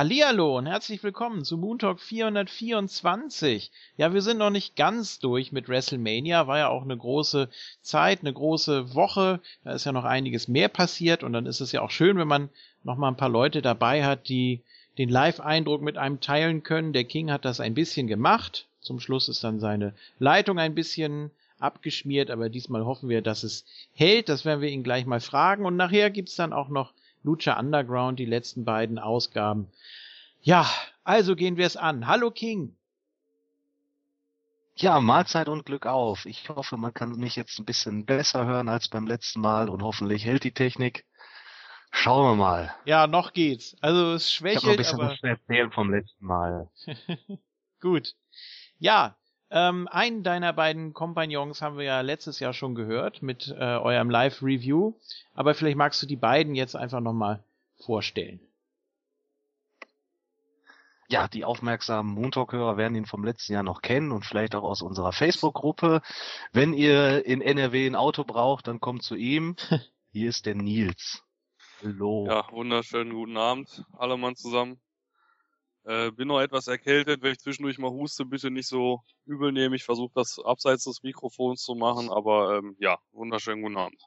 Hallihallo und herzlich willkommen zu Moon Talk 424. Ja, wir sind noch nicht ganz durch mit WrestleMania, war ja auch eine große Zeit, eine große Woche, da ist ja noch einiges mehr passiert und dann ist es ja auch schön, wenn man noch mal ein paar Leute dabei hat, die den Live-Eindruck mit einem teilen können. Der King hat das ein bisschen gemacht. Zum Schluss ist dann seine Leitung ein bisschen abgeschmiert, aber diesmal hoffen wir, dass es hält. Das werden wir ihn gleich mal fragen. Und nachher gibt's dann auch noch Lucha Underground, die letzten beiden Ausgaben. Ja, also gehen wir es an. Hallo King. Ja, Mahlzeit und Glück auf. Ich hoffe, man kann mich jetzt ein bisschen besser hören als beim letzten Mal und hoffentlich hält die Technik. Schauen wir mal. Ja, noch geht's. Also es schwächelt, ich hab noch ein bisschen aber... was zu erzählen vom letzten Mal. Gut. Ja, ähm, einen deiner beiden Kompagnons haben wir ja letztes Jahr schon gehört mit äh, eurem Live-Review. Aber vielleicht magst du die beiden jetzt einfach nochmal vorstellen. Ja, die aufmerksamen Moontalk-Hörer werden ihn vom letzten Jahr noch kennen und vielleicht auch aus unserer Facebook-Gruppe. Wenn ihr in NRW ein Auto braucht, dann kommt zu ihm. Hier ist der Nils. Hallo. Ja, wunderschönen guten Abend, alle Mann zusammen. Äh, bin noch etwas erkältet, wenn ich zwischendurch mal huste, bitte nicht so übel nehmen. Ich versuche das abseits des Mikrofons zu machen, aber ähm, ja, wunderschönen guten Abend.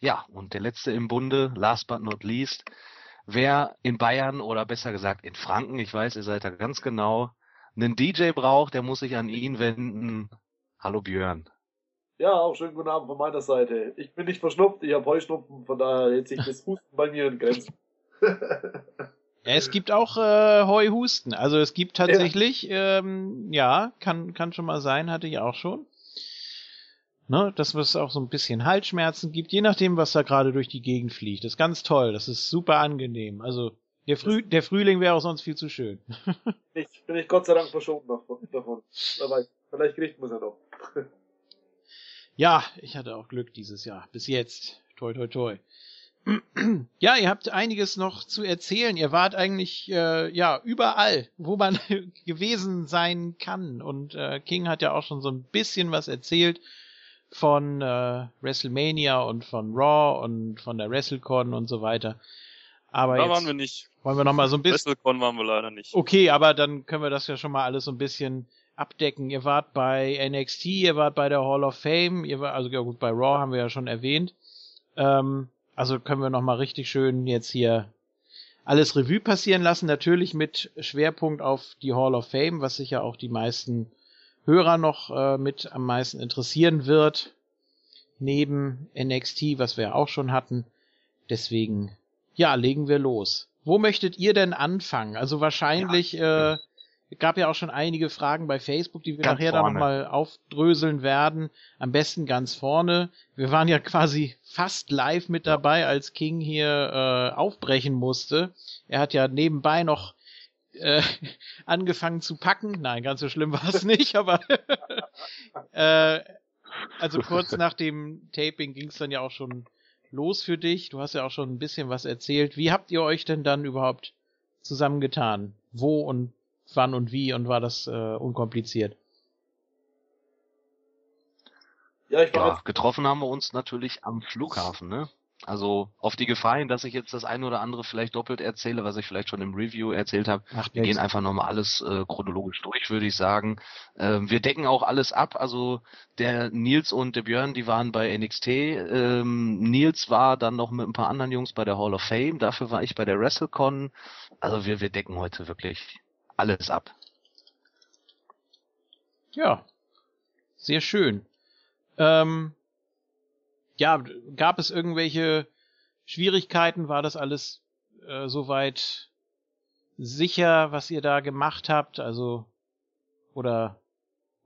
Ja, und der letzte im Bunde, last but not least, wer in Bayern oder besser gesagt in Franken, ich weiß, ihr seid da ganz genau, einen DJ braucht, der muss sich an ihn wenden. Hallo Björn. Ja, auch schönen guten Abend von meiner Seite. Ich bin nicht verschnupft, ich habe Heuschnupfen, von daher hält sich das Husten bei mir in Grenzen. Ja, es gibt auch äh, Heuhusten. Also es gibt tatsächlich, ja, ähm, ja kann, kann schon mal sein, hatte ich auch schon. Ne, dass es auch so ein bisschen Halsschmerzen gibt, je nachdem, was da gerade durch die Gegend fliegt. Das ist ganz toll, das ist super angenehm. Also der, Früh der Frühling wäre auch sonst viel zu schön. ich bin ich Gott sei Dank verschoben davon. Aber vielleicht kriegt man es ja noch. ja, ich hatte auch Glück dieses Jahr. Bis jetzt. Toi, toi, toi. Ja, ihr habt einiges noch zu erzählen. Ihr wart eigentlich äh, ja überall, wo man gewesen sein kann. Und äh, King hat ja auch schon so ein bisschen was erzählt von äh, WrestleMania und von Raw und von der WrestleCon und so weiter. Aber da waren wir nicht. Wollen wir noch mal so ein bisschen. WrestleCon waren wir leider nicht. Okay, aber dann können wir das ja schon mal alles so ein bisschen abdecken. Ihr wart bei NXT, ihr wart bei der Hall of Fame, ihr wart also ja gut bei Raw haben wir ja schon erwähnt. Ähm, also können wir noch mal richtig schön jetzt hier alles Revue passieren lassen. Natürlich mit Schwerpunkt auf die Hall of Fame, was sicher auch die meisten Hörer noch äh, mit am meisten interessieren wird. Neben NXT, was wir auch schon hatten. Deswegen, ja, legen wir los. Wo möchtet ihr denn anfangen? Also wahrscheinlich ja. äh, gab ja auch schon einige Fragen bei Facebook, die wir ganz nachher vorne. dann nochmal aufdröseln werden. Am besten ganz vorne. Wir waren ja quasi fast live mit dabei, als King hier äh, aufbrechen musste. Er hat ja nebenbei noch äh, angefangen zu packen. Nein, ganz so schlimm war es nicht, aber äh, also kurz nach dem Taping ging es dann ja auch schon los für dich. Du hast ja auch schon ein bisschen was erzählt. Wie habt ihr euch denn dann überhaupt zusammengetan? Wo und wann und wie und war das äh, unkompliziert? Ja, ich war ja, getroffen haben wir uns natürlich am Flughafen, ne? Also auf die Gefahr hin, dass ich jetzt das eine oder andere vielleicht doppelt erzähle, was ich vielleicht schon im Review erzählt habe. wir gehen einfach nochmal alles äh, chronologisch durch, würde ich sagen. Ähm, wir decken auch alles ab. Also der Nils und der Björn, die waren bei NXT. Ähm, Nils war dann noch mit ein paar anderen Jungs bei der Hall of Fame. Dafür war ich bei der WrestleCon. Also wir, wir decken heute wirklich alles ab. Ja, sehr schön. Ähm, ja, gab es irgendwelche Schwierigkeiten? War das alles äh, soweit sicher, was ihr da gemacht habt? Also, oder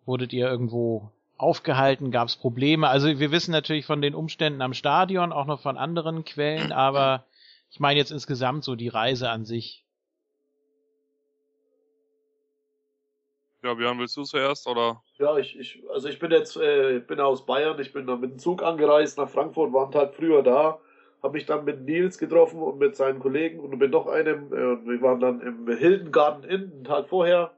wurdet ihr irgendwo aufgehalten? Gab es Probleme? Also, wir wissen natürlich von den Umständen am Stadion, auch noch von anderen Quellen, aber ich meine jetzt insgesamt so die Reise an sich. Ja, Björn, willst du zuerst, oder? Ja, ich, ich, also ich bin jetzt, äh, bin aus Bayern, ich bin dann mit dem Zug angereist nach Frankfurt, war einen Tag früher da, habe mich dann mit Nils getroffen und mit seinen Kollegen und mit noch einem, äh, wir waren dann im Hilton Garden Inn, einen Tag vorher,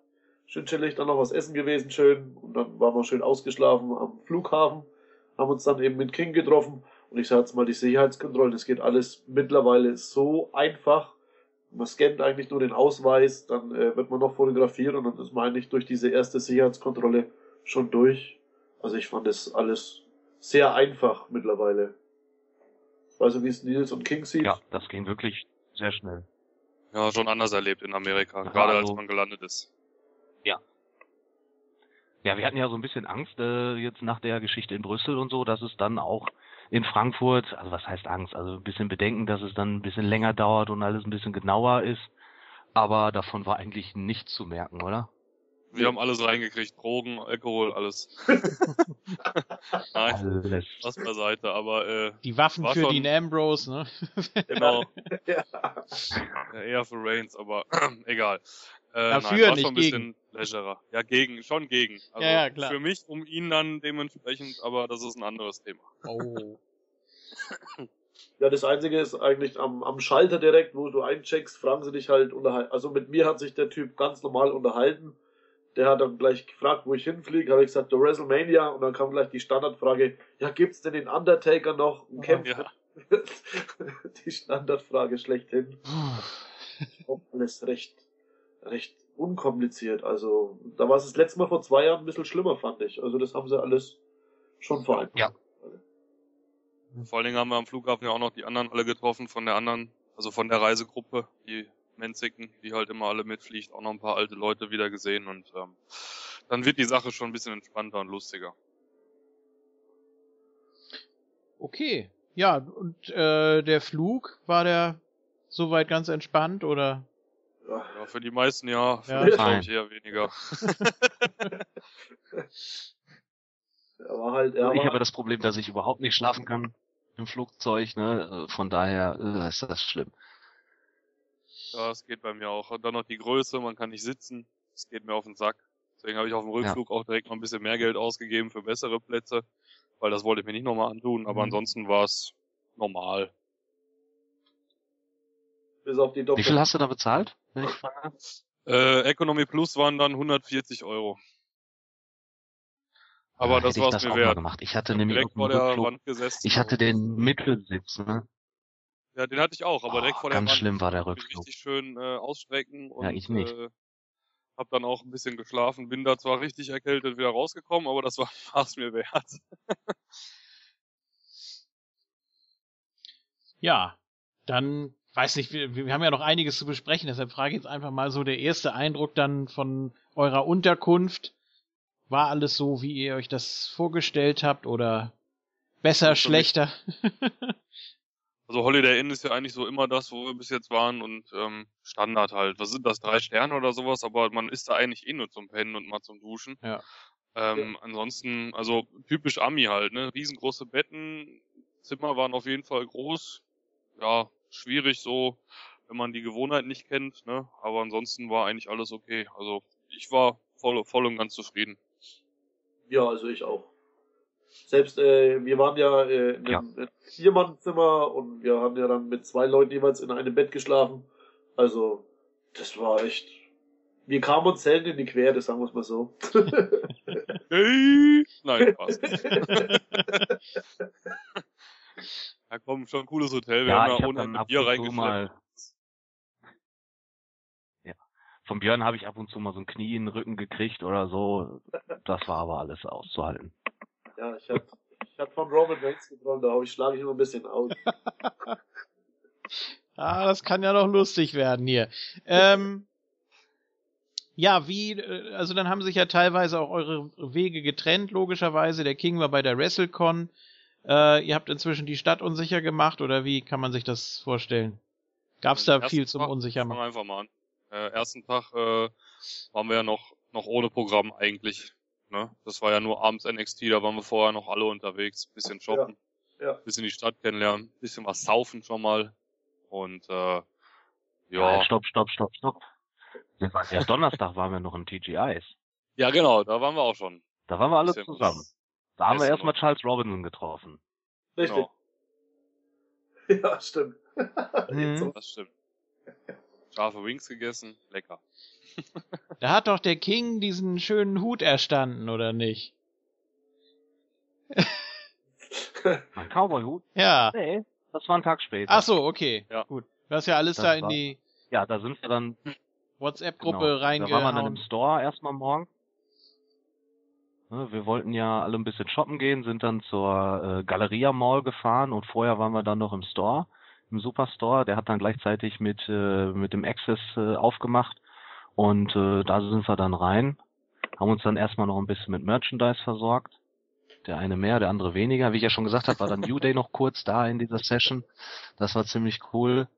schön chillig, dann noch was essen gewesen, schön, und dann waren wir schön ausgeschlafen am Flughafen, haben uns dann eben mit King getroffen, Und ich sage jetzt mal, die Sicherheitskontrollen, das geht alles mittlerweile so einfach. Man scannt eigentlich nur den Ausweis, dann äh, wird man noch fotografiert und dann ist man eigentlich durch diese erste Sicherheitskontrolle schon durch. Also ich fand das alles sehr einfach mittlerweile. Also wie es Nils und King sieht. Ja, das ging wirklich sehr schnell. Ja, schon anders erlebt in Amerika, ja, gerade also, als man gelandet ist. Ja. Ja, wir hatten ja so ein bisschen Angst äh, jetzt nach der Geschichte in Brüssel und so, dass es dann auch in Frankfurt, also was heißt Angst, also ein bisschen Bedenken, dass es dann ein bisschen länger dauert und alles ein bisschen genauer ist. Aber davon war eigentlich nichts zu merken, oder? Wir haben alles reingekriegt, Drogen, Alkohol, alles. Nein, alles. was beiseite, aber äh, Die Waffen für schon... Dean Ambrose, ne? genau. ja. ja. Eher für Reigns, aber egal. Äh, Dafür nein, war nicht schon ein bisschen legerer. Ja, gegen, schon gegen. Also ja, ja, klar. Für mich, um ihn dann dementsprechend, aber das ist ein anderes Thema. Oh. Ja, das Einzige ist eigentlich am, am Schalter direkt, wo du eincheckst, fragen sie dich halt unterhalten. Also mit mir hat sich der Typ ganz normal unterhalten. Der hat dann gleich gefragt, wo ich hinfliege. Habe ich gesagt, der WrestleMania. Und dann kam gleich die Standardfrage, ja, gibt's denn den Undertaker noch? Ein Kämpf? Ja. die Standardfrage schlechthin. Alles recht recht unkompliziert. Also, da war es das letzte Mal vor zwei Jahren ein bisschen schlimmer, fand ich. Also, das haben sie alles schon vereinbart. Ja. Vor allen Dingen haben wir am Flughafen ja auch noch die anderen alle getroffen von der anderen, also von der Reisegruppe, die Menziken, die halt immer alle mitfliegt, auch noch ein paar alte Leute wieder gesehen und ähm, dann wird die Sache schon ein bisschen entspannter und lustiger. Okay. Ja, und äh, der Flug, war der soweit ganz entspannt oder? Ja, für die meisten ja, für ja. mich glaube ich eher weniger. er war halt, er ich habe das Problem, dass ich überhaupt nicht schlafen kann im Flugzeug, ne? Von daher äh, ist das schlimm. Ja, es geht bei mir auch. Und dann noch die Größe, man kann nicht sitzen. Es geht mir auf den Sack. Deswegen habe ich auf dem Rückflug ja. auch direkt noch ein bisschen mehr Geld ausgegeben für bessere Plätze, weil das wollte ich mir nicht nochmal antun. Aber mhm. ansonsten war es normal. Bis auf die Wie viel hast du da bezahlt, wenn ich frage? Äh, Economy Plus waren dann 140 Euro. Aber ja, das war es mir wert. Gemacht. Ich hatte nämlich direkt vor der Wand gesessen. Ich hatte den Mittelsitz, ne? Ja, den hatte ich auch, aber oh, direkt vor der ganz Wand. Ganz schlimm war der Rückflug. Richtig schön äh, ausstrecken und ja, ich nicht. Äh, hab dann auch ein bisschen geschlafen. Bin da zwar richtig erkältet wieder rausgekommen, aber das war es mir wert. ja, dann weiß nicht, wir, wir haben ja noch einiges zu besprechen, deshalb frage ich jetzt einfach mal so der erste Eindruck dann von eurer Unterkunft. War alles so, wie ihr euch das vorgestellt habt oder besser, schlechter? also Holiday Inn ist ja eigentlich so immer das, wo wir bis jetzt waren und ähm, Standard halt. Was sind das, drei Sterne oder sowas? Aber man ist da eigentlich eh nur zum Pennen und mal zum Duschen. Ja. Ähm, ja. Ansonsten, also typisch Ami halt, ne? Riesengroße Betten, Zimmer waren auf jeden Fall groß. Ja, schwierig so, wenn man die Gewohnheit nicht kennt, ne? Aber ansonsten war eigentlich alles okay. Also ich war voll, voll und ganz zufrieden. Ja, also ich auch. Selbst äh, wir waren ja äh, in einem ja. Viermannzimmer und wir haben ja dann mit zwei Leuten jeweils in einem Bett geschlafen. Also das war echt. Wir kamen uns selten in die Quere, sagen wir es mal so. hey! Nein, Spaß. Ja, komm, schon ein cooles Hotel. Wir ja, haben ja ohne Ende Bier reingeschleppt. Ja. Vom Björn habe ich ab und zu mal so ein Knie in den Rücken gekriegt oder so. Das war aber alles auszuhalten. Ja, ich hab, ich hab von Roman Reigns geträumt, da ich schlage ich immer ein bisschen aus. ah, das kann ja noch lustig werden hier. Ähm, ja, wie, äh, also dann haben sich ja teilweise auch eure Wege getrennt, logischerweise. Der King war bei der WrestleCon. Äh, ihr habt inzwischen die Stadt unsicher gemacht oder wie kann man sich das vorstellen? Gab es da viel zum unsicher machen? Einfach mal an. Äh, ersten Tag äh, waren wir ja noch noch ohne Programm eigentlich. Ne? Das war ja nur abends NXT, da waren wir vorher noch alle unterwegs, bisschen shoppen, ja, ja. bisschen die Stadt kennenlernen, bisschen was saufen schon mal und äh, ja. ja stopp, stopp, stopp, stopp. Ja, Donnerstag waren wir noch in TGIs. Ja, genau, da waren wir auch schon. Da waren wir alle zusammen. Da haben wir erstmal Charles Robinson getroffen. Richtig. Genau. Ja, stimmt. mhm. Das stimmt. Scharfe Wings gegessen, lecker. da hat doch der King diesen schönen Hut erstanden, oder nicht? Ein Cowboy-Hut? Ja. Nee, das war ein Tag später. Ach so, okay. Ja. Gut. Du hast ja alles Das da in war- die Ja, da sind wir dann WhatsApp-Gruppe genau, Da waren wir dann im reingehauen. Store erstmal morgen. Ne, Wir wollten ja alle ein bisschen shoppen gehen, sind dann zur äh, Galeria Mall gefahren und vorher waren wir dann noch im Store, im Superstore. Der hat dann gleichzeitig mit, äh, mit dem Access äh, aufgemacht und äh, da sind wir dann rein, haben uns dann erstmal noch ein bisschen mit Merchandise versorgt. Der eine mehr, der andere weniger. Wie ich ja schon gesagt habe, war dann New Day noch kurz da in dieser Session. Das war ziemlich cool.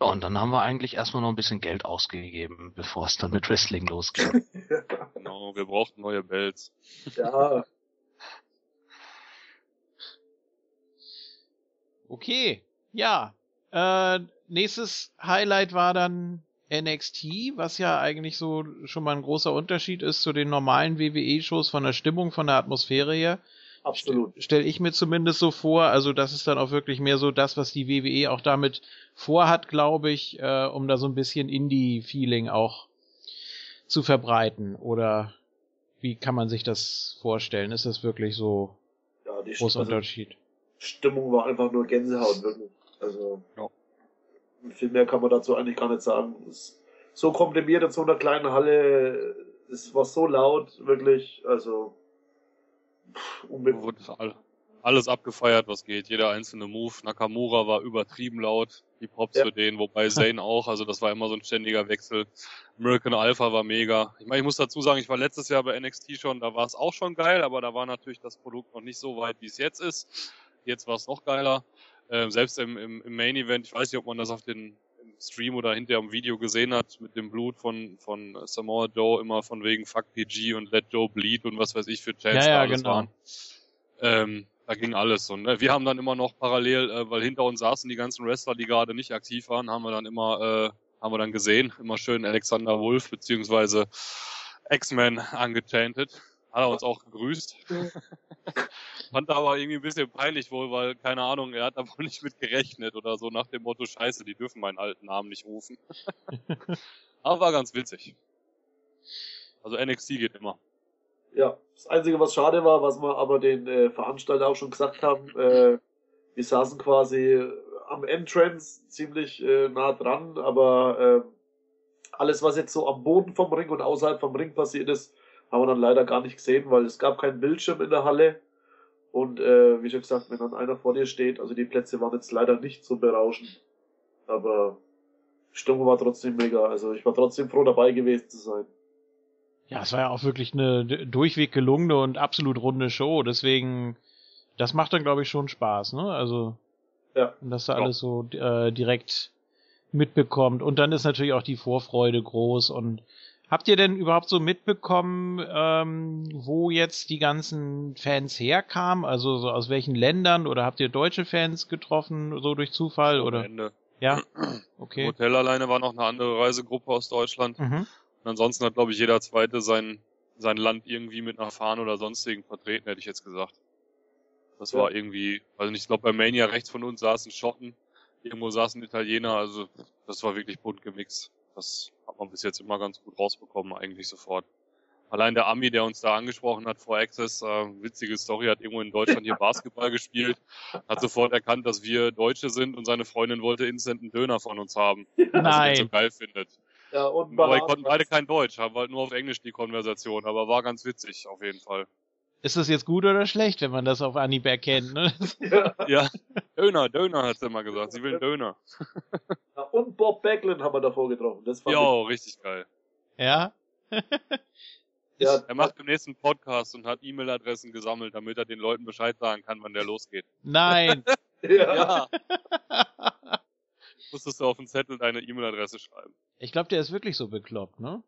Ja, und dann haben wir eigentlich erstmal noch ein bisschen Geld ausgegeben, bevor es dann mit Wrestling losging. Genau, wir brauchten neue Belts. ja, Okay, ja. Äh, nächstes Highlight war dann NXT, was ja eigentlich so schon mal ein großer Unterschied ist zu den normalen WWE-Shows von der Stimmung, von der Atmosphäre her. absolut. Stelle ich mir zumindest so vor. Also das ist dann auch wirklich mehr so das, was die WWE auch damit vorhat, glaube ich, äh, um da so ein bisschen Indie-Feeling auch zu verbreiten. Oder wie kann man sich das vorstellen? Ist das wirklich so Ja, großer also, Unterschied? Stimmung war einfach nur Gänsehaut, wirklich. Also, Ja. viel mehr kann man dazu eigentlich gar nicht sagen. Es, so komprimiert in so einer kleinen Halle, es war so laut, wirklich, also, pff, Wurde all- alles abgefeiert, was geht. Jeder einzelne Move. Nakamura war übertrieben laut. Die Props Ja. für den, wobei Zane auch. Also das war immer so ein ständiger Wechsel. American Alpha war mega. Ich meine, ich muss dazu sagen, ich war letztes Jahr bei NXT schon, da war es auch schon geil, aber da war natürlich das Produkt noch nicht so weit, wie es jetzt ist. Jetzt war es noch geiler. Ähm, selbst im, im, im Main Event, ich weiß nicht, ob man das auf den Stream oder hinterher im Video gesehen hat, mit dem Blut von, von Samoa Joe immer von wegen Fuck PG und Let Joe Bleed und was weiß ich für Chance Ja, ja, genau. waren. Ähm, da ging alles. Und äh, wir haben dann immer noch parallel, äh, weil hinter uns saßen die ganzen Wrestler, die gerade nicht aktiv waren, haben wir dann immer, äh, haben wir dann gesehen, immer schön Alexander Wolf beziehungsweise X-Men angechantet. Hat er uns auch gegrüßt. Fand er aber irgendwie ein bisschen peinlich wohl, weil, keine Ahnung, er hat da wohl nicht mit gerechnet oder so nach dem Motto, scheiße, die dürfen meinen alten Namen nicht rufen. aber war ganz witzig. Also NXT geht immer. ja. Das Einzige, was schade war, was wir aber den äh, Veranstalter auch schon gesagt haben, äh, die saßen quasi am Entrance ziemlich äh, nah dran, aber äh, alles, was jetzt so am Boden vom Ring und außerhalb vom Ring passiert ist, haben wir dann leider gar nicht gesehen, weil es gab keinen Bildschirm in der Halle. Und äh, wie schon gesagt, wenn dann einer vor dir steht, also die Plätze waren jetzt leider nicht so berauschend. Aber Stimmung war trotzdem mega. Also ich war trotzdem froh dabei gewesen zu sein. Ja, es war ja auch wirklich eine durchweg gelungene und absolut runde Show. Deswegen, das macht dann, glaube ich, schon Spaß, ne? Also, Ja. wenn das da Ja. alles so äh, direkt mitbekommt. Und dann ist natürlich auch die Vorfreude groß. Und habt ihr denn überhaupt so mitbekommen, ähm, wo jetzt die ganzen Fans herkamen? Also so aus welchen Ländern? Oder habt ihr deutsche Fans getroffen, so durch Zufall? Am Oder? Ende. Ja, Im okay. Hotel alleine war noch eine andere Reisegruppe aus Deutschland. Mhm. Und ansonsten hat, glaube ich, jeder Zweite sein, sein Land irgendwie mit einer Fahne oder sonstigen vertreten, hätte ich jetzt gesagt. Das Ja. war irgendwie, also ich glaube, bei Mania rechts von uns saßen Schotten, irgendwo saßen Italiener, also das war wirklich bunt gemixt. Das hat man bis jetzt immer ganz gut rausbekommen, eigentlich sofort. Allein der Ami, der uns da angesprochen hat vor Access, äh, witzige Story, hat irgendwo in Deutschland hier Basketball gespielt, hat sofort erkannt, dass wir Deutsche sind und seine Freundin wollte instant einen Döner von uns haben, was er so Nein. geil findet. Ja, und Aber wir konnten beide kein Deutsch, haben halt nur auf Englisch die Konversation, aber war ganz witzig, auf jeden Fall. Ist das jetzt gut oder schlecht, wenn man das auf Anhieb erkennt, ne? Ja, Ja, Döner, Döner hat sie immer gesagt, sie will Döner. ja, und Bob Backlund haben wir davor getroffen. Das fand Ja, richtig geil. Ja. ich, ja, Er macht im nächsten Podcast und hat E-Mail-Adressen gesammelt, damit er den Leuten Bescheid sagen kann, wann der losgeht. Nein. ja, Ja. Musstest du auf den Zettel deine E-Mail-Adresse schreiben. Ich glaube, der ist wirklich so bekloppt, ne?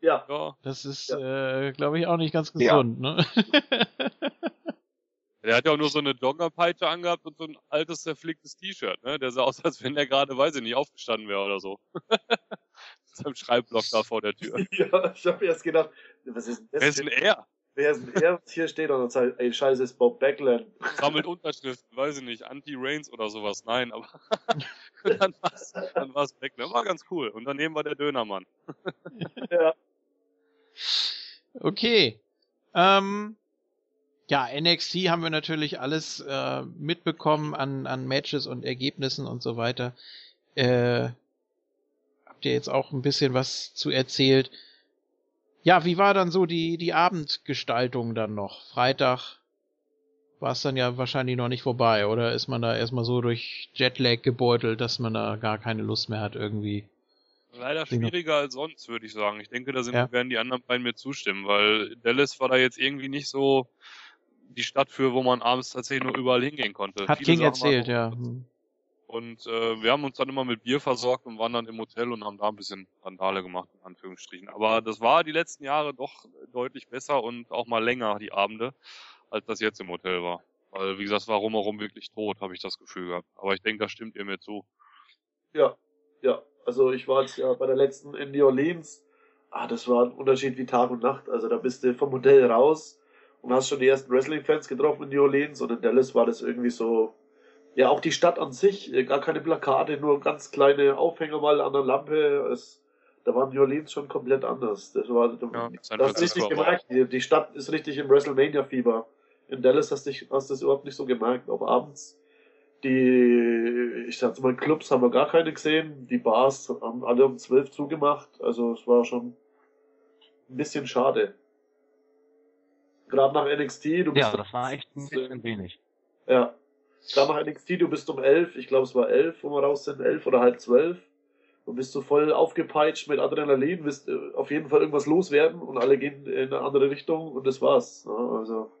Ja, Ja. Das ist, äh, glaube ich, auch nicht ganz Ja. gesund, ne? Der hat ja auch nur so eine Dongerpeitsche angehabt und so ein altes, zerflicktes T-Shirt, ne? Der sah aus, als wenn der gerade, weiß ich nicht, aufgestanden wäre oder so. Mit seinem Schreibblock da vor der Tür. ja, ich habe erst gedacht, was ist denn das? Wer ist denn er? Wer ist denn er, was hier steht? Und dann sagt, ey, scheiße, ist Bob Backlund. sammelt Unterschriften, weiß ich nicht, Anti-Reigns oder sowas. Nein, aber dann war's, dann war's. Ne? War ganz cool. Und daneben war der Dönermann. Ja, Okay. Ähm, Ja, NXT haben wir natürlich alles äh, mitbekommen an, an Matches und Ergebnissen und so weiter. Äh, habt ihr jetzt auch ein bisschen was zu erzählt? Ja, wie war dann so die, die Abendgestaltung dann noch? Freitag war es dann ja wahrscheinlich noch nicht vorbei, oder ist man da erstmal so durch Jetlag gebeutelt, dass man da gar keine Lust mehr hat irgendwie? Leider schwieriger als sonst, würde ich sagen. Ich denke, da sind, ja. werden die anderen beiden mir zustimmen, weil Dallas war da jetzt irgendwie nicht so die Stadt für, wo man abends tatsächlich nur überall hingehen konnte. Hat Viele King erzählt, ja. Hm. Und äh, wir haben uns dann immer mit Bier versorgt und waren dann im Hotel und haben da ein bisschen Randale gemacht, in Anführungsstrichen. Aber das war die letzten Jahre doch deutlich besser und auch mal länger, die Abende, als das jetzt im Hotel war. Weil, wie gesagt, es war rumherum wirklich tot, habe ich das Gefühl gehabt. Aber ich denke, da stimmt ihr mir zu. Ja, ja. Also ich war jetzt ja bei der letzten in New Orleans. Ah, das war ein Unterschied wie Tag und Nacht. Also da bist du vom Hotel raus und hast schon die ersten Wrestling-Fans getroffen in New Orleans und in Dallas war das irgendwie so, ja, auch die Stadt an sich, äh, gar keine Plakate, nur ganz kleine Aufhänger mal an der Lampe. Es, da war New Orleans schon komplett anders. Das war, ja, das hast richtig gemerkt. Die, die, Stadt ist richtig im WrestleMania-Fieber. In Dallas hast du hast das überhaupt nicht so gemerkt. Auch abends. Die, ich sag's mal, Clubs haben wir gar keine gesehen. Die Bars haben alle um zwölf zugemacht. Also es war schon ein bisschen schade. Gerade nach NXT. Du bist ja, das war echt ein bisschen wenig. Ja, da nach NXT, du bist um elf, ich glaube es war elf, wo wir raus sind, elf oder halb zwölf. Und bist du voll aufgepeitscht mit Adrenalin, wirst äh, auf jeden Fall irgendwas loswerden und alle gehen in eine andere Richtung und das war's. Ja, also.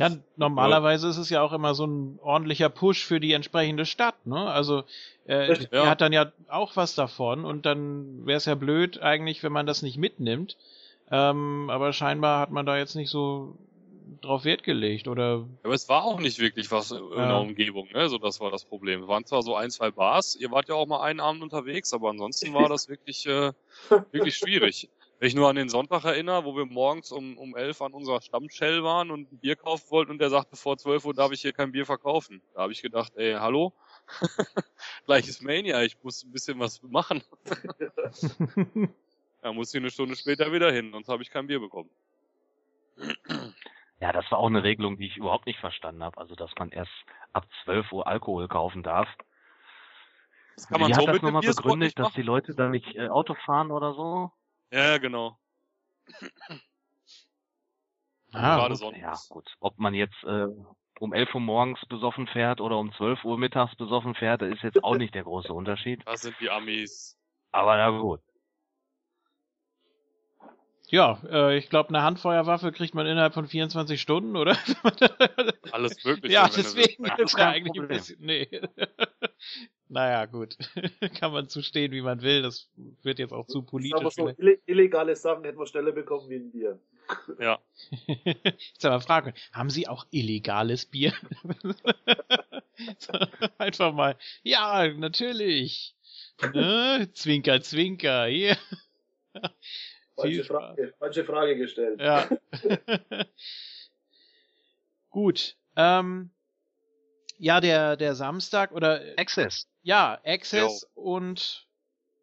Ja. Ja, normalerweise ist es ja auch immer so ein ordentlicher Push für die entsprechende Stadt, ne? Also äh, ja. er hat dann ja auch was davon und dann wäre es ja blöd eigentlich, wenn man das nicht mitnimmt. Ähm, aber scheinbar hat man da jetzt nicht so drauf Wert gelegt, oder? Aber es war auch nicht wirklich was in ja. der Umgebung, ne? So, das war das Problem. Es waren zwar so ein, zwei Bars, ihr wart ja auch mal einen Abend unterwegs, aber ansonsten war das wirklich, äh, wirklich schwierig. Wenn ich nur an den Sonntag erinnere, wo wir morgens um, um elf an unserer Stammshell waren und ein Bier kaufen wollten und der sagte, vor zwölf Uhr darf ich hier kein Bier verkaufen. Da habe ich gedacht, ey, hallo? Gleich ist Mania, ich muss ein bisschen was machen. da musste ich eine Stunde später wieder hin, sonst habe ich kein Bier bekommen. Ja, das war auch eine Regelung, die ich überhaupt nicht verstanden habe. Also, dass man erst ab 12 Uhr Alkohol kaufen darf. Das kann man Wie so hat das nochmal begründet, dass die Leute da nicht äh, Auto fahren oder so? Ja, genau. Ah, Gerade gut. Ja, gut. Ob man jetzt äh, um 11 Uhr morgens besoffen fährt oder um 12 Uhr mittags besoffen fährt, ist jetzt auch nicht der große Unterschied. Das sind die Amis. Aber na gut. Ja, äh, ich glaube, eine Handfeuerwaffe kriegt man innerhalb von 24 Stunden, oder? Alles mögliche. Ja, deswegen ist ja eigentlich Problem. ein bisschen. Nee. naja, gut. Kann man zustehen, wie man will. Das wird jetzt auch zu politisch. Aber so illegale Sachen hätten wir schneller bekommen wie ein Bier. Ja. Jetzt aber fragen, haben Sie auch illegales Bier? Einfach mal. Ja, natürlich. Ne? Zwinker, zwinker. Hier. Falsche Frage, falsche Frage gestellt. Ja. Gut. Ähm, ja, der, der Samstag oder. Access. Ja, Access jo. und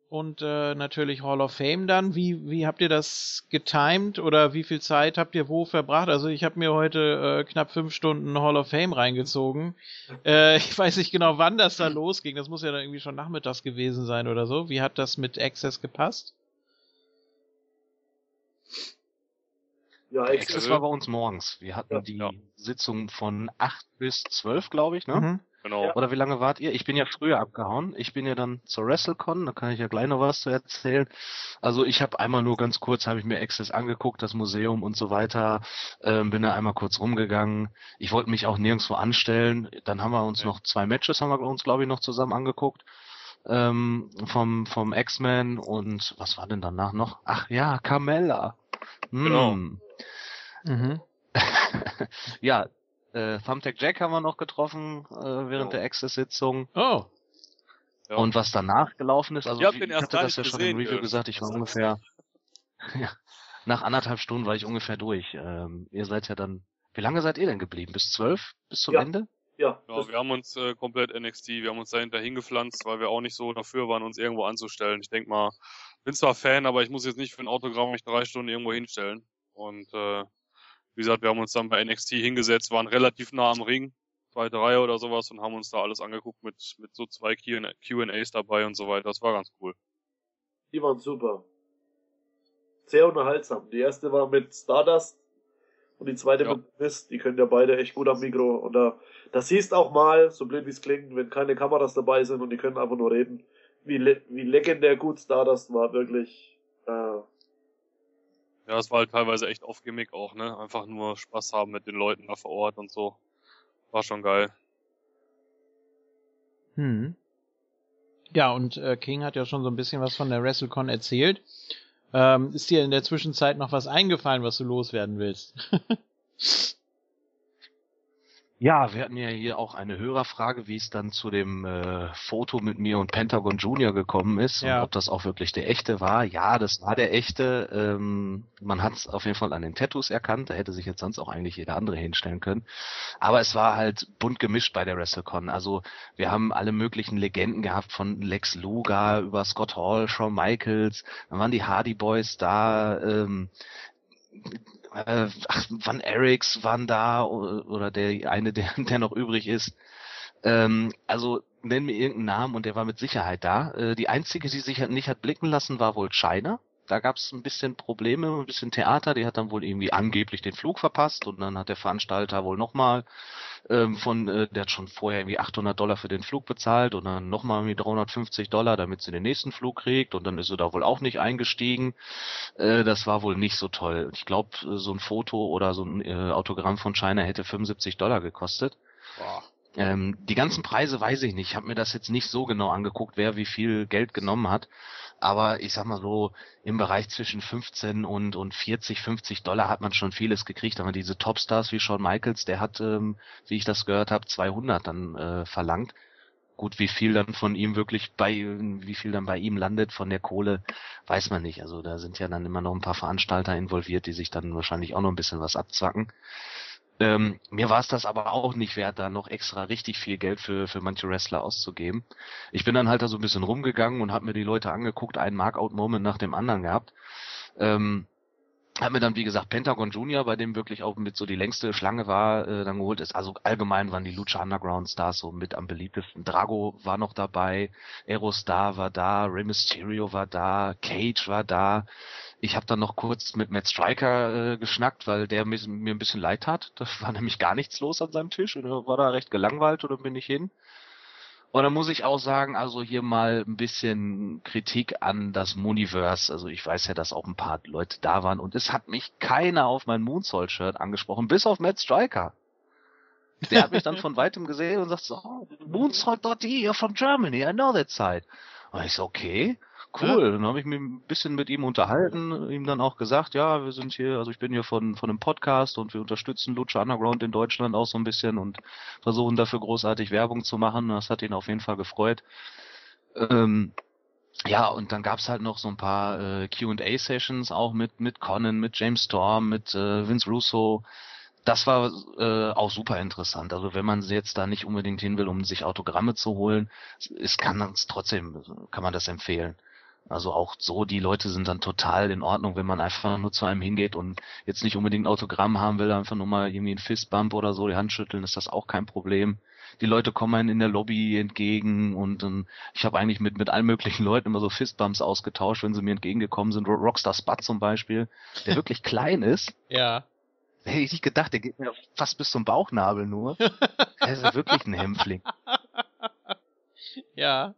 und äh, natürlich Hall of Fame dann. Wie, wie habt ihr das getimed oder wie viel Zeit habt ihr wo verbracht? Also ich habe mir heute äh, knapp fünf Stunden Hall of Fame reingezogen. Äh, ich weiß nicht genau, wann das da losging. Das muss ja dann irgendwie schon nachmittags gewesen sein oder so. Wie hat das mit Access gepasst? Ja, Access war bei uns morgens. Wir hatten ja, die ja. Sitzung von 8 bis 12, glaube ich, ne? Mhm. Genau. Oder wie lange wart ihr? Ich bin ja früher abgehauen. Ich bin ja dann zur WrestleCon, da kann ich ja gleich noch was zu erzählen. Also ich habe einmal nur ganz kurz, habe ich mir Access angeguckt, das Museum und so weiter. Ähm, bin da einmal kurz rumgegangen. Ich wollte mich auch nirgendwo anstellen. Dann haben wir uns ja. noch zwei Matches, haben wir uns glaube ich noch zusammen angeguckt. Ähm, vom vom X-Men und was war denn danach noch? Ach ja, Carmella. Genau. Hm. Mhm. ja, äh, Thumbtack Jack haben wir noch getroffen äh, während oh. der Access-Sitzung. Oh. Ja. Und was danach gelaufen ist, also ich, ich hatte das ja schon im Review gesagt, ich war ungefähr ja, nach anderthalb Stunden war ich ungefähr durch. Ähm, ihr seid ja dann, wie lange seid ihr denn geblieben? Bis zwölf? Bis zum ja. Ende? Ja. ja wir haben uns äh, komplett NXT, wir haben uns dahinter hingepflanzt, weil wir auch nicht so dafür waren, uns irgendwo anzustellen. Ich denk mal, bin zwar Fan, aber ich muss jetzt nicht für ein Autogramm mich drei Stunden irgendwo hinstellen. Und äh, Wie gesagt, wir haben uns dann bei NXT hingesetzt, waren relativ nah am Ring, zweite Reihe oder sowas und haben uns da alles angeguckt mit, mit so zwei Q&As dabei und so weiter. Das war ganz cool. Die waren super. Sehr unterhaltsam. Die erste war mit Stardust und die zweite ja. mit Mist. Die können ja beide echt gut am Mikro. Und da, das siehst auch mal, so blöd wie es klingt, wenn keine Kameras dabei sind und die können einfach nur reden. Wie, le wie legendär gut Stardust war, wirklich. Äh, ja, es war halt teilweise echt off Gimmick auch, ne? Einfach nur Spaß haben mit den Leuten da vor Ort und so. War schon geil. Hm. Ja, und äh, King hat ja schon so ein bisschen was von der WrestleCon erzählt. Ähm, ist dir in der Zwischenzeit noch was eingefallen, was du loswerden willst? Ja, wir hatten ja hier auch eine Hörerfrage, wie es dann zu dem äh, Foto mit mir und Pentagon Junior gekommen ist ja. und ob das auch wirklich der echte war. Ja, das war der echte. Ähm, man hat es auf jeden Fall an den Tattoos erkannt. Da hätte sich jetzt sonst auch eigentlich jeder andere hinstellen können. Aber es war halt bunt gemischt bei der WrestleCon. Also wir haben alle möglichen Legenden gehabt, von Lex Luger über Scott Hall, Shawn Michaels. Dann waren die Hardy Boys da. Ähm, äh, ach, Van Eriks waren da oder der eine, der, der noch übrig ist. Ähm, also nenn mir irgendeinen Namen und der war mit Sicherheit da. Äh, die einzige, die sich nicht hat blicken lassen, war wohl China. Da gab es ein bisschen Probleme, ein bisschen Theater. Die hat dann wohl irgendwie angeblich den Flug verpasst und dann hat der Veranstalter wohl nochmal ähm, von, äh, der hat schon vorher irgendwie 800 Dollar für den Flug bezahlt und dann nochmal irgendwie 350 Dollar, damit sie den nächsten Flug kriegt und dann ist sie da wohl auch nicht eingestiegen. Äh, das war wohl nicht so toll. Ich glaube, so ein Foto oder so ein äh, Autogramm von China hätte 75 Dollar gekostet. Boah. Ähm, die ganzen Preise weiß ich nicht. Ich habe mir das jetzt nicht so genau angeguckt, wer wie viel Geld genommen hat. Aber ich sag mal so, im Bereich zwischen 15 und, und 40, 50 Dollar hat man schon vieles gekriegt. Aber diese Topstars wie Shawn Michaels, der hat, ähm, wie ich das gehört habe, 200 dann äh, verlangt. Gut, wie viel dann von ihm wirklich bei, wie viel dann bei ihm landet von der Kohle, weiß man nicht. Also da sind ja dann immer noch ein paar Veranstalter involviert, die sich dann wahrscheinlich auch noch ein bisschen was abzwacken. Ähm, mir war es das aber auch nicht wert, da noch extra richtig viel Geld für, für manche Wrestler auszugeben. Ich bin dann halt da so ein bisschen rumgegangen und habe mir die Leute angeguckt, einen Markout-Moment nach dem anderen gehabt. Ähm, hab mir dann, wie gesagt, Pentagon Junior, bei dem wirklich auch mit so die längste Schlange war, äh, dann geholt ist. Also allgemein waren die Lucha Underground Stars so mit am beliebtesten. Drago war noch dabei, Aerostar war da, Rey Mysterio war da, Cage war da. Ich habe dann noch kurz mit Matt Striker äh, geschnackt, weil der mir, mir ein bisschen leid hat. Da war nämlich gar nichts los an seinem Tisch und war da recht gelangweilt oder bin ich hin. Und dann muss ich auch sagen, also hier mal ein bisschen Kritik an das Muniverse. Also ich weiß ja, dass auch ein paar Leute da waren und es hat mich keiner auf mein Moonsault-Shirt angesprochen, bis auf Matt Striker. Der hat mich dann von weitem gesehen und sagt so, oh, Moonsault.de, you're from Germany, I know that side. Und ich so, okay cool. Ja. Dann habe ich mich ein bisschen mit ihm unterhalten, ihm dann auch gesagt, ja, wir sind hier, also ich bin hier von, von einem Podcast und wir unterstützen Lucha Underground in Deutschland auch so ein bisschen und versuchen dafür großartig Werbung zu machen. Das hat ihn auf jeden Fall gefreut. Ähm, ja, und dann gab's halt noch so ein paar äh, QA-Sessions auch mit, mit Conan, mit James Storm, mit äh, Vince Russo. Das war äh, auch super interessant. Also wenn man jetzt da nicht unbedingt hin will, um sich Autogramme zu holen, es kann es trotzdem, kann man das empfehlen. Also auch so, die Leute sind dann total in Ordnung, wenn man einfach nur zu einem hingeht und jetzt nicht unbedingt ein Autogramm haben will, einfach nur mal irgendwie ein Fistbump oder so, die Hand schütteln, ist das auch kein Problem. Die Leute kommen einem in der Lobby entgegen und um, ich habe eigentlich mit, mit allen möglichen Leuten immer so Fistbumps ausgetauscht, wenn sie mir entgegengekommen sind. Rockstar Spud zum Beispiel, der wirklich klein ist. Ja. Hätte ich nicht gedacht, der geht mir fast bis zum Bauchnabel nur. der ist ja wirklich ein Hämpfling. Ja.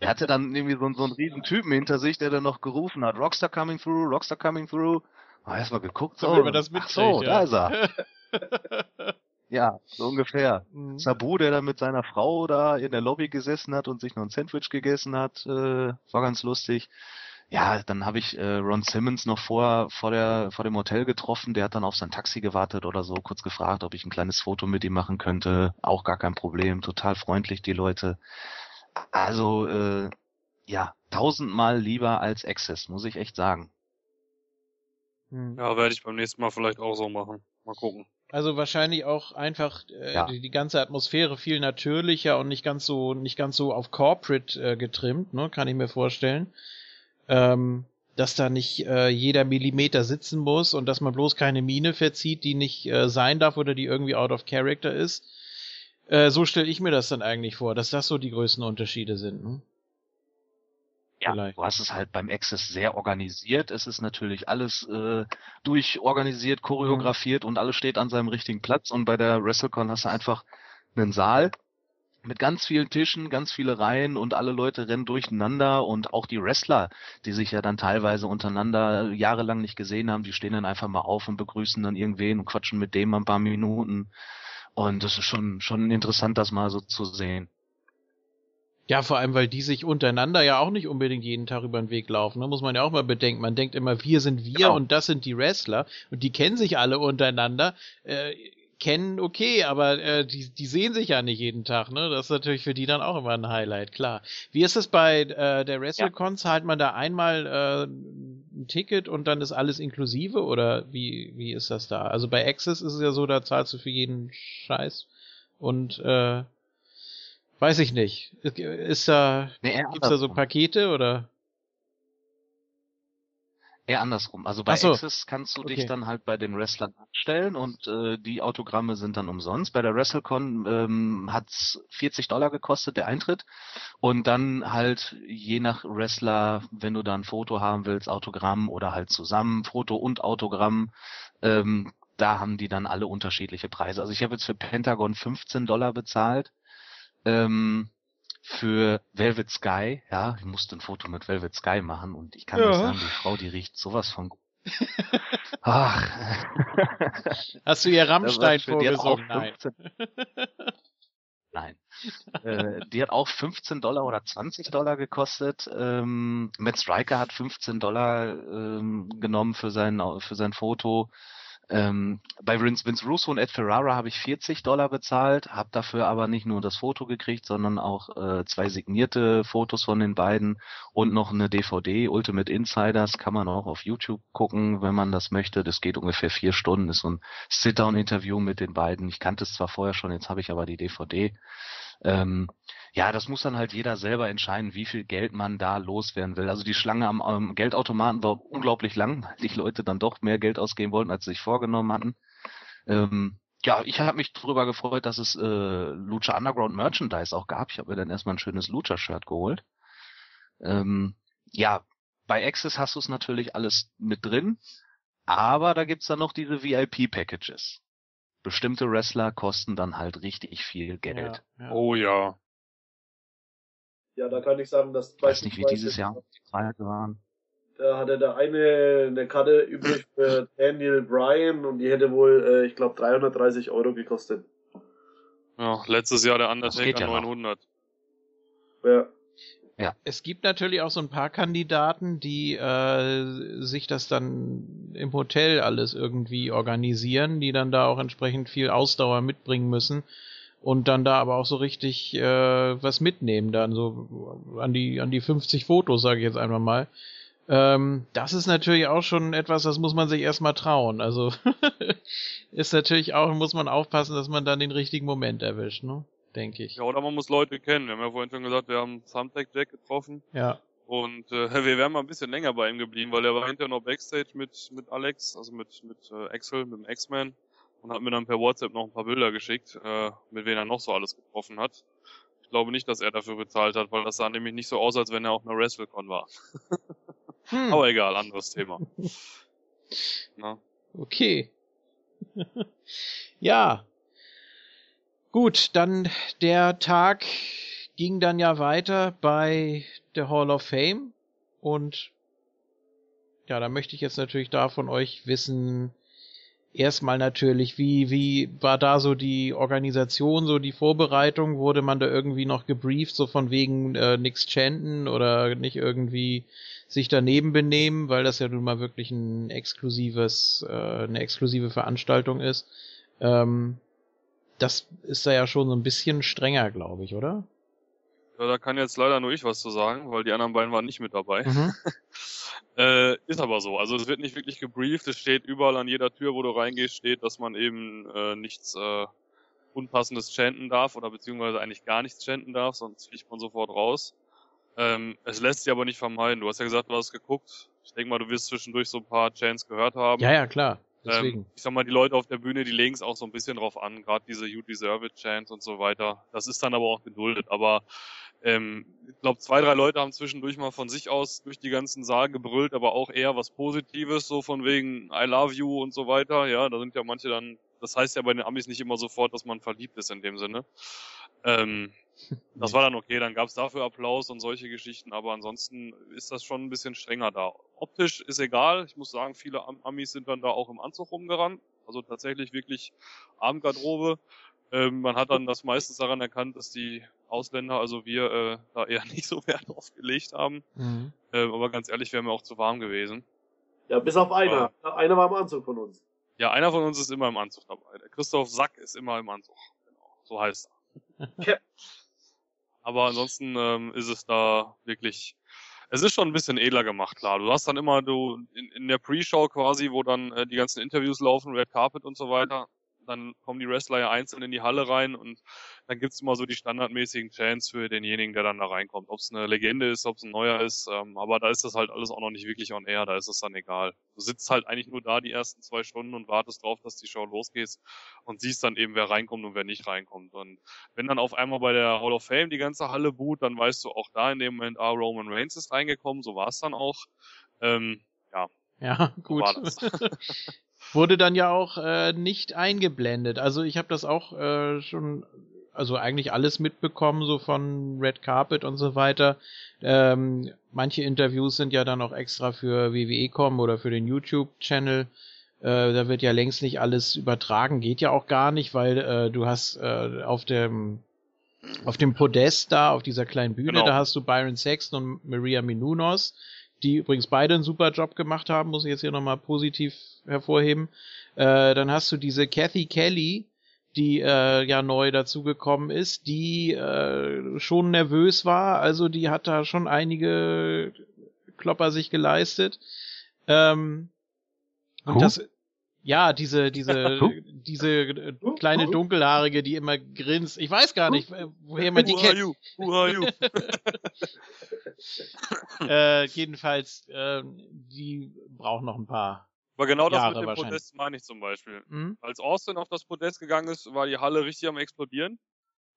Er hatte dann irgendwie so, so einen riesen Typen hinter sich, der dann noch gerufen hat, Rockstar coming through, Rockstar coming through. Ah, erstmal geguckt, so, so das ach so, ja. da ist er. ja, so ungefähr. Mhm. Sabu, der da mit seiner Frau da in der Lobby gesessen hat und sich noch ein Sandwich gegessen hat, äh, war ganz lustig. Ja, dann habe ich äh, Ron Simmons noch vor, vor, der, vor dem Hotel getroffen. Der hat dann auf sein Taxi gewartet oder so, kurz gefragt, ob ich ein kleines Foto mit ihm machen könnte. Auch gar kein Problem, total freundlich die Leute. Also, äh, ja, tausendmal lieber als Access, muss ich echt sagen. Hm. Ja, werde ich beim nächsten Mal vielleicht auch so machen. Mal gucken. Also wahrscheinlich auch einfach äh, ja. die, die, ganze Atmosphäre viel natürlicher und nicht ganz so nicht ganz so auf Corporate äh, getrimmt, ne, kann ich mir vorstellen. Ähm, dass da nicht äh, jeder Millimeter sitzen muss und dass man bloß keine Mine verzieht, die nicht äh, sein darf oder die irgendwie out of character ist. Äh, so stelle ich mir das dann eigentlich vor, dass das so die größten Unterschiede sind. Ne? Ja, Vielleicht. du hast es halt beim Access sehr organisiert. Es ist natürlich alles äh, durchorganisiert, choreografiert mhm. und alles steht an seinem richtigen Platz. Und bei der WrestleCon hast du einfach einen Saal mit ganz vielen Tischen, ganz viele Reihen und alle Leute rennen durcheinander und auch die Wrestler, die sich ja dann teilweise untereinander jahrelang nicht gesehen haben, die stehen dann einfach mal auf und begrüßen dann irgendwen und quatschen mit dem ein paar Minuten. Und das ist schon, schon interessant, das mal so zu sehen. Ja, vor allem, weil die sich untereinander ja auch nicht unbedingt jeden Tag über den Weg laufen. Da muss man ja auch mal bedenken. Man denkt immer, wir sind wir genau. und das sind die Wrestler und die kennen sich alle untereinander. Äh, kennen, okay, aber äh, die, die sehen sich ja nicht jeden Tag, ne? Das ist natürlich für die dann auch immer ein Highlight, klar. Wie ist es bei äh, der WrestleCon? Ja. Zahlt man da einmal äh, ein Ticket und dann ist alles inklusive oder wie, wie ist das da? Also bei Access ist es ja so, da zahlst du für jeden Scheiß und äh, weiß ich nicht. Ist da, nee, gibt's da so Pakete oder? Eher andersrum. Also bei so. Access kannst du okay. dich dann halt bei den Wrestlern anstellen und äh, die Autogramme sind dann umsonst. Bei der WrestleCon ähm, hat's 40 Dollar gekostet, der Eintritt. Und dann halt je nach Wrestler, wenn du da ein Foto haben willst, Autogramm oder halt zusammen, Foto und Autogramm, ähm, da haben die dann alle unterschiedliche Preise. Also ich habe jetzt für Pentagon 15 Dollar bezahlt. Ähm, für Velvet Sky, ja, ich musste ein Foto mit Velvet Sky machen und ich kann ja. sagen, die Frau, die riecht sowas von gut. Ach. Hast du ihr Rammstein vorgesungen? Nein. Nein. äh, die hat auch 15 Dollar oder 20 Dollar gekostet. Ähm, Matt Striker hat 15 Dollar ähm, genommen für sein, für sein Foto. Ähm, bei Vince, Russo und Ed Ferrara habe ich 40 Dollar bezahlt, habe dafür aber nicht nur das Foto gekriegt, sondern auch äh, zwei signierte Fotos von den beiden und noch eine DVD, Ultimate Insiders, kann man auch auf YouTube gucken, wenn man das möchte. Das geht ungefähr vier Stunden, ist so ein Sit-Down-Interview mit den beiden. Ich kannte es zwar vorher schon, jetzt habe ich aber die DVD. Ähm, ja, das muss dann halt jeder selber entscheiden, wie viel Geld man da loswerden will. Also die Schlange am, am Geldautomaten war unglaublich lang, weil die Leute dann doch mehr Geld ausgeben wollten, als sie sich vorgenommen hatten. Ähm, ja, ich habe mich darüber gefreut, dass es äh, Lucha Underground Merchandise auch gab. Ich habe mir dann erstmal ein schönes Lucha-Shirt geholt. Ähm, ja, bei Access hast du es natürlich alles mit drin, aber da gibt's dann noch diese VIP-Packages. Bestimmte Wrestler kosten dann halt richtig viel Geld. Ja, ja. Oh ja. Ja, da kann ich sagen, dass ich weiß nicht, wie dieses Jahr die Preise waren. Da hatte der eine eine Karte übrig für Daniel Bryan und die hätte wohl, äh, ich glaube, 330 Euro gekostet. Ja, letztes Jahr der Undertaker ja 900. Ja. Ja. Es gibt natürlich auch so ein paar Kandidaten, die äh, sich das dann im Hotel alles irgendwie organisieren, die dann da auch entsprechend viel Ausdauer mitbringen müssen und dann da aber auch so richtig äh, was mitnehmen, dann so an die an die 50 Fotos, sage ich jetzt einfach mal. Ähm, das ist natürlich auch schon etwas, das muss man sich erstmal trauen. Also ist natürlich auch, muss man aufpassen, dass man dann den richtigen Moment erwischt, ne? Denke ich. Ja, oder man muss Leute kennen. Wir haben ja vorhin schon gesagt, wir haben Thumbtack Jack getroffen. Ja. Und äh, wir wären mal ein bisschen länger bei ihm geblieben, weil er war hinterher noch Backstage mit, mit Alex, also mit, mit äh, Axel, mit dem X-Man und hat mir dann per WhatsApp noch ein paar Bilder geschickt, äh, mit wem er noch so alles getroffen hat. Ich glaube nicht, dass er dafür bezahlt hat, weil das sah nämlich nicht so aus, als wenn er auf einer WrestleCon war. hm. Aber egal, anderes Thema. Na? Okay. ja. Gut, dann der Tag ging dann ja weiter bei der Hall of Fame und ja, da möchte ich jetzt natürlich da von euch wissen, erstmal natürlich, wie, wie war da so die Organisation, so die Vorbereitung? Wurde man da irgendwie noch gebrieft, so von wegen äh, nix chanten oder nicht irgendwie sich daneben benehmen, weil das ja nun mal wirklich ein exklusives, äh, eine exklusive Veranstaltung ist. Ähm, das ist da ja schon so ein bisschen strenger, glaube ich, oder? Ja, da kann jetzt leider nur ich was zu sagen, weil die anderen beiden waren nicht mit dabei. Mhm. Äh, ist aber so. Also es wird nicht wirklich gebrieft. Es steht überall an jeder Tür, wo du reingehst, steht, dass man eben äh, nichts äh, Unpassendes chanten darf oder beziehungsweise eigentlich gar nichts chanten darf, sonst fliegt man sofort raus. Ähm, es lässt sich aber nicht vermeiden. Du hast ja gesagt, du hast geguckt. Ich denke mal, du wirst zwischendurch so ein paar Chants gehört haben. Ja, ja, klar. Deswegen. Ähm, ich sag mal, die Leute auf der Bühne, die legen es auch so ein bisschen drauf an, gerade diese You Deserve It Chants und so weiter. Das ist dann aber auch geduldet. Aber ähm, ich glaube, zwei, drei Leute haben zwischendurch mal von sich aus durch die ganzen Saal gebrüllt, aber auch eher was Positives, so von wegen I love you und so weiter. Ja, da sind ja manche dann, das heißt ja bei den Amis nicht immer sofort, dass man verliebt ist in dem Sinne. Ähm, das war dann okay, dann gab es dafür Applaus und solche Geschichten, aber ansonsten ist das schon ein bisschen strenger da. Optisch ist egal, ich muss sagen, viele Amis sind dann da auch im Anzug rumgerannt, also tatsächlich wirklich Abendgarderobe. Ähm, man hat dann das meistens daran erkannt, dass die Ausländer, also wir, äh, da eher nicht so Wert drauf gelegt haben. Mhm. Ähm, aber ganz ehrlich, wäre mir auch zu warm gewesen. Ja, bis auf einer. Aber, einer war im Anzug von uns. Ja, einer von uns ist immer im Anzug dabei. Der Christoph Sack ist immer im Anzug. Genau, so heißt er. Aber ansonsten ähm, ist es da wirklich, es ist schon ein bisschen edler gemacht, klar. Du hast dann immer, du in, in der Pre-Show quasi, wo dann äh, die ganzen Interviews laufen, Red Carpet und so weiter, dann kommen die Wrestler ja einzeln in die Halle rein und dann gibt's immer so die standardmäßigen Chants für denjenigen, der dann da reinkommt. Ob es eine Legende ist, ob es ein neuer ist, ähm, aber da ist das halt alles auch noch nicht wirklich on air, da ist es dann egal. Du sitzt halt eigentlich nur da die ersten zwei Stunden und wartest drauf, dass die Show losgeht und siehst dann eben, wer reinkommt und wer nicht reinkommt. Und wenn dann auf einmal bei der Hall of Fame die ganze Halle boot, dann weißt du auch da in dem Moment, ah, Roman Reigns ist reingekommen, so war es dann auch. Ähm, ja. Ja, gut. So Wurde dann ja auch äh, nicht eingeblendet. Also ich habe das auch äh, schon also eigentlich alles mitbekommen, so von Red Carpet und so weiter. Ähm, manche Interviews sind ja dann auch extra für WWE kommen oder für den YouTube-Channel. Äh, da wird ja längst nicht alles übertragen, geht ja auch gar nicht, weil äh, du hast äh, auf dem auf dem Podest da, auf dieser kleinen Bühne, genau. da hast du Byron Sexton und Maria Menounos, die übrigens beide einen super Job gemacht haben, muss ich jetzt hier nochmal positiv hervorheben. Äh, dann hast du diese Kathy Kelly, die äh, ja neu dazugekommen ist, die äh, schon nervös war, also die hat da schon einige Klopper sich geleistet. Ähm, und das, ja, diese, diese, diese kleine dunkelhaarige, die immer grinst. Ich weiß gar nicht, woher man die kennt. Who Who are you? äh, jedenfalls, äh, die braucht noch ein paar aber genau das Jahre mit dem Podest meine ich zum Beispiel. Mhm. Als Austin auf das Podest gegangen ist, war die Halle richtig am explodieren.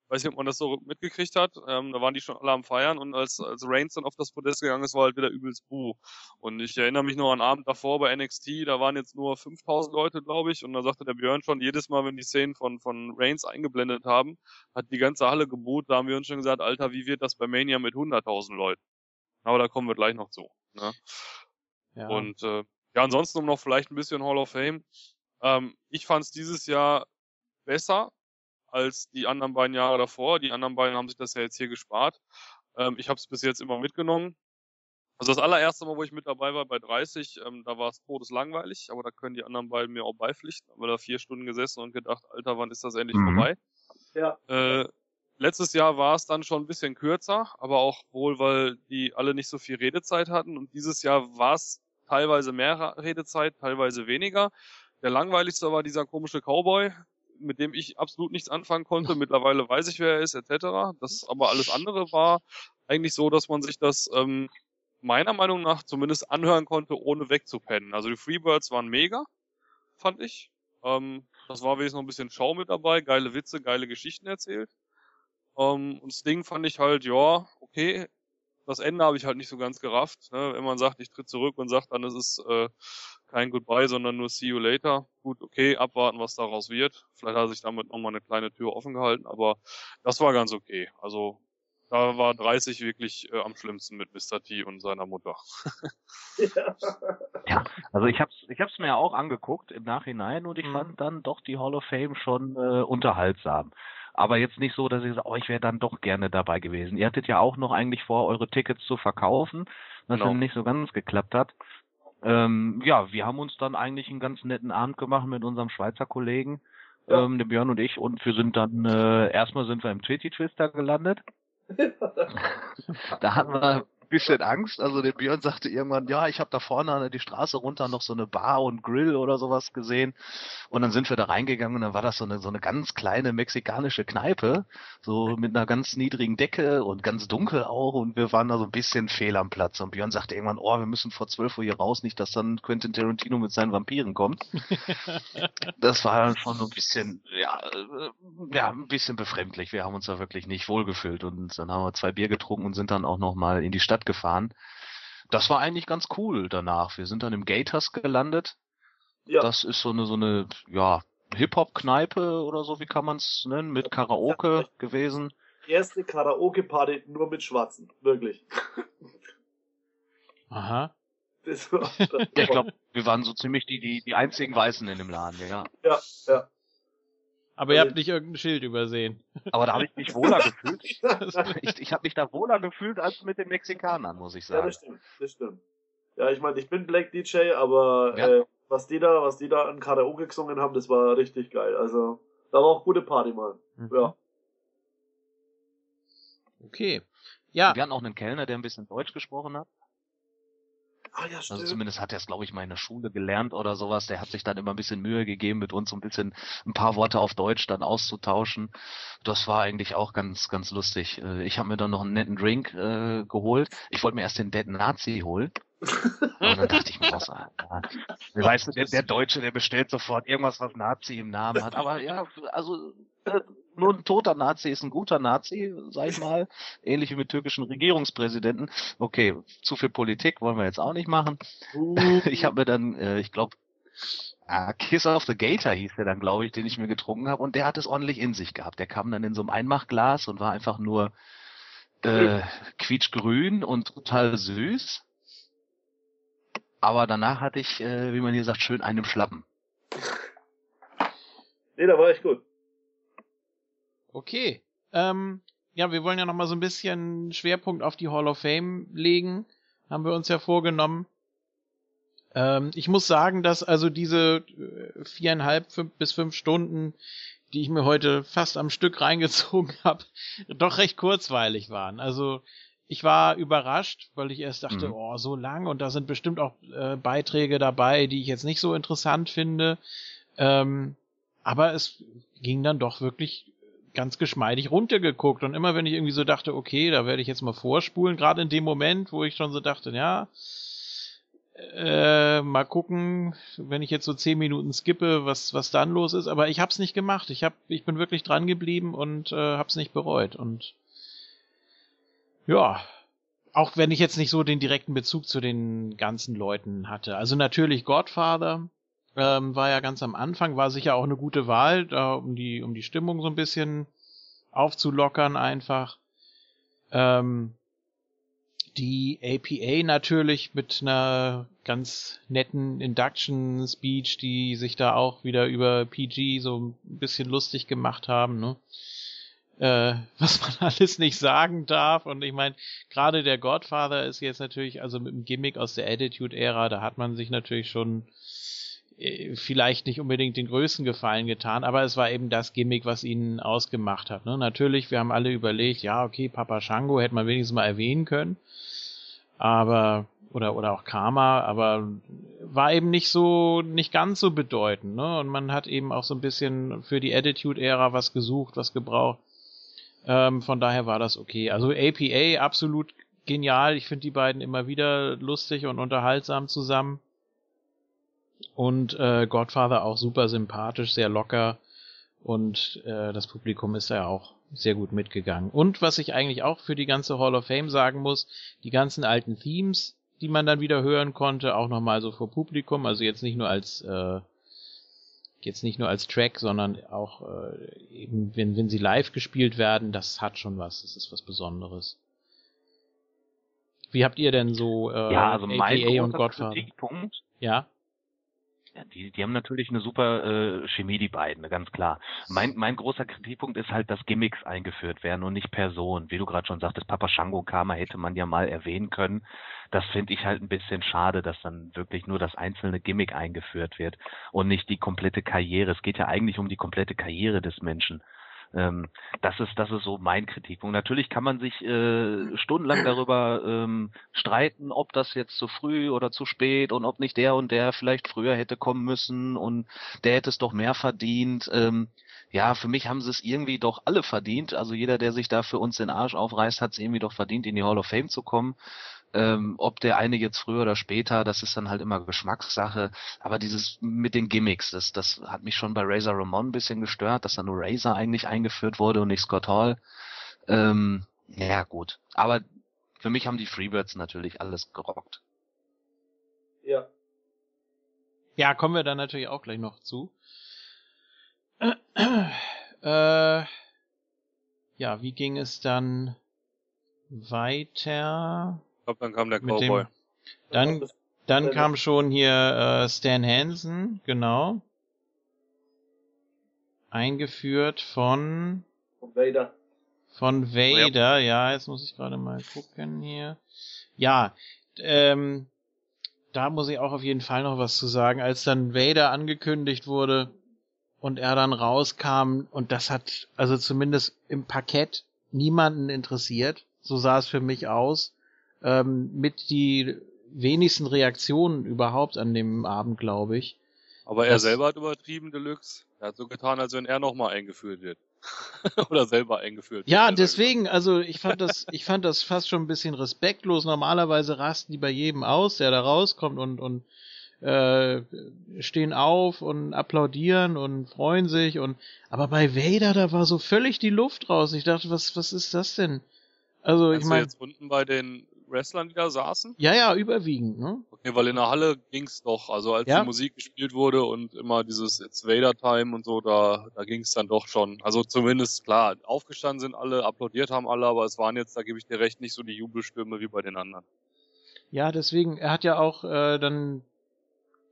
Weiß nicht, ob man das so mitgekriegt hat. Ähm, da waren die schon alle am Feiern und als, als Reigns dann auf das Podest gegangen ist, war halt wieder übelst Buh. Und ich erinnere mich noch an Abend davor bei NXT, da waren jetzt nur 5000 Leute, glaube ich, und da sagte der Björn schon, jedes Mal, wenn die Szenen von, von Reigns eingeblendet haben, hat die ganze Halle geboot. Da haben wir uns schon gesagt, Alter, wie wird das bei Mania mit 100.000 Leuten? Aber da kommen wir gleich noch zu. Ne? Ja. Und äh, ja, ansonsten um noch vielleicht ein bisschen Hall of Fame. Ähm, ich fand es dieses Jahr besser als die anderen beiden Jahre davor. Die anderen beiden haben sich das ja jetzt hier gespart. Ähm, ich habe es bis jetzt immer mitgenommen. Also das allererste Mal, wo ich mit dabei war, bei 30, ähm, da war es todeslangweilig, aber da können die anderen beiden mir auch beipflichten. Aber da vier Stunden gesessen und gedacht, Alter, wann ist das endlich mhm. vorbei? Ja. Äh, letztes Jahr war es dann schon ein bisschen kürzer, aber auch wohl, weil die alle nicht so viel Redezeit hatten. Und dieses Jahr war es teilweise mehr Redezeit, teilweise weniger. Der langweiligste war dieser komische Cowboy, mit dem ich absolut nichts anfangen konnte. Mittlerweile weiß ich, wer er ist, etc. Das aber alles andere war eigentlich so, dass man sich das ähm, meiner Meinung nach zumindest anhören konnte, ohne wegzupennen. Also die Freebirds waren mega, fand ich. Ähm, das war wenigstens noch ein bisschen Schau mit dabei, geile Witze, geile Geschichten erzählt. Ähm, und das Ding fand ich halt, ja, okay, das Ende habe ich halt nicht so ganz gerafft. Ne? Wenn man sagt, ich tritt zurück und sagt dann, es ist äh, kein Goodbye, sondern nur See you later. Gut, okay, abwarten, was daraus wird. Vielleicht hat sich damit nochmal eine kleine Tür offen gehalten, aber das war ganz okay. Also da war 30 wirklich äh, am schlimmsten mit Mr. T und seiner Mutter. ja, also ich hab's, ich hab's mir ja auch angeguckt im Nachhinein und ich mhm. fand dann doch die Hall of Fame schon äh, unterhaltsam aber jetzt nicht so, dass ich sage, oh, ich wäre dann doch gerne dabei gewesen. Ihr hattet ja auch noch eigentlich vor, eure Tickets zu verkaufen, was genau. dann nicht so ganz geklappt hat. Ähm, ja, wir haben uns dann eigentlich einen ganz netten Abend gemacht mit unserem Schweizer Kollegen, ja. ähm, dem Björn und ich, und wir sind dann äh, erstmal sind wir im Twitty Twister gelandet. da hatten wir bisschen Angst. Also der Björn sagte irgendwann, ja, ich habe da vorne die Straße runter noch so eine Bar und Grill oder sowas gesehen. Und dann sind wir da reingegangen und dann war das so eine, so eine ganz kleine mexikanische Kneipe, so mit einer ganz niedrigen Decke und ganz dunkel auch. Und wir waren da so ein bisschen fehl am Platz. Und Björn sagte irgendwann, oh, wir müssen vor zwölf Uhr hier raus, nicht, dass dann Quentin Tarantino mit seinen Vampiren kommt. das war dann schon so ein bisschen, ja, ja, ein bisschen befremdlich. Wir haben uns da wirklich nicht wohlgefühlt. Und dann haben wir zwei Bier getrunken und sind dann auch noch mal in die Stadt gefahren. Das war eigentlich ganz cool danach. Wir sind dann im Gators gelandet. Ja. Das ist so eine, so eine, ja, Hip-Hop-Kneipe oder so, wie kann man es nennen, mit Karaoke ja, gewesen. Erste Karaoke-Party nur mit Schwarzen, wirklich. Aha. Das war, das ja, ich glaube, wir waren so ziemlich die, die, die einzigen Weißen in dem Laden, ja. Ja, ja. Aber ihr habt nicht irgendein Schild übersehen. Aber da habe ich mich wohler gefühlt. ich ich habe mich da wohler gefühlt als mit den Mexikanern, muss ich sagen. Ja, das stimmt, das stimmt. Ja, ich meine, ich bin Black DJ, aber ja. äh, was die da, was die da an Karaoke gesungen haben, das war richtig geil. Also, da war auch gute Party, Mann. Mhm. Ja. Okay. Ja. Wir hatten auch einen Kellner, der ein bisschen Deutsch gesprochen hat. Ah, ja, also stimmt. Also zumindest hat er es, glaube ich, mal in der Schule gelernt oder sowas. Der hat sich dann immer ein bisschen Mühe gegeben, mit uns so ein bisschen ein paar Worte auf Deutsch dann auszutauschen. Das war eigentlich auch ganz, ganz lustig. Äh, ich habe mir dann noch einen netten Drink äh, geholt. Ich wollte mir erst den Dead Nazi holen. Und dann dachte ich mir auch so, ja, weißt du, der, der Deutsche, der bestellt sofort irgendwas, was Nazi im Namen hat. Aber ja, also äh, nur ein toter Nazi ist ein guter Nazi, sag ich mal. Ähnlich wie mit türkischen Regierungspräsidenten. Okay, zu viel Politik wollen wir jetzt auch nicht machen. Ich habe mir dann, äh, ich glaube, Ah, Kiss of the Gator hieß der dann, glaube ich, den ich mir getrunken habe. Und der hat es ordentlich in sich gehabt. Der kam dann in so einem Einmachglas und war einfach nur äh, quietschgrün und total süß. Aber danach hatte ich, äh, wie man hier sagt, schön einen Schlappen. Nee, da war ich gut. Okay. Ähm, ja, wir wollen ja nochmal so ein bisschen Schwerpunkt auf die Hall of Fame legen. Haben wir uns ja vorgenommen. Ähm, ich muss sagen, dass also diese äh, viereinhalb fünf, bis fünf Stunden, die ich mir heute fast am Stück reingezogen habe, doch recht kurzweilig waren. Also ich war überrascht, weil ich erst dachte, mhm. oh, so lang und da sind bestimmt auch äh, Beiträge dabei, die ich jetzt nicht so interessant finde. Ähm, aber es ging dann doch wirklich ganz geschmeidig runtergeguckt und immer wenn ich irgendwie so dachte, okay, da werde ich jetzt mal vorspulen, gerade in dem Moment, wo ich schon so dachte, ja, äh, mal gucken, wenn ich jetzt so zehn Minuten skippe, was was dann los ist. Aber ich hab's nicht gemacht. Ich hab, ich bin wirklich dran geblieben und äh, hab's nicht bereut. Und ja, auch wenn ich jetzt nicht so den direkten Bezug zu den ganzen Leuten hatte. Also natürlich Godfather ähm, war ja ganz am Anfang, war sicher auch eine gute Wahl, da, um die um die Stimmung so ein bisschen aufzulockern einfach. Ähm, die APA natürlich mit einer ganz netten Induction Speech, die sich da auch wieder über PG so ein bisschen lustig gemacht haben, ne? Äh, was man alles nicht sagen darf. Und ich meine, gerade der Godfather ist jetzt natürlich, also mit dem Gimmick aus der Attitude-Ära, da hat man sich natürlich schon äh, vielleicht nicht unbedingt den größten Gefallen getan, aber es war eben das Gimmick, was ihn ausgemacht hat. Ne? Natürlich, wir haben alle überlegt, ja, okay, Papa Shango hätte man wenigstens mal erwähnen können, aber oder oder auch Karma, aber war eben nicht so nicht ganz so bedeutend, ne? Und man hat eben auch so ein bisschen für die Attitude-Ära was gesucht, was gebraucht. Ähm, von daher war das okay. Also APA absolut genial. Ich finde die beiden immer wieder lustig und unterhaltsam zusammen. Und äh, Godfather auch super sympathisch, sehr locker. Und äh, das Publikum ist ja auch sehr gut mitgegangen. Und was ich eigentlich auch für die ganze Hall of Fame sagen muss, die ganzen alten Themes, die man dann wieder hören konnte, auch nochmal so vor Publikum, also jetzt nicht nur als äh, jetzt nicht nur als Track, sondern auch äh, eben, wenn, wenn sie live gespielt werden, das hat schon was, das ist was Besonderes. Wie habt ihr denn so äh, ja, also APA und Godfather? Kritikpunkt, ja. Ja, die, die haben natürlich eine super äh, Chemie, die beiden, ganz klar. Mein, mein großer Kritikpunkt ist halt, dass Gimmicks eingeführt werden und nicht Personen. Wie du gerade schon sagtest, Papa Shango Kama hätte man ja mal erwähnen können. Das finde ich halt ein bisschen schade, dass dann wirklich nur das einzelne Gimmick eingeführt wird und nicht die komplette Karriere. Es geht ja eigentlich um die komplette Karriere des Menschen. Ähm, das ist das ist so mein Kritikpunkt. Natürlich kann man sich äh, stundenlang darüber ähm, streiten, ob das jetzt zu früh oder zu spät und ob nicht der und der vielleicht früher hätte kommen müssen und der hätte es doch mehr verdient. Ähm, ja, für mich haben sie es irgendwie doch alle verdient. Also jeder, der sich da für uns den Arsch aufreißt, hat es irgendwie doch verdient, in die Hall of Fame zu kommen. Ähm, ob der eine jetzt früher oder später, das ist dann halt immer Geschmackssache. Aber dieses mit den Gimmicks, das, das hat mich schon bei Razor Ramon ein bisschen gestört, dass da nur Razor eigentlich eingeführt wurde und nicht Scott Hall. Ähm, ja, gut. Aber für mich haben die Freebirds natürlich alles gerockt. Ja. Ja, kommen wir dann natürlich auch gleich noch zu. Äh, ja, wie ging es dann weiter? Glaube, dann kam der Cowboy. Dem, dann, dann kam schon hier äh, Stan Hansen, genau. Eingeführt von von Vader. Von Vader, ja, jetzt muss ich gerade mal gucken hier. Ja, ähm, da muss ich auch auf jeden Fall noch was zu sagen. Als dann Vader angekündigt wurde, und er dann rauskam und das hat also zumindest im Parkett niemanden interessiert. So sah es für mich aus. Ähm, mit die wenigsten Reaktionen überhaupt an dem Abend, glaube ich. Aber er das, selber hat übertrieben, Deluxe. Er hat so getan, als wenn er nochmal eingeführt wird. Oder selber eingeführt wird. Ja, deswegen, also ich fand das, ich fand das fast schon ein bisschen respektlos. Normalerweise rasten die bei jedem aus, der da rauskommt und, und äh, stehen auf und applaudieren und freuen sich und aber bei Vader da war so völlig die Luft raus. Ich dachte, was was ist das denn? Also Meinst ich meine jetzt unten bei den Wrestlern, die da saßen? Ja, ja, überwiegend, ne? Okay, weil in der Halle ging's doch, also als ja? die Musik gespielt wurde und immer dieses It's Vader Time und so, da da ging's dann doch schon. Also zumindest klar, aufgestanden sind alle, applaudiert haben alle, aber es waren jetzt, da gebe ich dir recht, nicht so die Jubelstürme wie bei den anderen. Ja, deswegen, er hat ja auch äh, dann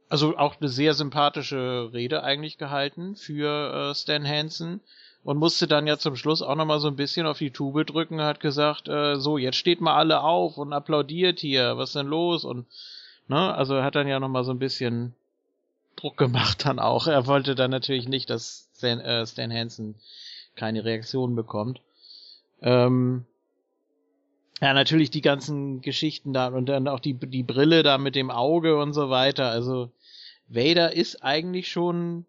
also auch eine sehr sympathische Rede eigentlich gehalten für äh, Stan Hansen und musste dann ja zum Schluss auch nochmal so ein bisschen auf die Tube drücken, hat gesagt, äh, so, jetzt steht mal alle auf und applaudiert hier, was denn los? Und ne, also er hat dann ja nochmal so ein bisschen Druck gemacht dann auch. Er wollte dann natürlich nicht, dass Stan, äh, Stan Hansen keine Reaktion bekommt. Ähm, ja, natürlich die ganzen Geschichten da und dann auch die, die Brille da mit dem Auge und so weiter. Also Vader ist eigentlich schon,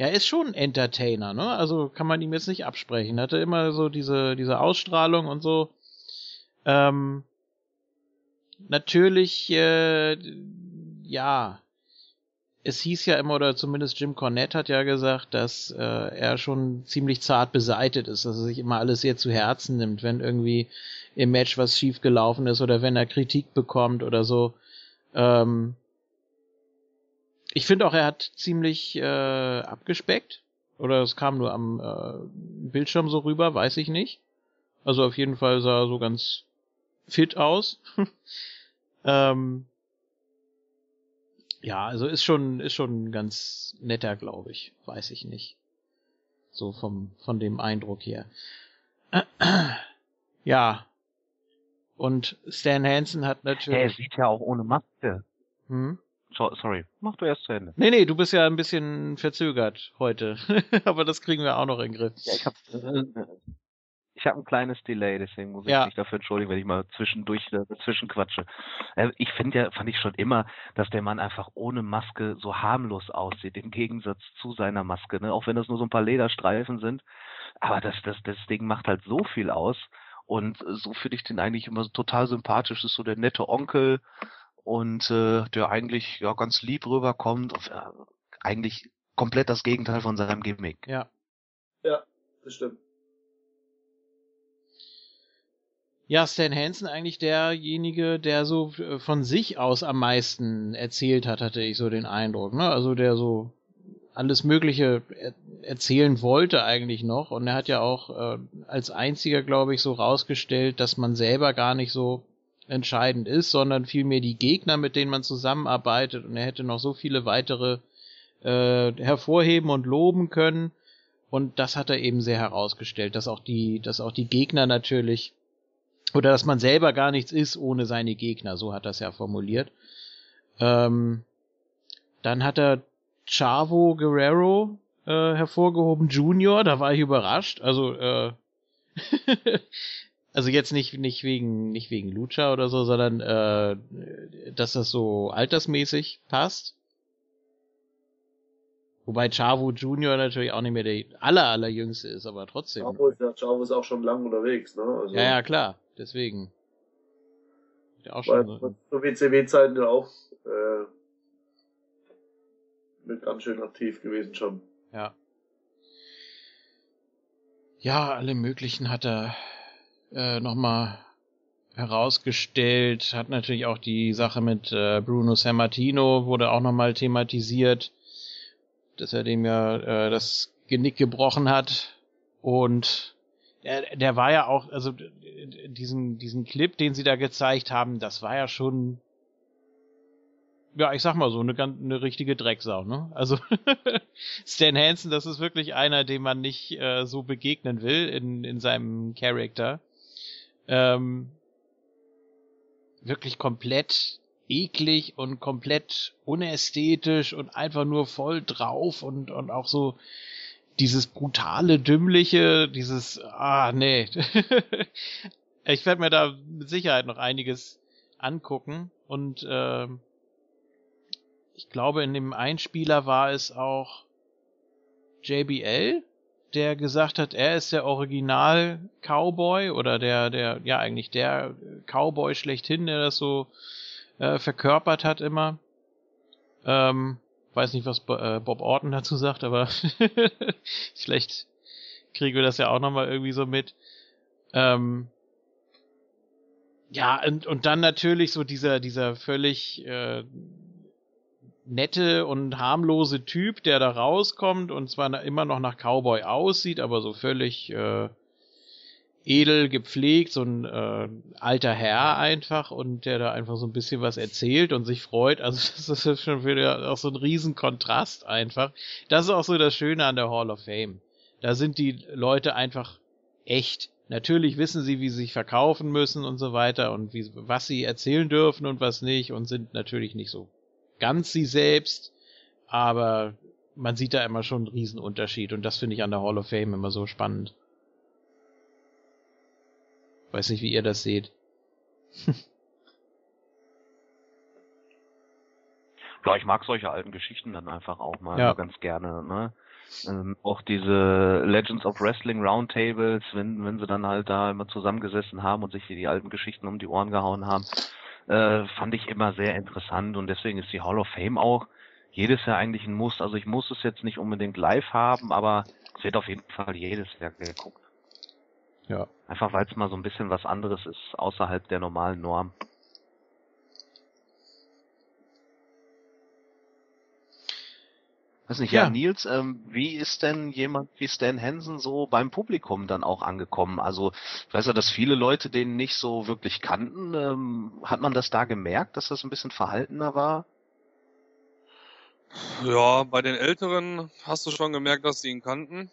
ja, ist schon ein Entertainer, ne? Also kann man ihm jetzt nicht absprechen. Hatte immer so diese, diese Ausstrahlung und so. Ähm, natürlich, äh, ja, es hieß ja immer, oder zumindest Jim Cornette hat ja gesagt, dass äh, er schon ziemlich zart beseitet ist, dass er sich immer alles sehr zu Herzen nimmt, wenn irgendwie im Match was schief gelaufen ist oder wenn er Kritik bekommt oder so. Ähm, ich finde auch, er hat ziemlich äh, abgespeckt. Oder es kam nur am äh, Bildschirm so rüber, weiß ich nicht. Also auf jeden Fall sah er so ganz fit aus. ähm, ja, also ist schon, ist schon ganz netter, glaube ich. Weiß ich nicht. So vom, von dem Eindruck her. ja. Und Stan Hansen hat natürlich. Er sieht ja auch ohne Maske. Hm? So, sorry, mach du erst zu Ende. Nee, nee, du bist ja ein bisschen verzögert heute. Aber das kriegen wir auch noch in den Griff. Ja, ich hab, äh, ich habe ein kleines Delay, deswegen muss ich ja. mich dafür entschuldigen, wenn ich mal zwischendurch äh, dazwischen quatsche. Äh, ich finde ja, fand ich schon immer, dass der Mann einfach ohne Maske so harmlos aussieht, im Gegensatz zu seiner Maske, ne? Auch wenn das nur so ein paar Lederstreifen sind. Aber das, das, das Ding macht halt so viel aus. Und so finde ich den eigentlich immer so total sympathisch. Das ist so der nette Onkel und äh, der eigentlich ja ganz lieb rüberkommt. Äh, eigentlich komplett das Gegenteil von seinem Gimmick. Ja. Ja, das stimmt. Ja, Stan Hansen eigentlich derjenige, der so äh, von sich aus am meisten erzählt hat, hatte ich so den Eindruck. Ne? Also der so alles Mögliche er erzählen wollte eigentlich noch. Und er hat ja auch äh, als einziger, glaube ich, so rausgestellt, dass man selber gar nicht so entscheidend ist, sondern vielmehr die Gegner, mit denen man zusammenarbeitet. Und er hätte noch so viele weitere äh, hervorheben und loben können. Und das hat er eben sehr herausgestellt, dass auch die, dass auch die Gegner natürlich oder dass man selber gar nichts ist ohne seine Gegner, so hat es ja formuliert. Ähm, dann hat er Chavo Guerrero äh, hervorgehoben. Junior, da war ich überrascht. Also, äh, also jetzt nicht, nicht wegen, nicht wegen Lucha oder so, sondern, äh, dass das so altersmäßig passt. Wobei Chavo Junior natürlich auch nicht mehr der aller, allerjüngste ist, aber trotzdem. Chavo ist, ja, Chavo ist auch schon lang unterwegs, ne? Also ja, ja, klar. Deswegen. Ja, auch schon so, so WCW-Zeiten ja auch äh, mit ganz schön aktiv gewesen schon. Ja. Ja, alle möglichen hat er äh, nochmal herausgestellt. Hat natürlich auch die Sache mit äh, Bruno Sammartino wurde auch nochmal thematisiert, dass er dem ja äh, das Genick gebrochen hat. Und der, der war ja auch, also diesen, diesen Clip, den sie da gezeigt haben, das war ja schon ja, ich sag mal so, eine, eine richtige Drecksau, ne? Also Stan Hansen, das ist wirklich einer, dem man nicht äh, so begegnen will in, in seinem Charakter. Ähm, wirklich komplett eklig und komplett unästhetisch und einfach nur voll drauf und, und auch so dieses brutale, dümmliche, dieses, ah, nee. ich werde mir da mit Sicherheit noch einiges angucken und äh, ich glaube, in dem Einspieler war es auch JBL, der gesagt hat, er ist der Original Cowboy oder der, der, ja, eigentlich der Cowboy schlechthin, der das so äh, verkörpert hat immer. Ähm, weiß nicht, was äh, Bob Orton dazu sagt, aber vielleicht kriegen wir das ja auch nochmal irgendwie so mit. Ähm, ja, und, und dann natürlich so dieser, dieser völlig äh, nette und harmlose Typ, der da rauskommt und zwar immer noch nach Cowboy aussieht, aber so völlig äh, edel gepflegt, so ein äh, alter Herr einfach und der da einfach so ein bisschen was erzählt und sich freut. Also das ist schon wieder auch so ein Riesenkontrast einfach. Das ist auch so das Schöne an der Hall of Fame. Da sind die Leute einfach echt. Natürlich wissen sie, wie sie sich verkaufen müssen und so weiter und wie, was sie erzählen dürfen und was nicht und sind natürlich nicht so ganz sie selbst, aber man sieht da immer schon einen Riesenunterschied und das finde ich an der Hall of Fame immer so spannend. Weiß nicht, wie ihr das seht. ja, ich mag solche alten Geschichten dann einfach auch mal ja. ganz gerne, ne? Ähm, auch diese Legends of Wrestling Roundtables, wenn, wenn sie dann halt da immer zusammengesessen haben und sich die alten Geschichten um die Ohren gehauen haben äh, fand ich immer sehr interessant und deswegen ist die Hall of Fame auch jedes Jahr eigentlich ein Muss. Also ich muss es jetzt nicht unbedingt live haben, aber es wird auf jeden Fall jedes Jahr geguckt. Ja. Einfach weil es mal so ein bisschen was anderes ist, außerhalb der normalen Norm. Weiß nicht, ja, ja Nils, ähm, wie ist denn jemand wie Stan Hansen so beim Publikum dann auch angekommen? Also, ich weiß ja, dass viele Leute den nicht so wirklich kannten. Ähm, hat man das da gemerkt, dass das ein bisschen verhaltener war? Ja, bei den Älteren hast du schon gemerkt, dass sie ihn kannten,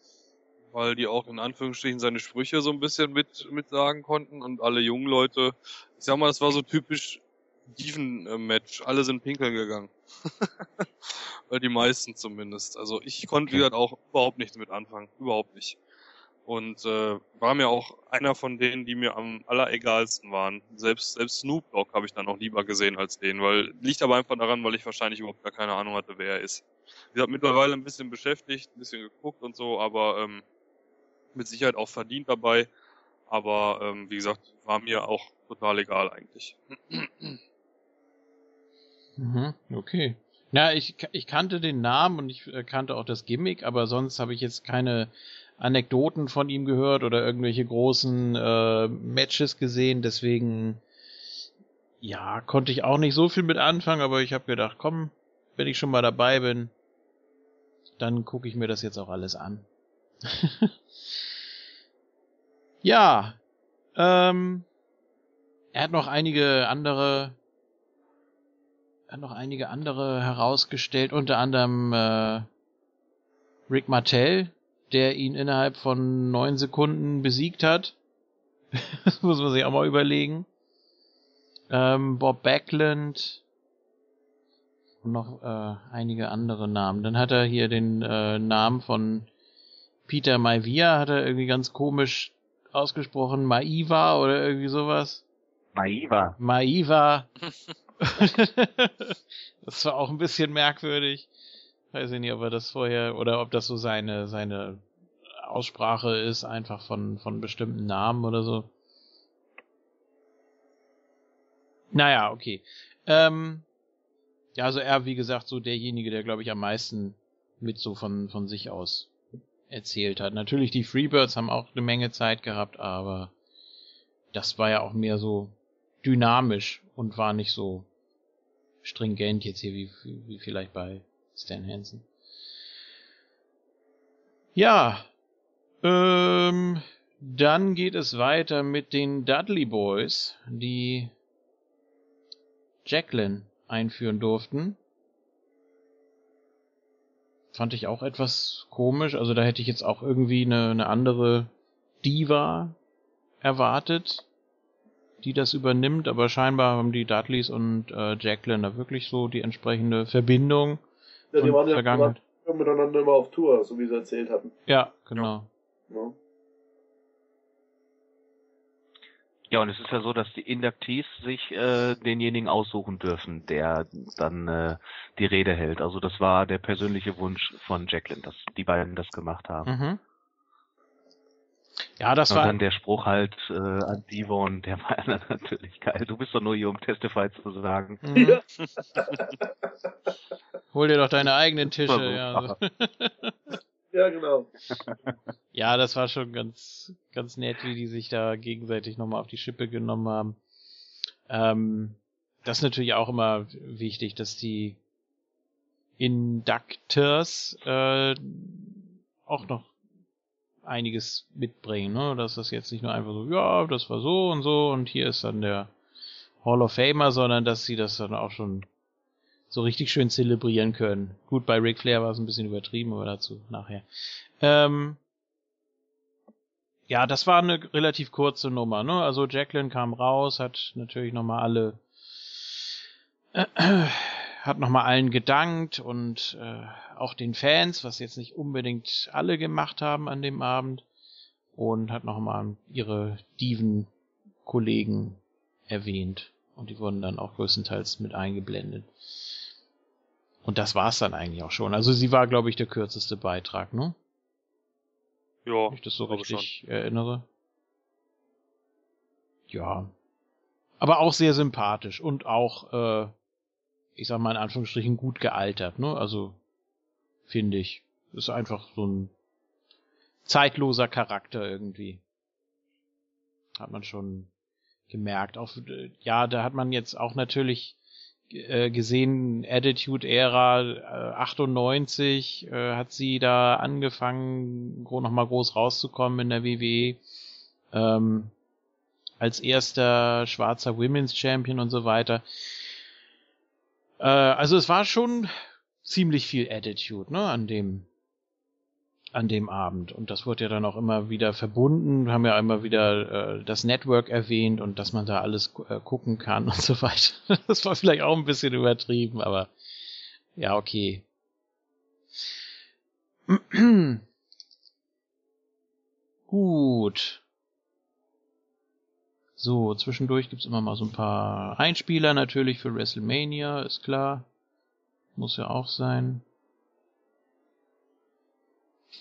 weil die auch in Anführungsstrichen seine Sprüche so ein bisschen mit, mit sagen konnten und alle jungen Leute, ich sag mal, das war so typisch Dieven-Match. Alle sind pinkeln gegangen. Die meisten zumindest. Also ich konnte okay. auch überhaupt nichts mit anfangen. Überhaupt nicht. Und äh, war mir auch einer von denen, die mir am alleregalsten waren. Selbst, selbst Snoop Dogg habe ich dann auch lieber gesehen als den, weil liegt aber einfach daran, weil ich wahrscheinlich überhaupt gar keine Ahnung hatte, wer er ist. Ich habe mittlerweile ein bisschen beschäftigt, ein bisschen geguckt und so, aber ähm, mit Sicherheit auch verdient dabei. Aber ähm, wie gesagt, war mir auch total egal eigentlich. Mhm, okay. Ja, ich, ich kannte den Namen und ich äh, kannte auch das Gimmick, aber sonst habe ich jetzt keine Anekdoten von ihm gehört oder irgendwelche großen äh, Matches gesehen, deswegen ja, konnte ich auch nicht so viel mit anfangen, aber ich habe gedacht, komm, wenn ich schon mal dabei bin, dann gucke ich mir das jetzt auch alles an. ja, ähm, er hat noch einige andere hat noch einige andere herausgestellt, unter anderem äh, Rick Martell, der ihn innerhalb von neun Sekunden besiegt hat. das muss man sich auch mal überlegen. Ähm, Bob Backlund, Und noch äh, einige andere Namen. Dann hat er hier den äh, Namen von Peter Maivia, hat er irgendwie ganz komisch ausgesprochen. Maiva oder irgendwie sowas. Maiva. Maiva. das war auch ein bisschen merkwürdig. Weiß ich nicht, ob er das vorher oder ob das so seine seine Aussprache ist, einfach von von bestimmten Namen oder so. Naja, okay. Ähm, ja, also er, wie gesagt, so derjenige, der, glaube ich, am meisten mit so von, von sich aus erzählt hat. Natürlich, die Freebirds haben auch eine Menge Zeit gehabt, aber das war ja auch mehr so dynamisch und war nicht so stringent jetzt hier wie, wie vielleicht bei Stan Hansen. Ja, ähm, dann geht es weiter mit den Dudley Boys, die Jacqueline einführen durften. Fand ich auch etwas komisch. Also da hätte ich jetzt auch irgendwie eine, eine andere Diva erwartet, die das übernimmt. Aber scheinbar haben die Dudleys und äh, Jacqueline da wirklich so die entsprechende Verbindung. Ja, die waren ja Vergangenheit. miteinander immer auf Tour, so wie sie erzählt hatten. Ja, genau. Ja. Ja, und es ist ja so, dass die Induktees sich äh, denjenigen aussuchen dürfen, der dann äh, die Rede hält. Also das war der persönliche Wunsch von Jacqueline, dass die beiden das gemacht haben. Mhm. Ja, das und war. Und dann der Spruch halt äh, an Devon, der war natürlich geil. Du bist doch nur hier, um Testify zu sagen. Mhm. Hol dir doch deine eigenen Tische. Ja. Ja, genau. ja, das war schon ganz, ganz nett, wie die sich da gegenseitig nochmal auf die Schippe genommen haben. Ähm, das ist natürlich auch immer wichtig, dass die Inductors äh, auch noch einiges mitbringen, ne? Dass das jetzt nicht nur einfach so, ja, das war so und so und hier ist dann der Hall of Famer, sondern dass sie das dann auch schon so richtig schön zelebrieren können. Gut, bei Ric Flair war es ein bisschen übertrieben, aber dazu nachher. Ähm, ja, das war eine relativ kurze Nummer, ne? Also Jacqueline kam raus, hat natürlich nochmal alle, hat nochmal allen gedankt und äh, auch den Fans, was jetzt nicht unbedingt alle gemacht haben an dem Abend und hat nochmal ihre Diven-Kollegen erwähnt und die wurden dann auch größtenteils mit eingeblendet. Und das war's dann eigentlich auch schon. Also sie war, glaube ich, der kürzeste Beitrag, ne? Ja. Wenn ich das so richtig schon. erinnere. Ja. Aber auch sehr sympathisch und auch, äh, ich sag mal in Anführungsstrichen, gut gealtert, ne? Also, finde ich. Ist einfach so ein zeitloser Charakter irgendwie. Hat man schon gemerkt. Auch, äh, ja, da hat man jetzt auch natürlich äh, gesehen, Attitude-Ära äh, 98 äh, hat sie da angefangen, nochmal groß rauszukommen in der WWE. Ähm, als erster schwarzer Women's Champion und so weiter. Äh, also es war schon ziemlich viel Attitude, ne, an dem an dem Abend. Und das wurde ja dann auch immer wieder verbunden. Wir haben ja immer wieder äh, das Network erwähnt und dass man da alles äh, gucken kann und so weiter. Das war vielleicht auch ein bisschen übertrieben, aber ja, okay. Gut. So, zwischendurch gibt's immer mal so ein paar Einspieler natürlich für WrestleMania, ist klar. Muss ja auch sein.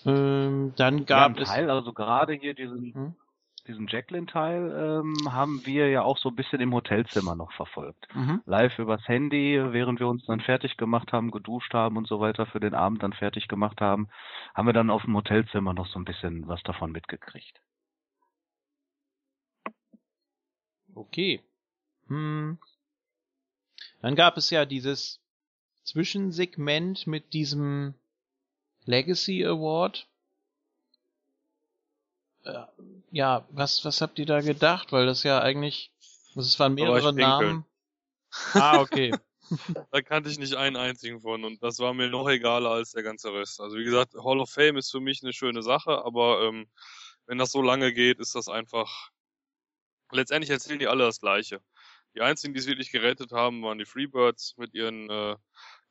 Ähm, dann gab ja, es. Teil, also gerade hier diesen, hm? diesen Jacqueline-Teil ähm, haben wir ja auch so ein bisschen im Hotelzimmer noch verfolgt. Mhm. Live übers Handy, während wir uns dann fertig gemacht haben, geduscht haben und so weiter, für den Abend dann fertig gemacht haben, haben wir dann auf dem Hotelzimmer noch so ein bisschen was davon mitgekriegt. Okay. Hm. Dann gab es ja dieses Zwischensegment mit diesem Legacy Award. Äh, ja, was, was habt ihr da gedacht? Weil das ja eigentlich, es waren mehrere Namen. Ah, okay. da kannte ich nicht einen einzigen von und das war mir noch egaler als der ganze Rest. Also wie gesagt, Hall of Fame ist für mich eine schöne Sache, aber ähm, wenn das so lange geht, ist das einfach. Letztendlich erzählen die alle das Gleiche. Die einzigen, die es wirklich gerettet haben, waren die Freebirds mit ihren äh,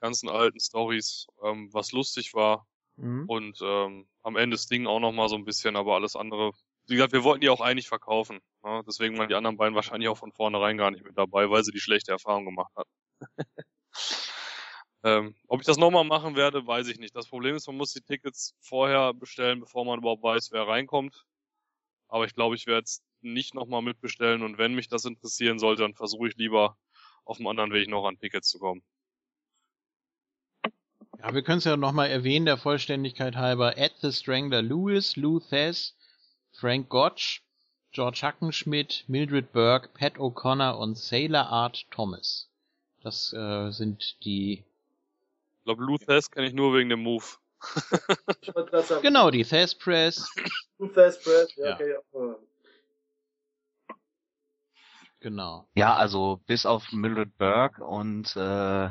ganzen alten Stories, ähm, was lustig war. Mhm. Und ähm, am Ende das Ding auch nochmal so ein bisschen, aber alles andere. Wie gesagt, wir wollten die auch eigentlich verkaufen. Ne? Deswegen waren die anderen beiden wahrscheinlich auch von vornherein gar nicht mit dabei, weil sie die schlechte Erfahrung gemacht hatten. ähm, ob ich das nochmal machen werde, weiß ich nicht. Das Problem ist, man muss die Tickets vorher bestellen, bevor man überhaupt weiß, wer reinkommt. Aber ich glaube, ich werde es nicht nochmal mitbestellen und wenn mich das interessieren sollte, dann versuche ich lieber auf dem anderen Weg noch an Tickets zu kommen. Ja, wir können es ja nochmal erwähnen, der Vollständigkeit halber. Ed the Strangler Lewis, Lou Thess, Frank Gotch, George Hackenschmidt, Mildred Burke, Pat O'Connor und Sailor Art Thomas. Das äh, sind die. Ich glaube, Lou Thess kenne ich nur wegen dem Move. genau, die Thess Press. Lou Thess Press, ja, ja. okay. Genau. Ja, also bis auf Mildred Burke und äh,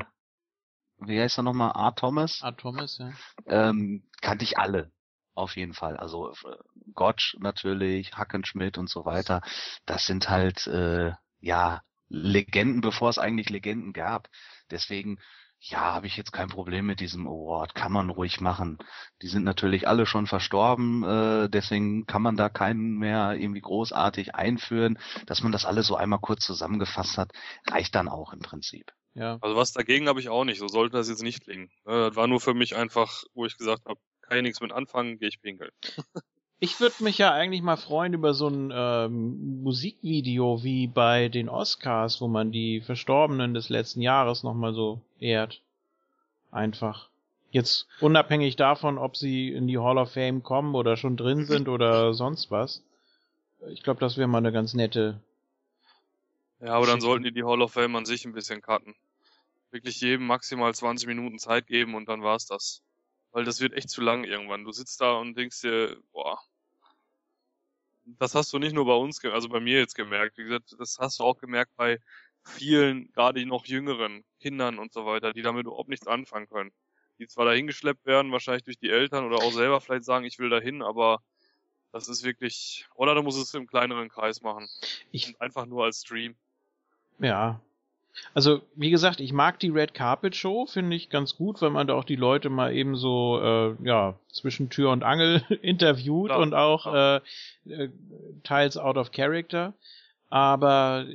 wie heißt er nochmal? Art Thomas? Art Thomas, ja. Ähm, kannte ich alle. Auf jeden Fall. Also äh, Gotch natürlich, Hackenschmidt und so weiter. Das sind halt äh, ja Legenden, bevor es eigentlich Legenden gab. Deswegen ja, habe ich jetzt kein Problem mit diesem Award, kann man ruhig machen. Die sind natürlich alle schon verstorben, äh, deswegen kann man da keinen mehr irgendwie großartig einführen. Dass man das alles so einmal kurz zusammengefasst hat, reicht dann auch im Prinzip. Ja. Also was dagegen habe ich auch nicht, so sollte das jetzt nicht klingen. Ne, das war nur für mich einfach, wo ich gesagt habe, kann ich nichts mit anfangen, gehe ich pinkeln. Ich würde mich ja eigentlich mal freuen über so ein ähm, Musikvideo wie bei den Oscars, wo man die Verstorbenen des letzten Jahres nochmal so ehrt. Einfach. Jetzt unabhängig davon, ob sie in die Hall of Fame kommen oder schon drin sind oder sonst was. Ich glaube, das wäre mal eine ganz nette. Ja, aber dann sollten die die Hall of Fame an sich ein bisschen cutten. Wirklich jedem maximal 20 Minuten Zeit geben und dann war's das. Weil das wird echt zu lang irgendwann. Du sitzt da und denkst dir, boah, das hast du nicht nur bei uns, also bei mir jetzt gemerkt. Wie gesagt, das hast du auch gemerkt bei vielen, gerade noch jüngeren Kindern und so weiter, die damit überhaupt nichts anfangen können. Die zwar dahin geschleppt werden, wahrscheinlich durch die Eltern oder auch selber vielleicht sagen, ich will dahin, aber das ist wirklich, oder du musst es im kleineren Kreis machen. Ich, und einfach nur als Stream. Ja, also, wie gesagt, ich mag die Red Carpet Show, finde ich ganz gut, weil man da auch die Leute mal eben so, äh, ja, zwischen Tür und Angel interviewt klar, und auch äh, äh, teils out of character. Aber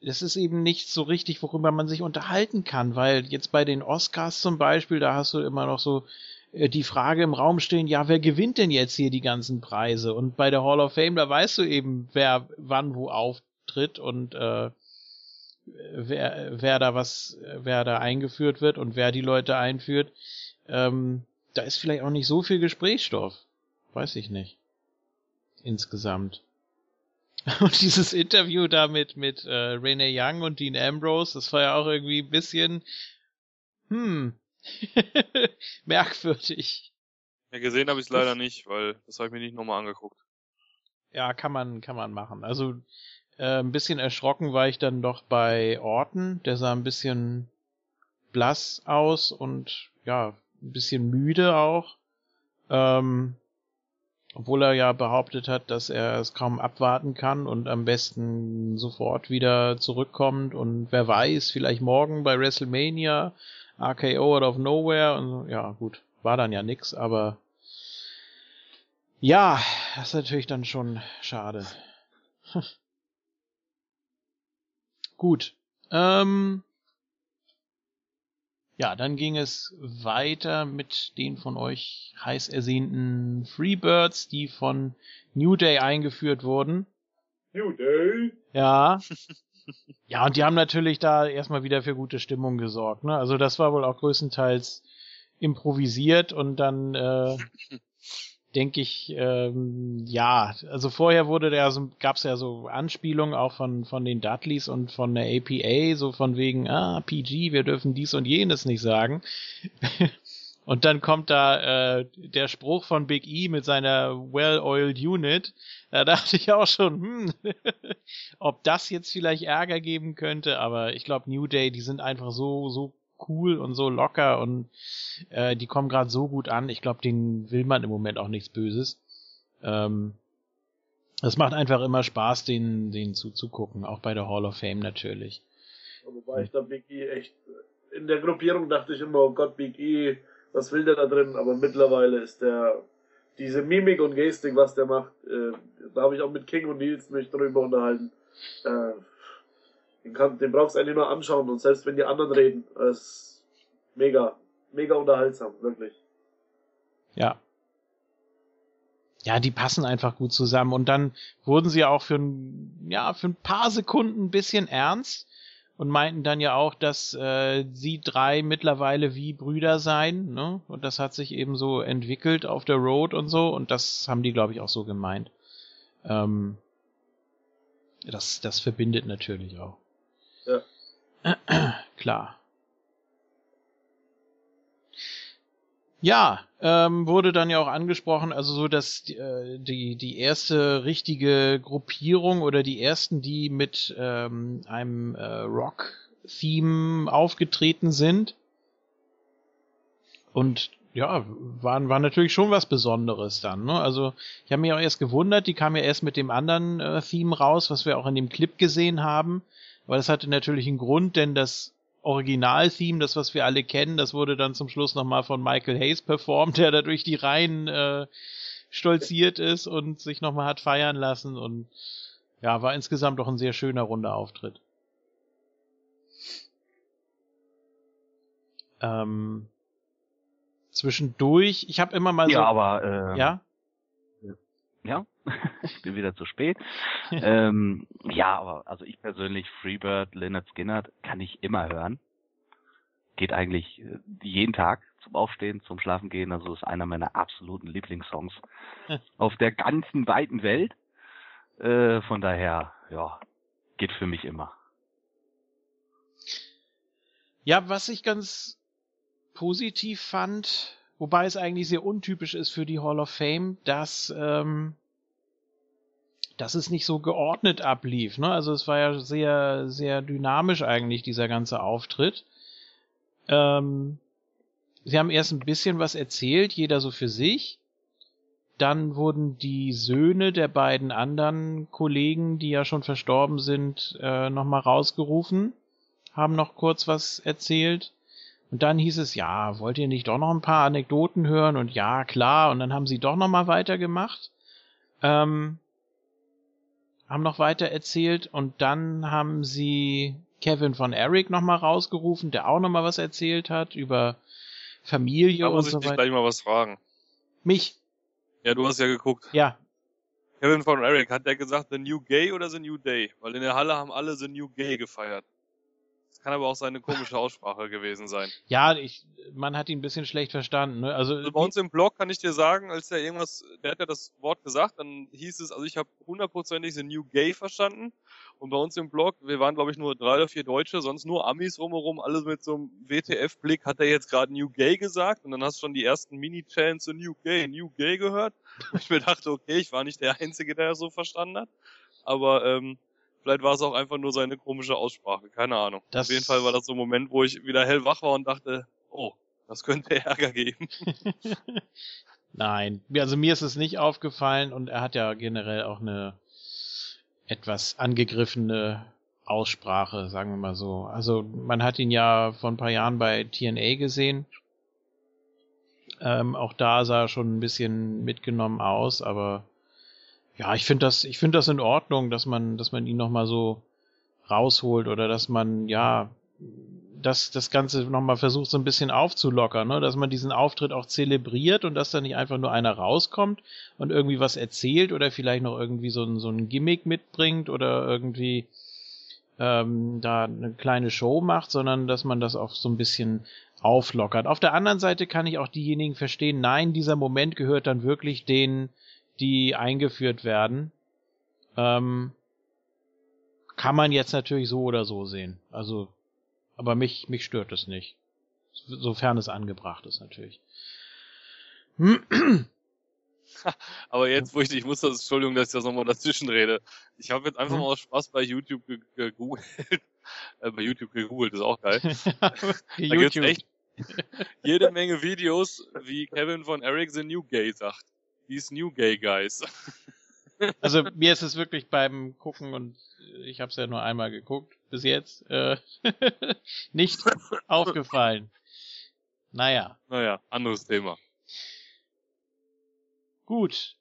es ist eben nicht so richtig, worüber man sich unterhalten kann, weil jetzt bei den Oscars zum Beispiel, da hast du immer noch so äh, die Frage im Raum stehen, ja, wer gewinnt denn jetzt hier die ganzen Preise? Und bei der Hall of Fame, da weißt du eben, wer wann wo auftritt und äh, wer, wer da was, wer da eingeführt wird und wer die Leute einführt, ähm, da ist vielleicht auch nicht so viel Gesprächsstoff. Weiß ich nicht. Insgesamt. Und dieses Interview da mit, mit äh, Rene Young und Dean Ambrose, das war ja auch irgendwie ein bisschen, hm, merkwürdig. Ja, gesehen habe ich es leider nicht, weil das habe ich mir nicht nochmal angeguckt. Ja, kann man, kann man machen. Also äh, ein bisschen erschrocken war ich dann doch bei Orton. Der sah ein bisschen blass aus und ja, ein bisschen müde auch. Ähm, obwohl er ja behauptet hat, dass er es kaum abwarten kann und am besten sofort wieder zurückkommt und wer weiß, vielleicht morgen bei WrestleMania, RKO out of nowhere und ja, gut, war dann ja nix, aber ja, das ist natürlich dann schon schade. Gut. Ähm, ja, dann ging es weiter mit den von euch heiß ersehnten Freebirds, die von New Day eingeführt wurden. New Day? Ja. ja, und die haben natürlich da erstmal wieder für gute Stimmung gesorgt. Ne? Also das war wohl auch größtenteils improvisiert und dann äh, denke ich, ähm, ja, also vorher wurde der so, gab es ja so Anspielungen auch von, von den Dudleys und von der APA, so von wegen, ah, PG, wir dürfen dies und jenes nicht sagen. und dann kommt da äh, der Spruch von Big E mit seiner Well-Oiled Unit. Da dachte ich auch schon, hm, ob das jetzt vielleicht Ärger geben könnte, aber ich glaube, New Day, die sind einfach so, so cool und so locker und äh, die kommen gerade so gut an. Ich glaube, denen will man im Moment auch nichts Böses. Ähm, es macht einfach immer Spaß, denen, denen zuzugucken, auch bei der Hall of Fame natürlich. Wobei ich da Biggie echt in der Gruppierung dachte ich immer, oh Gott, Big E, was will der da drin? Aber mittlerweile ist der, diese Mimik und Gestik, was der macht, äh, da habe ich auch mit King und Nils mich drüber unterhalten. Äh, den, kann, den brauchst du eigentlich nur anschauen und selbst wenn die anderen reden, ist mega, mega unterhaltsam, wirklich. Ja. Ja, die passen einfach gut zusammen und dann wurden sie auch für ein, ja, für ein paar Sekunden ein bisschen ernst und meinten dann ja auch, dass äh, sie drei mittlerweile wie Brüder seien, ne? Und das hat sich eben so entwickelt auf der Road und so, und das haben die, glaube ich, auch so gemeint. Ähm, das, das verbindet natürlich auch. Klar. Ja, ähm, wurde dann ja auch angesprochen, also so, dass äh, die, die erste richtige Gruppierung oder die ersten, die mit ähm, einem äh, Rock-Theme aufgetreten sind. Und ja, waren, war natürlich schon was Besonderes dann. Ne? Also ich habe mich auch erst gewundert, die kam ja erst mit dem anderen äh, Theme raus, was wir auch in dem Clip gesehen haben. Aber das hatte natürlich einen Grund, denn das Original-Theme, das was wir alle kennen, das wurde dann zum Schluss nochmal von Michael Hayes performt, der da durch die Reihen äh, stolziert ist und sich nochmal hat feiern lassen und ja, war insgesamt doch ein sehr schöner runder Auftritt. Ähm, zwischendurch, ich habe immer mal so. Ja, aber äh, ja, ja, ich bin wieder zu spät. ähm, ja, aber also ich persönlich, Freebird, Leonard Skinner, kann ich immer hören. Geht eigentlich äh, jeden Tag zum Aufstehen, zum Schlafen gehen. Also ist einer meiner absoluten Lieblingssongs auf der ganzen weiten Welt. Äh, von daher, ja, geht für mich immer. Ja, was ich ganz positiv fand, Wobei es eigentlich sehr untypisch ist für die Hall of Fame, dass, ähm, dass es nicht so geordnet ablief. Ne? Also es war ja sehr, sehr dynamisch eigentlich, dieser ganze Auftritt. Ähm, sie haben erst ein bisschen was erzählt, jeder so für sich. Dann wurden die Söhne der beiden anderen Kollegen, die ja schon verstorben sind, äh, nochmal rausgerufen, haben noch kurz was erzählt. Und dann hieß es, ja, wollt ihr nicht doch noch ein paar Anekdoten hören? Und ja, klar. Und dann haben sie doch noch mal weitergemacht. Ähm, haben noch weiter erzählt und dann haben sie Kevin von Eric noch mal rausgerufen, der auch noch mal was erzählt hat über Familie da und so weiter. muss ich dich gleich mal was fragen. Mich? Ja, du hast ja geguckt. Ja. Kevin von Eric, hat der gesagt The New Gay oder The New Day? Weil in der Halle haben alle The New Gay gefeiert kann aber auch seine komische Aussprache gewesen sein. Ja, ich, man hat ihn ein bisschen schlecht verstanden. Ne? Also, also bei uns im Blog kann ich dir sagen, als der irgendwas, der hat ja das Wort gesagt, dann hieß es, also ich habe hundertprozentig The New Gay verstanden. Und bei uns im Blog, wir waren glaube ich nur drei oder vier Deutsche, sonst nur Amis rumherum, alles mit so einem WTF-Blick, hat er jetzt gerade New Gay gesagt und dann hast du schon die ersten Mini-Chants zu New Gay, New Gay gehört. Und ich mir dachte, okay, ich war nicht der Einzige, der das so verstanden hat. Aber ähm, Vielleicht war es auch einfach nur seine komische Aussprache, keine Ahnung. Das Auf jeden Fall war das so ein Moment, wo ich wieder hellwach war und dachte, oh, das könnte Ärger geben. Nein, also mir ist es nicht aufgefallen und er hat ja generell auch eine etwas angegriffene Aussprache, sagen wir mal so. Also man hat ihn ja vor ein paar Jahren bei TNA gesehen. Ähm, auch da sah er schon ein bisschen mitgenommen aus, aber ja, ich finde das, ich finde das in Ordnung, dass man, dass man ihn nochmal so rausholt oder dass man, ja, dass das Ganze nochmal versucht, so ein bisschen aufzulockern, ne? dass man diesen Auftritt auch zelebriert und dass da nicht einfach nur einer rauskommt und irgendwie was erzählt oder vielleicht noch irgendwie so ein, so ein Gimmick mitbringt oder irgendwie ähm, da eine kleine Show macht, sondern dass man das auch so ein bisschen auflockert. Auf der anderen Seite kann ich auch diejenigen verstehen, nein, dieser Moment gehört dann wirklich den die eingeführt werden. Ähm, kann man jetzt natürlich so oder so sehen. Also, aber mich, mich stört es nicht. Sofern es angebracht ist, natürlich. aber jetzt, wo ich, ich muss das, Entschuldigung, dass ich das nochmal dazwischen rede. Ich habe jetzt einfach hm? mal aus Spaß bei YouTube gegoogelt. äh, bei YouTube gegoogelt, ist auch geil. da gibt's echt jede Menge Videos, wie Kevin von Eric the New Gay sagt. These New Gay Guys. Also mir ist es wirklich beim Gucken und ich habe es ja nur einmal geguckt bis jetzt, äh, nicht aufgefallen. Naja. Naja, anderes Thema. Gut.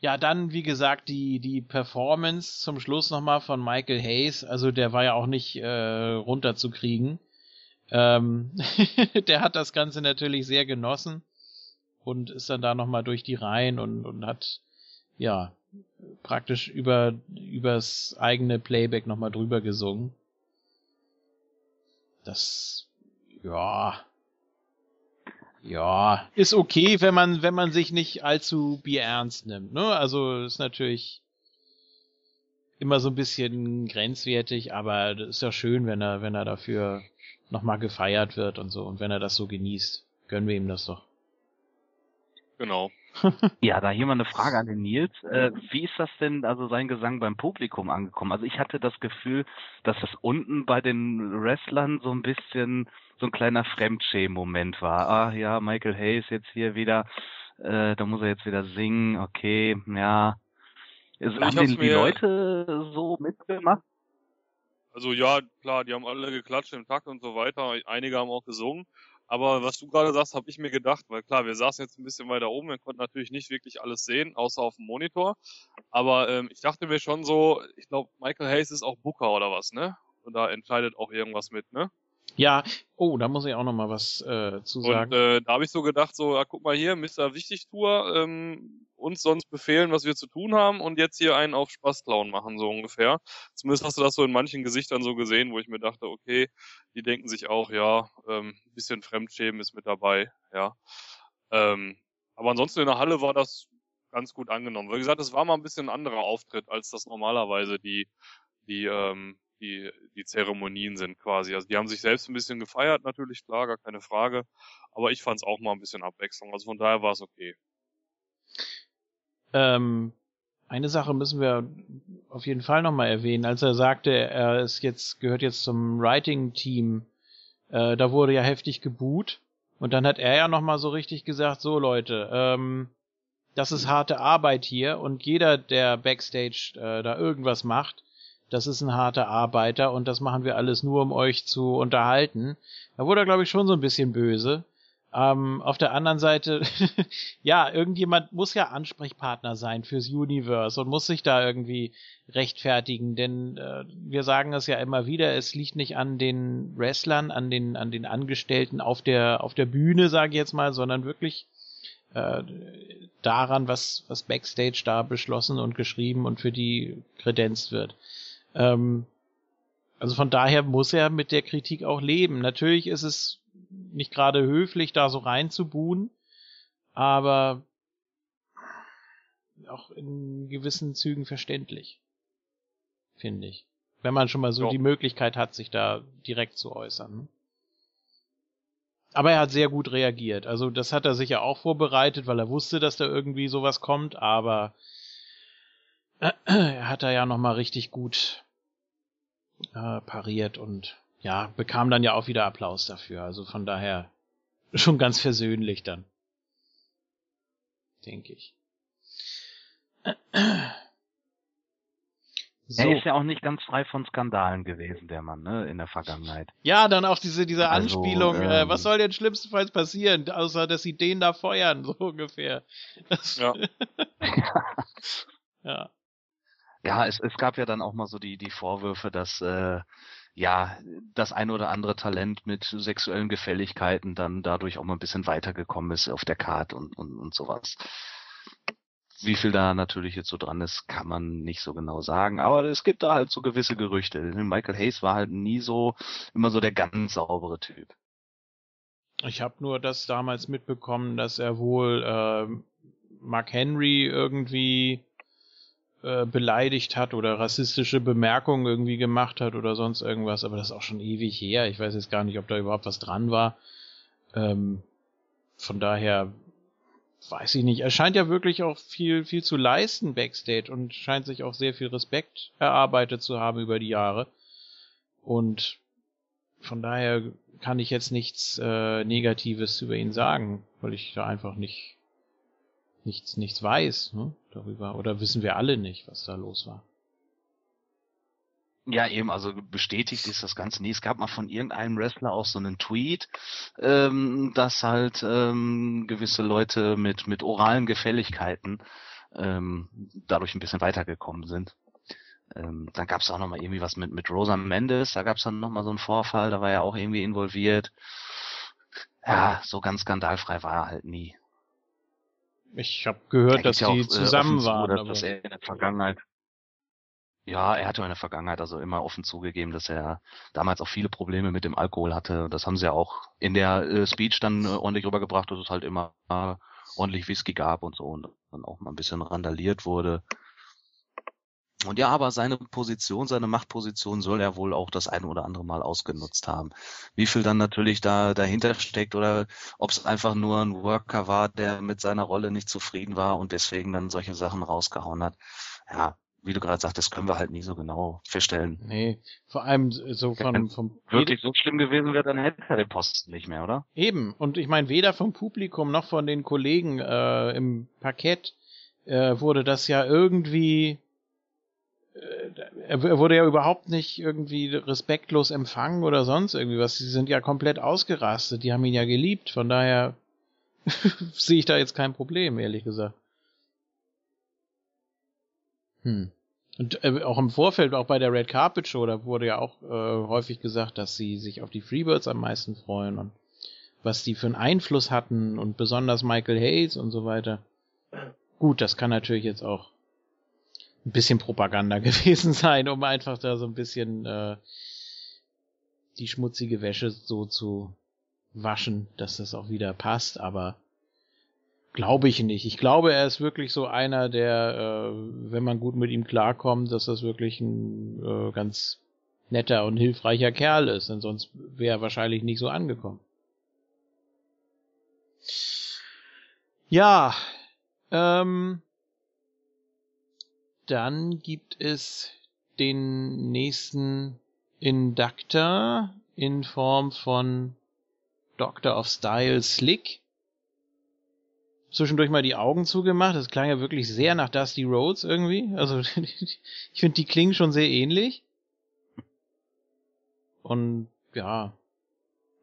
Ja, dann, wie gesagt, die, die Performance zum Schluss nochmal von Michael Hayes. Also der war ja auch nicht äh, runterzukriegen. Ähm, der hat das Ganze natürlich sehr genossen und ist dann da nochmal durch die Reihen und, und hat, ja, praktisch über, übers eigene Playback nochmal drüber gesungen. Das, ja, ja, ist okay, wenn man, wenn man sich nicht allzu ernst nimmt, ne? Also, ist natürlich immer so ein bisschen grenzwertig, aber ist ja schön, wenn er, wenn er dafür nochmal gefeiert wird und so und wenn er das so genießt. Gönnen wir ihm das doch. Genau. ja, da hier mal eine Frage an den Nils. Äh, wie ist das denn, also sein Gesang beim Publikum angekommen? Also ich hatte das Gefühl, dass das unten bei den Wrestlern so ein bisschen so ein kleiner Fremdschämen-Moment war. Ah ja, Michael Hayes jetzt hier wieder, äh, da muss er jetzt wieder singen, okay, ja. Also haben die, die Leute so mitgemacht? Also ja, klar, die haben alle geklatscht im Takt und so weiter. Einige haben auch gesungen. Aber was du gerade sagst, habe ich mir gedacht, weil klar, wir saßen jetzt ein bisschen weiter oben, wir konnten natürlich nicht wirklich alles sehen, außer auf dem Monitor. Aber ähm, ich dachte mir schon so, ich glaube, Michael Hayes ist auch Booker oder was, ne? Und da entscheidet auch irgendwas mit, ne? Ja, oh, da muss ich auch noch mal was äh, zu sagen. Und äh, da habe ich so gedacht, so, ja, guck mal hier, Mr. Wichtigtour, ähm, uns sonst befehlen, was wir zu tun haben und jetzt hier einen auf Spaßklauen machen, so ungefähr. Zumindest hast du das so in manchen Gesichtern so gesehen, wo ich mir dachte, okay, die denken sich auch, ja, ähm, bisschen Fremdschämen ist mit dabei, ja. Ähm, aber ansonsten in der Halle war das ganz gut angenommen. Wie gesagt, es war mal ein bisschen ein anderer Auftritt, als das normalerweise die, die ähm, die, die Zeremonien sind quasi. Also die haben sich selbst ein bisschen gefeiert, natürlich, klar, gar keine Frage. Aber ich fand es auch mal ein bisschen Abwechslung. Also von daher war es okay. Ähm, eine Sache müssen wir auf jeden Fall nochmal erwähnen. Als er sagte, er ist jetzt, gehört jetzt zum Writing-Team, äh, da wurde ja heftig geboot. Und dann hat er ja nochmal so richtig gesagt, so Leute, ähm, das ist harte Arbeit hier und jeder, der Backstage äh, da irgendwas macht, das ist ein harter Arbeiter und das machen wir alles nur, um euch zu unterhalten. Da wurde er, glaube ich, schon so ein bisschen böse. Ähm, auf der anderen Seite, ja, irgendjemand muss ja Ansprechpartner sein fürs Universe und muss sich da irgendwie rechtfertigen, denn äh, wir sagen es ja immer wieder, es liegt nicht an den Wrestlern, an den, an den Angestellten auf der, auf der Bühne, sage ich jetzt mal, sondern wirklich äh, daran, was, was Backstage da beschlossen und geschrieben und für die kredenzt wird. Ähm, also von daher muss er mit der Kritik auch leben. Natürlich ist es nicht gerade höflich, da so reinzubuhen, aber auch in gewissen Zügen verständlich, finde ich. Wenn man schon mal so ja. die Möglichkeit hat, sich da direkt zu äußern. Aber er hat sehr gut reagiert. Also das hat er sicher auch vorbereitet, weil er wusste, dass da irgendwie sowas kommt, aber er hat da ja nochmal richtig gut äh, pariert und ja, bekam dann ja auch wieder Applaus dafür. Also von daher schon ganz versöhnlich dann. Denke ich. So. Er ist ja auch nicht ganz frei von Skandalen gewesen, der Mann, ne, in der Vergangenheit. Ja, dann auch diese, diese also, Anspielung, ähm, äh, was soll denn schlimmstenfalls passieren, außer dass sie den da feuern, so ungefähr. Das, ja. ja. Ja, es, es gab ja dann auch mal so die, die Vorwürfe, dass äh, ja das ein oder andere Talent mit sexuellen Gefälligkeiten dann dadurch auch mal ein bisschen weitergekommen ist auf der Karte und, und, und sowas. Wie viel da natürlich jetzt so dran ist, kann man nicht so genau sagen. Aber es gibt da halt so gewisse Gerüchte. Michael Hayes war halt nie so, immer so der ganz saubere Typ. Ich habe nur das damals mitbekommen, dass er wohl äh, Mark Henry irgendwie äh, beleidigt hat oder rassistische Bemerkungen irgendwie gemacht hat oder sonst irgendwas, aber das ist auch schon ewig her. Ich weiß jetzt gar nicht, ob da überhaupt was dran war. Ähm, von daher weiß ich nicht. Er scheint ja wirklich auch viel, viel zu leisten backstage und scheint sich auch sehr viel Respekt erarbeitet zu haben über die Jahre. Und von daher kann ich jetzt nichts äh, Negatives über ihn sagen, weil ich da einfach nicht nichts, nichts weiß ne, darüber. Oder wissen wir alle nicht, was da los war. Ja, eben, also bestätigt ist das Ganze nie. Es gab mal von irgendeinem Wrestler auch so einen Tweet, ähm, dass halt ähm, gewisse Leute mit, mit oralen Gefälligkeiten ähm, dadurch ein bisschen weitergekommen sind. Ähm, dann gab es auch nochmal irgendwie was mit, mit Rosa Mendes, da gab es dann nochmal so einen Vorfall, da war er auch irgendwie involviert. Ja, so ganz skandalfrei war er halt nie. Ich habe gehört, dass die auch, äh, zusammen waren. Zu, dass er in der Vergangenheit ja, er hatte in der Vergangenheit also immer offen zugegeben, dass er damals auch viele Probleme mit dem Alkohol hatte. Das haben sie ja auch in der äh, Speech dann äh, ordentlich rübergebracht, dass es halt immer äh, ordentlich Whisky gab und so und dann auch mal ein bisschen randaliert wurde. Und ja, aber seine Position, seine Machtposition soll er wohl auch das eine oder andere Mal ausgenutzt haben. Wie viel dann natürlich da dahinter steckt oder ob es einfach nur ein Worker war, der mit seiner Rolle nicht zufrieden war und deswegen dann solche Sachen rausgehauen hat. Ja, wie du gerade sagtest, können wir halt nie so genau feststellen. Nee, vor allem so von, Wenn vom wirklich so schlimm gewesen wäre, dann hätte er den Posten nicht mehr, oder? Eben. Und ich meine, weder vom Publikum noch von den Kollegen äh, im Parkett äh, wurde das ja irgendwie er wurde ja überhaupt nicht irgendwie respektlos empfangen oder sonst irgendwie was. Sie sind ja komplett ausgerastet. Die haben ihn ja geliebt. Von daher sehe ich da jetzt kein Problem, ehrlich gesagt. Hm. Und äh, auch im Vorfeld, auch bei der Red Carpet Show, da wurde ja auch äh, häufig gesagt, dass sie sich auf die Freebirds am meisten freuen und was die für einen Einfluss hatten und besonders Michael Hayes und so weiter. Gut, das kann natürlich jetzt auch ein bisschen Propaganda gewesen sein, um einfach da so ein bisschen äh, die schmutzige Wäsche so zu waschen, dass das auch wieder passt, aber glaube ich nicht. Ich glaube, er ist wirklich so einer, der, äh, wenn man gut mit ihm klarkommt, dass das wirklich ein äh, ganz netter und hilfreicher Kerl ist, denn sonst wäre er wahrscheinlich nicht so angekommen. Ja, ähm, dann gibt es den nächsten Inductor in Form von Doctor of Style Slick. Zwischendurch mal die Augen zugemacht. Das klang ja wirklich sehr nach Dusty Rhodes irgendwie. Also ich finde, die klingen schon sehr ähnlich. Und ja.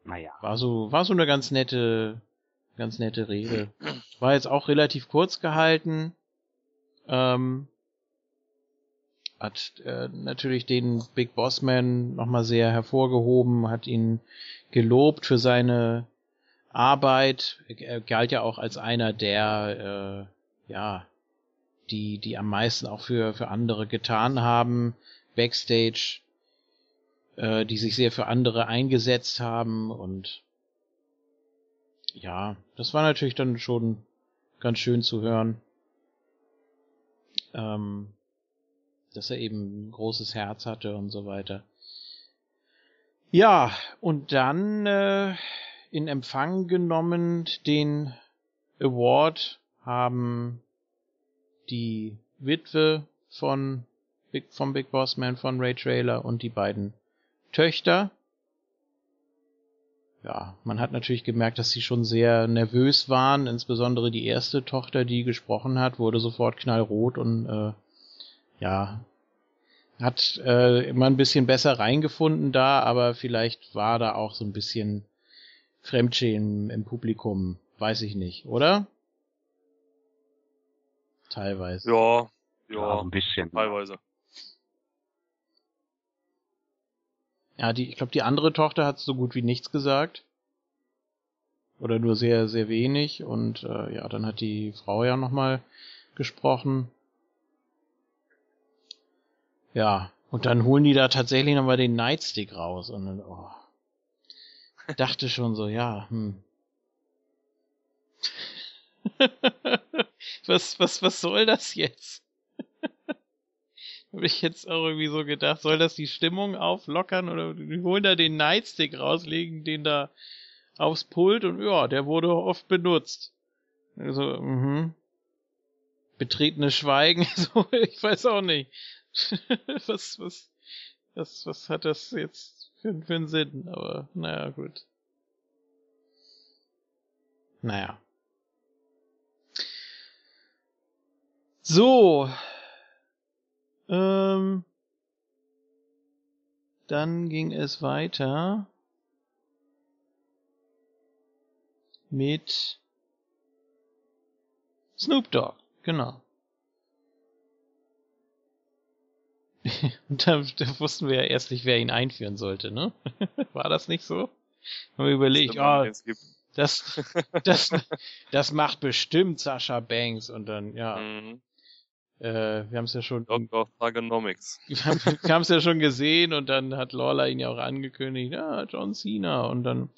Naja. War so, war so eine ganz nette, ganz nette Rede. War jetzt auch relativ kurz gehalten. Ähm, hat äh, natürlich den Big Boss Man nochmal sehr hervorgehoben, hat ihn gelobt für seine Arbeit. Er galt ja auch als einer der, äh, ja, die, die am meisten auch für, für andere getan haben, backstage, äh, die sich sehr für andere eingesetzt haben und ja, das war natürlich dann schon ganz schön zu hören. Ähm, dass er eben ein großes Herz hatte und so weiter. Ja, und dann äh, in Empfang genommen den Award haben die Witwe von Big, vom Big Boss Man von Ray Trailer und die beiden Töchter. Ja, man hat natürlich gemerkt, dass sie schon sehr nervös waren. Insbesondere die erste Tochter, die gesprochen hat, wurde sofort knallrot und äh, ja, hat äh, immer ein bisschen besser reingefunden da, aber vielleicht war da auch so ein bisschen Fremdschämen im Publikum, weiß ich nicht, oder? Teilweise. Ja, ja, ja ein bisschen. Teilweise. Ja, die, ich glaube, die andere Tochter hat so gut wie nichts gesagt. Oder nur sehr, sehr wenig. Und äh, ja, dann hat die Frau ja nochmal gesprochen. Ja, und dann holen die da tatsächlich nochmal den Nightstick raus und dann, oh. Dachte schon so, ja, hm. was, was, was soll das jetzt? Habe ich jetzt auch irgendwie so gedacht, soll das die Stimmung auflockern oder die holen da den Nightstick raus, legen den da aufs Pult und ja, der wurde oft benutzt. Also, mhm. Betretenes Schweigen, so, ich weiß auch nicht. was, was, was, was hat das jetzt für, für einen Sinn? Aber naja, gut. Naja. So. Ähm. dann ging es weiter mit Snoop Dogg, genau. da, da, wussten wir ja erst nicht, wer ihn einführen sollte, ne? War das nicht so? Haben wir überlegt, oh, das, das, das macht bestimmt Sascha Banks und dann, ja. Mhm. Äh, wir haben es ja schon. Doctor of Thugonomics. Wir haben es ja schon gesehen und dann hat Lawler ihn ja auch angekündigt, ja, John Cena und dann.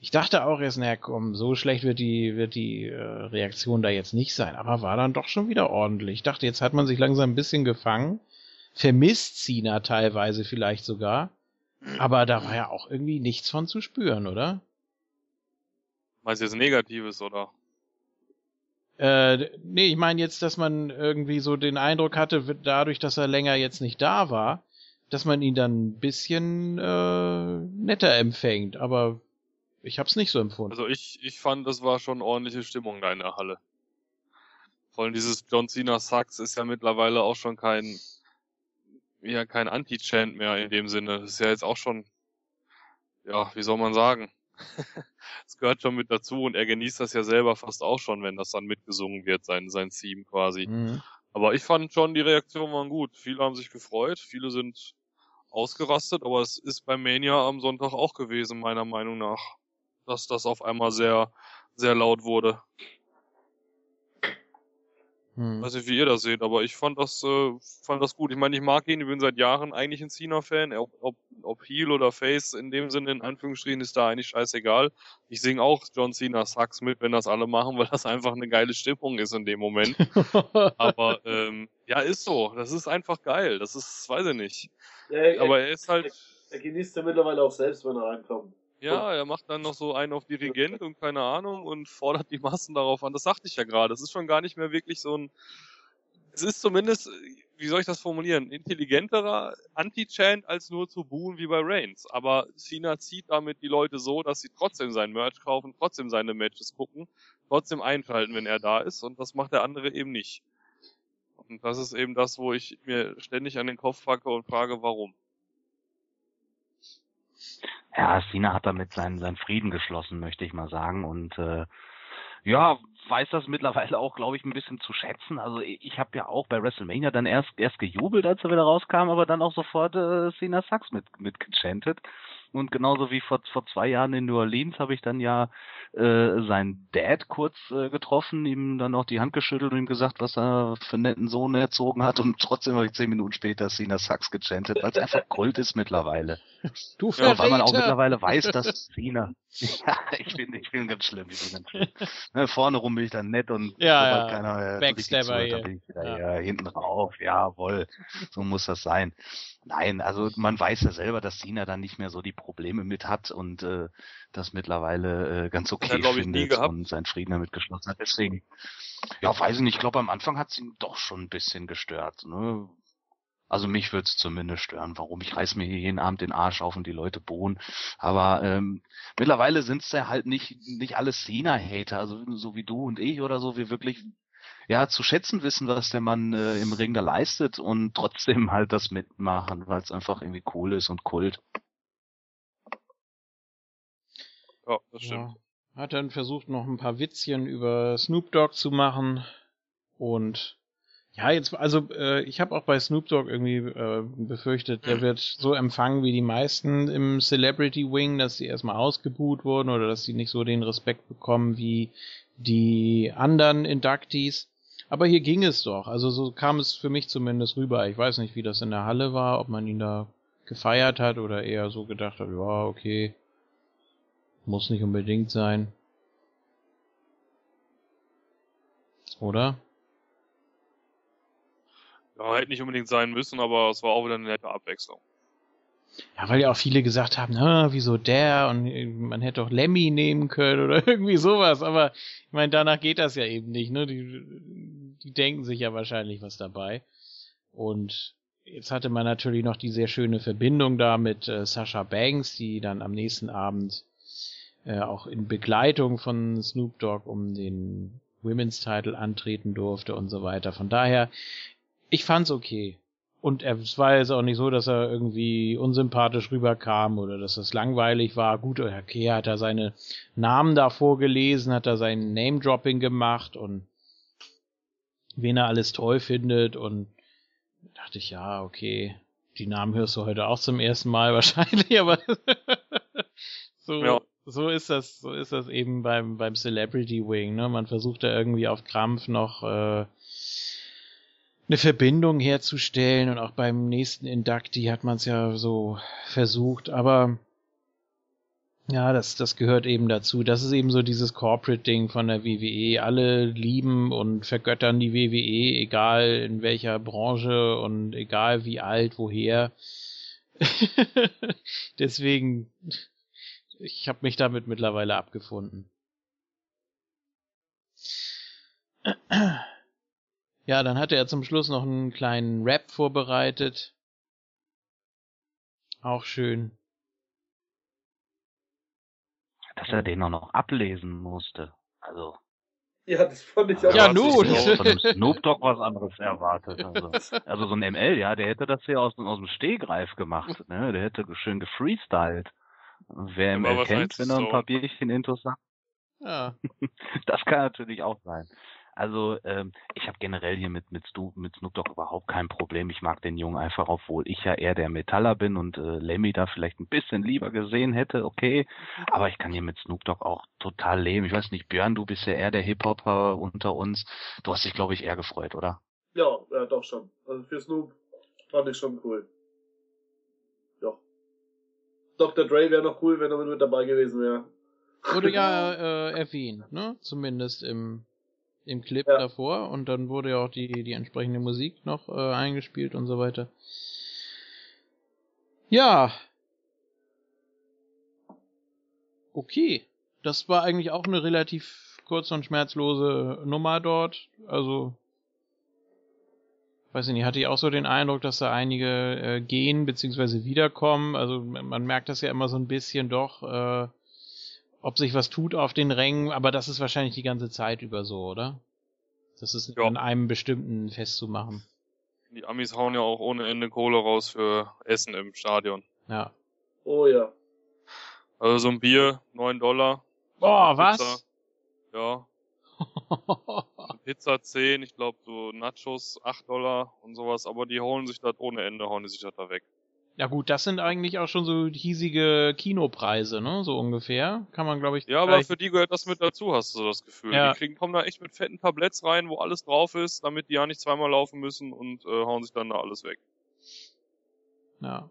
Ich dachte auch erst, naja, komm, so schlecht wird die, wird die äh, Reaktion da jetzt nicht sein, aber war dann doch schon wieder ordentlich. Ich dachte, jetzt hat man sich langsam ein bisschen gefangen. Vermisst Cena teilweise vielleicht sogar. Aber da war ja auch irgendwie nichts von zu spüren, oder? Meinst du jetzt Negatives, oder? Äh, nee, ich meine jetzt, dass man irgendwie so den Eindruck hatte, dadurch, dass er länger jetzt nicht da war, dass man ihn dann ein bisschen äh, netter empfängt, aber ich hab's nicht so empfunden. Also ich, ich fand, das war schon ordentliche Stimmung da in der Halle. Vor allem dieses John Cena Sucks ist ja mittlerweile auch schon kein, ja, kein Anti-Chant mehr in dem Sinne. Das ist ja jetzt auch schon, ja, wie soll man sagen? Es gehört schon mit dazu und er genießt das ja selber fast auch schon, wenn das dann mitgesungen wird, sein, sein Theme quasi. Mhm. Aber ich fand schon, die Reaktionen waren gut. Viele haben sich gefreut, viele sind ausgerastet, aber es ist bei Mania am Sonntag auch gewesen, meiner Meinung nach, dass das auf einmal sehr, sehr laut wurde. Hm. Weiß nicht, wie ihr das seht, aber ich fand das, äh, fand das gut. Ich meine, ich mag ihn, ich bin seit Jahren eigentlich ein Cena-Fan. Ob, ob, ob Heel oder Face in dem Sinne, in Anführungsstrichen, ist da eigentlich scheißegal. Ich singe auch John Cena Sucks mit, wenn das alle machen, weil das einfach eine geile Stimmung ist in dem Moment. aber ähm, ja, ist so. Das ist einfach geil. Das ist, weiß ich nicht. Ja, er, aber er ist halt. Er, er genießt ja mittlerweile auch selbst, wenn er reinkommt. Ja, er macht dann noch so einen auf Dirigent und keine Ahnung und fordert die Massen darauf an. Das sagte ich ja gerade. Es ist schon gar nicht mehr wirklich so ein. Es ist zumindest, wie soll ich das formulieren, intelligenterer Anti-Chant als nur zu buhen wie bei Reigns. Aber Cena zieht damit die Leute so, dass sie trotzdem sein Merch kaufen, trotzdem seine Matches gucken, trotzdem einschalten, wenn er da ist. Und das macht der andere eben nicht. Und das ist eben das, wo ich mir ständig an den Kopf packe und frage, warum. Ja, Cena hat damit seinen, seinen Frieden geschlossen, möchte ich mal sagen. Und äh, ja, weiß das mittlerweile auch, glaube ich, ein bisschen zu schätzen. Also ich habe ja auch bei WrestleMania dann erst erst gejubelt, als er wieder rauskam, aber dann auch sofort äh, Cena Sucks mit mit gechantet. Und genauso wie vor, vor zwei Jahren in New Orleans habe ich dann ja äh, seinen Dad kurz äh, getroffen, ihm dann auch die Hand geschüttelt und ihm gesagt, was er für einen netten Sohn erzogen hat. Und trotzdem habe ich zehn Minuten später Cena Sucks gechantet, weil es einfach Kult ist mittlerweile. Du ja, weil man auch mittlerweile weiß, dass Cena. ja, ich bin, ich bin ganz schlimm, ich bin ganz schlimm. Ne, vorne rum bin ich dann nett und ja, ja. keiner äh, Backstabber hier. bin ich wieder ja. hinten rauf. Jawohl, so muss das sein. Nein, also man weiß ja selber, dass Cena dann nicht mehr so die Probleme mit hat und äh, das mittlerweile äh, ganz okay ja, findet und seinen Frieden damit geschlossen hat. Deswegen, ja, weiß ich nicht, ich glaube am Anfang hat es ihn doch schon ein bisschen gestört. Ne? Also mich würde es zumindest stören. Warum? Ich reiß mir hier jeden Abend den Arsch auf und die Leute bohnen. Aber ähm, mittlerweile sind es ja halt nicht, nicht alle Cena-Hater, also so wie du und ich oder so, wir wirklich ja zu schätzen wissen, was der Mann äh, im Ring da leistet und trotzdem halt das mitmachen, weil es einfach irgendwie cool ist und Kult. Ja, das stimmt. Ja. Hat dann versucht, noch ein paar Witzchen über Snoop Dogg zu machen und ja, jetzt, also äh, ich habe auch bei Snoop Dogg irgendwie äh, befürchtet, der mhm. wird so empfangen wie die meisten im Celebrity Wing, dass sie erstmal ausgebuht wurden oder dass sie nicht so den Respekt bekommen wie die anderen Inductees. Aber hier ging es doch. Also so kam es für mich zumindest rüber. Ich weiß nicht, wie das in der Halle war, ob man ihn da gefeiert hat oder eher so gedacht hat, ja, okay, muss nicht unbedingt sein. Oder? Ja, hätte nicht unbedingt sein müssen, aber es war auch wieder eine nette Abwechslung. Ja, weil ja auch viele gesagt haben, na, wieso der und äh, man hätte doch Lemmy nehmen können oder irgendwie sowas, aber ich meine, danach geht das ja eben nicht, ne? Die, die denken sich ja wahrscheinlich was dabei. Und jetzt hatte man natürlich noch die sehr schöne Verbindung da mit äh, Sasha Banks, die dann am nächsten Abend äh, auch in Begleitung von Snoop Dogg um den Women's Title antreten durfte und so weiter. Von daher, ich fand's okay. und es war jetzt auch nicht so, dass er irgendwie unsympathisch rüberkam oder dass es langweilig war. Gut, okay, hat er seine Namen da vorgelesen, hat er sein Name-Dropping gemacht und wen er alles toll findet und dachte ich, ja, okay, die Namen hörst du heute auch zum ersten Mal wahrscheinlich, aber so, ja. so ist das, so ist das eben beim, beim Celebrity Wing, ne? Man versucht da irgendwie auf Krampf noch äh, eine Verbindung herzustellen und auch beim nächsten Inductee hat man es ja so versucht, aber ja, das, das gehört eben dazu. Das ist eben so dieses Corporate-Ding von der WWE. Alle lieben und vergöttern die WWE, egal in welcher Branche und egal wie alt, woher. Deswegen, ich habe mich damit mittlerweile abgefunden. Ja, dann hatte er zum Schluss noch einen kleinen Rap vorbereitet. Auch schön. Dass er den auch noch ablesen musste. Also. Ja, das fand ich auch. Ja, nun. Ich von Snoop Dogg was anderes erwartet. Also, also so ein ML, ja, der hätte das hier aus, aus dem Stehgreif gemacht. Ne? Der hätte schön gefreestylt. Wer ML kennt, wenn er ein paar Bierchen interessant. Ja. das kann natürlich auch sein. Also ähm, ich habe generell hier mit mit, Stu, mit Snoop Dogg überhaupt kein Problem. Ich mag den Jungen einfach, obwohl ich ja eher der Metaller bin und äh, Lemmy da vielleicht ein bisschen lieber gesehen hätte, okay. Aber ich kann hier mit Snoop Dogg auch total leben. Ich weiß nicht, Björn, du bist ja eher der Hip-Hopper unter uns. Du hast dich, glaube ich, eher gefreut, oder? Ja, ja, doch schon. Also für Snoop fand ich schon cool. Ja. Dr. Dre wäre noch cool, wenn er mit dabei gewesen wäre. Wurde ja äh, erwähnt, ne? Zumindest im im Clip ja. davor und dann wurde ja auch die, die entsprechende Musik noch äh, eingespielt und so weiter. Ja. Okay. Das war eigentlich auch eine relativ kurze und schmerzlose Nummer dort. Also, weiß ich nicht, hatte ich auch so den Eindruck, dass da einige äh, gehen bzw. wiederkommen. Also man merkt das ja immer so ein bisschen doch. Äh, ob sich was tut auf den Rängen, aber das ist wahrscheinlich die ganze Zeit über so, oder? Das ist ja. an einem bestimmten festzumachen. Die Amis hauen ja auch ohne Ende Kohle raus für Essen im Stadion. Ja. Oh ja. Also so ein Bier, neun Dollar. Boah, was? Ja. Pizza 10, ich glaube so Nachos 8 Dollar und sowas, aber die holen sich das ohne Ende, hauen die sich das da weg. Ja gut, das sind eigentlich auch schon so hiesige Kinopreise, ne? So ungefähr. Kann man, glaube ich. Ja, aber für die gehört das mit dazu, hast du so das Gefühl. Ja. Die kriegen, kommen da echt mit fetten Tabletts rein, wo alles drauf ist, damit die ja nicht zweimal laufen müssen und äh, hauen sich dann da alles weg. Ja.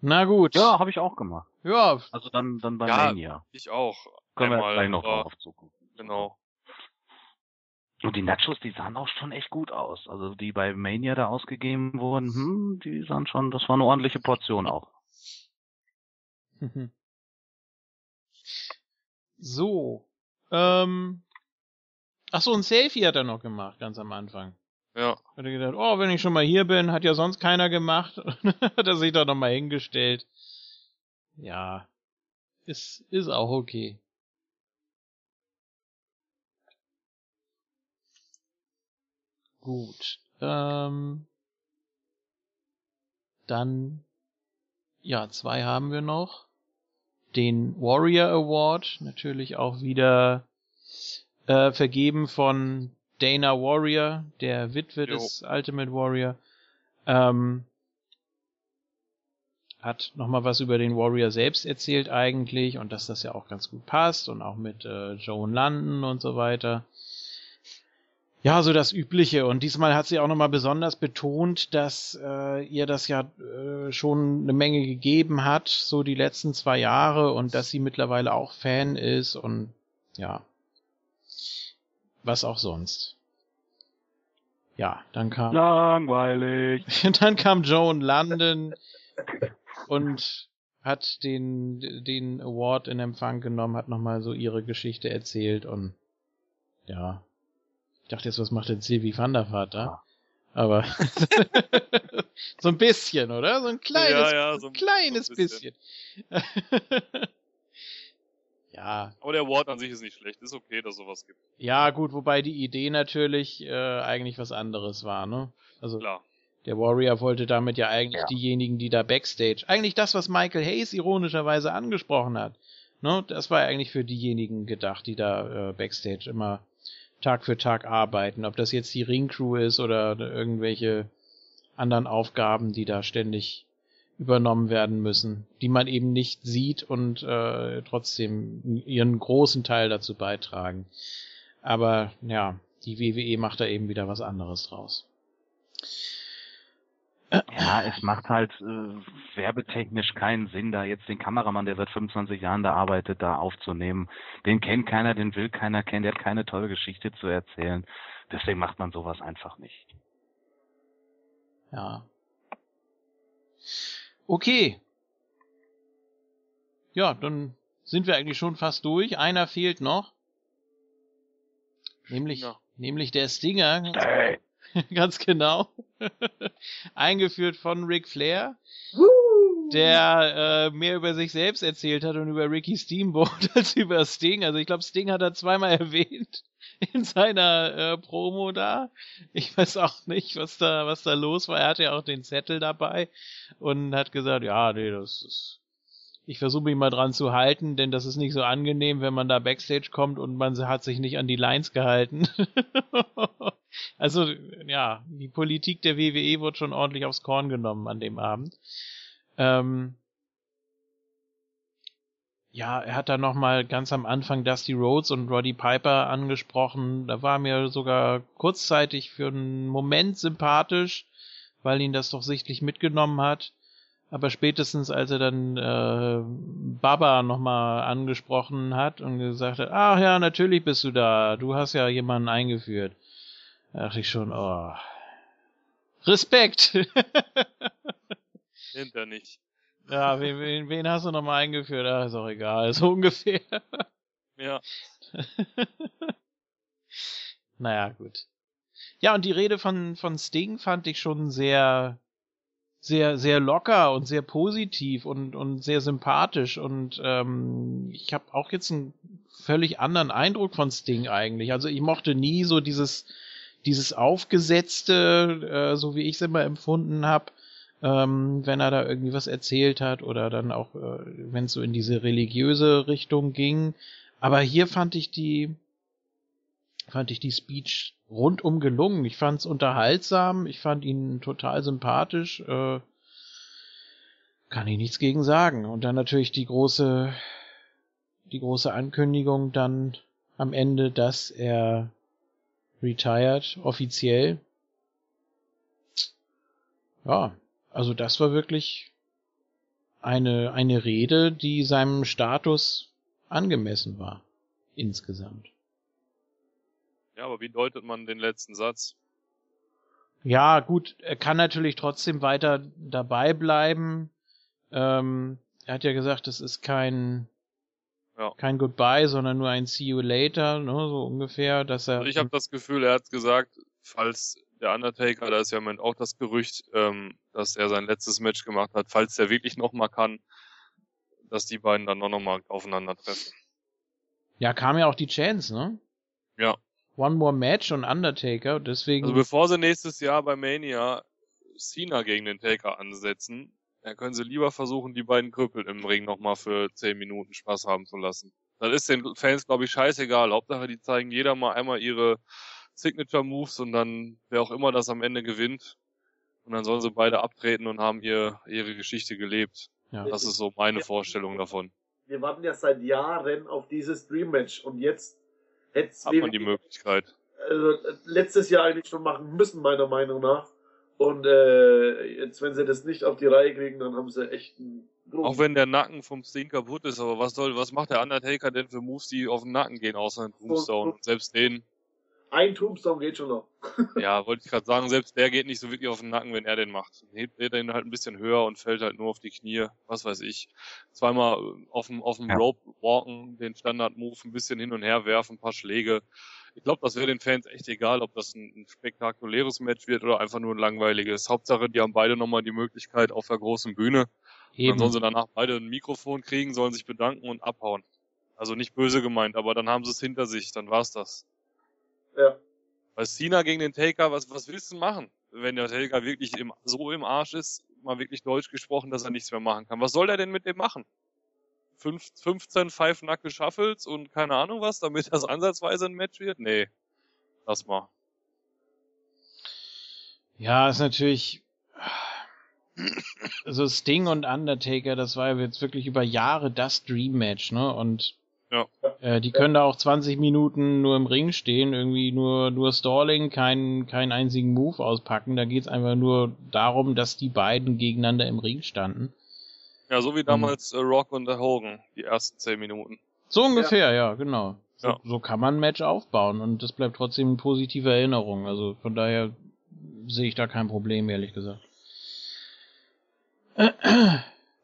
Na gut. Ja, habe ich auch gemacht. Ja. Also dann, dann bei ja, Mania. Ich auch. Können Einmal, wir gleich noch drauf zugucken. Genau. Und die Nachos, die sahen auch schon echt gut aus. Also die bei Mania da ausgegeben wurden, hm, die sahen schon, das war eine ordentliche Portion auch. so. Ähm. Ach so, ein Selfie hat er noch gemacht, ganz am Anfang. Ja. Hat er gedacht, oh, wenn ich schon mal hier bin, hat ja sonst keiner gemacht. hat er sich da nochmal hingestellt. Ja. Ist, ist auch okay. Gut. Ähm, dann, ja, zwei haben wir noch. Den Warrior Award, natürlich auch wieder äh, vergeben von Dana Warrior, der Witwe jo. des Ultimate Warrior. Ähm, hat nochmal was über den Warrior selbst erzählt eigentlich und dass das ja auch ganz gut passt und auch mit äh, Joan London und so weiter. Ja, so das Übliche. Und diesmal hat sie auch nochmal besonders betont, dass äh, ihr das ja äh, schon eine Menge gegeben hat, so die letzten zwei Jahre, und dass sie mittlerweile auch Fan ist und ja. Was auch sonst. Ja, dann kam. Langweilig. dann kam Joan London und hat den, den Award in Empfang genommen, hat nochmal so ihre Geschichte erzählt und ja, ich dachte jetzt, was macht denn Silvi van der Vaart da? Aber so ein bisschen, oder? So ein kleines, ja, ja, so ein kleines so ein bisschen. bisschen. Ja. Aber der Ward an sich ist nicht schlecht. Ist okay, dass sowas gibt. Ja, gut, wobei die Idee natürlich äh, eigentlich was anderes war, ne? Also Klar. der Warrior wollte damit ja eigentlich ja. diejenigen, die da Backstage, eigentlich das, was Michael Hayes ironischerweise angesprochen hat, ne? Das war eigentlich für diejenigen gedacht, die da äh, Backstage immer Tag für Tag arbeiten. Ob das jetzt die Ringcrew ist oder irgendwelche anderen Aufgaben, die da ständig übernommen werden müssen, die man eben nicht sieht und äh, trotzdem ihren großen Teil dazu beitragen. Aber ja, die WWE macht da eben wieder was anderes draus. Ja, es macht halt äh, werbetechnisch keinen Sinn, da jetzt den Kameramann, der seit 25 Jahren da arbeitet, da aufzunehmen. Den kennt keiner, den will keiner kennen, der hat keine tolle Geschichte zu erzählen. Deswegen macht man sowas einfach nicht. Ja. Okay. Ja, dann sind wir eigentlich schon fast durch. Einer fehlt noch. Nämlich, ja. nämlich der Stinger. Hey. Ganz genau. Eingeführt von Ric Flair. Der äh, mehr über sich selbst erzählt hat und über Ricky Steamboat als über Sting. Also ich glaube, Sting hat er zweimal erwähnt in seiner äh, Promo da. Ich weiß auch nicht, was da, was da los war. Er hatte ja auch den Zettel dabei und hat gesagt, ja, nee, das ist. Ich versuche mich mal dran zu halten, denn das ist nicht so angenehm, wenn man da Backstage kommt und man hat sich nicht an die Lines gehalten. Also, ja, die Politik der WWE wurde schon ordentlich aufs Korn genommen an dem Abend. Ähm, ja, er hat da nochmal ganz am Anfang Dusty Rhodes und Roddy Piper angesprochen. Da war mir sogar kurzzeitig für einen Moment sympathisch, weil ihn das doch sichtlich mitgenommen hat. Aber spätestens als er dann äh, Baba nochmal angesprochen hat und gesagt hat, ach ja, natürlich bist du da, du hast ja jemanden eingeführt. Da dachte ich schon, oh. Respekt! Nimmt er nicht. Ja, wen, wen, wen hast du nochmal eingeführt? Ach, ist auch egal, so ungefähr. Ja. naja, gut. Ja, und die Rede von, von Sting fand ich schon sehr, sehr, sehr locker und sehr positiv und, und sehr sympathisch. Und ähm, ich habe auch jetzt einen völlig anderen Eindruck von Sting eigentlich. Also ich mochte nie so dieses, dieses Aufgesetzte, äh, so wie ich es immer empfunden habe ähm, wenn er da irgendwie was erzählt hat oder dann auch, äh, wenn es so in diese religiöse Richtung ging. Aber hier fand ich die, fand ich die Speech rundum gelungen. Ich fand es unterhaltsam, ich fand ihn total sympathisch. Äh, kann ich nichts gegen sagen. Und dann natürlich die große, die große Ankündigung dann am Ende, dass er retired, offiziell. Ja, also das war wirklich eine, eine Rede, die seinem Status angemessen war. Insgesamt. Ja, aber wie deutet man den letzten Satz? Ja, gut, er kann natürlich trotzdem weiter dabei bleiben. Ähm, er hat ja gesagt, es ist kein ja. kein Goodbye, sondern nur ein See you later, ne, so ungefähr, dass er. Also ich habe das Gefühl, er hat gesagt, falls der Undertaker, da ist ja im Moment auch das Gerücht, ähm, dass er sein letztes Match gemacht hat, falls der wirklich nochmal kann, dass die beiden dann noch nochmal aufeinandertreffen. Ja, kam ja auch die Chance, ne? Ja. One More Match und Undertaker, deswegen. Also bevor sie nächstes Jahr bei Mania Cena gegen den Taker ansetzen, dann können sie lieber versuchen, die beiden Krüppel im Ring nochmal für 10 Minuten Spaß haben zu lassen. Das ist den Fans, glaube ich, scheißegal. Hauptsache, die zeigen jeder mal einmal ihre Signature Moves und dann wer auch immer das am Ende gewinnt. Und dann sollen sie beide abtreten und haben ihr, ihre Geschichte gelebt. Ja. Das ist so meine Vorstellung davon. Wir warten ja seit Jahren auf dieses Dream Match und jetzt hätte Hat man die Möglichkeit. Also, letztes Jahr eigentlich schon machen müssen, meiner Meinung nach. Und äh, jetzt, wenn sie das nicht auf die Reihe kriegen, dann haben sie echt einen großen Auch wenn der Nacken vom Sting kaputt ist, aber was soll, was macht der Undertaker denn für Moves, die auf den Nacken gehen, außer ein Tombstone? Und selbst den ein Tombstone geht schon noch. ja, wollte ich gerade sagen, selbst der geht nicht so wirklich auf den Nacken, wenn er den macht. Hebt er den halt ein bisschen höher und fällt halt nur auf die Knie, was weiß ich. Zweimal äh, auf dem, auf dem ja. Rope walken, den Standard-Move ein bisschen hin und her werfen, ein paar Schläge. Ich glaube, das wäre den Fans echt egal, ob das ein, ein, spektakuläres Match wird oder einfach nur ein langweiliges. Hauptsache, die haben beide nochmal die Möglichkeit auf der großen Bühne. Eben. Dann sollen sie danach beide ein Mikrofon kriegen, sollen sich bedanken und abhauen. Also nicht böse gemeint, aber dann haben sie es hinter sich, dann war's das. Ja. Bei Cena gegen den Taker, was, was willst du machen? Wenn der Taker wirklich im, so im Arsch ist, mal wirklich Deutsch gesprochen, dass er nichts mehr machen kann. Was soll er denn mit dem machen? 15 Five-Knuckle Shuffles und keine Ahnung was, damit das ansatzweise ein Match wird? Nee. Lass mal. Ja, ist natürlich. Also Sting und Undertaker, das war jetzt wirklich über Jahre das Dream Match, ne? Und ja. äh, die können da auch 20 Minuten nur im Ring stehen, irgendwie nur nur Stalling, keinen keinen einzigen Move auspacken. Da geht's einfach nur darum, dass die beiden gegeneinander im Ring standen. Ja, so wie damals äh, Rock und Hogan, die ersten 10 Minuten. So ungefähr, ja, ja genau. So, ja. so kann man ein Match aufbauen und das bleibt trotzdem eine positive Erinnerung. Also von daher sehe ich da kein Problem, ehrlich gesagt.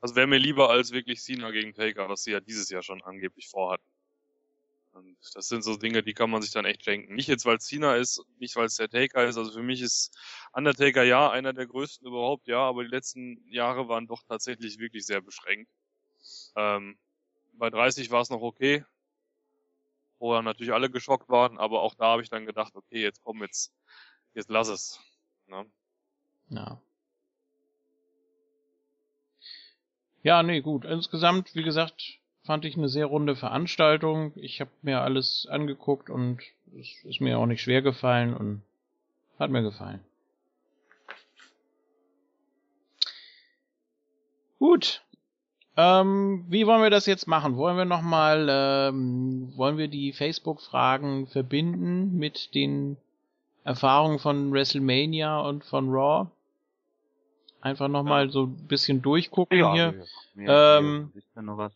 Also wäre mir lieber als wirklich Cena gegen Taker, was sie ja dieses Jahr schon angeblich vorhatten. Und das sind so Dinge, die kann man sich dann echt schenken. Nicht jetzt, weil es Cena ist, nicht weil es der Taker ist. Also für mich ist Undertaker ja einer der größten überhaupt, ja, aber die letzten Jahre waren doch tatsächlich wirklich sehr beschränkt. Ähm, bei 30 war es noch okay, wo dann natürlich alle geschockt waren, aber auch da habe ich dann gedacht, okay, jetzt komm, jetzt, jetzt lass es. Ne? Ja. Ja, nee, gut. Insgesamt, wie gesagt, fand ich eine sehr runde Veranstaltung. Ich habe mir alles angeguckt und es ist mir auch nicht schwer gefallen und hat mir gefallen. Gut. Ähm, wie wollen wir das jetzt machen? Wollen wir nochmal, ähm, wollen wir die Facebook-Fragen verbinden mit den Erfahrungen von WrestleMania und von Raw? Einfach nochmal ja. so ein bisschen durchgucken ja, hier. Ja, ähm, ja,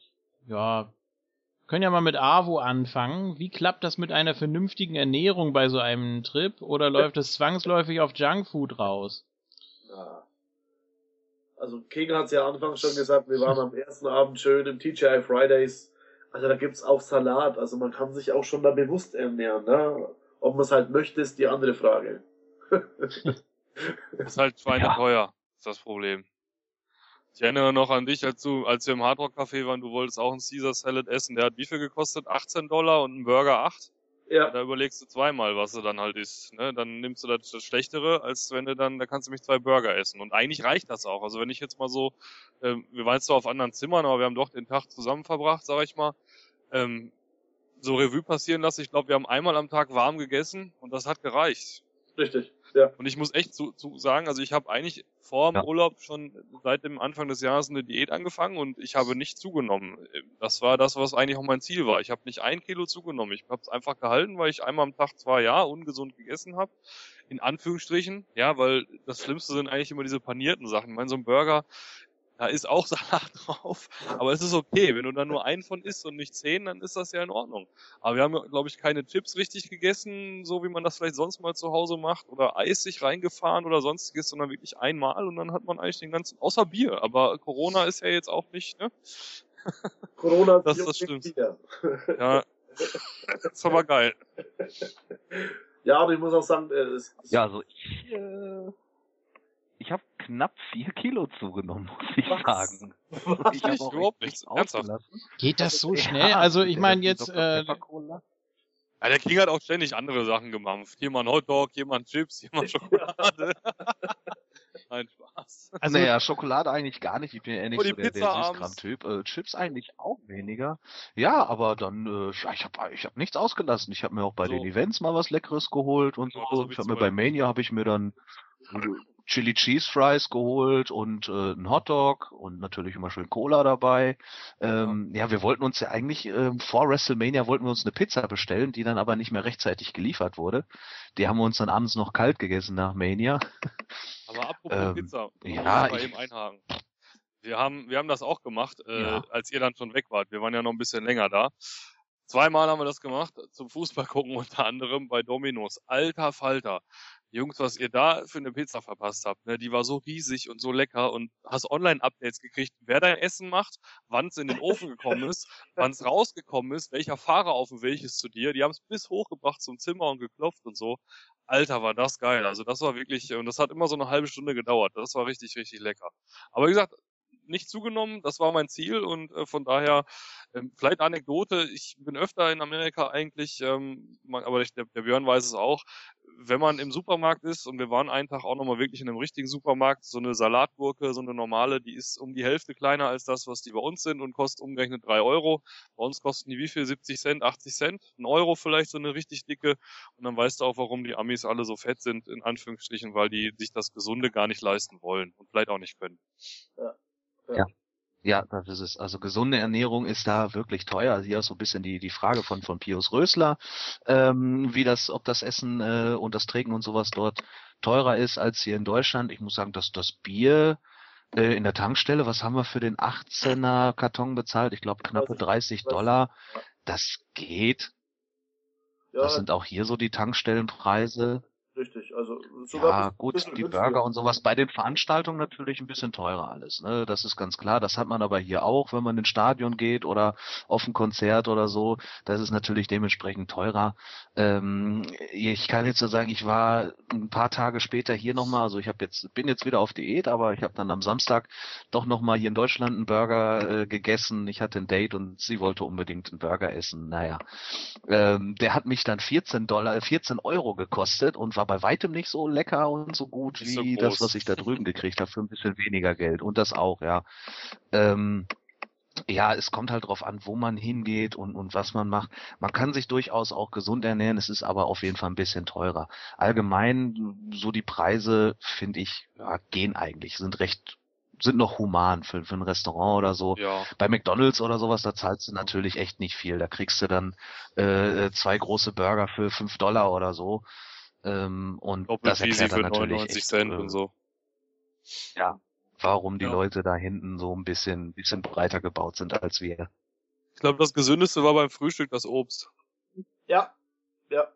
können ja mal mit AWO anfangen. Wie klappt das mit einer vernünftigen Ernährung bei so einem Trip? Oder läuft es zwangsläufig auf Junkfood raus? Ja. Also King hat es ja anfangs schon gesagt, wir waren am ersten Abend schön im TGI Fridays. Also da gibt's auch Salat. Also man kann sich auch schon da bewusst ernähren. Ne? Ob man es halt möchte, ist die andere Frage. ist halt schweineteuer, ja. ist das Problem. Ich erinnere noch an dich, als du, als wir im Hardrock Café waren, du wolltest auch einen Caesar Salad essen. Der hat wie viel gekostet? 18 Dollar und ein Burger 8? Ja. Da überlegst du zweimal, was du dann halt isst. Ne? Dann nimmst du das, das Schlechtere, als wenn du dann, da kannst du mich zwei Burger essen. Und eigentlich reicht das auch. Also wenn ich jetzt mal so, äh, wir waren zwar auf anderen Zimmern, aber wir haben doch den Tag zusammen verbracht, sag ich mal. Ähm, so Revue passieren lasse. Ich glaube, wir haben einmal am Tag warm gegessen und das hat gereicht. Richtig. Ja. Und ich muss echt zu, zu sagen, also ich habe eigentlich vor dem ja. Urlaub schon seit dem Anfang des Jahres eine Diät angefangen und ich habe nicht zugenommen. Das war das, was eigentlich auch mein Ziel war. Ich habe nicht ein Kilo zugenommen. Ich habe es einfach gehalten, weil ich einmal am Tag zwar ja ungesund gegessen habe, in Anführungsstrichen, ja, weil das Schlimmste sind eigentlich immer diese panierten Sachen. Ich meine, so ein Burger, da ist auch Salat drauf, aber es ist okay. Wenn du dann nur einen von isst und nicht zehn, dann ist das ja in Ordnung. Aber wir haben, glaube ich, keine Chips richtig gegessen, so wie man das vielleicht sonst mal zu Hause macht, oder Eis sich reingefahren oder sonstiges, sondern wirklich einmal und dann hat man eigentlich den ganzen, außer Bier. Aber Corona ist ja jetzt auch nicht, ne? Corona das ist das stimmt. Ja, das ist aber geil. Ja, aber ich muss auch sagen, äh, es, ja, also ich äh, ich habe knapp vier Kilo zugenommen, muss ich Was? sagen. Was? Ich habe überhaupt nichts ausgelassen. Geht das so schnell? Ja, also ich meine jetzt. Äh, ja, der King hat auch ständig andere Sachen gemacht. Jemand Hotdog, jemand Chips, jemand Schokolade. Nein, Spaß. Also ja, Schokolade eigentlich gar nicht. Ich bin ja eher nicht so der, der Süßkram-Typ. Äh, Chips eigentlich auch weniger. Ja, aber dann, äh, ich habe ich hab nichts ausgelassen. Ich habe mir auch bei so. den Events mal was Leckeres geholt und so. Ja, so ich habe mir bei Mania habe ich mir dann Chili Cheese Fries geholt und äh, ein Hotdog und natürlich immer schön Cola dabei. Ähm, ja. ja, wir wollten uns ja eigentlich äh, vor WrestleMania wollten wir uns eine Pizza bestellen, die dann aber nicht mehr rechtzeitig geliefert wurde. Die haben wir uns dann abends noch kalt gegessen nach Mania. Aber apropos ähm, Pizza, ja, ich, eben einhaken. Wir haben, wir haben das auch gemacht, äh, ja. als ihr dann schon weg wart. Wir waren ja noch ein bisschen länger da. Zweimal haben wir das gemacht, zum Fußball gucken unter anderem bei Dominos. Alter Falter. Jungs, was ihr da für eine Pizza verpasst habt, ne, die war so riesig und so lecker und hast Online-Updates gekriegt, wer dein Essen macht, wann es in den Ofen gekommen ist, wann es rausgekommen ist, welcher Fahrer auf dem Weg ist zu dir. Die haben es bis hochgebracht zum Zimmer und geklopft und so. Alter, war das geil. Also das war wirklich, und das hat immer so eine halbe Stunde gedauert. Das war richtig, richtig lecker. Aber wie gesagt, nicht zugenommen. Das war mein Ziel und äh, von daher ähm, vielleicht Anekdote. Ich bin öfter in Amerika eigentlich, ähm, aber der, der Björn weiß es auch. Wenn man im Supermarkt ist und wir waren einen Tag auch nochmal wirklich in einem richtigen Supermarkt, so eine Salatgurke, so eine normale, die ist um die Hälfte kleiner als das, was die bei uns sind und kostet umgerechnet drei Euro. Bei uns kosten die wie viel? 70 Cent, 80 Cent? Ein Euro vielleicht so eine richtig dicke. Und dann weißt du auch, warum die Amis alle so fett sind, in Anführungsstrichen, weil die sich das Gesunde gar nicht leisten wollen und vielleicht auch nicht können. Ja. Ja. ja. das ist es. Also gesunde Ernährung ist da wirklich teuer. Also hier ist so ein bisschen die, die Frage von, von Pius Rösler, ähm, wie das, ob das Essen äh, und das Trinken und sowas dort teurer ist als hier in Deutschland. Ich muss sagen, dass das Bier äh, in der Tankstelle, was haben wir für den 18er Karton bezahlt? Ich glaube knappe 30 Dollar. Das geht. Ja. Das sind auch hier so die Tankstellenpreise. Richtig, also sogar ja, gut, die Burger und sowas bei den Veranstaltungen natürlich ein bisschen teurer alles, ne? Das ist ganz klar. Das hat man aber hier auch, wenn man ins Stadion geht oder auf ein Konzert oder so. Das ist natürlich dementsprechend teurer. Ähm, ich kann jetzt so sagen, ich war ein paar Tage später hier nochmal, also ich habe jetzt bin jetzt wieder auf Diät, aber ich habe dann am Samstag doch nochmal hier in Deutschland einen Burger äh, gegessen. Ich hatte ein Date und sie wollte unbedingt einen Burger essen. Naja, ähm, der hat mich dann 14 Dollar, 14 Euro gekostet und war bei weitem nicht so lecker und so gut wie so das, was ich da drüben gekriegt habe, für ein bisschen weniger Geld. Und das auch, ja. Ähm, ja, es kommt halt drauf an, wo man hingeht und, und was man macht. Man kann sich durchaus auch gesund ernähren, es ist aber auf jeden Fall ein bisschen teurer. Allgemein, so die Preise, finde ich, ja, gehen eigentlich, sind recht sind noch human für, für ein Restaurant oder so. Ja. Bei McDonalds oder sowas, da zahlst du natürlich echt nicht viel. Da kriegst du dann äh, zwei große Burger für fünf Dollar oder so. Ähm, und Doppelt das erklärt dann natürlich 99 echt, Cent äh, und so. Ja, warum die ja. Leute da hinten so ein bisschen, bisschen breiter gebaut sind als wir. Ich glaube, das Gesündeste war beim Frühstück das Obst. Ja, ja.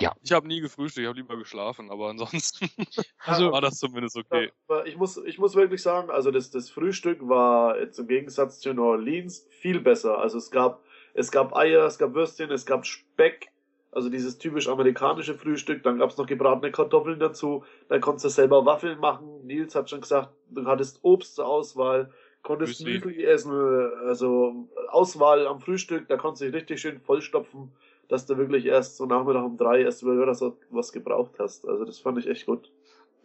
Ja. Ich habe nie gefrühstückt, ich habe lieber geschlafen, aber ansonsten also, war das zumindest okay. Ich muss, ich muss wirklich sagen, also das, das Frühstück war jetzt im Gegensatz zu New Orleans viel besser. Also es gab, es gab Eier, es gab Würstchen, es gab Speck, also dieses typisch amerikanische Frühstück, dann gab's noch gebratene Kartoffeln dazu, dann konntest du selber Waffeln machen. Nils hat schon gesagt, du hattest Obst zur Auswahl, konntest Müsli essen, also Auswahl am Frühstück, da konntest du dich richtig schön vollstopfen, dass du wirklich erst so Nachmittag um drei erst über was gebraucht hast. Also das fand ich echt gut.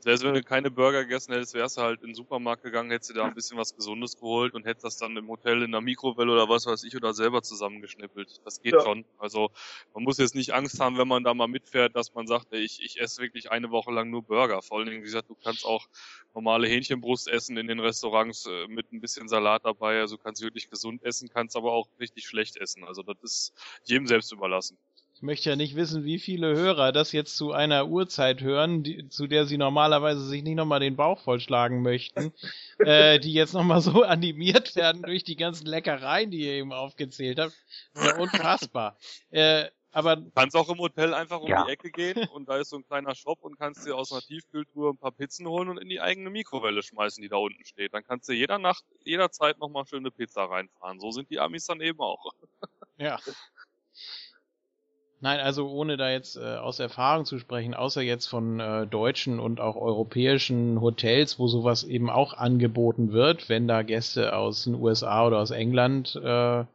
Selbst wenn du keine Burger gegessen hättest, wärst du halt in den Supermarkt gegangen, hättest dir da ein bisschen was Gesundes geholt und hättest das dann im Hotel in der Mikrowelle oder was weiß ich oder selber zusammengeschnippelt. Das geht ja. schon. Also man muss jetzt nicht Angst haben, wenn man da mal mitfährt, dass man sagt, ey, ich, ich esse wirklich eine Woche lang nur Burger. Vor allen Dingen, wie gesagt, du kannst auch normale Hähnchenbrust essen in den Restaurants äh, mit ein bisschen Salat dabei. Also du kannst wirklich gesund essen, kannst aber auch richtig schlecht essen. Also das ist jedem selbst überlassen. Ich möchte ja nicht wissen, wie viele Hörer das jetzt zu einer Uhrzeit hören, die, zu der sie normalerweise sich nicht nochmal den Bauch vollschlagen möchten, äh, die jetzt nochmal so animiert werden durch die ganzen Leckereien, die ihr eben aufgezählt habt. Ja, unfassbar. Äh, aber du kannst auch im Hotel einfach um ja. die Ecke gehen und da ist so ein kleiner Shop und kannst dir aus einer Tiefkühltruhe ein paar Pizzen holen und in die eigene Mikrowelle schmeißen, die da unten steht. Dann kannst du jeder Nacht, jederzeit nochmal schöne Pizza reinfahren. So sind die Amis dann eben auch. Ja. Nein, also ohne da jetzt äh, aus Erfahrung zu sprechen, außer jetzt von äh, deutschen und auch europäischen Hotels, wo sowas eben auch angeboten wird, wenn da Gäste aus den USA oder aus England äh,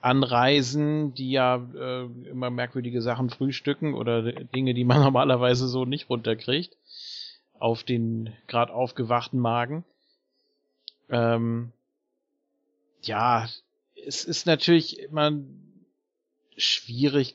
anreisen, die ja äh, immer merkwürdige Sachen frühstücken oder Dinge, die man normalerweise so nicht runterkriegt, auf den gerade aufgewachten Magen. Ähm, ja, es ist natürlich, man schwierig.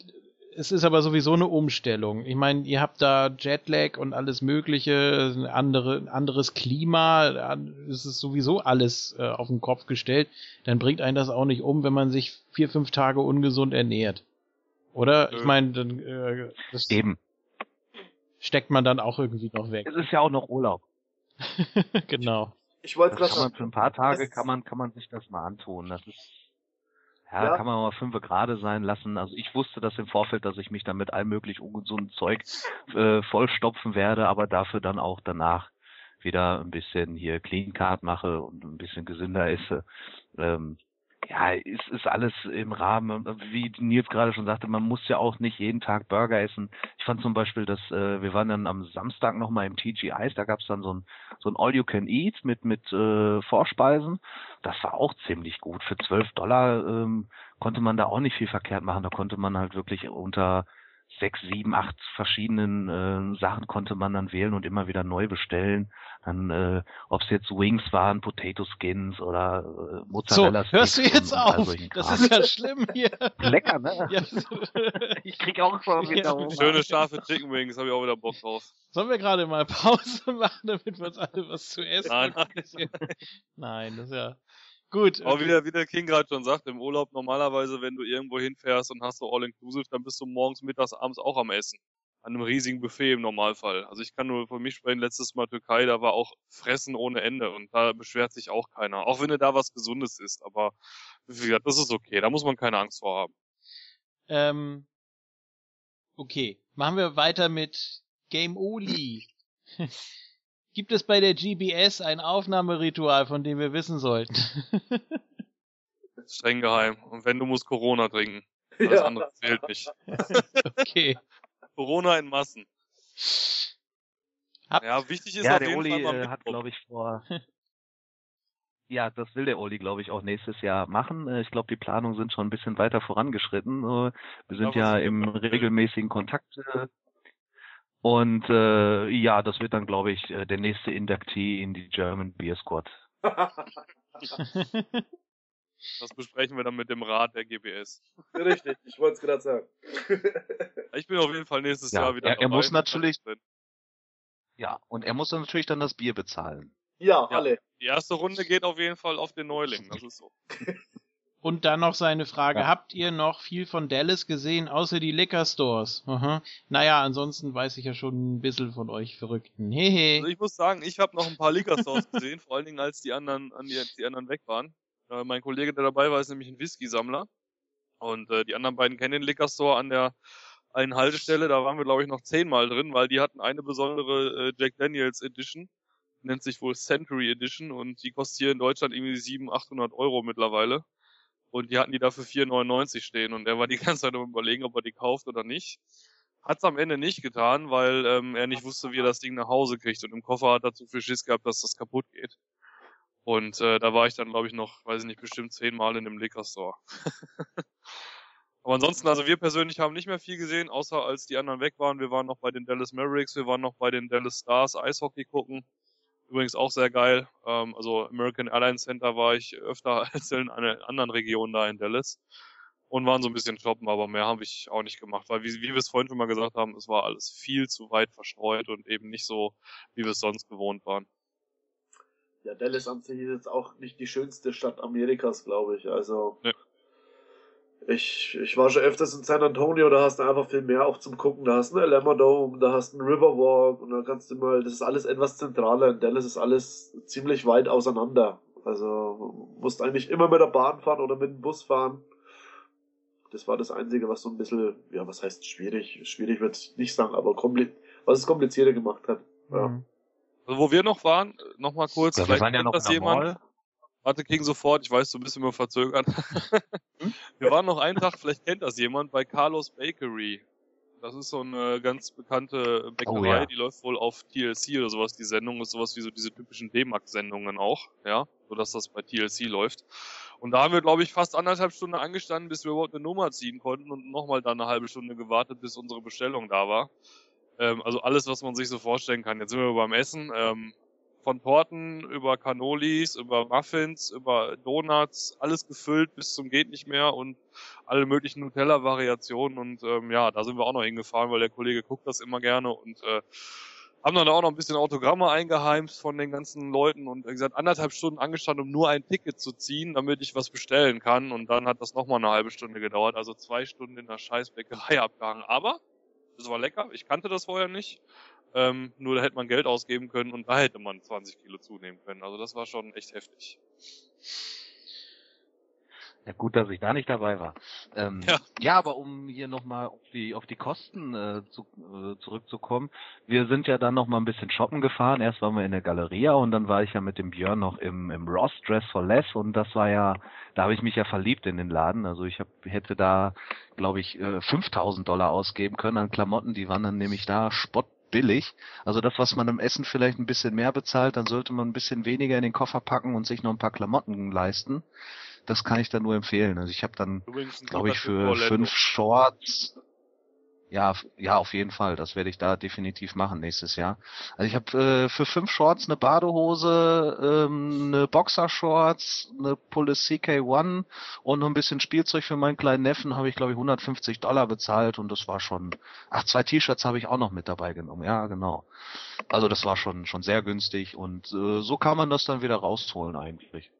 Es ist aber sowieso eine Umstellung. Ich meine, ihr habt da Jetlag und alles Mögliche, ein andere, anderes Klima, es ist sowieso alles äh, auf den Kopf gestellt. Dann bringt einen das auch nicht um, wenn man sich vier, fünf Tage ungesund ernährt. Oder? Ich meine, dann äh, das Eben. steckt man dann auch irgendwie noch weg. Es ist ja auch noch Urlaub. genau. Ich, ich wollte gerade. Für ein paar Tage kann man, kann man sich das mal antun. Das ist ja, ja, kann man mal fünf gerade sein lassen. Also ich wusste das im Vorfeld, dass ich mich dann mit allem möglich ungesunden Zeug äh, vollstopfen werde, aber dafür dann auch danach wieder ein bisschen hier Clean Card mache und ein bisschen gesünder esse. Ähm, Ja, ist, ist alles im Rahmen. Wie Nils gerade schon sagte, man muss ja auch nicht jeden Tag Burger essen. Ich fand zum Beispiel, dass äh, wir waren dann am Samstag nochmal im TGIs, da gab's dann so ein, so ein All-You-Can-Eat mit, mit äh, Vorspeisen. Das war auch ziemlich gut. Für 12 Dollar ähm, konnte man da auch nicht viel verkehrt machen. Da konnte man halt wirklich unter sechs, sieben, acht verschiedenen äh, Sachen konnte man dann wählen und immer wieder neu bestellen. Dann, äh, ob es jetzt Wings waren, Potato Skins oder äh, Mozzarella So, hörst du jetzt und, auf? das ist ja schlimm hier. Lecker, ne? Ja. ich krieg auch schon wieder ja. Schöne scharfe Chicken Wings, habe ich auch wieder Bock drauf. Sollen wir gerade mal Pause machen, damit wir uns alle was zu essen Nein, nein. nein, das ist ja Gut. Aber okay. wie, der, wie der King gerade schon sagt, im Urlaub normalerweise, wenn du irgendwo hinfährst und hast so All-Inclusive, dann bist du morgens, mittags, abends auch am Essen. An einem riesigen Buffet im Normalfall. Also ich kann nur von mich sprechen, letztes Mal Türkei, da war auch Fressen ohne Ende und da beschwert sich auch keiner. Auch wenn du da was Gesundes isst, aber wie gesagt, das ist okay, da muss man keine Angst vor haben. Ähm, okay, machen wir weiter mit Game Oli. Gibt es bei der GBS ein Aufnahmeritual, von dem wir wissen sollten? Streng geheim. Und wenn du musst Corona trinken. Alles ja. andere zählt nicht. okay. Corona in Massen. Hab ja, wichtig ist ja, auf der jeden Uli Fall äh, hat, glaube ich, vor. ja, das will der Uli, glaube ich, auch nächstes Jahr machen. Äh, ich glaube, die Planungen sind schon ein bisschen weiter vorangeschritten. Äh, wir sind ja, ja im regelmäßigen Kontakt und äh, ja, das wird dann, glaube ich, äh, der nächste Inductee in die German Beer Squad. Das besprechen wir dann mit dem Rat der GBS. Richtig, ich wollte es gerade sagen. Ich bin auf jeden Fall nächstes ja, Jahr wieder. Er, er muss natürlich. Ja, und er muss dann natürlich dann das Bier bezahlen. Ja, ja, alle. Die erste Runde geht auf jeden Fall auf den Neuling, das ist so. Und dann noch seine Frage, ja. habt ihr noch viel von Dallas gesehen, außer die Liquor Stores? Aha. Naja, ansonsten weiß ich ja schon ein bisschen von euch Verrückten. Hehe. Also ich muss sagen, ich habe noch ein paar Liquor Stores gesehen, vor allen Dingen als die anderen, an die, die anderen weg waren. Äh, mein Kollege, der dabei war, ist nämlich ein Whisky-Sammler. Und äh, die anderen beiden kennen den Liquor Store an der einen Haltestelle, da waren wir glaube ich noch zehnmal drin, weil die hatten eine besondere äh, Jack Daniels Edition, nennt sich wohl Century Edition und die kostet hier in Deutschland irgendwie 700, 800 Euro mittlerweile. Und die hatten die dafür 4,99 stehen und er war die ganze Zeit am überlegen, ob er die kauft oder nicht. Hat's am Ende nicht getan, weil ähm, er nicht wusste, wie er das Ding nach Hause kriegt und im Koffer hat er zu viel Schiss gehabt, dass das kaputt geht. Und äh, da war ich dann, glaube ich, noch, weiß ich nicht, bestimmt zehnmal in dem Liquor Store. Aber ansonsten, also wir persönlich haben nicht mehr viel gesehen, außer als die anderen weg waren. Wir waren noch bei den Dallas Mavericks, wir waren noch bei den Dallas Stars Eishockey gucken. Übrigens auch sehr geil. Ähm, also American Airlines Center war ich öfter als in einer anderen Region da in Dallas. Und waren so ein bisschen shoppen, aber mehr habe ich auch nicht gemacht, weil wie, wie wir es vorhin schon mal gesagt haben, es war alles viel zu weit verstreut und eben nicht so, wie wir es sonst gewohnt waren. Ja, Dallas an sich ist jetzt auch nicht die schönste Stadt Amerikas, glaube ich. Also nee. Ich, ich war schon öfters in San Antonio, da hast du einfach viel mehr auch zum Gucken. Da hast du einen Alamo Dome, da hast du einen Riverwalk und da kannst du mal, das ist alles etwas zentraler. In Dallas ist alles ziemlich weit auseinander. Also musst eigentlich immer mit der Bahn fahren oder mit dem Bus fahren. Das war das Einzige, was so ein bisschen, ja, was heißt schwierig? Schwierig wird ich nicht sagen, aber was es komplizierter gemacht hat. Ja. Mhm. Also wo wir noch waren, noch mal kurz, ja, vielleicht wir waren ja noch das jemand. Mall. Warte, King sofort, ich weiß, du bist immer verzögert. Hm? Wir waren noch Tag, vielleicht kennt das jemand, bei Carlos Bakery. Das ist so eine ganz bekannte Bäckerei, oh, ja. die läuft wohl auf TLC oder sowas. Die Sendung ist sowas wie so diese typischen D-Max-Sendungen auch, ja, so dass das bei TLC läuft. Und da haben wir, glaube ich, fast anderthalb Stunden angestanden, bis wir überhaupt eine Nummer ziehen konnten und nochmal dann eine halbe Stunde gewartet, bis unsere Bestellung da war. Ähm, also alles, was man sich so vorstellen kann. Jetzt sind wir beim Essen. Ähm, von Torten über Cannolis, über Muffins, über Donuts, alles gefüllt bis zum geht nicht mehr und alle möglichen Nutella-Variationen. Und ähm, ja, da sind wir auch noch hingefahren, weil der Kollege guckt das immer gerne und äh, haben dann auch noch ein bisschen Autogramme eingeheimst von den ganzen Leuten und wie gesagt, anderthalb Stunden angestanden, um nur ein Ticket zu ziehen, damit ich was bestellen kann. Und dann hat das nochmal eine halbe Stunde gedauert, also zwei Stunden in der Scheißbäckerei abgehangen, aber es war lecker, ich kannte das vorher nicht ähm, nur da hätte man Geld ausgeben können und da hätte man 20 Kilo zunehmen können. Also das war schon echt heftig. Ja, gut, dass ich da nicht dabei war. Ähm, ja. ja, aber um hier nochmal auf die, auf die Kosten äh, zu, äh, zurückzukommen, wir sind ja dann nochmal ein bisschen shoppen gefahren. Erst waren wir in der Galeria und dann war ich ja mit dem Björn noch im, im Ross Dress for Less und das war ja, da habe ich mich ja verliebt in den Laden. Also ich hab, hätte da, glaube ich, äh, 5000 Dollar ausgeben können an Klamotten, die waren dann nämlich da spottbillig. Also das, was man im Essen vielleicht ein bisschen mehr bezahlt, dann sollte man ein bisschen weniger in den Koffer packen und sich noch ein paar Klamotten leisten das kann ich dann nur empfehlen. Also ich habe dann, glaube ich, für fünf Shorts, ja, ja, auf jeden Fall. Das werde ich da definitiv machen nächstes Jahr. Also ich habe äh, für fünf Shorts eine Badehose, ähm, eine Boxershorts, eine Pulle CK1 und noch ein bisschen Spielzeug für meinen kleinen Neffen habe ich, glaube ich, 150 Dollar bezahlt und das war schon. Ach, zwei T-Shirts habe ich auch noch mit dabei genommen. Ja, genau. Also das war schon schon sehr günstig und äh, so kann man das dann wieder rausholen eigentlich.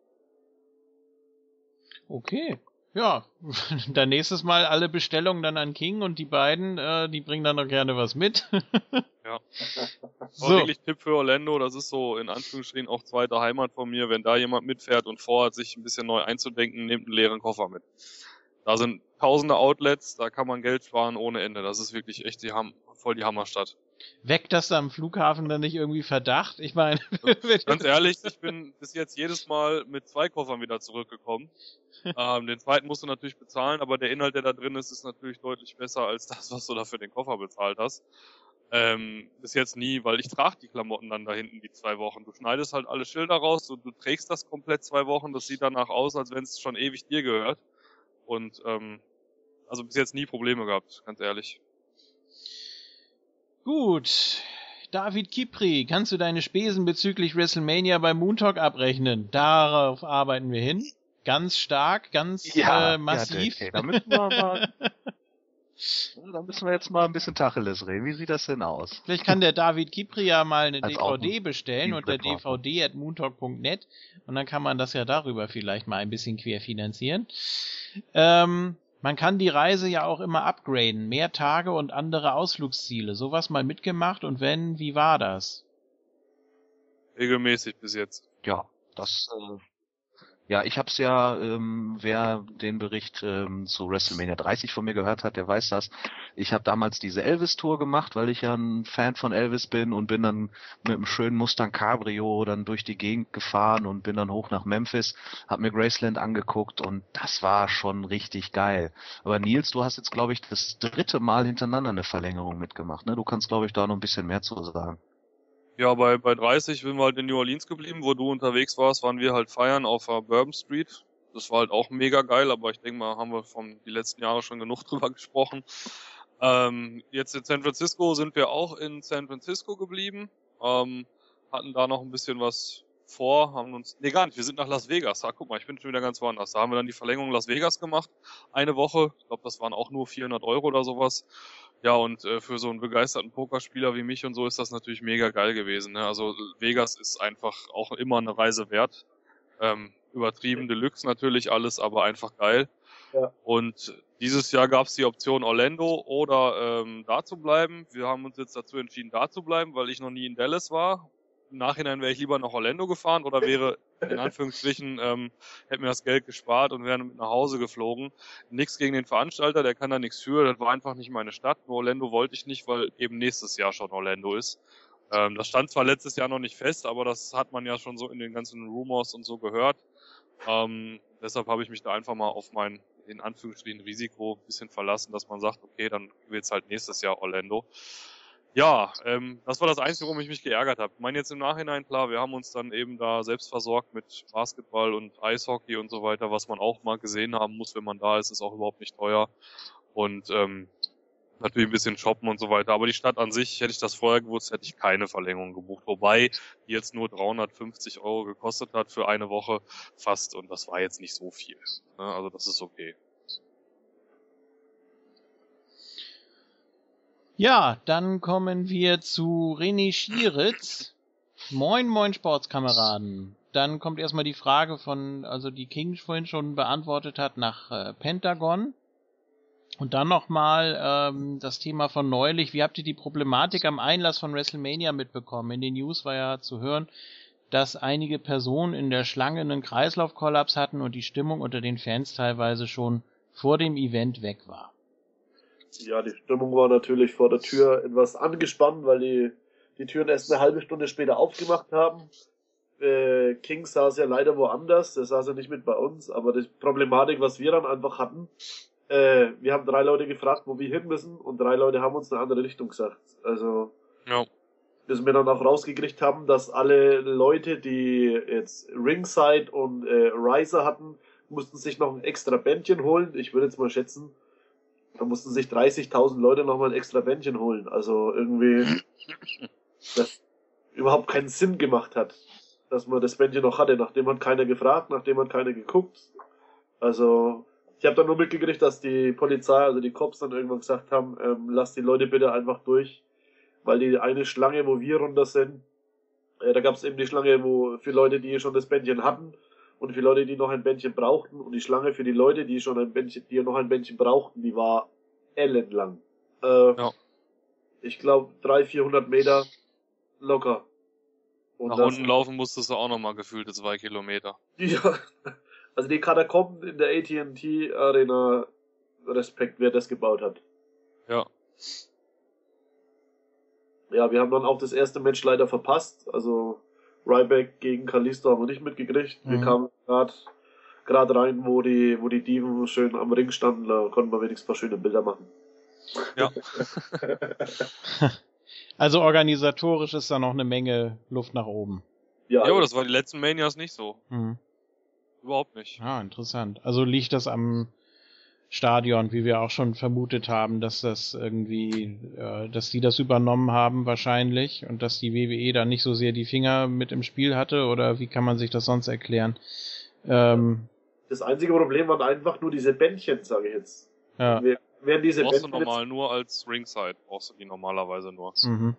Okay. Ja, dann nächstes Mal alle Bestellungen dann an King und die beiden, äh, die bringen dann noch gerne was mit. ja. So. wirklich Tipp für Orlando, das ist so in Anführungsstrichen auch zweite Heimat von mir. Wenn da jemand mitfährt und vorhat, sich ein bisschen neu einzudenken, nehmt einen leeren Koffer mit. Da sind tausende Outlets, da kann man Geld sparen ohne Ende. Das ist wirklich echt die Ham voll die Hammerstadt. Weckt das da am Flughafen dann nicht irgendwie Verdacht? Ich meine, ganz ehrlich, ich bin bis jetzt jedes Mal mit zwei Koffern wieder zurückgekommen. ähm, den zweiten musst du natürlich bezahlen, aber der Inhalt, der da drin ist, ist natürlich deutlich besser als das, was du da für den Koffer bezahlt hast. Ähm, bis jetzt nie, weil ich trage die Klamotten dann da hinten die zwei Wochen. Du schneidest halt alle Schilder raus und du trägst das komplett zwei Wochen. Das sieht danach aus, als wenn es schon ewig dir gehört. Und ähm, also bis jetzt nie Probleme gehabt, ganz ehrlich. Gut. David Kipri, kannst du deine Spesen bezüglich WrestleMania bei Moontalk abrechnen? Darauf arbeiten wir hin. Ganz stark, ganz ja, äh, massiv. Ja, okay. da, müssen wir mal, da müssen wir jetzt mal ein bisschen Tacheles reden. Wie sieht das denn aus? Vielleicht kann der David Kipri ja mal eine Als DVD bestellen unter dvd.moontalk.net und dann kann man das ja darüber vielleicht mal ein bisschen querfinanzieren. Ähm, man kann die Reise ja auch immer upgraden, mehr Tage und andere Ausflugsziele. Sowas mal mitgemacht und wenn, wie war das? Regelmäßig bis jetzt. Ja, das äh, ja, ich hab's ja, ähm, wer den Bericht ähm, zu WrestleMania 30 von mir gehört hat, der weiß das. Ich habe damals diese Elvis-Tour gemacht, weil ich ja ein Fan von Elvis bin und bin dann mit einem schönen Mustang Cabrio dann durch die Gegend gefahren und bin dann hoch nach Memphis, hab mir Graceland angeguckt und das war schon richtig geil. Aber Nils, du hast jetzt, glaube ich, das dritte Mal hintereinander eine Verlängerung mitgemacht, ne? Du kannst, glaube ich, da noch ein bisschen mehr zu sagen. Ja, bei, bei 30 sind wir halt in New Orleans geblieben, wo du unterwegs warst, waren wir halt feiern auf der Bourbon Street. Das war halt auch mega geil, aber ich denke mal, haben wir von die letzten Jahre schon genug drüber gesprochen. Ähm, jetzt in San Francisco sind wir auch in San Francisco geblieben, ähm, hatten da noch ein bisschen was vor, haben uns, nee gar nicht, wir sind nach Las Vegas. Ah, guck mal, ich bin schon wieder ganz woanders. Da haben wir dann die Verlängerung Las Vegas gemacht, eine Woche. Ich glaube, das waren auch nur 400 Euro oder sowas. Ja, und äh, für so einen begeisterten Pokerspieler wie mich und so ist das natürlich mega geil gewesen. Ne? Also Vegas ist einfach auch immer eine Reise wert. Ähm, übertrieben Deluxe natürlich alles, aber einfach geil. Ja. Und dieses Jahr gab es die Option Orlando oder ähm, da zu bleiben. Wir haben uns jetzt dazu entschieden, da zu bleiben, weil ich noch nie in Dallas war im Nachhinein wäre ich lieber nach Orlando gefahren oder wäre in Anführungsstrichen, ähm, hätte mir das Geld gespart und wäre mit nach Hause geflogen. Nichts gegen den Veranstalter, der kann da nichts für, das war einfach nicht meine Stadt. Nur Orlando wollte ich nicht, weil eben nächstes Jahr schon Orlando ist. Ähm, das stand zwar letztes Jahr noch nicht fest, aber das hat man ja schon so in den ganzen Rumors und so gehört. Ähm, deshalb habe ich mich da einfach mal auf mein, in Anführungsstrichen, Risiko ein bisschen verlassen, dass man sagt, okay, dann wird's halt nächstes Jahr Orlando. Ja, ähm, das war das Einzige, worum ich mich geärgert habe. Ich meine jetzt im Nachhinein, klar, wir haben uns dann eben da selbst versorgt mit Basketball und Eishockey und so weiter, was man auch mal gesehen haben muss, wenn man da ist, ist auch überhaupt nicht teuer. Und ähm, natürlich ein bisschen shoppen und so weiter. Aber die Stadt an sich, hätte ich das vorher gewusst, hätte ich keine Verlängerung gebucht. Wobei die jetzt nur 350 Euro gekostet hat für eine Woche fast. Und das war jetzt nicht so viel. Ne? Also das ist okay. Ja, dann kommen wir zu René Schieritz. Moin, moin, Sportskameraden. Dann kommt erstmal die Frage von, also die King vorhin schon beantwortet hat, nach äh, Pentagon. Und dann nochmal ähm, das Thema von neulich. Wie habt ihr die Problematik am Einlass von WrestleMania mitbekommen? In den News war ja zu hören, dass einige Personen in der Schlange einen Kreislaufkollaps hatten und die Stimmung unter den Fans teilweise schon vor dem Event weg war. Ja, die Stimmung war natürlich vor der Tür etwas angespannt, weil die, die Türen erst eine halbe Stunde später aufgemacht haben. Äh, King saß ja leider woanders, der saß ja nicht mit bei uns, aber die Problematik, was wir dann einfach hatten, äh, wir haben drei Leute gefragt, wo wir hin müssen und drei Leute haben uns eine andere Richtung gesagt. Also, ja. bis wir dann auch rausgekriegt haben, dass alle Leute, die jetzt Ringside und äh, Riser hatten, mussten sich noch ein extra Bändchen holen. Ich würde jetzt mal schätzen, da mussten sich 30.000 Leute noch mal ein extra Bändchen holen. Also irgendwie, das überhaupt keinen Sinn gemacht hat, dass man das Bändchen noch hatte. Nachdem hat keiner gefragt, nachdem hat keiner geguckt. Also, ich habe dann nur mitgekriegt, dass die Polizei, also die Cops dann irgendwann gesagt haben, ähm, lass die Leute bitte einfach durch, weil die eine Schlange, wo wir runter sind, äh, da gab es eben die Schlange, wo für Leute, die schon das Bändchen hatten und für Leute, die noch ein Bändchen brauchten und die Schlange für die Leute, die schon ein Bändchen, die noch ein Bändchen brauchten, die war ellenlang. Äh, ja. Ich glaube 300, 400 Meter locker. Und Nach unten laufen musstest du auch nochmal gefühlte zwei Kilometer. Ja, also die Katakomben in der AT&T Arena, Respekt, wer das gebaut hat. Ja. Ja, wir haben dann auch das erste Match leider verpasst. Also Ryback gegen Kalisto haben wir nicht mitgekriegt. Mhm. Wir kamen gerade gerade rein, wo die, wo die Diven schön am Ring standen, da konnten wir wenigstens ein paar schöne Bilder machen. Ja. also organisatorisch ist da noch eine Menge Luft nach oben. Ja, jo, das war die letzten Manias nicht so. Mhm. Überhaupt nicht. Ah, interessant. Also liegt das am Stadion, wie wir auch schon vermutet haben, dass das irgendwie, äh, dass die das übernommen haben wahrscheinlich und dass die WWE da nicht so sehr die Finger mit im Spiel hatte oder wie kann man sich das sonst erklären? Ähm, das einzige Problem waren einfach nur diese Bändchen, sage ich jetzt. Ja. Wären diese brauchst Bändchen du normal nur als Ringside, brauchst du die normalerweise nur. Mhm.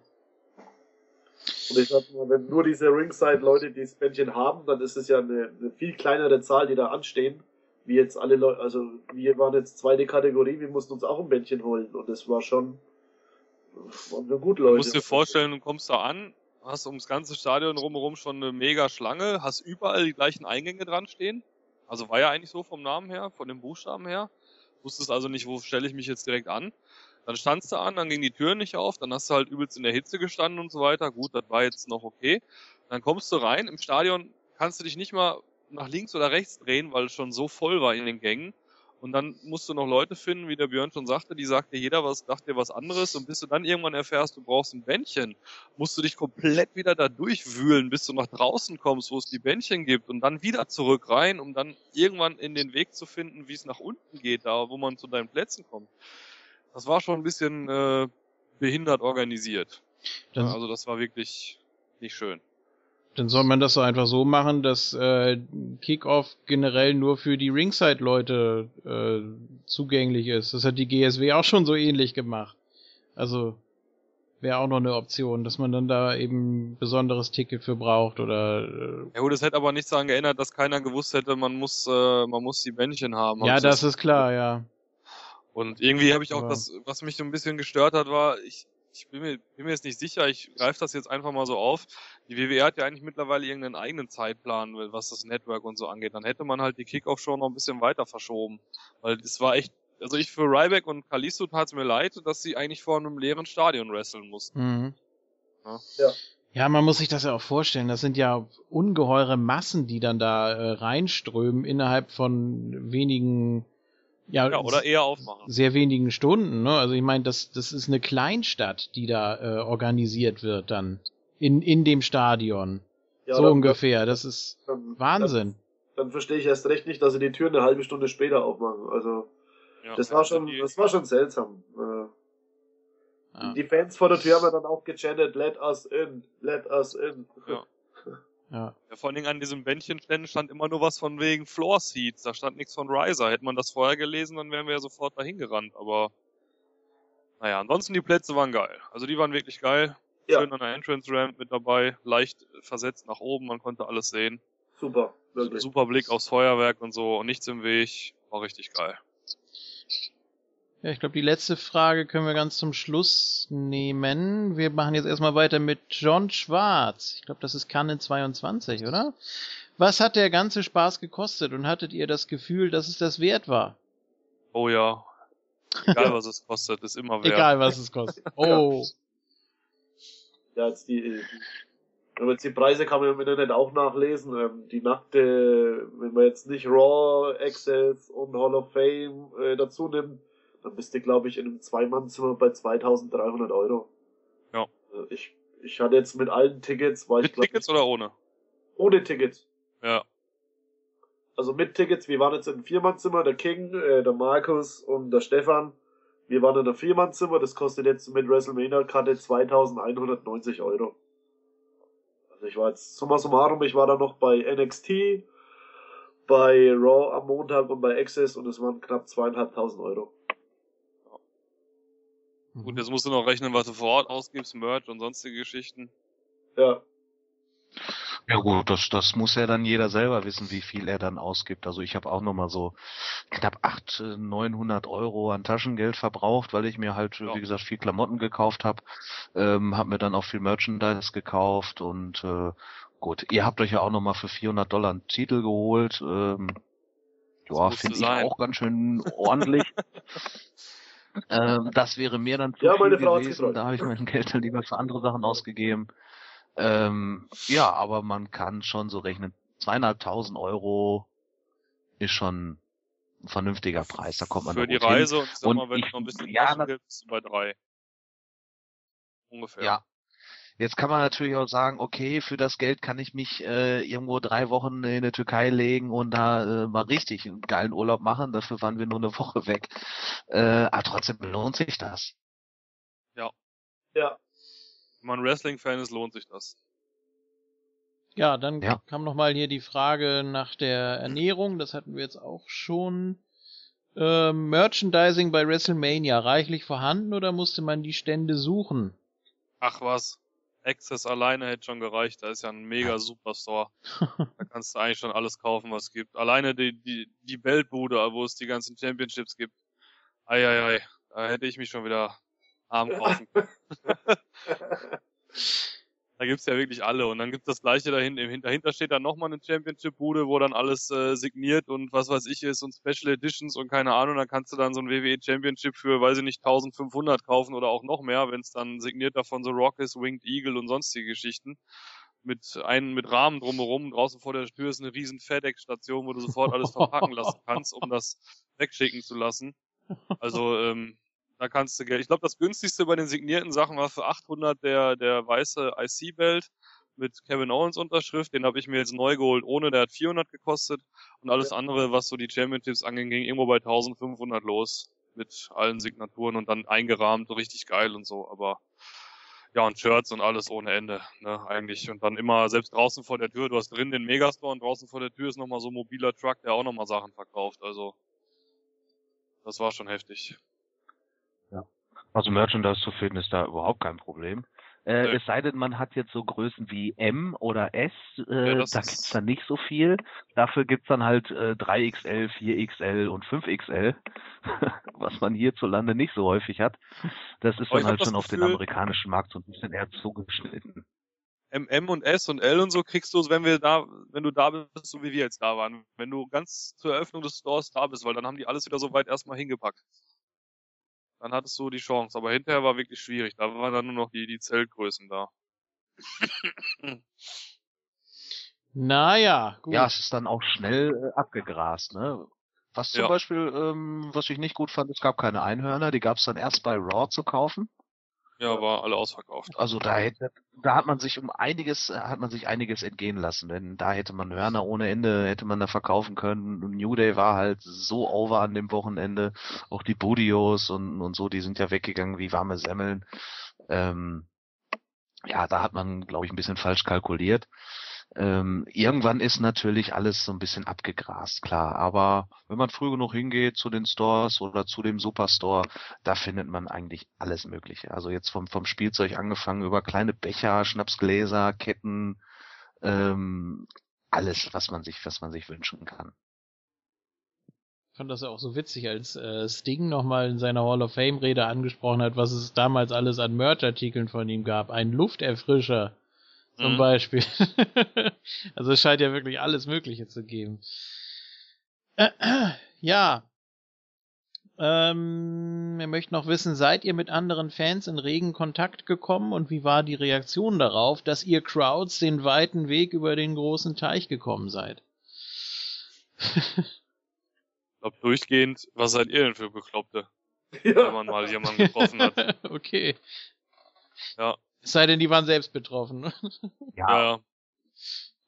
Und ich sag mal, wenn nur diese Ringside-Leute dieses Bändchen haben, dann ist es ja eine, eine, viel kleinere Zahl, die da anstehen, wie jetzt alle Leute, also wir waren jetzt zweite Kategorie, wir mussten uns auch ein Bändchen holen und das war schon, waren wir gut, Leute. Du musst dir vorstellen, du kommst da an, hast ums ganze Stadion drumherum schon eine mega Schlange, hast überall die gleichen Eingänge dran stehen. Also war ja eigentlich so vom Namen her, von den Buchstaben her. Wusstest also nicht, wo stelle ich mich jetzt direkt an. Dann standst du an, dann ging die Tür nicht auf, dann hast du halt übelst in der Hitze gestanden und so weiter. Gut, das war jetzt noch okay. Dann kommst du rein, im Stadion kannst du dich nicht mal nach links oder rechts drehen, weil es schon so voll war in den Gängen. Und dann musst du noch Leute finden, wie der Björn schon sagte, die sagt dir jeder was, sagt dir was anderes. Und bis du dann irgendwann erfährst, du brauchst ein Bändchen, musst du dich komplett wieder da durchwühlen, bis du nach draußen kommst, wo es die Bändchen gibt und dann wieder zurück rein, um dann irgendwann in den Weg zu finden, wie es nach unten geht, da wo man zu deinen Plätzen kommt. Das war schon ein bisschen äh, behindert organisiert. Also das war wirklich nicht schön. Dann soll man das so einfach so machen, dass äh, Kickoff generell nur für die Ringside-Leute äh, zugänglich ist. Das hat die GSW auch schon so ähnlich gemacht. Also wäre auch noch eine Option, dass man dann da eben besonderes Ticket für braucht oder. Äh ja gut, das hätte aber nichts daran geändert, dass keiner gewusst hätte, man muss, äh, man muss die Bändchen haben. Ja, das ist klar, ja. Und irgendwie habe ich auch das, was mich so ein bisschen gestört hat, war, ich, ich bin mir, bin mir jetzt nicht sicher, ich greife das jetzt einfach mal so auf. Die WWE hat ja eigentlich mittlerweile irgendeinen eigenen Zeitplan, was das Network und so angeht. Dann hätte man halt die Kickoff-Show noch ein bisschen weiter verschoben. Weil das war echt, also ich für Ryback und Kalisto tat es mir leid, dass sie eigentlich vor einem leeren Stadion wresteln mussten. Mhm. Ja. ja. Ja, man muss sich das ja auch vorstellen. Das sind ja ungeheure Massen, die dann da äh, reinströmen innerhalb von wenigen ja, ja, oder eher aufmachen. Sehr wenigen Stunden, ne? Also ich meine, das, das ist eine Kleinstadt, die da äh, organisiert wird dann. In, in dem Stadion. Ja, so ungefähr. Das ist dann, Wahnsinn. Dann, dann, verstehe ich erst recht nicht, dass sie die Tür eine halbe Stunde später aufmachen. Also ja, das war schon, das war schon seltsam. Äh, ja. Die Fans vor der Tür haben dann auch gechattet, let us in, let us in. Ja. Ja. ja. Vor allen Dingen an diesem Bändchenständen stand immer nur was von wegen Floor Seats. Da stand nichts von Riser. Hätte man das vorher gelesen, dann wären wir ja sofort dahin gerannt. Aber naja, ansonsten die Plätze waren geil. Also die waren wirklich geil. Ja. Schön an der Entrance Ramp mit dabei, leicht versetzt nach oben, man konnte alles sehen. Super, wirklich. Super Blick aufs Feuerwerk und so und nichts im Weg. War richtig geil. Ja, ich glaube, die letzte Frage können wir ganz zum Schluss nehmen. Wir machen jetzt erstmal weiter mit John Schwarz. Ich glaube, das ist Kanne 22, oder? Was hat der ganze Spaß gekostet und hattet ihr das Gefühl, dass es das wert war? Oh ja. Egal was es kostet, ist immer wert. Egal was es kostet. Oh. Ja, jetzt die, aber jetzt die Preise kann man im Internet auch nachlesen. Ähm, die nackte, wenn man jetzt nicht Raw, Access und Hall of Fame äh, dazu nimmt, dann bist du, glaube ich, in einem Zweimannzimmer bei 2300 Euro. Ja. Also ich, ich hatte jetzt mit allen Tickets, weil mit ich glaub, Tickets oder ohne? Ohne Tickets. Ja. Also mit Tickets, wir waren jetzt im Viermannzimmer, der King, äh, der Markus und der Stefan. Wir waren in der Viermannzimmer, das kostet jetzt mit WrestleMania-Karte 2190 Euro. Also ich war jetzt, summa summarum, ich war da noch bei NXT, bei Raw am Montag und bei Access und es waren knapp zweieinhalbtausend Euro. Gut, jetzt musst du noch rechnen, was du vor Ort ausgibst, Merch und sonstige Geschichten. Ja. Ja gut, das, das muss ja dann jeder selber wissen, wie viel er dann ausgibt. Also ich habe auch nochmal so knapp 800, 900 Euro an Taschengeld verbraucht, weil ich mir halt, ja. wie gesagt, viel Klamotten gekauft habe. Ähm, habe mir dann auch viel Merchandise gekauft und äh, gut, ihr habt euch ja auch nochmal für 400 Dollar einen Titel geholt. Ähm, ja, finde ich auch ganz schön ordentlich. ähm, das wäre mir dann zu ja, viel gewesen. Da habe ich mein Geld dann lieber für andere Sachen ausgegeben. Ähm, ja, aber man kann schon so rechnen. Zweieinhalbtausend Euro ist schon ein vernünftiger Preis. Da kommt man Für die hin. Reise und, sag und mal, wenn ich, noch ein bisschen ja, du bei drei. Ungefähr. Ja. Jetzt kann man natürlich auch sagen, okay, für das Geld kann ich mich äh, irgendwo drei Wochen in die Türkei legen und da äh, mal richtig einen geilen Urlaub machen. Dafür waren wir nur eine Woche weg. Äh, aber trotzdem lohnt sich das. Ja. Ja. Wenn man Wrestling-Fan ist, lohnt sich das. Ja, dann Ja. kam nochmal hier die Frage nach der Ernährung. Das hatten wir jetzt auch schon. Ähm, Merchandising bei WrestleMania reichlich vorhanden oder musste man die Stände suchen? Ach was. Access alleine hätte schon gereicht. Da ist ja ein mega Superstore. Da kannst du eigentlich schon alles kaufen, was es gibt. Alleine die, die, die Weltbude, wo es die ganzen Championships gibt. Eieiei. Da hätte ich mich schon wieder arm kaufen können. Da gibt's ja wirklich alle. Und dann gibt's das gleiche dahinter. Dahinter steht dann nochmal eine Championship-Bude, wo dann alles äh, signiert und was weiß ich ist und Special Editions und keine Ahnung. Dann kannst du dann so ein WWE Championship für, weiß ich nicht, 1500 kaufen oder auch noch mehr, wenn es dann signiert davon so Rock ist, Winged Eagle und sonstige Geschichten. Mit einem mit Rahmen drumherum. Draußen vor der Tür ist eine riesen FedEx-Station, wo du sofort alles verpacken lassen kannst, um das wegschicken zu lassen. Also ähm, da kannst du Geld. Ich glaube, das günstigste bei den signierten Sachen war für 800 der, der weiße IC-Belt mit Kevin Owens Unterschrift. Den habe ich mir jetzt neu geholt, ohne. Der hat 400 gekostet. Und alles andere, was so die Championships anging, ging irgendwo bei 1500 los. Mit allen Signaturen und dann eingerahmt, richtig geil und so. Aber ja, und Shirts und alles ohne Ende, ne, eigentlich. Und dann immer, selbst draußen vor der Tür, du hast drin den Megastore und draußen vor der Tür ist nochmal so ein mobiler Truck, der auch nochmal Sachen verkauft. Also, das war schon heftig. Also Merchandise zu finden ist da überhaupt kein Problem. Äh, es sei denn, man hat jetzt so Größen wie M oder S, äh, Ja, da gibt's dann nicht so viel. Dafür gibt's dann halt äh, 3XL, 4XL und 5XL, was man hierzulande nicht so häufig hat. Das ist dann halt schon auf den Gefühl- amerikanischen Markt so ein bisschen eher zugeschnitten. MM und S und L und so kriegst du, wenn wir da, wenn du da bist, so wie wir jetzt da waren. Wenn du ganz zur Eröffnung des Stores da bist, weil dann haben die alles wieder so weit erstmal hingepackt. Dann hattest du die Chance. Aber hinterher war wirklich schwierig. Da waren dann nur noch die, die Zeltgrößen da. Naja, gut. Ja, es ist dann auch schnell äh, abgegrast, ne? Was zum Ja. Beispiel, ähm, was ich nicht gut fand, es gab keine Einhörner, die gab's dann erst bei Raw zu kaufen. Ja, war alle ausverkauft. Also da hätte, da hat man sich um einiges, äh, hat man sich einiges entgehen lassen, denn da hätte man Hörner ohne Ende, hätte man da verkaufen können. New Day war halt so over an dem Wochenende. Auch die Budios und, und so, die sind ja weggegangen wie warme Semmeln. Ähm, ja, da hat man, glaube ich, ein bisschen falsch kalkuliert. Ähm, irgendwann ist natürlich alles so ein bisschen abgegrast, klar. Aber wenn man früh genug hingeht zu den Stores oder zu dem Superstore, da findet man eigentlich alles Mögliche. Also jetzt vom, vom Spielzeug angefangen über kleine Becher, Schnapsgläser, Ketten, ähm, alles, was man sich, was man sich wünschen kann. fand das auch so witzig, als äh, Sting nochmal in seiner Hall of Fame Rede angesprochen hat, was es damals alles an Merch-Artikeln von ihm gab. Ein Lufterfrischer zum mhm. Beispiel. also es scheint ja wirklich alles Mögliche zu geben. Äh, äh, ja. Ähm, wir möchten noch wissen, seid ihr mit anderen Fans in regen Kontakt gekommen und wie war die Reaktion darauf, dass ihr Crowds den weiten Weg über den großen Teich gekommen seid? ich glaube durchgehend, was seid ihr denn für Bekloppte? Ja. Wenn man mal jemanden getroffen hat. okay. Ja. Es sei denn, die waren selbst betroffen. ja. ja.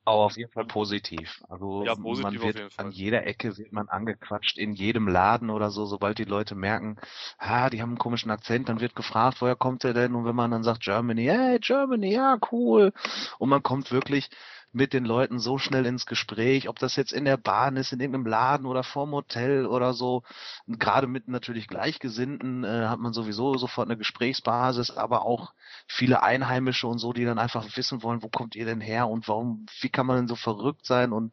Aber auf jeden Fall positiv. Also ja, positiv man wird an jeder Ecke wird man angequatscht, in jedem Laden oder so, sobald die Leute merken, ah, die haben einen komischen Akzent, dann wird gefragt, woher kommt der denn? Und wenn man dann sagt Germany, hey, Germany, ja, cool. Und man kommt wirklich, mit den Leuten so schnell ins Gespräch, ob das jetzt in der Bahn ist, in irgendeinem Laden oder vorm Hotel oder so. Gerade mit natürlich Gleichgesinnten äh, hat man sowieso sofort eine Gesprächsbasis, aber auch viele Einheimische und so, die dann einfach wissen wollen, wo kommt ihr denn her und warum, wie kann man denn so verrückt sein und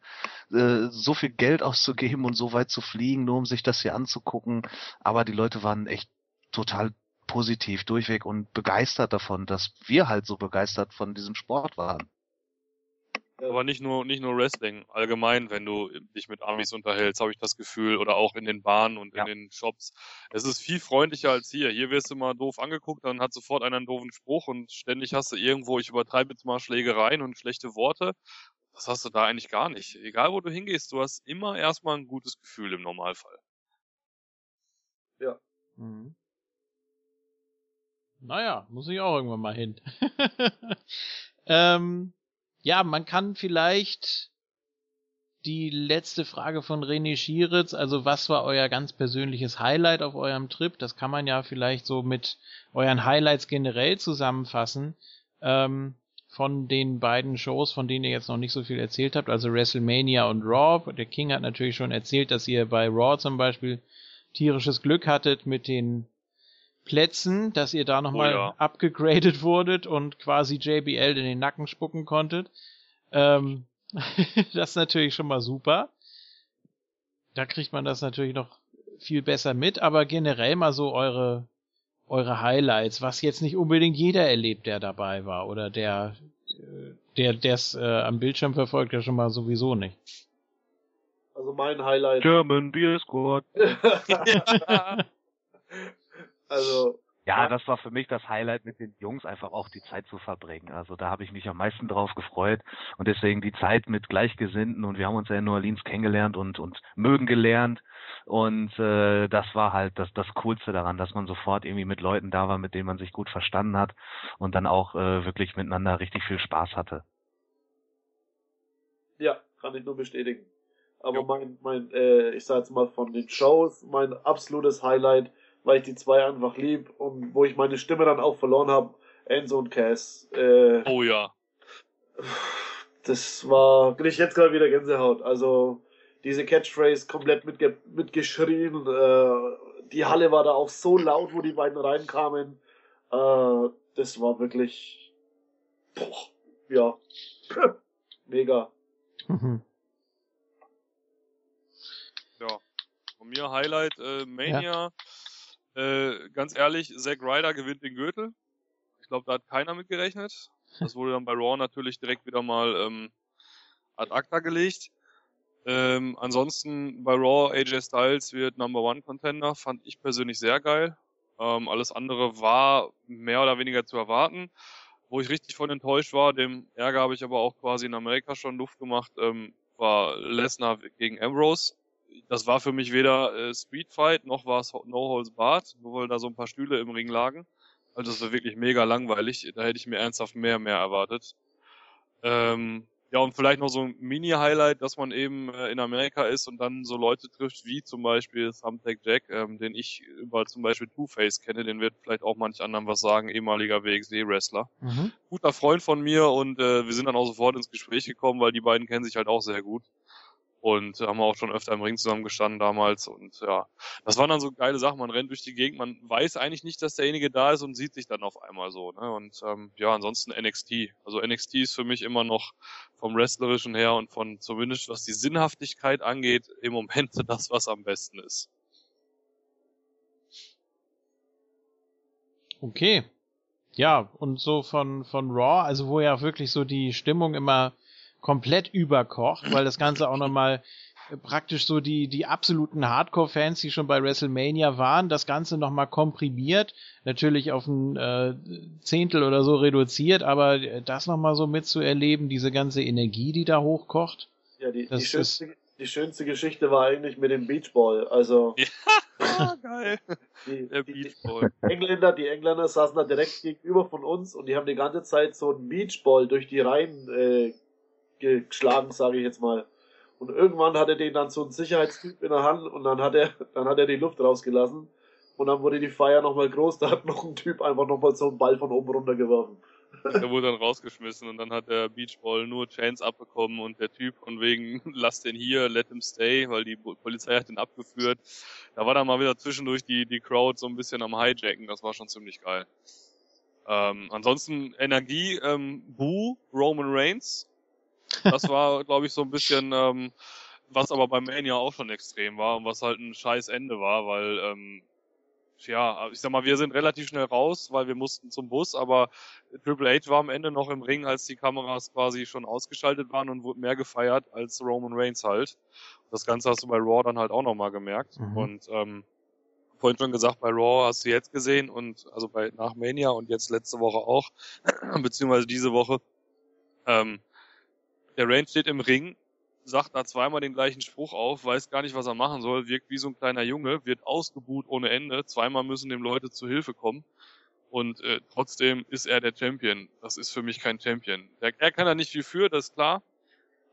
äh, so viel Geld auszugeben und so weit zu fliegen, nur um sich das hier anzugucken. Aber die Leute waren echt total positiv durchweg und begeistert davon, dass wir halt so begeistert von diesem Sport waren. Aber nicht nur, nicht nur Wrestling. Allgemein, wenn du dich mit Amis unterhältst, habe ich das Gefühl, oder auch in den Bahnen und ja. in den Shops. Es ist viel freundlicher als hier. Hier wirst du mal doof angeguckt, dann hat sofort einer einen doofen Spruch und ständig hast du irgendwo, ich übertreibe jetzt mal Schlägereien und schlechte Worte. Das hast du da eigentlich gar nicht. Egal wo du hingehst, du hast immer erstmal ein gutes Gefühl im Normalfall. Ja. Mhm. Naja, muss ich auch irgendwann mal hin. ähm, ja, man kann vielleicht die letzte Frage von René Schieritz, also was war euer ganz persönliches Highlight auf eurem Trip? Das kann man ja vielleicht so mit euren Highlights generell zusammenfassen. Ähm, von den beiden Shows, von denen ihr jetzt noch nicht so viel erzählt habt, also WrestleMania und Raw. Der King hat natürlich schon erzählt, dass ihr bei Raw zum Beispiel tierisches Glück hattet mit den Plätzen, dass ihr da nochmal oh ja. abgegradet wurdet und quasi JBL in den Nacken spucken konntet. Ähm, das ist natürlich schon mal super. Da kriegt man das natürlich noch viel besser mit, aber generell mal so eure, eure Highlights, was jetzt nicht unbedingt jeder erlebt, der dabei war oder der, der, der's äh, am Bildschirm verfolgt, ja schon mal sowieso nicht. Also mein Highlight. German Beer Squad. Also. Ja, das war für mich das Highlight mit den Jungs, einfach auch die Zeit zu verbringen. Also da habe ich mich am meisten drauf gefreut und deswegen die Zeit mit Gleichgesinnten und wir haben uns ja in New Orleans kennengelernt und, und mögen gelernt und äh, das war halt das, das Coolste daran, dass man sofort irgendwie mit Leuten da war, mit denen man sich gut verstanden hat und dann auch äh, wirklich miteinander richtig viel Spaß hatte. Ja, kann ich nur bestätigen. Aber mein, mein äh, ich sag jetzt mal von den Shows, mein absolutes Highlight weil ich die zwei einfach lieb und wo ich meine Stimme dann auch verloren habe, Enzo und Cass. Äh, oh ja. Das war, bin ich jetzt gerade wieder Gänsehaut. Also diese Catchphrase komplett mitge mitgeschrien. Äh, die Halle war da auch so laut, wo die beiden reinkamen. Äh, das war wirklich, boah, ja, mega. Mhm. Ja, von mir Highlight äh, Mania. Ja. Äh, ganz ehrlich, Zack Ryder gewinnt den Gürtel. Ich glaube, da hat keiner mit gerechnet. Das wurde dann bei Raw natürlich direkt wieder mal ähm, ad acta gelegt. Ähm, ansonsten bei Raw AJ Styles wird Number One Contender, fand ich persönlich sehr geil. Ähm, alles andere war mehr oder weniger zu erwarten. Wo ich richtig von enttäuscht war, dem Ärger habe ich aber auch quasi in Amerika schon Luft gemacht, ähm, war Lesnar gegen Ambrose das war für mich weder äh, Streetfight noch war es No Holds Barred, nur weil da so ein paar Stühle im Ring lagen. Also das war wirklich mega langweilig. Da hätte ich mir ernsthaft mehr, mehr erwartet. Ähm, ja, und vielleicht noch so ein Mini-Highlight, dass man eben äh, in Amerika ist und dann so Leute trifft, wie zum Beispiel Thumbtack Jack, ähm, den ich über zum Beispiel Two-Face kenne, den wird vielleicht auch manch anderen was sagen, ehemaliger WXW-Wrestler. Mhm. Guter Freund von mir und äh, wir sind dann auch sofort ins Gespräch gekommen, weil die beiden kennen sich halt auch sehr gut. Und haben auch schon öfter im Ring zusammengestanden damals und ja, das waren dann so geile Sachen, man rennt durch die Gegend, man weiß eigentlich nicht, dass derjenige da ist und sieht sich dann auf einmal so, ne? Und ähm, ja, ansonsten NXT. Also NXT ist für mich immer noch vom Wrestlerischen her und von zumindest was die Sinnhaftigkeit angeht, im Moment das, was am besten ist. Okay. Ja, und so von, von Raw, also wo ja wirklich so die Stimmung immer komplett überkocht, weil das Ganze auch nochmal praktisch so die, die absoluten Hardcore-Fans, die schon bei WrestleMania waren, das Ganze nochmal komprimiert, natürlich auf ein äh, Zehntel oder so reduziert, aber das nochmal so mitzuerleben, diese ganze Energie, die da hochkocht. Ja, die, die, schönste, die schönste Geschichte war eigentlich mit dem Beachball. Also. Ja, geil. Die, Der Beachball. Die Engländer, die Engländer saßen da direkt gegenüber von uns und die haben die ganze Zeit so einen Beachball durch die Reihen äh, geschlagen, sage ich jetzt mal. Und irgendwann hatte den dann so ein Sicherheitstyp in der Hand und dann hat er, dann hat er die Luft rausgelassen. Und dann wurde die Feier nochmal groß, da hat noch ein Typ einfach nochmal so einen Ball von oben runter geworfen. Der wurde dann rausgeschmissen und dann hat der Beachball nur Chance abbekommen und der Typ von wegen, lass den hier, let him stay, weil die Polizei hat den abgeführt. Da war dann mal wieder zwischendurch die, die Crowd so ein bisschen am Hijacken, das war schon ziemlich geil. Ähm, ansonsten Energie, ähm, Boo, Roman Reigns, das war, glaube ich, so ein bisschen, ähm, was aber beim Mania auch schon extrem war und was halt ein scheiß Ende war, weil, ähm, ja, ich sag mal, wir sind relativ schnell raus, weil wir mussten zum Bus, aber Triple H war am Ende noch im Ring, als die Kameras quasi schon ausgeschaltet waren und wurde mehr gefeiert als Roman Reigns halt. Das Ganze hast du bei Raw dann halt auch nochmal gemerkt. Mhm. Und ähm, vorhin schon gesagt, bei Raw hast du jetzt gesehen und also bei nach Mania und jetzt letzte Woche auch, beziehungsweise diese Woche, ähm, der Rain steht im Ring, sagt da zweimal den gleichen Spruch auf, weiß gar nicht, was er machen soll, wirkt wie so ein kleiner Junge, wird ausgebuht ohne Ende. Zweimal müssen dem Leute zu Hilfe kommen. Und äh, trotzdem ist er der Champion. Das ist für mich kein Champion. Der, er kann da nicht viel für, das ist klar.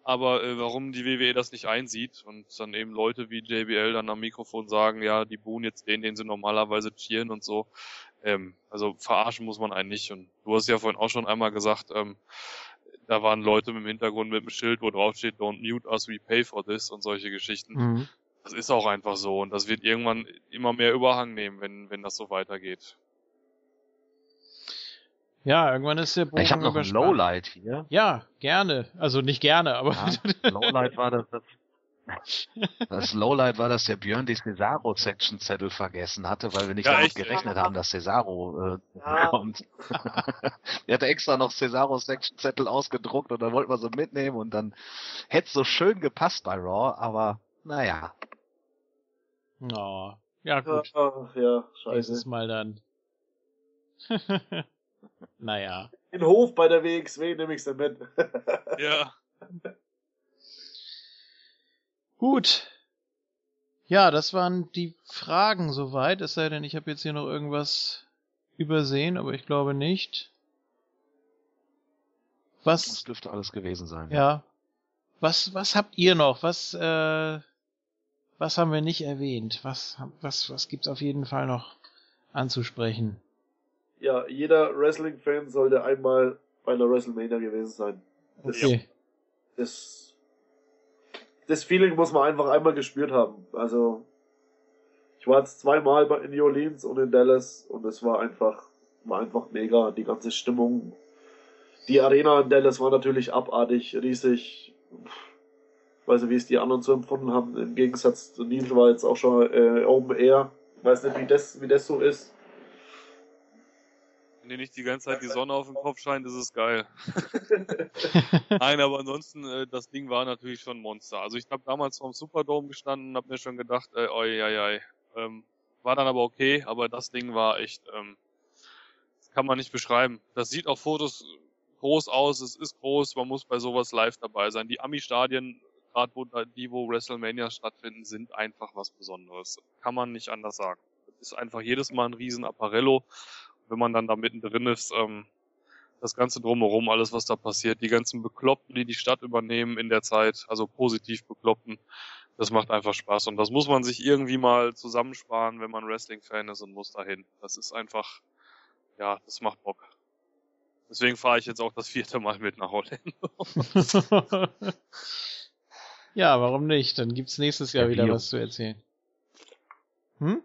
Aber äh, warum die WWE das nicht einsieht und dann eben Leute wie JBL dann am Mikrofon sagen, ja, die buhen jetzt den, den sie normalerweise cheeren und so. Ähm, also verarschen muss man einen nicht. Und du hast ja vorhin auch schon einmal gesagt, ähm, da waren Leute im Hintergrund mit einem Schild, wo drauf steht, don't mute us, we pay for this und solche Geschichten. Mhm. Das ist auch einfach so und das wird irgendwann immer mehr Überhang nehmen, wenn, wenn das so weitergeht. Ja, irgendwann ist der Bogen Ich habe noch ein Lowlight hier. Ja, gerne. Also nicht gerne, aber. Ja, Lowlight war das, das das Lowlight war, dass der Björn die Cesaro-Section-Zettel vergessen hatte, weil wir nicht ja, damit echt? gerechnet haben, dass Cesaro äh, ja. kommt. er hatte extra noch Cesaro-Section-Zettel ausgedruckt und dann wollten wir so mitnehmen und dann hätte es so schön gepasst bei Raw, aber naja. Oh, ja gut. Ja, scheiße. Nächstes Mal dann. naja. In Hof bei der WXW nehme ich's dann mit. ja. Gut. Ja, das waren die Fragen soweit. Es sei denn, ich habe jetzt hier noch irgendwas übersehen, aber ich glaube nicht. Was? Das dürfte alles gewesen sein. Ja. Was, was habt ihr noch? Was, äh, was haben wir nicht erwähnt? Was, was, was gibt's auf jeden Fall noch anzusprechen? Ja, jeder Wrestling-Fan sollte einmal bei einer WrestleMania gewesen sein. Das, okay. Das das Feeling muss man einfach einmal gespürt haben. Also, ich war jetzt zweimal in New Orleans und in Dallas und es war einfach, war einfach mega. Die ganze Stimmung. Die Arena in Dallas war natürlich abartig, riesig. Ich weiß nicht, wie es die anderen so empfunden haben. Im Gegensatz zu Nils war jetzt auch schon äh, Open Air. Ich weiß nicht, wie das, wie das so ist. Wenn dir nicht die ganze Zeit die Sonne auf den Kopf scheint, ist es geil. Nein, aber ansonsten, äh, das Ding war natürlich schon ein Monster. Also ich habe damals vorm Superdome gestanden und habe mir schon gedacht, äh, oi, oi, oi. Ähm, war dann aber okay, aber das Ding war echt, ähm, das kann man nicht beschreiben. Das sieht auf Fotos groß aus, es ist groß, man muss bei sowas live dabei sein. Die Ami-Stadien, gerade wo die, wo WrestleMania stattfinden, sind einfach was Besonderes. Kann man nicht anders sagen. Das ist einfach jedes Mal ein riesen Apparello wenn man dann da mittendrin ist, ähm, das Ganze drumherum, alles was da passiert, die ganzen Bekloppten, die die Stadt übernehmen in der Zeit, also positiv Bekloppten, das macht einfach Spaß und das muss man sich irgendwie mal zusammensparen, wenn man Wrestling-Fan ist und muss dahin. Das ist einfach, ja, das macht Bock. Deswegen fahre ich jetzt auch das vierte Mal mit nach Orlando. Ja, warum nicht? Dann gibt's nächstes Jahr Der wieder was zu erzählen. Hm?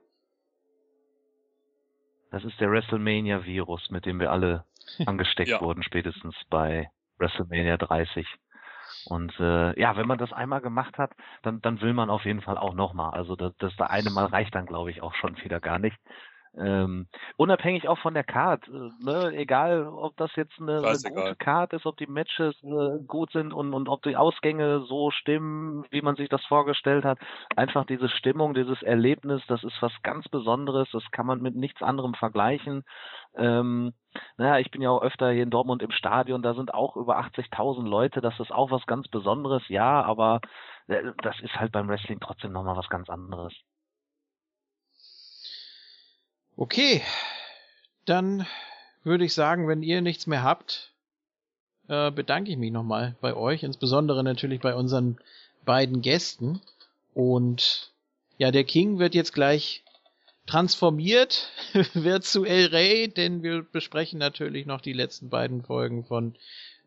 Das ist der WrestleMania-Virus, mit dem wir alle angesteckt ja. wurden, spätestens bei WrestleMania 30. Und äh, ja, wenn man das einmal gemacht hat, dann, dann will man auf jeden Fall auch nochmal. Also das, das da eine Mal reicht dann, glaube ich, auch schon wieder gar nicht. Ähm, unabhängig auch von der Card, äh, ne? egal ob das jetzt eine, eine gute Card ist, ob die Matches äh, gut sind und, und ob die Ausgänge so stimmen, wie man sich das vorgestellt hat. Einfach diese Stimmung, dieses Erlebnis, das ist was ganz Besonderes, das kann man mit nichts anderem vergleichen. Ähm, naja, ich bin ja auch öfter hier in Dortmund im Stadion, da sind auch über 80.000 Leute, das ist auch was ganz Besonderes, ja, aber äh, das ist halt beim Wrestling trotzdem nochmal was ganz anderes. Okay, dann würde ich sagen, wenn ihr nichts mehr habt, äh, bedanke ich mich nochmal bei euch, insbesondere natürlich bei unseren beiden Gästen. Und ja, der King wird jetzt gleich transformiert, wird zu El Rey, denn wir besprechen natürlich noch die letzten beiden Folgen von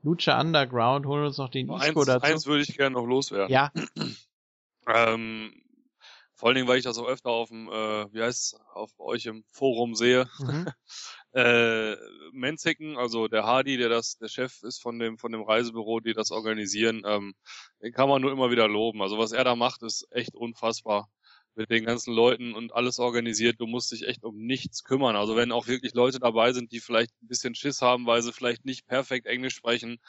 Lucha Underground, holen uns noch den Isco eins, dazu. Eins würde ich gerne noch loswerden. Ja. ähm, vor allen Dingen, weil ich das auch öfter auf dem, äh, wie heißt auf euch im Forum sehe. Mhm. äh, Menziken, also der Hardy, der das, der Chef ist von dem, von dem Reisebüro, die das organisieren, ähm, den kann man nur immer wieder loben. Also was er da macht, ist echt unfassbar mit den ganzen Leuten und alles organisiert. Du musst dich echt um nichts kümmern. Also wenn auch wirklich Leute dabei sind, die vielleicht ein bisschen Schiss haben, weil sie vielleicht nicht perfekt Englisch sprechen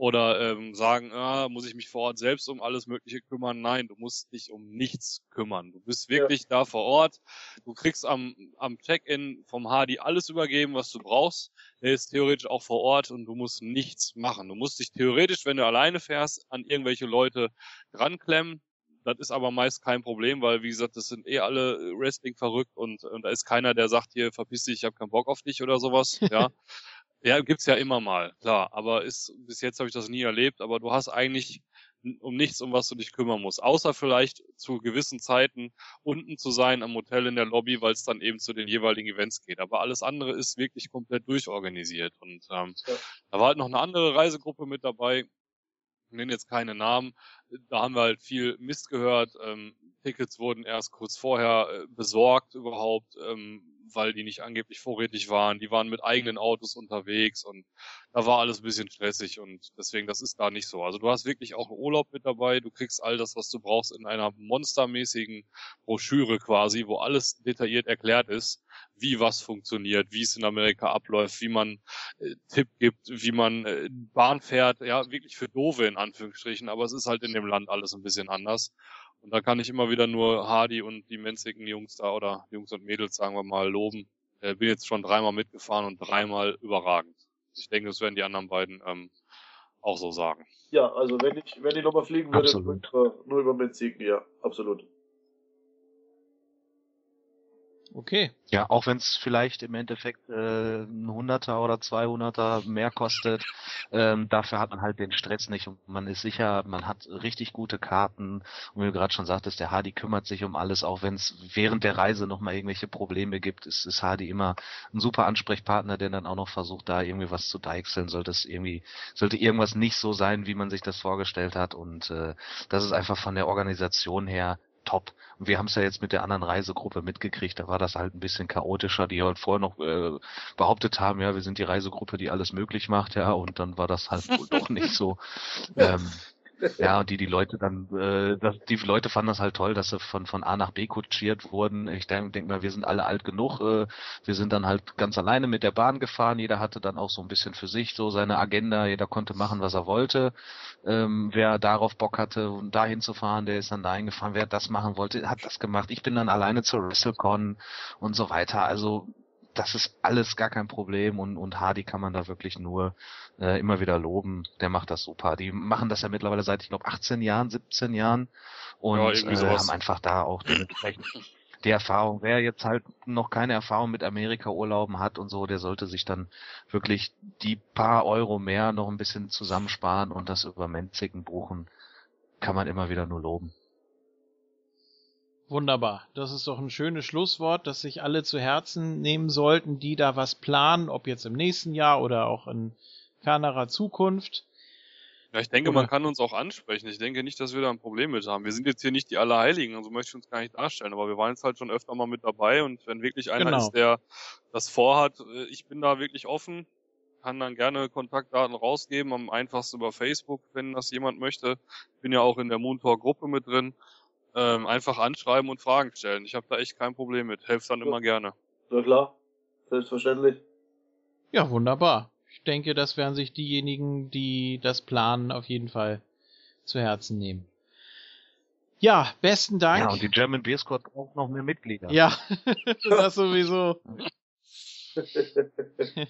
oder ähm, sagen, ah, muss ich mich vor Ort selbst um alles Mögliche kümmern? Nein, du musst dich um nichts kümmern. Du bist wirklich ja. da vor Ort. Du kriegst am, am Check-in vom Hardy alles übergeben, was du brauchst. Er ist theoretisch auch vor Ort und du musst nichts machen. Du musst dich theoretisch, wenn du alleine fährst, an irgendwelche Leute dranklemmen das ist aber meist kein Problem, weil wie gesagt, das sind eh alle Wrestling verrückt und, und da ist keiner, der sagt hier, verpiss dich, ich habe keinen Bock auf dich oder sowas. Ja. Ja, gibt's ja immer mal, klar. Aber ist bis jetzt habe ich das nie erlebt, aber du hast eigentlich um nichts, um was du dich kümmern musst. Außer vielleicht zu gewissen Zeiten unten zu sein am Hotel in der Lobby, weil es dann eben zu den jeweiligen Events geht. Aber alles andere ist wirklich komplett durchorganisiert. Und ähm, ja. da war halt noch eine andere Reisegruppe mit dabei, ich nenne jetzt keine Namen, da haben wir halt viel Mist gehört. Ähm, Tickets wurden erst kurz vorher äh, besorgt überhaupt, ähm, weil die nicht angeblich vorrätig waren. Die waren mit eigenen Autos unterwegs und da war alles ein bisschen stressig und deswegen, das ist da nicht so. Also du hast wirklich auch Urlaub mit dabei, du kriegst all das, was du brauchst in einer monstermäßigen Broschüre quasi, wo alles detailliert erklärt ist, wie was funktioniert, wie es in Amerika abläuft, wie man äh, Tipp gibt, wie man äh, Bahn fährt, ja, wirklich für Dove in Anführungsstrichen, aber es ist halt in dem Land alles ein bisschen anders. Und da kann ich immer wieder nur Hardy und die menzigen Jungs da oder Jungs und Mädels, sagen wir mal, loben. Äh, bin jetzt schon dreimal mitgefahren und dreimal überragend. Ich denke, das werden die anderen beiden ähm, auch so sagen. Ja, also wenn ich, wenn ich nochmal fliegen würde, nur über Menzigen, ja, absolut. Okay. Ja, auch wenn es vielleicht im Endeffekt äh, ein Hunderter oder 200er mehr kostet, ähm, dafür hat man halt den Stress nicht und man ist sicher, man hat richtig gute Karten. Und wie du gerade schon sagtest, der Hardy kümmert sich um alles, auch wenn es während der Reise nochmal irgendwelche Probleme gibt, ist, ist Hardy immer ein super Ansprechpartner, der dann auch noch versucht, da irgendwie was zu deichseln, sollte es irgendwie, sollte irgendwas nicht so sein, wie man sich das vorgestellt hat. Und äh, das ist einfach von der Organisation her top. Und wir haben es ja jetzt mit der anderen Reisegruppe mitgekriegt, da war das halt ein bisschen chaotischer, die halt vorher noch äh, behauptet haben, ja, wir sind die Reisegruppe, die alles möglich macht, ja, und dann war das halt wohl doch nicht so. Ähm, ja, und die, die Leute dann, äh, das, die Leute fanden das halt toll, dass sie von, von A nach B kutschiert wurden. Ich denke denk mal, wir sind alle alt genug. Äh, wir sind dann halt ganz alleine mit der Bahn gefahren. Jeder hatte dann auch so ein bisschen für sich so seine Agenda. Jeder konnte machen, was er wollte. Ähm, wer darauf Bock hatte, um dahin zu fahren, der ist dann dahin gefahren. Wer das machen wollte, hat das gemacht. Ich bin dann alleine zur WrestleCon und so weiter. Also das ist alles gar kein Problem und, und Hardy kann man da wirklich nur äh, immer wieder loben. Der macht das super. Die machen das ja mittlerweile seit, ich glaube, 18 Jahren, 17 Jahren und ja, äh, haben einfach da auch dementsprechend die Erfahrung. Wer jetzt halt noch keine Erfahrung mit Amerika-Urlauben hat und so, der sollte sich dann wirklich die paar Euro mehr noch ein bisschen zusammensparen und das über Menzigen buchen. Kann man immer wieder nur loben. Wunderbar. Das ist doch ein schönes Schlusswort, das sich alle zu Herzen nehmen sollten, die da was planen, ob jetzt im nächsten Jahr oder auch in fernerer Zukunft. Ja, ich denke, man kann uns auch ansprechen. Ich denke nicht, dass wir da ein Problem mit haben. Wir sind jetzt hier nicht die Allerheiligen, also möchte ich uns gar nicht darstellen, aber wir waren jetzt halt schon öfter mal mit dabei und wenn wirklich einer genau. ist, der das vorhat, äh, ich bin da wirklich offen, kann dann gerne Kontaktdaten rausgeben, am einfachsten über Facebook, wenn das jemand möchte. Bin ja auch in der Moontor Gruppe mit drin. Ähm, einfach anschreiben und Fragen stellen. Ich habe da echt kein Problem mit. Helft dann ja. immer gerne. Ja klar, selbstverständlich. Ja, wunderbar ich denke, das werden sich diejenigen, die das planen, auf jeden Fall zu Herzen nehmen. Ja, besten Dank. Ja, und die German Beer Squad braucht noch mehr Mitglieder. Ja, das sowieso.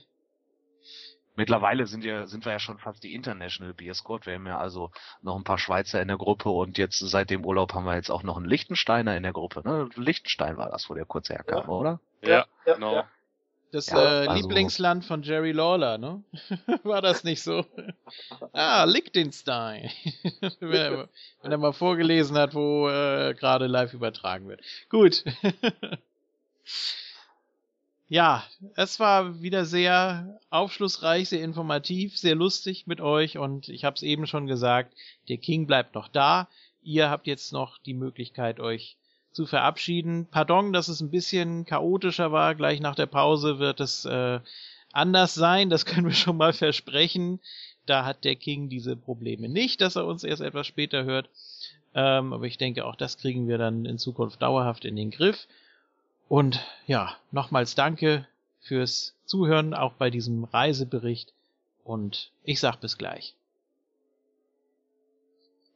Mittlerweile sind, ja, sind wir ja schon fast die International Beer Squad. Wir haben ja also noch ein paar Schweizer in der Gruppe und jetzt seit dem Urlaub haben wir jetzt auch noch einen Lichtensteiner in der Gruppe. Ne? Lichtenstein war das, wo der kurz herkam, ja. oder? Ja, ja genau. Ja. Das ja, äh, also Lieblingsland von Jerry Lawler, ne? War das nicht so? ah, Liechtenstein. wenn, er, wenn, er, mal vorgelesen hat, wo äh, gerade live übertragen wird. Gut. ja, es war wieder sehr aufschlussreich, sehr informativ, sehr lustig mit euch und ich habe es eben schon gesagt, der King bleibt noch da. Ihr habt jetzt noch die Möglichkeit, euch zu verabschieden. Pardon, dass es ein bisschen chaotischer war. Gleich nach der Pause wird es äh, anders sein. Das können wir schon mal versprechen. Da hat der King diese Probleme nicht, dass er uns erst etwas später hört. Ähm, aber ich denke, auch das kriegen wir dann in Zukunft dauerhaft in den Griff. Und ja, nochmals danke fürs Zuhören, auch bei diesem Reisebericht. Und ich sag bis gleich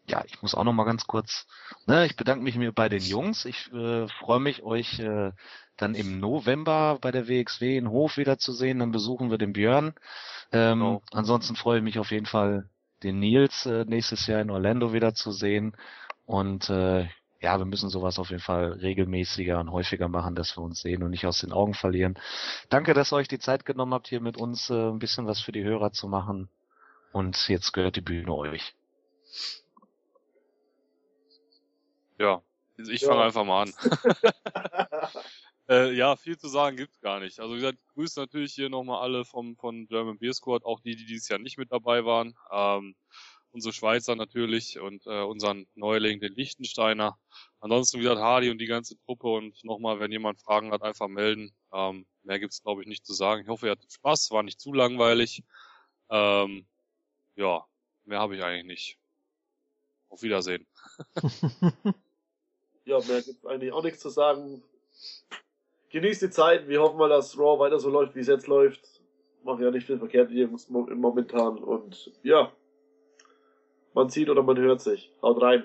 ja, ich muss auch noch mal ganz kurz, ne, ich bedanke mich mir bei den Jungs. Ich äh, freue mich, euch äh, dann im November bei der WXW in Hof wiederzusehen. Dann besuchen wir den Björn. Ähm, oh. Ansonsten freue ich mich auf jeden Fall, den Nils äh, nächstes Jahr in Orlando wiederzusehen. Und äh, ja, wir müssen sowas auf jeden Fall regelmäßiger und häufiger machen, dass wir uns sehen und nicht aus den Augen verlieren. Danke, dass ihr euch die Zeit genommen habt, hier mit uns äh, ein bisschen was für die Hörer zu machen. Und jetzt gehört die Bühne euch. Ja, ich ja. fange einfach mal an. äh, ja, viel zu sagen gibt's gar nicht. Also wie gesagt, grüße natürlich hier nochmal alle vom von German Beer Squad, auch die, die dieses Jahr nicht mit dabei waren. Ähm, unsere Schweizer natürlich und äh, unseren Neuling, den Lichtensteiner. Ansonsten wieder Hardy und die ganze Truppe und nochmal, wenn jemand Fragen hat, einfach melden. Ähm, mehr gibt's glaube ich nicht zu sagen. Ich hoffe, ihr hattet Spaß, war nicht zu langweilig. Ähm, ja, mehr habe ich eigentlich nicht. Auf Wiedersehen. ja, mehr gibt eigentlich auch nichts zu sagen. Genießt die Zeit. Wir hoffen mal, dass Raw weiter so läuft, wie es jetzt läuft. Machen ja nicht viel verkehrt Jungs momentan. Und ja, man sieht oder man hört sich. Haut rein.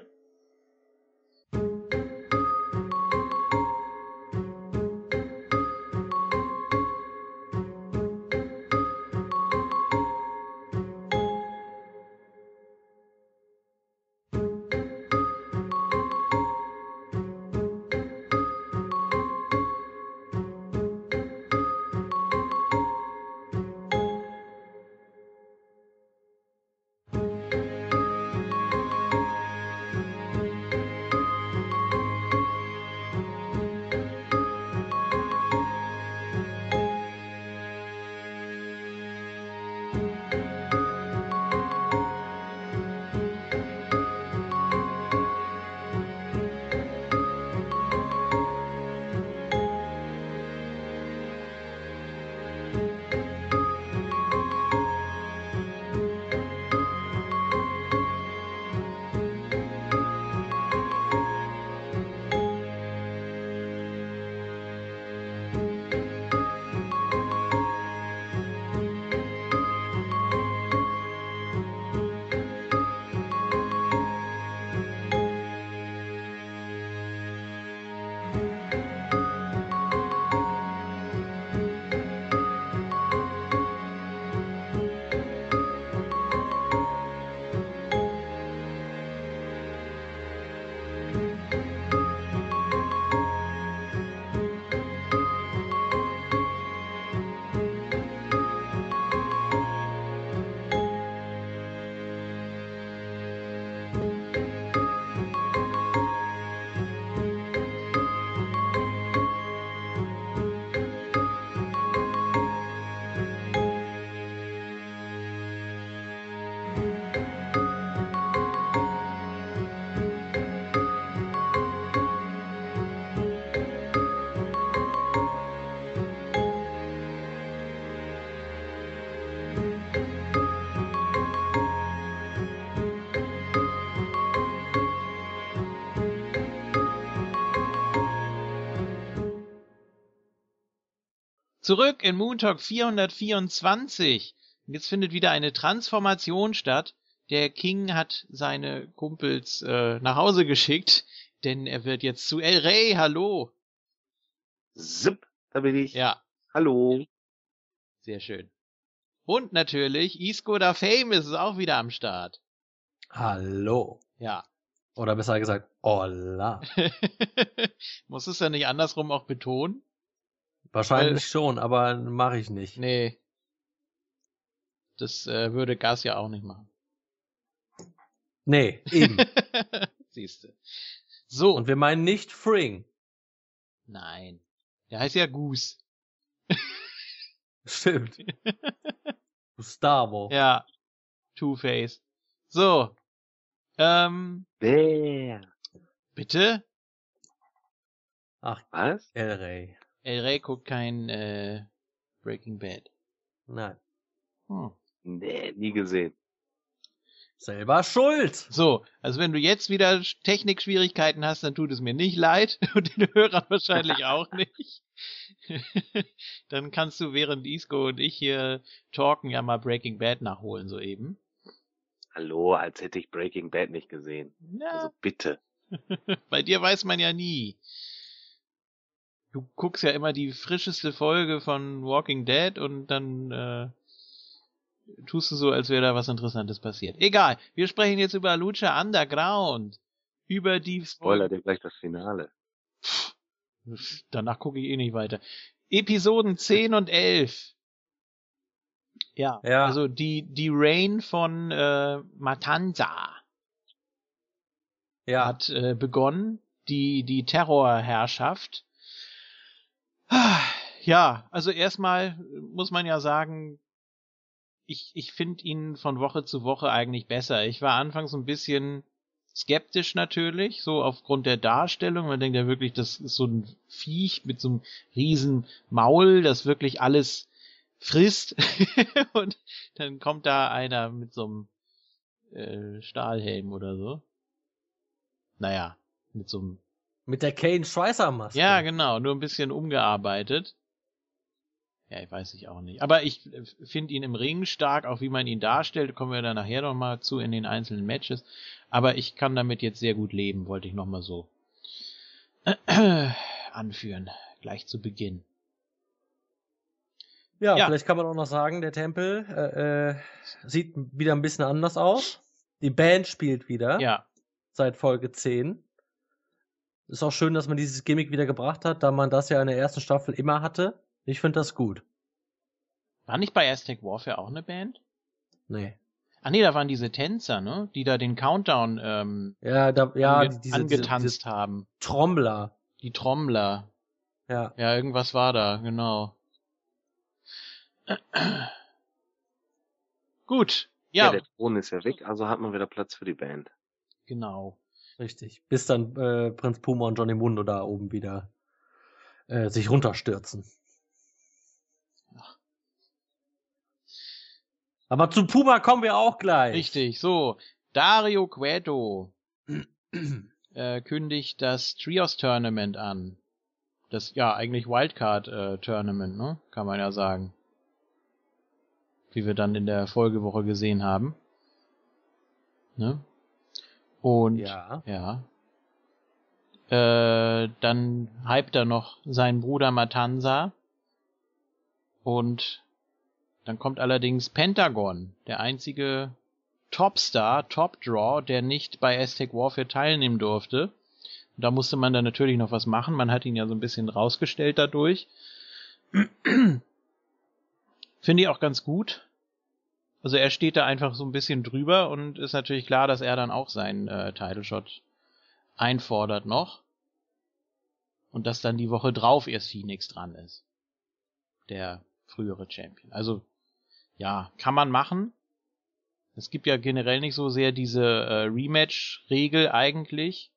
Zurück in Moon Talk 424. Jetzt findet wieder eine Transformation statt. Der King hat seine Kumpels äh, nach Hause geschickt, denn er wird jetzt zu El Rey. Hallo. Zip, da bin ich. Ja. Hallo. Sehr schön. Und natürlich, Isco da Fame ist auch wieder am Start. Hallo. Ja. Oder besser gesagt, hola. Muss es ja nicht andersrum auch betonen? Wahrscheinlich Weil, schon, aber mache ich nicht. Nee. Das äh, würde Gas ja auch nicht machen. Nee, eben. Siehste. So. Und wir meinen nicht Fring. Nein. Der heißt ja Goose. Stimmt. Gustavo. Ja. Two-Face. So. Ähm. Wer? Bitte? Ach, was? El Rey. El Rey guckt kein äh, Breaking Bad. Nein. Hm. Nee, nie gesehen. Selber schuld. So, also wenn du jetzt wieder Technikschwierigkeiten hast, dann tut es mir nicht leid und den Hörern wahrscheinlich auch nicht. dann kannst du während Isco und ich hier talken ja mal Breaking Bad nachholen soeben. Hallo, als hätte ich Breaking Bad nicht gesehen. Ja. Also bitte. Bei dir weiß man ja nie. Du guckst ja immer die frischeste Folge von Walking Dead und dann äh, tust du so, als wäre da was Interessantes passiert. Egal, wir sprechen jetzt über Lucha Underground. Über die... Spoiler dir gleich das Finale. Danach gucke ich eh nicht weiter. Episoden 10 und 11. Ja, ja. also die, die Reign von äh, Matanza ja. hat äh, begonnen. Die, die Terrorherrschaft. Ja, also erstmal muss man ja sagen, ich, ich finde ihn von Woche zu Woche eigentlich besser. Ich war anfangs ein bisschen skeptisch natürlich, so aufgrund der Darstellung. Man denkt ja wirklich, das ist so ein Viech mit so einem riesen Maul, das wirklich alles frisst. und dann kommt da einer mit so einem äh, Stahlhelm oder so. Naja, mit so einem mit der Kane Schweißer Maske. Ja, genau, nur ein bisschen umgearbeitet. Ja, ich weiß ich auch nicht. Aber ich äh, finde ihn im Ring stark, auch wie man ihn darstellt, kommen wir da nachher nochmal zu in den einzelnen Matches. Aber ich kann damit jetzt sehr gut leben, wollte ich nochmal so anführen, gleich zu Beginn. Ja, ja, vielleicht kann man auch noch sagen, der Tempel äh, äh, sieht wieder ein bisschen anders aus. Die Band spielt wieder. Ja. Seit Folge 10. Ist auch schön, dass man dieses Gimmick wieder gebracht hat, da man das ja in der ersten Staffel immer hatte. Ich finde das gut. War nicht bei Aztec Warfare auch eine Band? Nee. Ah nee, da waren diese Tänzer, ne? Die da den Countdown ähm, ja, da, ja, ange diese, angetanzt diese, diese haben. Trommler. Die Trommler. Ja. Ja, irgendwas war da, genau. Gut. Ja. ja, der Thron ist ja weg, also hat man wieder Platz für die Band. Genau. Richtig. Bis dann äh, Prinz Puma und Johnny Mundo da oben wieder äh, sich runterstürzen. Aber zu Puma kommen wir auch gleich. Richtig, so. Dario Cueto äh, kündigt das Trios Tournament an. Das, ja, eigentlich Wildcard äh, Tournament, ne? Kann man ja sagen. Wie wir dann in der Folgewoche gesehen haben. Ne? Und, ja. ja. Äh, dann hypt er noch seinen Bruder Matanza. Und dann kommt allerdings Pentagon, der einzige Topstar, Top Draw, der nicht bei Aztec Warfare teilnehmen durfte. Und da musste man dann natürlich noch was machen. Man hat ihn ja so ein bisschen rausgestellt dadurch. Finde ich auch ganz gut. Also er steht da einfach so ein bisschen drüber und ist natürlich klar, dass er dann auch seinen äh, Title Shot einfordert noch. Und dass dann die Woche drauf erst Phoenix dran ist. Der frühere Champion. Also ja, kann man machen. Es gibt ja generell nicht so sehr diese äh, Rematch-Regel eigentlich.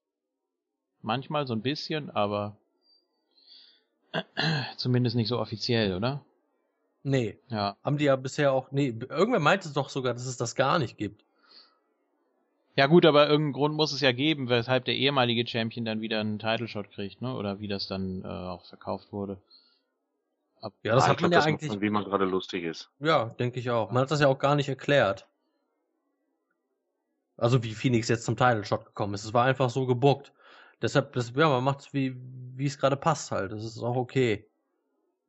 Manchmal so ein bisschen, aber zumindest nicht so offiziell, oder? Nee. Ja. Haben die ja bisher auch. Nee, irgendwer meinte es doch sogar, dass es das gar nicht gibt. Ja gut, aber irgendeinen Grund muss es ja geben, weshalb der ehemalige Champion dann wieder einen Title Shot kriegt, ne? Oder wie das dann äh, auch verkauft wurde. Ja, das ja, hat man glaub, ja eigentlich. Man, wie man gerade lustig ist. Ja, denke ich auch. Man hat das ja auch gar nicht erklärt. Also wie Phoenix jetzt zum Title Shot gekommen ist. Es war einfach so gebuckt. Deshalb, das, ja, man macht es wie, wie es gerade passt halt. Das ist auch okay.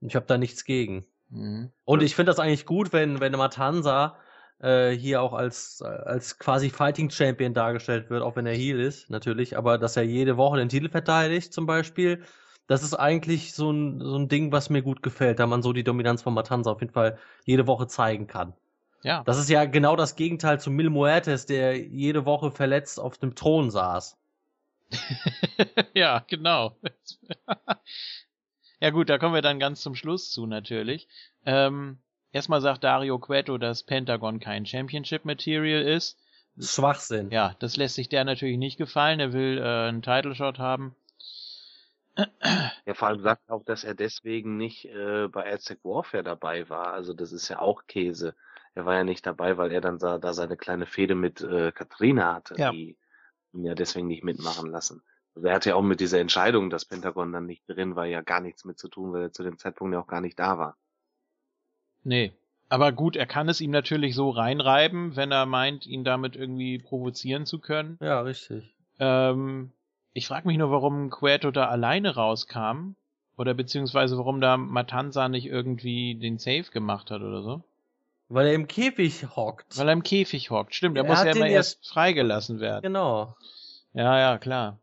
Ich habe da nichts gegen. Mhm. Und ich finde das eigentlich gut, wenn, wenn Matanza äh, hier auch als, als quasi Fighting Champion dargestellt wird, auch wenn er Heel ist, natürlich, aber dass er jede Woche den Titel verteidigt, zum Beispiel, das ist eigentlich so ein, so ein Ding, was mir gut gefällt, da man so die Dominanz von Matanza auf jeden Fall jede Woche zeigen kann. Ja. Das ist ja genau das Gegenteil zu Mil Muertes, der jede Woche verletzt auf dem Thron saß. ja, genau. ja gut, da kommen wir dann ganz zum Schluss zu natürlich. Ähm, erstmal sagt Dario Cueto, dass Pentagon kein Championship Material ist. Schwachsinn. Ja, das lässt sich der natürlich nicht gefallen. Er will äh, einen Title Shot haben. Ja, vor allem sagt auch, dass er deswegen nicht äh, bei Aztec Warfare dabei war. Also das ist ja auch Käse. Er war ja nicht dabei, weil er dann da, da seine kleine Fehde mit äh, Katrina hatte, ja. die ihn ja deswegen nicht mitmachen lassen. Also er hatte ja auch mit dieser Entscheidung, dass Pentagon dann nicht drin war, ja gar nichts mit zu tun, weil er zu dem Zeitpunkt ja auch gar nicht da war. Nee. Aber gut, er kann es ihm natürlich so reinreiben, wenn er meint, ihn damit irgendwie provozieren zu können. Ja, richtig. Ähm, ich frage mich nur, warum Queto da alleine rauskam. Oder beziehungsweise warum da Matanza nicht irgendwie den Safe gemacht hat oder so. Weil er im Käfig hockt. Weil er im Käfig hockt, stimmt. Er, er muss ja immer erst freigelassen werden. Genau. Ja, ja, klar.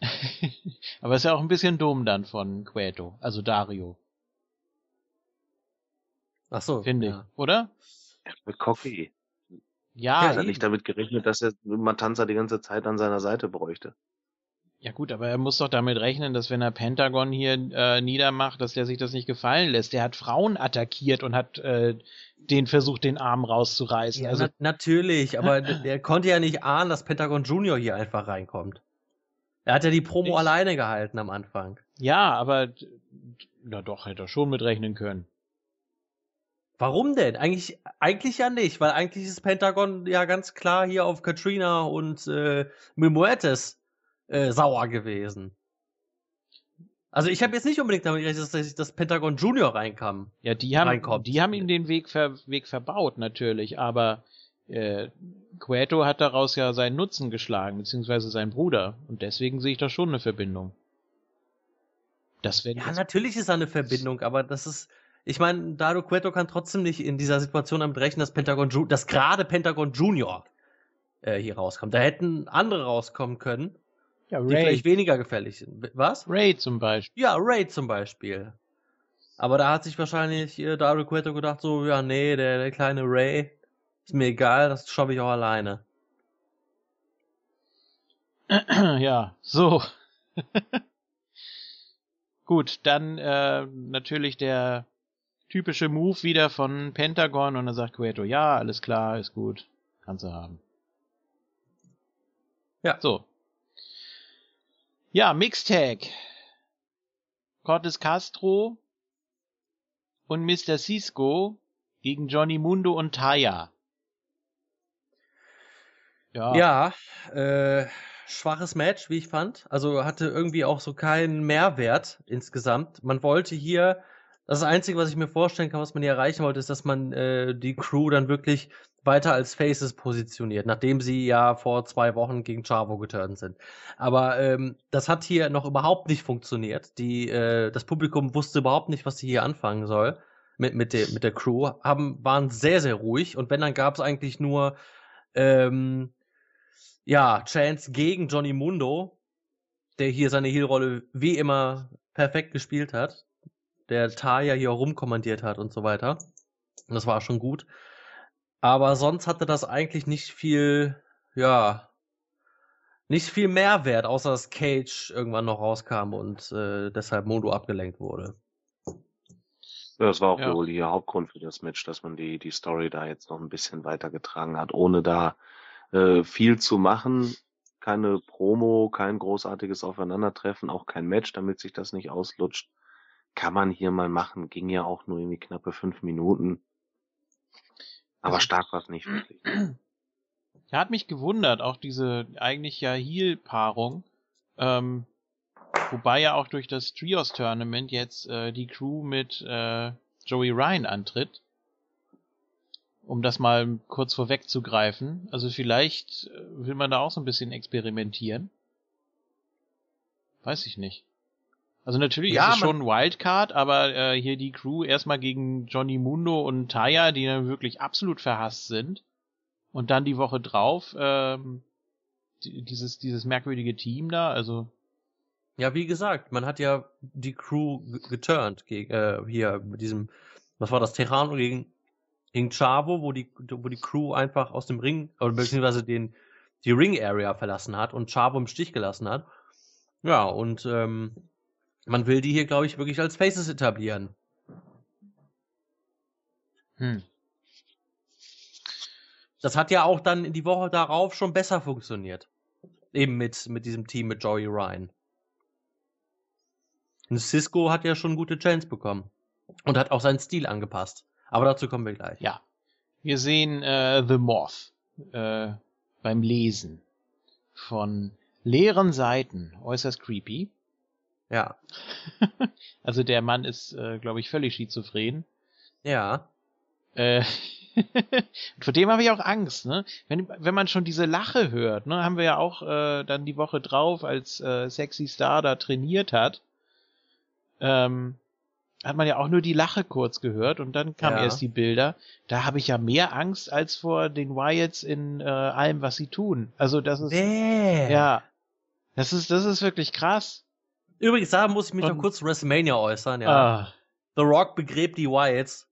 Aber ist ja auch ein bisschen dumm dann von Queto, also Dario. Ach so. Finde ja. ich, oder? Er wird cocky. Ja. Er hat nicht damit gerechnet, dass er Matanza die ganze Zeit an seiner Seite bräuchte. Ja gut, aber er muss doch damit rechnen, dass wenn er Pentagon hier äh, niedermacht, dass der sich das nicht gefallen lässt. Der hat Frauen attackiert und hat äh, den versucht, den Arm rauszureißen. Ja, also na natürlich, aber der konnte ja nicht ahnen, dass Pentagon Junior hier einfach reinkommt. Er hat ja die Promo ich, alleine gehalten am Anfang. Ja, aber na doch, hätte er schon mitrechnen können. Warum denn? Eigentlich, eigentlich ja nicht, weil eigentlich ist Pentagon ja ganz klar hier auf Katrina und äh, Mimoetes äh, sauer gewesen. Also ich habe jetzt nicht unbedingt damit gerechnet, dass das Pentagon Junior reinkam. Ja, die haben, reinkommt. die haben ihm den Weg, ver, Weg verbaut natürlich, aber äh, Cueto hat daraus ja seinen Nutzen geschlagen, beziehungsweise sein Bruder. Und deswegen sehe ich da schon eine Verbindung. Das ja, natürlich ist da eine Verbindung, aber das ist, ich meine, Dado Cueto kann trotzdem nicht in dieser Situation damit rechnen, dass Pentagon, Ju dass gerade Pentagon Junior äh, hier rauskommt. Da hätten andere rauskommen können, ja, Ray. die vielleicht weniger gefährlich sind. Was? Ray zum Beispiel. Ja, Ray zum Beispiel. Aber da hat sich wahrscheinlich äh, Dario Cueto gedacht, so, ja, nee, der, der kleine Ray, ist mir egal, das schaffe ich auch alleine. ja, so. Gut, dann äh, natürlich der typische Move wieder von Pentagon und dann sagt Cueto, ja, alles klar, ist gut, kannst du haben. Ja. So, ja, Mixtag. Cortes Castro und Mr. Cisco gegen Johnny Mundo und Taya. Ja, ja äh, schwaches Match, wie ich fand. Also hatte irgendwie auch so keinen Mehrwert insgesamt. Man wollte hier, das Einzige, was ich mir vorstellen kann, was man hier erreichen wollte, ist, dass man äh, die Crew dann wirklich weiter als Faces positioniert, nachdem sie ja vor zwei Wochen gegen Chavo geturnt sind. Aber ähm, das hat hier noch überhaupt nicht funktioniert. Die, äh, das Publikum wusste überhaupt nicht, was sie hier anfangen soll mit, mit, der, mit der Crew, haben, waren sehr, sehr ruhig und wenn, dann gab es eigentlich nur ähm, ja, Chance gegen Johnny Mundo, der hier seine Heel-Rolle wie immer perfekt gespielt hat, der Taya hier rumkommandiert hat und so weiter. Und das war schon gut. Aber sonst hatte das eigentlich nicht viel, ja, nicht viel Mehrwert, außer dass Cage irgendwann noch rauskam und äh, deshalb Modo abgelenkt wurde. Ja, das war auch ja. wohl der Hauptgrund für das Match, dass man die, die Story da jetzt noch ein bisschen weitergetragen hat, ohne da äh, viel zu machen. Keine Promo, kein großartiges Aufeinandertreffen, auch kein Match, damit sich das nicht auslutscht. Kann man hier mal machen, ging ja auch nur irgendwie knappe fünf Minuten. Aber also, stark war es nicht wirklich. Er hat mich gewundert, auch diese eigentlich ja Heal-Paarung. Ähm, Wobei ja auch durch das Trios Tournament jetzt äh, die Crew mit äh, Joey Ryan antritt. Um das mal kurz vorwegzugreifen. Also vielleicht äh, will man da auch so ein bisschen experimentieren. Weiß ich nicht. Also natürlich ja, ist es schon Wildcard, aber äh, hier die Crew erstmal gegen Johnny Mundo und Taya, die dann wirklich absolut verhasst sind. Und dann die Woche drauf ähm, dieses, dieses merkwürdige Team da, also. Ja, wie gesagt, man hat ja die Crew geturnt gegen, äh, hier mit diesem, was war das, Terrano gegen, gegen Chavo, wo die, wo die Crew einfach aus dem Ring, oder beziehungsweise den, die Ring-Area verlassen hat und Chavo im Stich gelassen hat. Ja, und ähm, man will die hier, glaube ich, wirklich als Faces etablieren. Hm. Das hat ja auch dann in die Woche darauf schon besser funktioniert. Eben mit, mit diesem Team mit Joey Ryan. Und Cisco hat ja schon gute Chance bekommen. Und hat auch seinen Stil angepasst. Aber dazu kommen wir gleich. Ja. Wir sehen äh, The Moth äh, beim Lesen von leeren Seiten. Äußerst creepy. Ja. also der Mann ist, äh, glaube ich, völlig schizophren. Ja. Äh, Vor dem habe ich auch Angst, ne? Wenn, wenn man schon diese Lache hört, ne, haben wir ja auch äh, dann die Woche drauf, als äh, Sexy Star da trainiert hat, ähm, hat man ja auch nur die Lache kurz gehört und dann kamen ja. erst die Bilder. Da habe ich ja mehr Angst als vor den Wyatts in äh, allem, was sie tun. Also das ist nee. ja, das ist das ist wirklich krass. Übrigens, da muss ich mich und, noch kurz zu WrestleMania äußern. Ja, ah. The Rock begräbt die Wyatts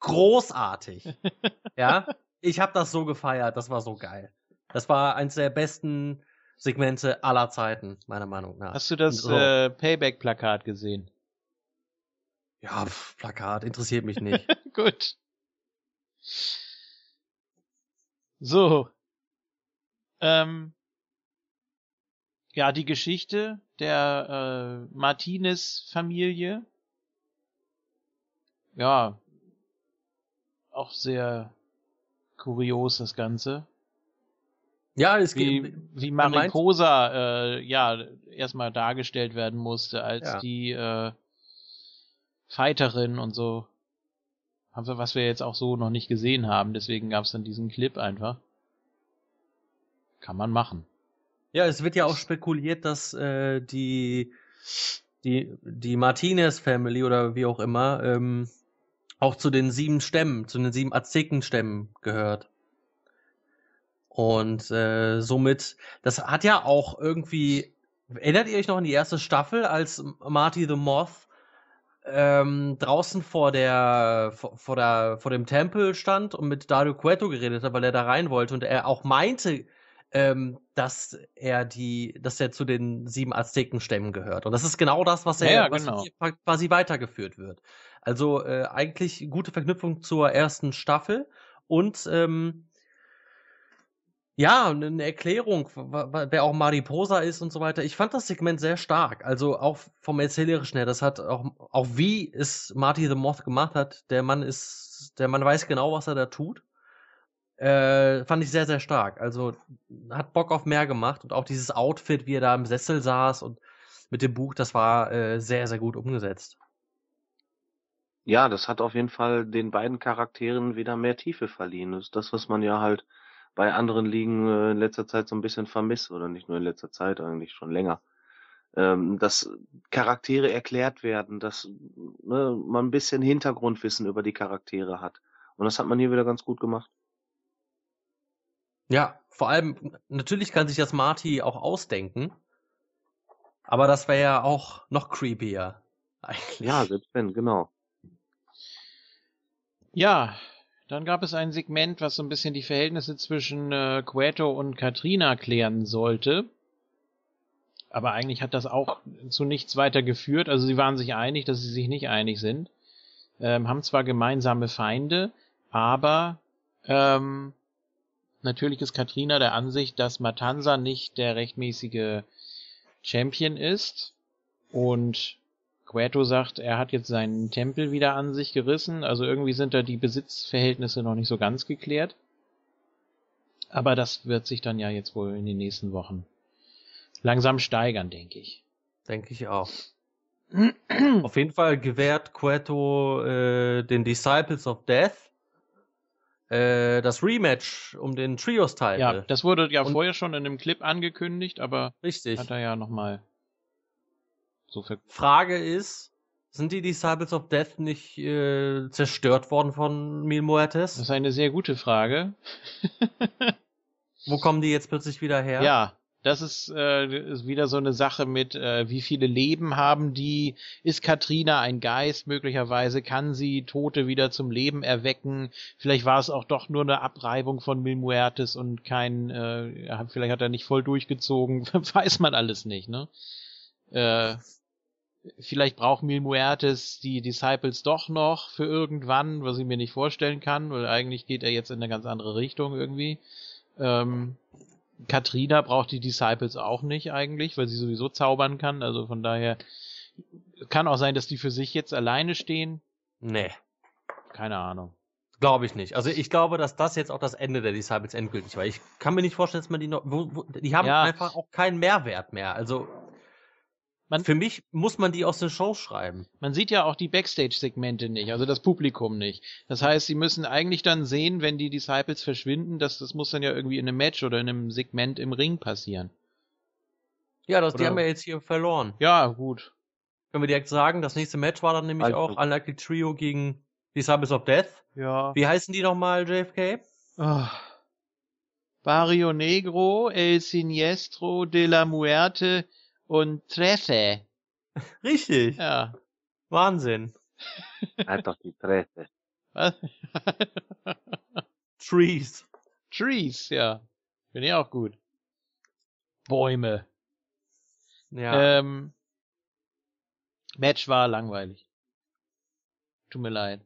großartig. ja, ich habe das so gefeiert, das war so geil. Das war eins der besten Segmente aller Zeiten, meiner Meinung nach. Hast du das so. äh, Payback-Plakat gesehen? Ja, pf, Plakat interessiert mich nicht. Gut. So. Ähm, ja, die Geschichte der äh, Martinez-Familie. Ja, auch sehr kurios, das Ganze. Ja, es wie, geht. Wie Mariposa äh, ja erstmal dargestellt werden musste als ja. die äh, Fighterin und so. Was wir jetzt auch so noch nicht gesehen haben, deswegen gab es dann diesen Clip einfach. Kann man machen. Ja, es wird ja auch spekuliert, dass äh, die die die Martinez Family oder wie auch immer ähm, auch zu den sieben Stämmen, zu den sieben Aztekenstämmen gehört. Und äh, somit, das hat ja auch irgendwie, erinnert ihr euch noch an die erste Staffel, als Marty the Moth ähm, draußen vor der, vor, vor, der, vor dem Tempel stand und mit Dario Cueto geredet hat, weil er da rein wollte und er auch meinte, ähm, dass er die, dass er zu den sieben Aztekenstämmen gehört. Und das ist genau das, was er ja, genau. was quasi weitergeführt wird. Also äh, eigentlich gute Verknüpfung zur ersten Staffel und ähm, ja, eine Erklärung, wer auch Mariposa ist und so weiter. Ich fand das Segment sehr stark. Also auch vom Erzählerischen her. Das hat auch, auch wie es Marty the Moth gemacht hat. Der Mann ist, der Mann weiß genau, was er da tut. Äh, fand ich sehr, sehr stark. Also hat Bock auf mehr gemacht und auch dieses Outfit, wie er da im Sessel saß und mit dem Buch, das war äh, sehr, sehr gut umgesetzt. Ja, das hat auf jeden Fall den beiden Charakteren wieder mehr Tiefe verliehen. Das ist das, was man ja halt bei anderen Ligen äh, in letzter Zeit so ein bisschen vermisst, oder nicht nur in letzter Zeit, eigentlich schon länger. Ähm, dass Charaktere erklärt werden, dass ne, man ein bisschen Hintergrundwissen über die Charaktere hat. Und das hat man hier wieder ganz gut gemacht. Ja, vor allem, natürlich kann sich das Marty auch ausdenken, aber das wäre ja auch noch creepier. Eigentlich. Ja, selbst wenn, genau. Ja, dann gab es ein Segment, was so ein bisschen die Verhältnisse zwischen äh, Queto und Katrina klären sollte. Aber eigentlich hat das auch zu nichts weiter geführt. Also sie waren sich einig, dass sie sich nicht einig sind. Ähm, haben zwar gemeinsame Feinde, aber ähm, natürlich ist Katrina der Ansicht, dass Matanza nicht der rechtmäßige Champion ist. Und Queto sagt, er hat jetzt seinen Tempel wieder an sich gerissen. Also irgendwie sind da die Besitzverhältnisse noch nicht so ganz geklärt. Aber das wird sich dann ja jetzt wohl in den nächsten Wochen langsam steigern, denke ich. denke ich auch. Auf jeden Fall gewährt Cueto äh, den Disciples of Death äh, das Rematch um den Trios-Title. Ja, das wurde ja Und vorher schon in dem Clip angekündigt, aber richtig. hat er ja nochmal so Frage ist, sind die Disciples of Death nicht äh, zerstört worden von Mil Muertes? Das ist eine sehr gute Frage. Wo kommen die jetzt plötzlich wieder her? Ja, das ist, äh, ist wieder so eine Sache mit, äh, wie viele Leben haben die? Ist Katrina ein Geist? Möglicherweise kann sie Tote wieder zum Leben erwecken. Vielleicht war es auch doch nur eine Abreibung von Mil Muertes und kein, äh, vielleicht hat er nicht voll durchgezogen. Weiß man alles nicht, ne? Äh, vielleicht braucht Mil Muertes die Disciples doch noch für irgendwann, was ich mir nicht vorstellen kann, weil eigentlich geht er jetzt in eine ganz andere Richtung irgendwie. Ähm, Katrina braucht die Disciples auch nicht eigentlich, weil sie sowieso zaubern kann. Also von daher kann auch sein, dass die für sich jetzt alleine stehen. Nee. Keine Ahnung. Glaube ich nicht. Also ich glaube, dass das jetzt auch das Ende der Disciples endgültig war. Ich kann mir nicht vorstellen, dass man die noch. Wo, wo, die haben ja. einfach auch keinen Mehrwert mehr. Also man, Für mich muss man die aus den Shows schreiben. Man sieht ja auch die Backstage-Segmente nicht, also das Publikum nicht. Das heißt, sie müssen eigentlich dann sehen, wenn die Disciples verschwinden, dass das muss dann ja irgendwie in einem Match oder in einem Segment im Ring passieren. Ja, das, die haben wir jetzt hier verloren. Ja, gut. Können wir direkt sagen, das nächste Match war dann nämlich also. auch Unlikely Trio gegen Disciples of Death. Ja. Wie heißen die nochmal, JFK? Oh. Barrio Negro, El Siniestro de la Muerte und Treffe. Richtig. Ja. Wahnsinn. Halt doch die Treffe. Was? Trees. Trees, ja. Finde ich auch gut. Bäume. Ja. Ähm, Match war langweilig. Tut mir leid.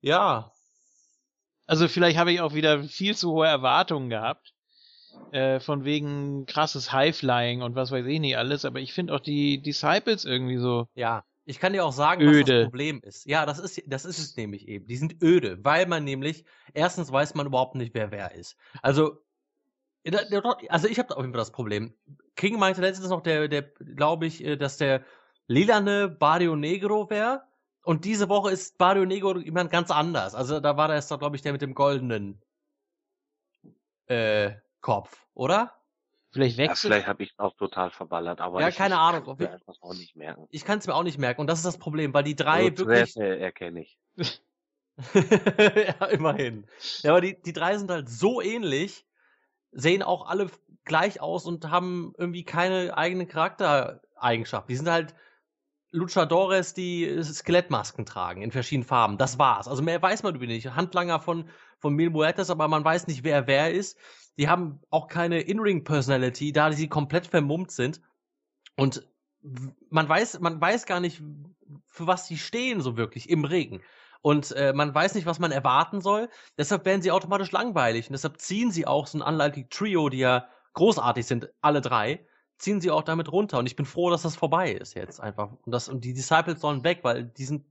Ja. Also vielleicht habe ich auch wieder viel zu hohe Erwartungen gehabt äh, von wegen krasses Highflying und was weiß ich nicht alles, aber ich finde auch die Disciples irgendwie so. Ja, ich kann dir auch sagen, öde. was das Problem ist. Ja, das ist, das ist es nämlich eben. Die sind öde, weil man nämlich, erstens weiß man überhaupt nicht, wer wer ist. Also, also ich habe auch immer das Problem. King meinte letztens noch, der, der glaube ich, äh, dass der lilane Barrio Negro wäre. Und diese Woche ist Barrio Negro jemand ganz anders. Also da war das doch, glaube ich, der mit dem goldenen äh, Kopf, oder? Vielleicht wechselt. Ja, vielleicht habe ich auch total verballert, aber ja, keine Ahnung. Ich kann es auch nicht merken. Ich kann es mir auch nicht merken und das ist das Problem, weil die drei also, wirklich. erkenne ich. ja, immerhin. Ja, aber die, die drei sind halt so ähnlich, sehen auch alle gleich aus und haben irgendwie keine eigene Charaktereigenschaft. Die sind halt Luchadores, die Skelettmasken tragen in verschiedenen Farben. Das war's. Also mehr weiß man über nicht. Handlanger von, von Mil Muertes, aber man weiß nicht, wer wer ist. Die haben auch keine In-Ring-Personality, da sie komplett vermummt sind. Und man weiß, man weiß gar nicht, für was sie stehen, so wirklich im Ring. Und äh, man weiß nicht, was man erwarten soll. Deshalb werden sie automatisch langweilig. Und deshalb ziehen sie auch so ein Unlikely Trio, die ja großartig sind, alle drei, ziehen sie auch damit runter. Und ich bin froh, dass das vorbei ist jetzt einfach. Und, das, und die Disciples sollen weg, weil die sind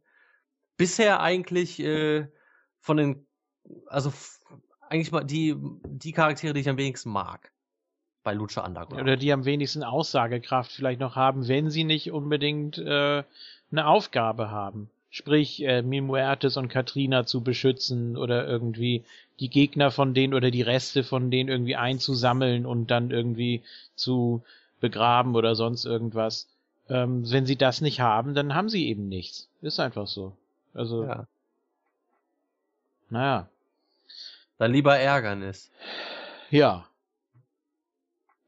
bisher eigentlich äh, von den, also eigentlich mal die, die Charaktere, die ich am wenigsten mag. Bei Lucha Underground. Oder die am wenigsten Aussagekraft vielleicht noch haben, wenn sie nicht unbedingt äh, eine Aufgabe haben. Sprich, äh, Mimuertes und Katrina zu beschützen oder irgendwie die Gegner von denen oder die Reste von denen irgendwie einzusammeln und dann irgendwie zu begraben oder sonst irgendwas. Ähm, wenn sie das nicht haben, dann haben sie eben nichts. Ist einfach so. Also. Ja. Naja. Dann lieber Ärgernis. Ja.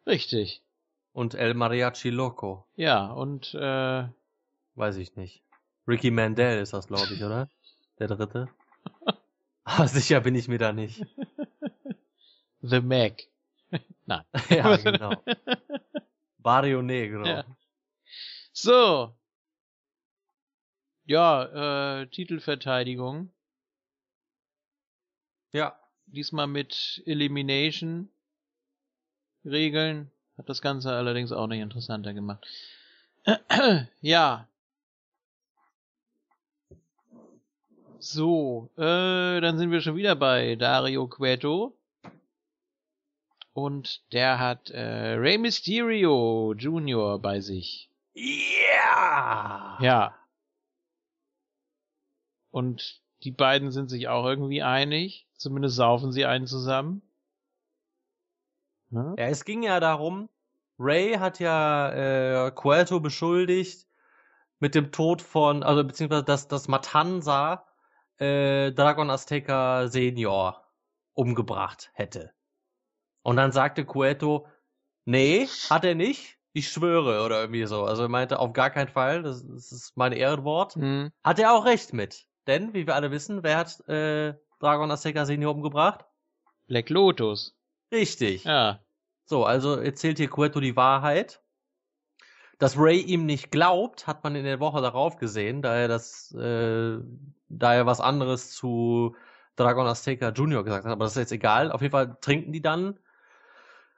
Richtig. Und El Mariachi Loco. Ja, und äh. Weiß ich nicht. Ricky Mandel ist das, glaube ich, oder? Der dritte. Aber sicher bin ich mir da nicht. The Mac. Nein. ja, genau. Barrio Negro. Ja. So. Ja, äh, Titelverteidigung. Ja diesmal mit Elimination Regeln. Hat das Ganze allerdings auch nicht interessanter gemacht. ja. So, äh, dann sind wir schon wieder bei Dario Cueto. und der hat äh, Rey Mysterio Jr. bei sich. Ja! Yeah! Ja. Und die beiden sind sich auch irgendwie einig. Zumindest saufen sie einen zusammen. Ne? Ja, es ging ja darum, Ray hat ja äh, Cuerto beschuldigt mit dem Tod von, also beziehungsweise dass, dass Matanza äh, Dragon Azteca Senior umgebracht hätte. Und dann sagte Cueto, nee, hat er nicht. Ich schwöre oder irgendwie so. Also er meinte auf gar keinen Fall, das, das ist mein Ehrenwort. Mhm. Hat er auch recht mit. Denn, wie wir alle wissen, wer hat äh, Dragon Azteca Senior umgebracht? Black Lotus. Richtig. Ja. So, also erzählt hier Cueto die Wahrheit. Dass Ray ihm nicht glaubt, hat man in der Woche darauf gesehen, da er das, äh, da er was anderes zu Dragon Azteca Junior gesagt hat, aber das ist jetzt egal. Auf jeden Fall trinken die dann.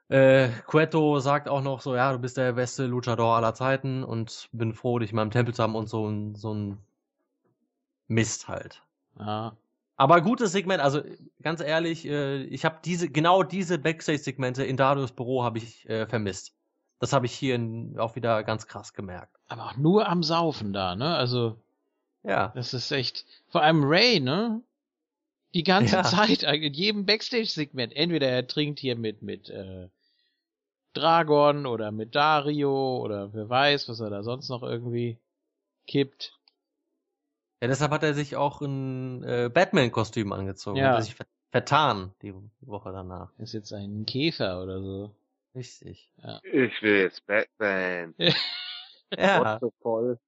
Äh, Cueto sagt auch noch so, ja, du bist der beste Luchador aller Zeiten und bin froh, dich in meinem Tempel zu haben und so, so ein Mist halt. Ja. Aber gutes Segment, also ganz ehrlich, äh, ich habe diese, genau diese Backstage-Segmente in Darius Büro habe ich äh, vermisst. Das habe ich hier in, auch wieder ganz krass gemerkt. Aber auch nur am Saufen da, ne? Also. Ja. Das ist echt. Vor allem Ray, ne? Die ganze ja. Zeit, in jedem Backstage-Segment. Entweder er trinkt hier mit, mit, äh, Dragon oder mit Dario oder wer weiß, was er da sonst noch irgendwie kippt. Ja, deshalb hat er sich auch ein äh, Batman-Kostüm angezogen. Ja. Hat er sich vertan die Woche danach. Ist jetzt ein Käfer oder so. Richtig. Ja. Ich will jetzt Batman. ja. So voll.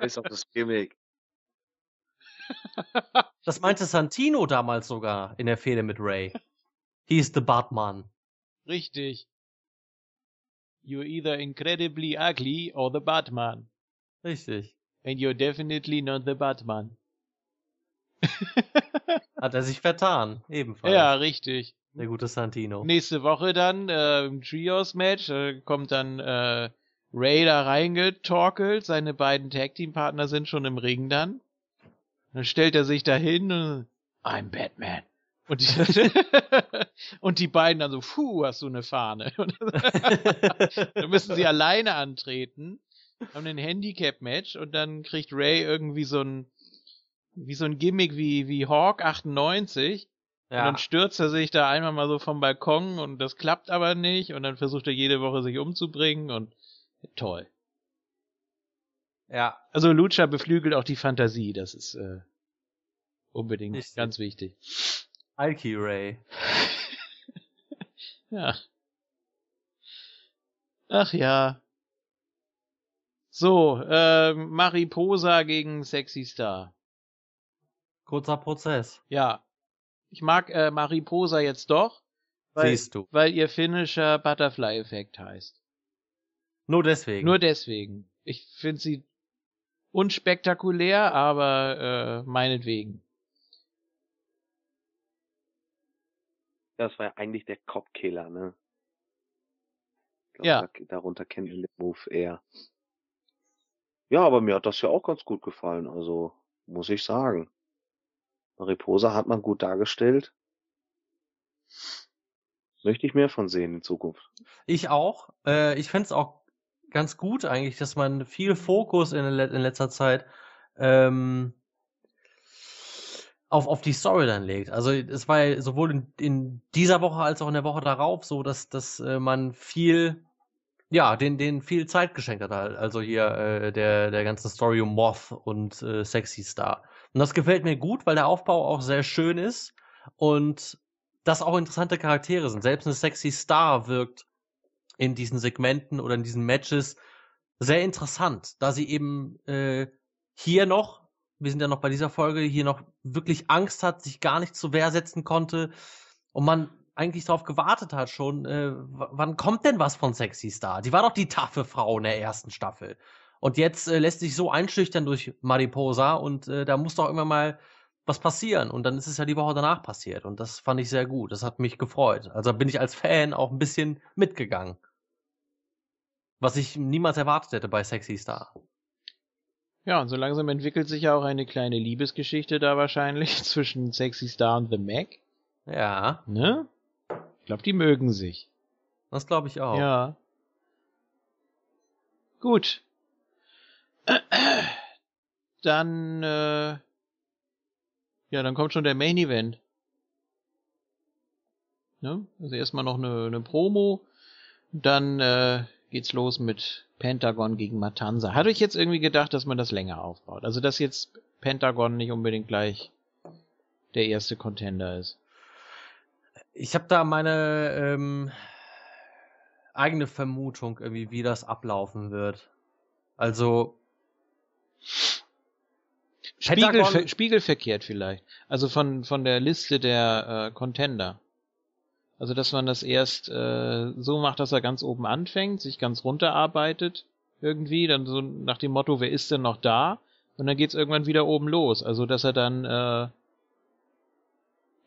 Scheiß auf das Gimmick. Das meinte Santino damals sogar in der Fehde mit Ray. He's the Batman. Richtig. You're either incredibly ugly or the Batman. Richtig. And you're definitely not the Batman. Hat er sich vertan, ebenfalls. Ja, richtig. Der gute Santino. Nächste Woche dann äh, im Trios-Match äh, kommt dann äh, Ray da reingetorkelt. Seine beiden Tag-Team-Partner sind schon im Ring dann. Dann stellt er sich da hin und I'm Batman. Und die, und die beiden dann so, puh, hast du eine Fahne. dann müssen sie alleine antreten, haben ein Handicap-Match und dann kriegt Ray irgendwie so ein, wie so ein Gimmick wie, wie Hawk 98. Ja. Und dann stürzt er sich da einmal mal so vom Balkon und das klappt aber nicht und dann versucht er jede Woche sich umzubringen und toll. Ja. Also Lucha beflügelt auch die Fantasie, das ist äh, unbedingt Richtig. ganz wichtig. Alki Ray. ja. Ach ja. So, äh, Mariposa gegen Sexy Star. Kurzer Prozess. Ja. Ich mag äh, Mariposa jetzt doch. Weil, Siehst du. Weil ihr Finisher Butterfly-Effekt heißt. Nur deswegen. Nur deswegen. Ich finde sie unspektakulär, aber äh, meinetwegen. Das war ja eigentlich der Cop-Killer, ne? Glaub, ja. Da, darunter kennt man den Move eher. Ja, aber mir hat das ja auch ganz gut gefallen, also muss ich sagen. Mariposa hat man gut dargestellt. Möchte ich mehr von sehen in Zukunft. Ich auch. Äh, ich fände es auch ganz gut eigentlich, dass man viel Fokus in, in letzter Zeit ähm, auf, auf die Story dann legt. Also es war ja sowohl in, in dieser Woche als auch in der Woche darauf so, dass, dass äh, man viel, ja, den, den viel Zeit geschenkt hat. Halt. Also hier äh, der, der ganzen Story um Moth und äh, Sexy Star. Und das gefällt mir gut, weil der Aufbau auch sehr schön ist und das auch interessante Charaktere sind. Selbst eine Sexy Star wirkt in diesen Segmenten oder in diesen Matches sehr interessant, da sie eben äh, hier noch wir sind ja noch bei dieser Folge, hier noch wirklich Angst hat, sich gar nicht zur Wehr setzen konnte und man eigentlich darauf gewartet hat schon, äh, wann kommt denn was von Sexy Star? Die war doch die taffe Frau in der ersten Staffel. Und jetzt äh, lässt sich so einschüchtern durch Mariposa und äh, da muss doch immer mal was passieren. Und dann ist es ja die Woche danach passiert. Und das fand ich sehr gut. Das hat mich gefreut. Also bin ich als Fan auch ein bisschen mitgegangen. Was ich niemals erwartet hätte bei Sexy Star. Ja, und so langsam entwickelt sich ja auch eine kleine Liebesgeschichte da wahrscheinlich zwischen Sexy Star und The Mac. Ja. Ne? Glaube, die mögen sich. Das glaube ich auch. Ja. Gut. Dann, äh, ja, dann kommt schon der Main Event. Ne? Also erstmal noch eine, eine Promo, dann äh, geht's los mit Pentagon gegen Matanza. Hatte ich jetzt irgendwie gedacht, dass man das länger aufbaut. Also dass jetzt Pentagon nicht unbedingt gleich der erste Contender ist. Ich habe da meine ähm, eigene Vermutung irgendwie, wie das ablaufen wird. Also Spiegel, spiegelverkehrt vielleicht. Also von von der Liste der äh, Contender. Also dass man das erst äh, so macht, dass er ganz oben anfängt, sich ganz runter arbeitet irgendwie, dann so nach dem Motto, wer ist denn noch da? Und dann geht's irgendwann wieder oben los. Also dass er dann äh,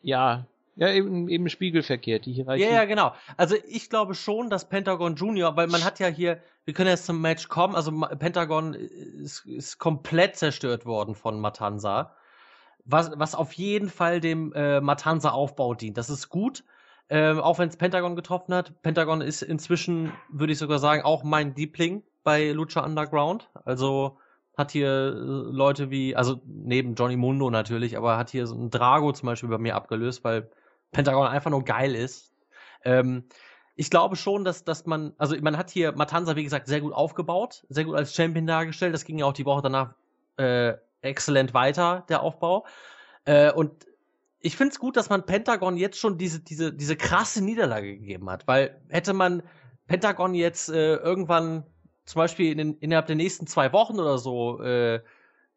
ja ja, eben, eben spiegelverkehrt, die Hierarchie. Ja, ja, genau. Also ich glaube schon, dass Pentagon Junior, weil man hat ja hier, wir können jetzt zum Match kommen, also Pentagon ist, ist komplett zerstört worden von Matanza. Was, was auf jeden Fall dem äh, Matanza-Aufbau dient. Das ist gut, ähm, auch wenn es Pentagon getroffen hat. Pentagon ist inzwischen, würde ich sogar sagen, auch mein Liebling bei Lucha Underground. Also hat hier äh, Leute wie, also neben Johnny Mundo natürlich, aber hat hier so ein Drago zum Beispiel bei mir abgelöst, weil Pentagon einfach nur geil ist. Ähm, ich glaube schon, dass, dass man, also man hat hier Matanza, wie gesagt, sehr gut aufgebaut, sehr gut als Champion dargestellt. Das ging ja auch die Woche danach äh, exzellent weiter, der Aufbau. Äh, und ich finde es gut, dass man Pentagon jetzt schon diese, diese, diese krasse Niederlage gegeben hat, weil hätte man Pentagon jetzt äh, irgendwann zum Beispiel in innerhalb der nächsten zwei Wochen oder so äh,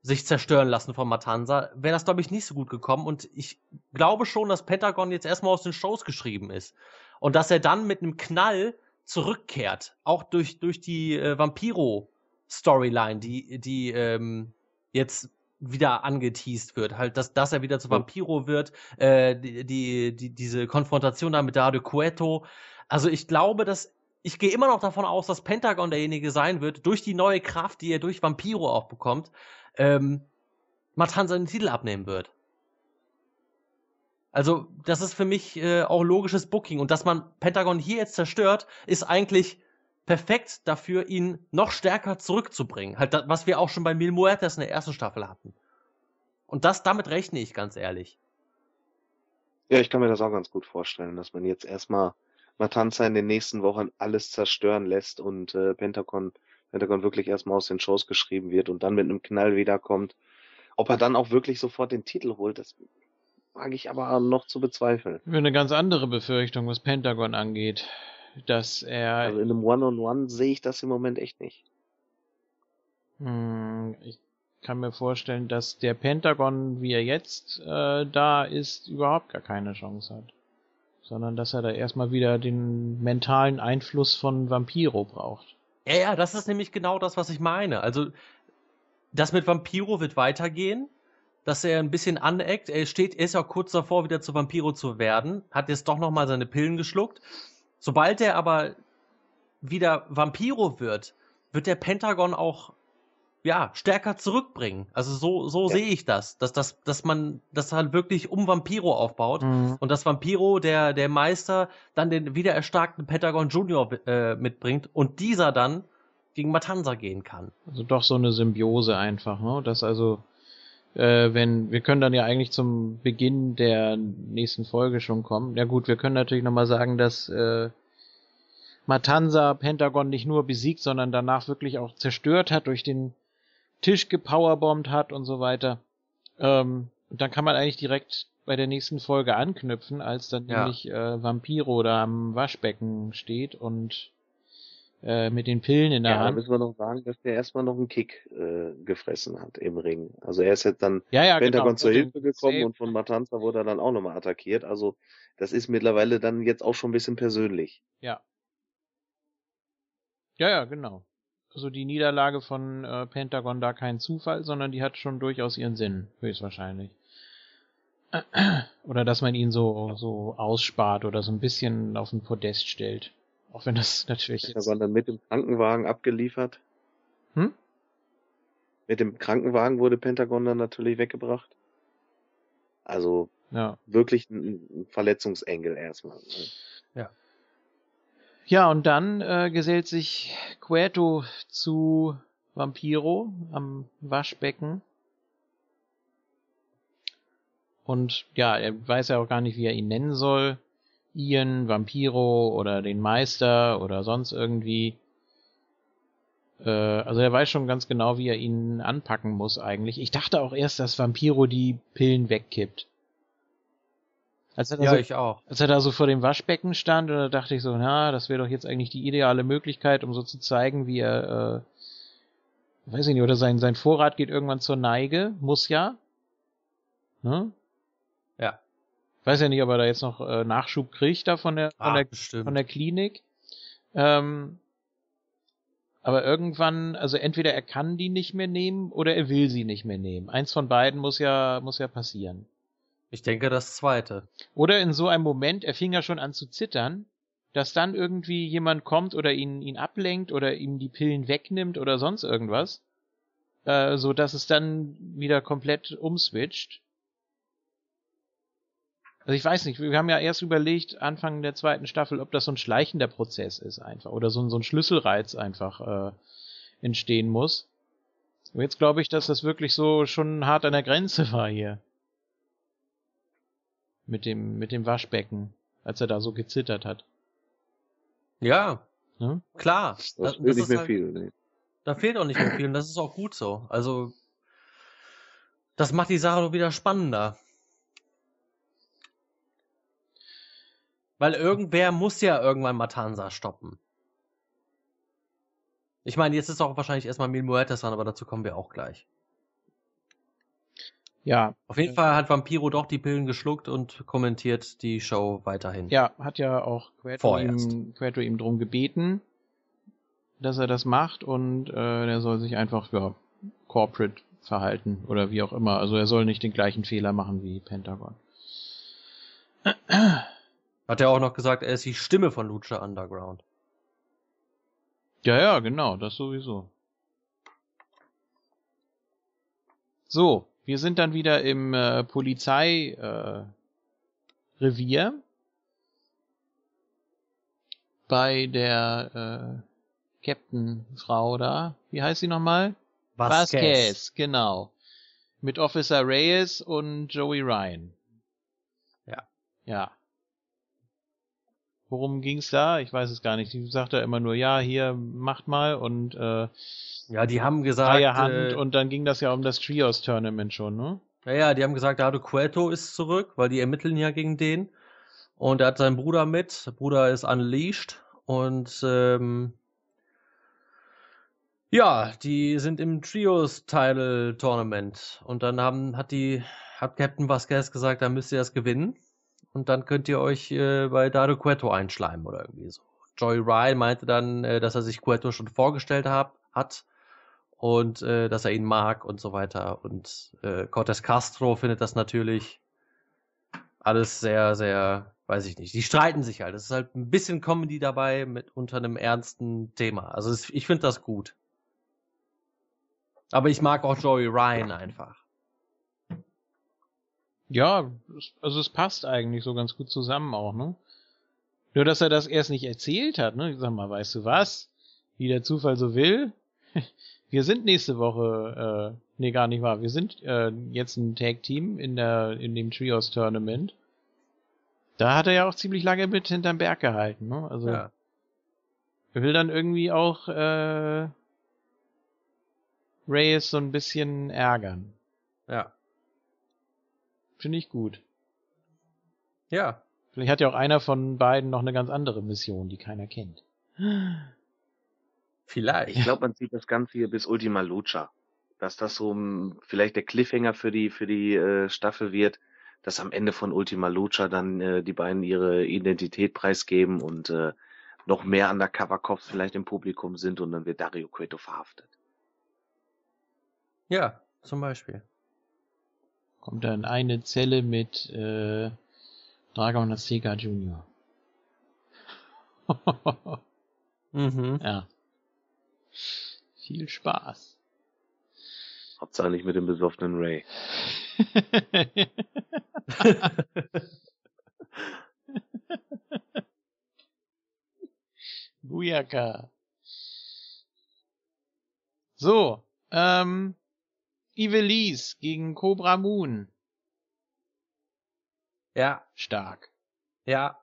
sich zerstören lassen von Matanza, wäre das, glaube ich, nicht so gut gekommen. Und ich glaube schon, dass Pentagon jetzt erstmal aus den Shows geschrieben ist. Und dass er dann mit einem Knall zurückkehrt. Auch durch, durch die äh, Vampiro-Storyline, die, die ähm, jetzt wieder angeteased wird. Halt, dass, dass er wieder zu Vampiro wird, äh, die, die, die, diese Konfrontation da mit Dado Cueto. Also ich glaube, dass ich gehe immer noch davon aus, dass Pentagon derjenige sein wird, durch die neue Kraft, die er durch Vampiro auch bekommt, ähm, Matan seinen Titel abnehmen wird. Also, das ist für mich äh, auch logisches Booking. Und dass man Pentagon hier jetzt zerstört, ist eigentlich perfekt dafür, ihn noch stärker zurückzubringen. Halt, das, was wir auch schon bei Mil Muertes in der ersten Staffel hatten. Und das, damit rechne ich ganz ehrlich. Ja, ich kann mir das auch ganz gut vorstellen, dass man jetzt erstmal Matanza in den nächsten Wochen alles zerstören lässt und äh, Pentagon Pentagon wirklich erstmal aus den Shows geschrieben wird und dann mit einem Knall wiederkommt. Ob er dann auch wirklich sofort den Titel holt, das wage ich aber noch zu bezweifeln. Ich habe eine ganz andere Befürchtung, was Pentagon angeht. Dass er. Also in einem One-on-One -on -One sehe ich das im Moment echt nicht. Hm, ich kann mir vorstellen, dass der Pentagon, wie er jetzt äh, da ist, überhaupt gar keine Chance hat. Sondern dass er da erstmal wieder den mentalen Einfluss von Vampiro braucht. Ja, ja, das ist nämlich genau das, was ich meine. Also, das mit Vampiro wird weitergehen, dass er ein bisschen aneckt. Er steht, er ist ja kurz davor, wieder zu Vampiro zu werden, hat jetzt doch nochmal seine Pillen geschluckt. Sobald er aber wieder Vampiro wird, wird der Pentagon auch ja, stärker zurückbringen. Also so, so ja. sehe ich das, dass, dass, dass man das halt wirklich um Vampiro aufbaut mhm. und dass Vampiro, der, der Meister, dann den wieder erstarkten Pentagon Junior äh, mitbringt und dieser dann gegen Matanza gehen kann. Also doch so eine Symbiose einfach, ne? Dass also, äh, wenn, wir können dann ja eigentlich zum Beginn der nächsten Folge schon kommen. Ja gut, wir können natürlich nochmal sagen, dass äh, Matanza Pentagon nicht nur besiegt, sondern danach wirklich auch zerstört hat durch den Tisch gepowerbombt hat und so weiter. Ähm, und dann kann man eigentlich direkt bei der nächsten Folge anknüpfen, als dann ja. nämlich äh, Vampiro da am Waschbecken steht und äh, mit den Pillen in der ja, Hand. Ja, müssen wir noch sagen, dass der erstmal noch einen Kick äh, gefressen hat im Ring. Also er ist jetzt dann ja, ja, Pentagon genau. zur Hilfe gekommen und von Matanza wurde er dann auch nochmal attackiert. Also das ist mittlerweile dann jetzt auch schon ein bisschen persönlich. Ja. Ja, ja, genau also die Niederlage von äh, Pentagon da kein Zufall, sondern die hat schon durchaus ihren Sinn, höchstwahrscheinlich. Oder dass man ihn so, so ausspart oder so ein bisschen auf den Podest stellt. Auch wenn das natürlich. Pentagon dann mit dem Krankenwagen abgeliefert. Hm? Mit dem Krankenwagen wurde Pentagon dann natürlich weggebracht. Also ja. wirklich ein, ein Verletzungsengel erstmal. Ne? Ja. Ja, und dann äh, gesellt sich Queto zu Vampiro am Waschbecken. Und ja, er weiß ja auch gar nicht, wie er ihn nennen soll. Ian, Vampiro oder den Meister oder sonst irgendwie. Äh, also er weiß schon ganz genau, wie er ihn anpacken muss eigentlich. Ich dachte auch erst, dass Vampiro die Pillen wegkippt. Als er, ja, so, ich auch. als er da so vor dem Waschbecken stand, da dachte ich so, na, das wäre doch jetzt eigentlich die ideale Möglichkeit, um so zu zeigen, wie er, äh, weiß ich nicht, oder sein, sein Vorrat geht irgendwann zur Neige, muss ja. Ne? Ja. Weiß ja nicht, ob er da jetzt noch äh, Nachschub kriegt da von der, von, Ah, der, bestimmt. von der Klinik. Ähm, aber irgendwann, also entweder er kann die nicht mehr nehmen oder er will sie nicht mehr nehmen. Eins von beiden muss ja, muss ja passieren. Ich denke das zweite. Oder in so einem Moment, er fing ja schon an zu zittern, dass dann irgendwie jemand kommt oder ihn, ihn ablenkt oder ihm die Pillen wegnimmt oder sonst irgendwas, äh, so dass es dann wieder komplett umswitcht. Also ich weiß nicht, wir haben ja erst überlegt, Anfang der zweiten Staffel, ob das so ein schleichender Prozess ist einfach oder so, ein- so ein Schlüsselreiz einfach äh, entstehen muss. Aber jetzt glaube ich, dass das wirklich so schon hart an der Grenze war hier. Mit dem, mit dem Waschbecken, als er da so gezittert hat. Ja, Ne? klar. Das Das- fehlt das nicht mehr halt- viel. Nee. Da fehlt auch nicht mehr viel und das ist auch gut so. Also, das macht die Sache doch wieder spannender. Weil irgendwer muss ja irgendwann Matanza stoppen. Ich meine, jetzt ist auch wahrscheinlich erstmal Mil Muertes dran, aber dazu kommen wir auch gleich. Ja, Auf jeden Fall hat Vampiro doch die Pillen geschluckt und kommentiert die Show weiterhin. ja, hat ja auch Queto ihm, Queto ihm drum gebeten, dass er das macht und äh, der soll sich einfach, ja, corporate verhalten oder wie auch immer. Also er soll nicht den gleichen Fehler machen wie Pentagon. Hat er auch noch gesagt, er ist die Stimme von Lucha Underground. Ja, ja, genau, das sowieso. So, wir sind dann wieder im äh, Polizei äh, bei der äh, Captain Frau da. Wie heißt sie nochmal? Vasquez, genau. Mit Officer Reyes und Joey Ryan. Ja. Ja. Worum ging's da? Ich weiß es gar nicht. Die sagt ja immer nur, ja, hier, macht mal und äh, Ja, die haben gesagt, freie Hand äh, und dann ging das ja um das Trios-Tournament schon, ne? Ja, ja, die haben gesagt, Dado Cueto ist zurück, weil die ermitteln ja gegen den. Und er hat seinen Bruder mit. Der Bruder ist unleashed. Und ähm, ja, die sind im Trios-Title-Tournament. Und dann haben, hat die, hat Captain Vasquez gesagt, dann müsst ihr das gewinnen. Und dann könnt ihr euch äh, bei Dado Cueto einschleimen oder irgendwie so. Joey Ryan meinte dann, äh, dass er sich Cueto schon vorgestellt hab, hat und äh, dass er ihn mag und so weiter. Und äh, Cortez Castro findet das natürlich alles sehr, sehr, weiß ich nicht. Die streiten sich halt. Es ist halt ein bisschen Comedy dabei mit unter einem ernsten Thema. Also es, ich finde das gut. Aber ich mag auch Joey Ryan einfach. Ja, also es passt eigentlich so ganz gut zusammen auch, ne? Nur, dass er das erst nicht erzählt hat, ne? Ich sag mal, weißt du was? Wie der Zufall so will. Wir sind nächste Woche, äh, nee, gar nicht wahr. Wir sind äh, jetzt ein Tag-Team in der, in dem Trios-Tournament. Da hat er ja auch ziemlich lange mit hinterm Berg gehalten, ne? Also, Ja. er will dann irgendwie auch, äh, Reyes so ein bisschen ärgern. Ja. Finde ich gut. Ja. Vielleicht hat ja auch einer von beiden noch eine ganz andere Mission, die keiner kennt. Vielleicht. Ich glaube, man sieht das Ganze hier bis Ultima Lucha. Dass das so vielleicht der Cliffhanger für die, für die äh, Staffel wird, dass am Ende von Ultima Lucha dann äh, die beiden ihre Identität preisgeben und äh, noch mehr Undercover-Cops vielleicht im Publikum sind und dann wird Dario Cueto verhaftet. Ja, zum Beispiel. Kommt dann eine Zelle mit äh, Dragon Azteca Jr. Mhm. ja. Viel Spaß. Hauptsache nicht mit dem besoffenen Ray. Bujaka. So, ähm, Ivelisse gegen Cobra Moon. Ja. Stark. Ja.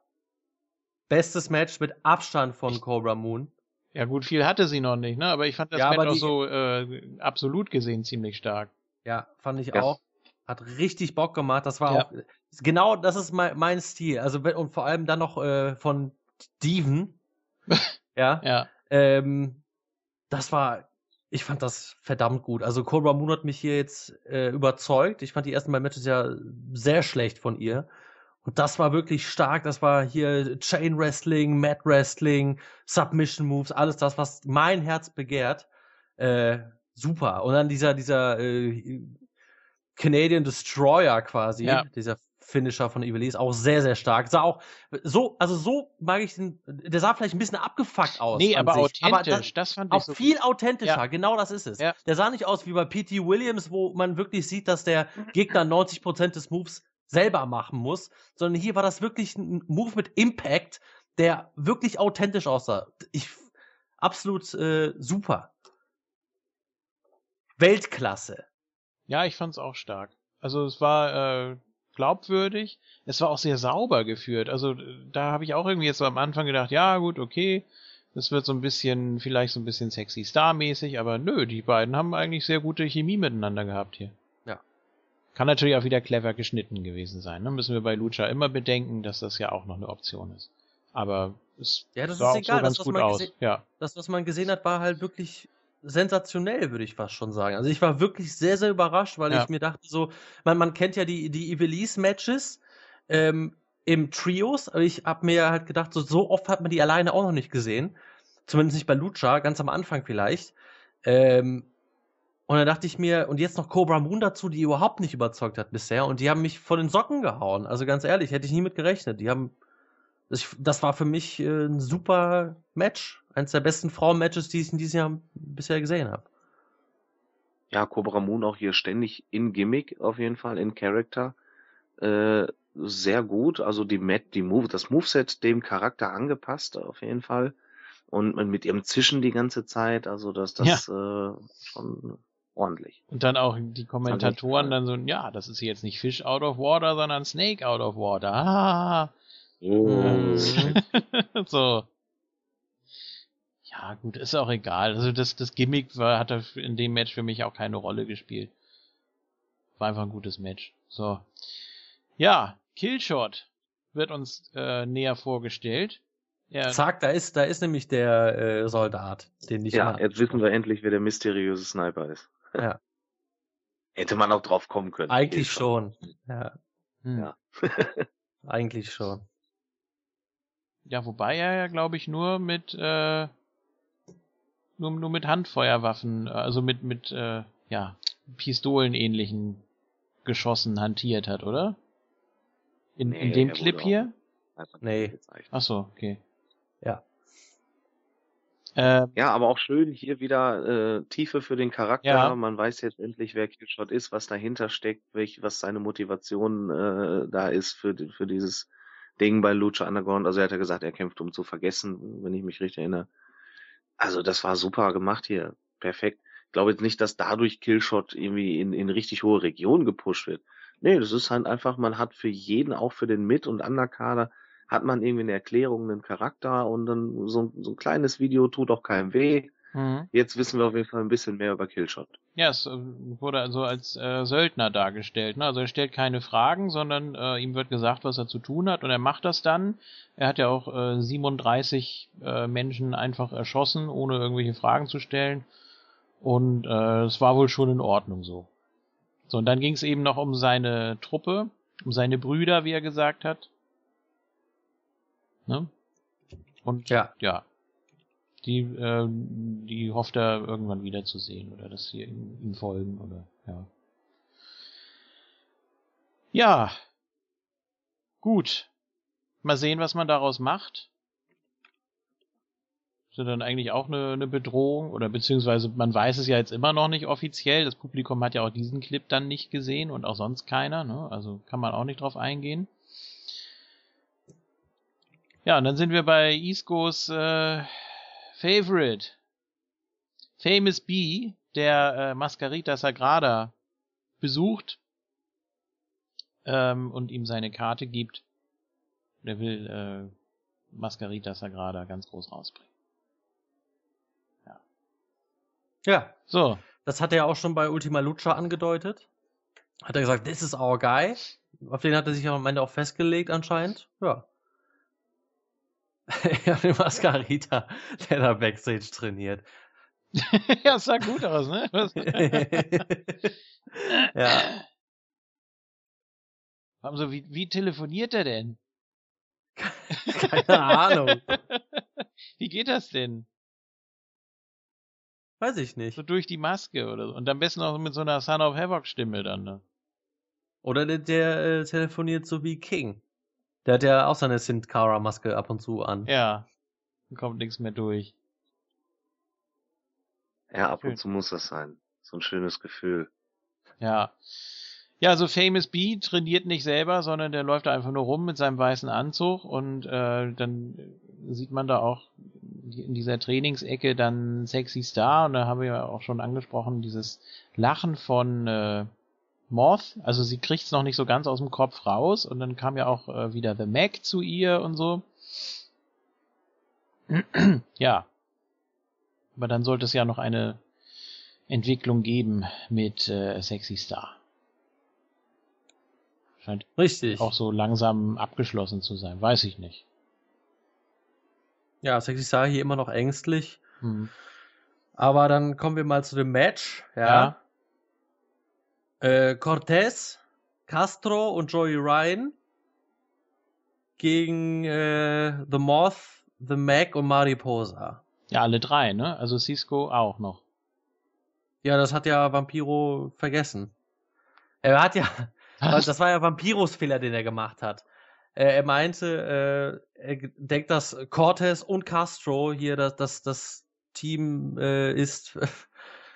Bestes Match mit Abstand von Cobra Moon. Ja gut, viel hatte sie noch nicht, ne? Aber ich fand das ja, Match auch so äh, absolut gesehen ziemlich stark. Ja, fand ich ja. auch. Hat richtig Bock gemacht. Das war ja. auch genau, das ist mein, mein Stil. Also und vor allem dann noch äh, von Steven. ja. Ja. Ähm, das war, ich fand das verdammt gut. Also Cobra Moon hat mich hier jetzt äh, überzeugt. Ich fand die ersten beiden Matches ja sehr schlecht von ihr. Und das war wirklich stark. Das war hier Chain Wrestling, Mat Wrestling, Submission Moves, alles das, was mein Herz begehrt. Äh, super. Und dann dieser, dieser äh, Canadian Destroyer quasi, ja. dieser Finisher von Ivelisse, auch sehr, sehr stark. Sah auch so, also so mag ich den, der sah vielleicht ein bisschen abgefuckt aus. Nee, aber sich. authentisch, aber das, das, fand ich auch so viel authentischer, ja. genau das ist es. Ja. Der sah nicht aus wie bei P.T. Williams, wo man wirklich sieht, dass der Gegner 90% des Moves selber machen muss, sondern hier war das wirklich ein Move mit Impact, der wirklich authentisch aussah. Ich, absolut äh, super. Weltklasse. Ja, ich fand's auch stark. Also es war äh, glaubwürdig. Es war auch sehr sauber geführt. Also da habe ich auch irgendwie jetzt so am Anfang gedacht, ja gut, okay, das wird so ein bisschen, vielleicht so ein bisschen sexy Star-mäßig, aber nö, die beiden haben eigentlich sehr gute Chemie miteinander gehabt hier. Ja. Kann natürlich auch wieder clever geschnitten gewesen sein. Ne? Müssen wir bei Lucha immer bedenken, dass das ja auch noch eine Option ist. Aber es ja, das sah ist auch egal. so ganz das, gut aus. Ja. Das, was man gesehen hat, war halt wirklich sensationell, würde ich fast schon sagen. Also ich war wirklich sehr, sehr überrascht, weil Ja. ich mir dachte so, man, man kennt ja die, die Ivelisse-Matches ähm, im Trios, aber ich habe mir halt gedacht, so, so oft hat man die alleine auch noch nicht gesehen. Zumindest nicht bei Lucha, ganz am Anfang vielleicht. Ähm, und dann dachte ich mir, und jetzt noch Cobra Moon dazu, die überhaupt nicht überzeugt hat bisher. Und die haben mich von den Socken gehauen. Also ganz ehrlich, hätte ich nie mit gerechnet. Die haben, das, das war für mich äh, ein super Match. Eins der besten Frauen-Matches, die ich in diesem Jahr bisher gesehen habe. Ja, Cobra Moon auch hier ständig in Gimmick auf jeden Fall, in Character. Äh, sehr gut. Also die Mat, die Move, das Moveset dem Charakter angepasst auf jeden Fall. Und mit ihrem Zischen die ganze Zeit, also das, das äh, schon ordentlich. Und dann auch die Kommentatoren dann so, ja, das ist jetzt nicht Fish out of water, sondern Snake out of water. Ah. Oh. so. Ja, gut, ist auch egal. Also das, das Gimmick war, hat in dem Match für mich auch keine Rolle gespielt. War einfach ein gutes Match. So. Ja, Killshot wird uns äh, näher vorgestellt. Ja. Zack, da ist, da ist nämlich der äh, Soldat, den ich Ja, jetzt wissen wir endlich, wer der mysteriöse Sniper ist. Ja. Hätte man auch drauf kommen können. Eigentlich schon. Ja. Hm. Ja. Eigentlich schon. Ja, wobei er ja, glaube ich, nur mit äh, nur, nur mit Handfeuerwaffen, also mit mit äh, ja Pistolenähnlichen Geschossen hantiert hat, oder? In, Nee, in dem Clip hier? Nee. Ach so, okay. Ja. Äh, Ja, aber auch schön hier wieder äh, Tiefe für den Charakter. Ja. Man weiß jetzt endlich, wer Killshot ist, was dahinter steckt, welch, was seine Motivation äh, da ist für, für dieses Ding bei Lucha Underground. Also er hat ja gesagt, er kämpft, um zu vergessen, wenn ich mich richtig erinnere. Also das war super gemacht hier. Perfekt. Ich glaube jetzt nicht, dass dadurch Killshot irgendwie in, in richtig hohe Regionen gepusht wird. Nee, das ist halt einfach, man hat für jeden, auch für den Mit- und Underkader, hat man irgendwie eine Erklärung, einen Charakter und dann so, so ein kleines Video tut auch keinem weh. Mhm. Jetzt wissen wir auf jeden Fall ein bisschen mehr über Killshot. Ja, es äh, wurde also als äh, Söldner dargestellt. Ne? Also er stellt keine Fragen, sondern äh, ihm wird gesagt, was er zu tun hat und er macht das dann. Er hat ja auch äh, 37 äh, Menschen einfach erschossen, ohne irgendwelche Fragen zu stellen. Und äh, es war wohl schon in Ordnung so. So, und dann ging es eben noch um seine Truppe, um seine Brüder, wie er gesagt hat. Ne? Und Ja. ja. Die, äh, die hofft er irgendwann wiederzusehen oder dass sie ihm, folgen oder ja. Ja. Gut. Mal sehen, was man daraus macht. Ist ja dann eigentlich auch eine, eine Bedrohung oder beziehungsweise man weiß es ja jetzt immer noch nicht offiziell. Das Publikum hat ja auch diesen Clip dann nicht gesehen und auch sonst keiner, ne? Also kann man auch nicht drauf eingehen. Ja, und dann sind wir bei Iscos äh, Favorite. Famous B, der äh, Mascarita Sagrada besucht ähm, und ihm seine Karte gibt. Der will äh, Mascarita Sagrada ganz groß rausbringen. Ja. Ja. So. Das hat er auch schon bei Ultima Lucha angedeutet. Hat er gesagt, this is our guy. Auf den hat er sich am Ende auch festgelegt anscheinend. Ja. ja, den Mascarita, der da Backstage trainiert. ja, sah gut aus, ne? ja. Also, wie, wie telefoniert er denn? Keine Ahnung. Wie geht das denn? Weiß ich nicht. So durch die Maske oder so. Und am besten auch mit so einer Son of Havoc Stimme dann, ne? Oder der, der äh, telefoniert so wie King. Der hat ja auch seine Sin Cara Maske ab und zu an. Ja. Dann kommt nichts mehr durch. Ja, ab Schön. und zu muss das sein. So ein schönes Gefühl. Ja. Ja, so Famous B trainiert nicht selber, sondern der läuft einfach nur rum mit seinem weißen Anzug und äh, dann sieht man da auch in dieser Trainingsecke dann Sexy Star und da haben wir ja auch schon angesprochen, dieses Lachen von äh, Moth, also sie kriegt's noch nicht so ganz aus dem Kopf raus und dann kam ja auch äh, wieder The Mac zu ihr und so. ja. Aber dann sollte es ja noch eine Entwicklung geben mit äh, Sexy Star. Scheint Richtig. auch so langsam abgeschlossen zu sein. Weiß ich nicht. Ja, Sexy Star hier immer noch ängstlich. Hm. Aber dann kommen wir mal zu dem Match. Ja. ja. Äh, Cortez, Castro und Joey Ryan gegen äh, The Moth, The Mac und Mariposa. Ja, alle drei, ne? Also Cisco auch noch. Ja, das hat ja Vampiro vergessen. Er hat ja? Das war ja Vampiros Fehler, den er gemacht hat. Äh, er meinte, äh, er denkt, dass Cortez und Castro hier das, das, das Team äh, ist,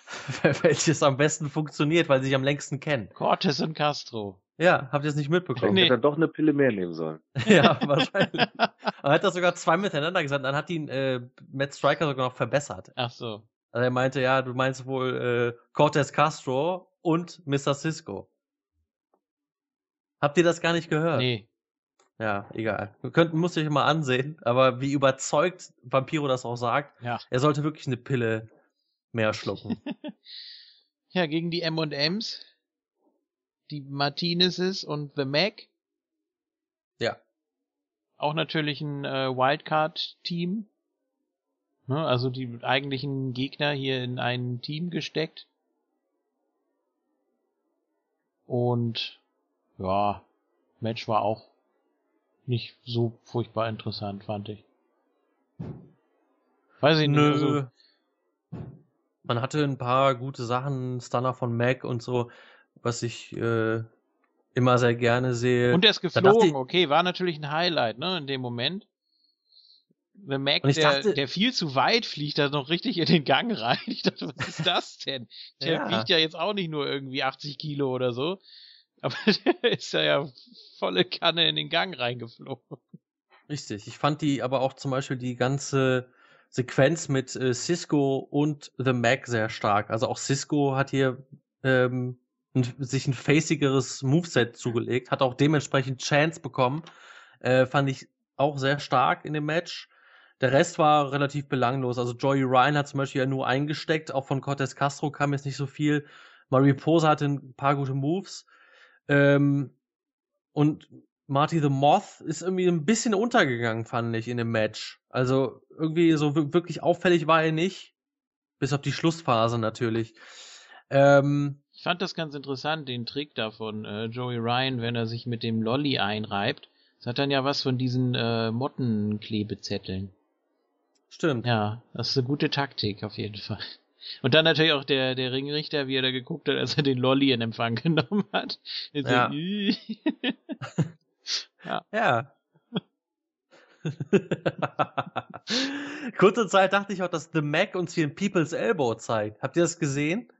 welches am besten funktioniert, weil sie sich am längsten kennen. Cortez und Castro. Ja, habt ihr es nicht mitbekommen? Nee. Hätte er doch eine Pille mehr nehmen sollen. ja, wahrscheinlich. er hat das sogar zwei miteinander gesagt, dann hat ihn äh, Matt Striker sogar noch verbessert. Ach so. Also er meinte, ja, du meinst wohl äh, Cortez Castro und Mr. Cisco. Habt ihr das gar nicht gehört? Nee. Ja, egal. Wir könnten, muss ich mal ansehen, aber wie überzeugt Vampiro das auch sagt, ja. er sollte wirklich eine Pille mehr schlucken. ja, gegen die M&Ms, die Martinezes und The Mac. Ja. Auch natürlich ein äh, Wildcard-Team. Ne, also die eigentlichen Gegner hier in ein Team gesteckt. Und ja, Match war auch nicht so furchtbar interessant, fand ich. Weiß ich nicht. Nö. Also, Man hatte ein paar gute Sachen, Stunner von Mac und so, was ich äh, immer sehr gerne sehe. Und er ist geflogen, okay, war natürlich ein Highlight, ne, in dem Moment. The Mac, der, dachte, der viel zu weit fliegt, da noch richtig in den Gang rein. Ich dachte, was ist das denn? Der ja. fliegt ja jetzt auch nicht nur irgendwie 80 Kilo oder so. Aber der ist ja, ja volle Kanne in den Gang reingeflogen. Richtig. Ich fand die aber auch zum Beispiel die ganze Sequenz mit äh, Cisco und The Mac sehr stark. Also auch Cisco hat hier ähm, ein, sich ein facigeres Moveset zugelegt, hat auch dementsprechend Chance bekommen. Äh, fand ich auch sehr stark in dem Match. Der Rest war relativ belanglos. Also Joey Ryan hat zum Beispiel ja nur eingesteckt, auch von Cortez Castro kam jetzt nicht so viel. Marie Posa hatte ein paar gute Moves. Ähm, und Marty the Moth ist irgendwie ein bisschen untergegangen, fand ich, in dem Match. Also irgendwie so wirklich auffällig war er nicht. Bis auf die Schlussphase natürlich. Ähm, ich fand das ganz interessant, den Trick da von äh, Joey Ryan, wenn er sich mit dem Lolly einreibt. Das hat dann ja was von diesen äh, Mottenklebezetteln. Stimmt. Ja, das ist eine gute Taktik auf jeden Fall. Und dann natürlich auch der, der Ringrichter, wie er da geguckt hat, als er den Lolly in Empfang genommen hat. Ja. ja. ja. Kurze Zeit dachte ich auch, dass The Mac uns hier ein People's Elbow zeigt. Habt ihr das gesehen?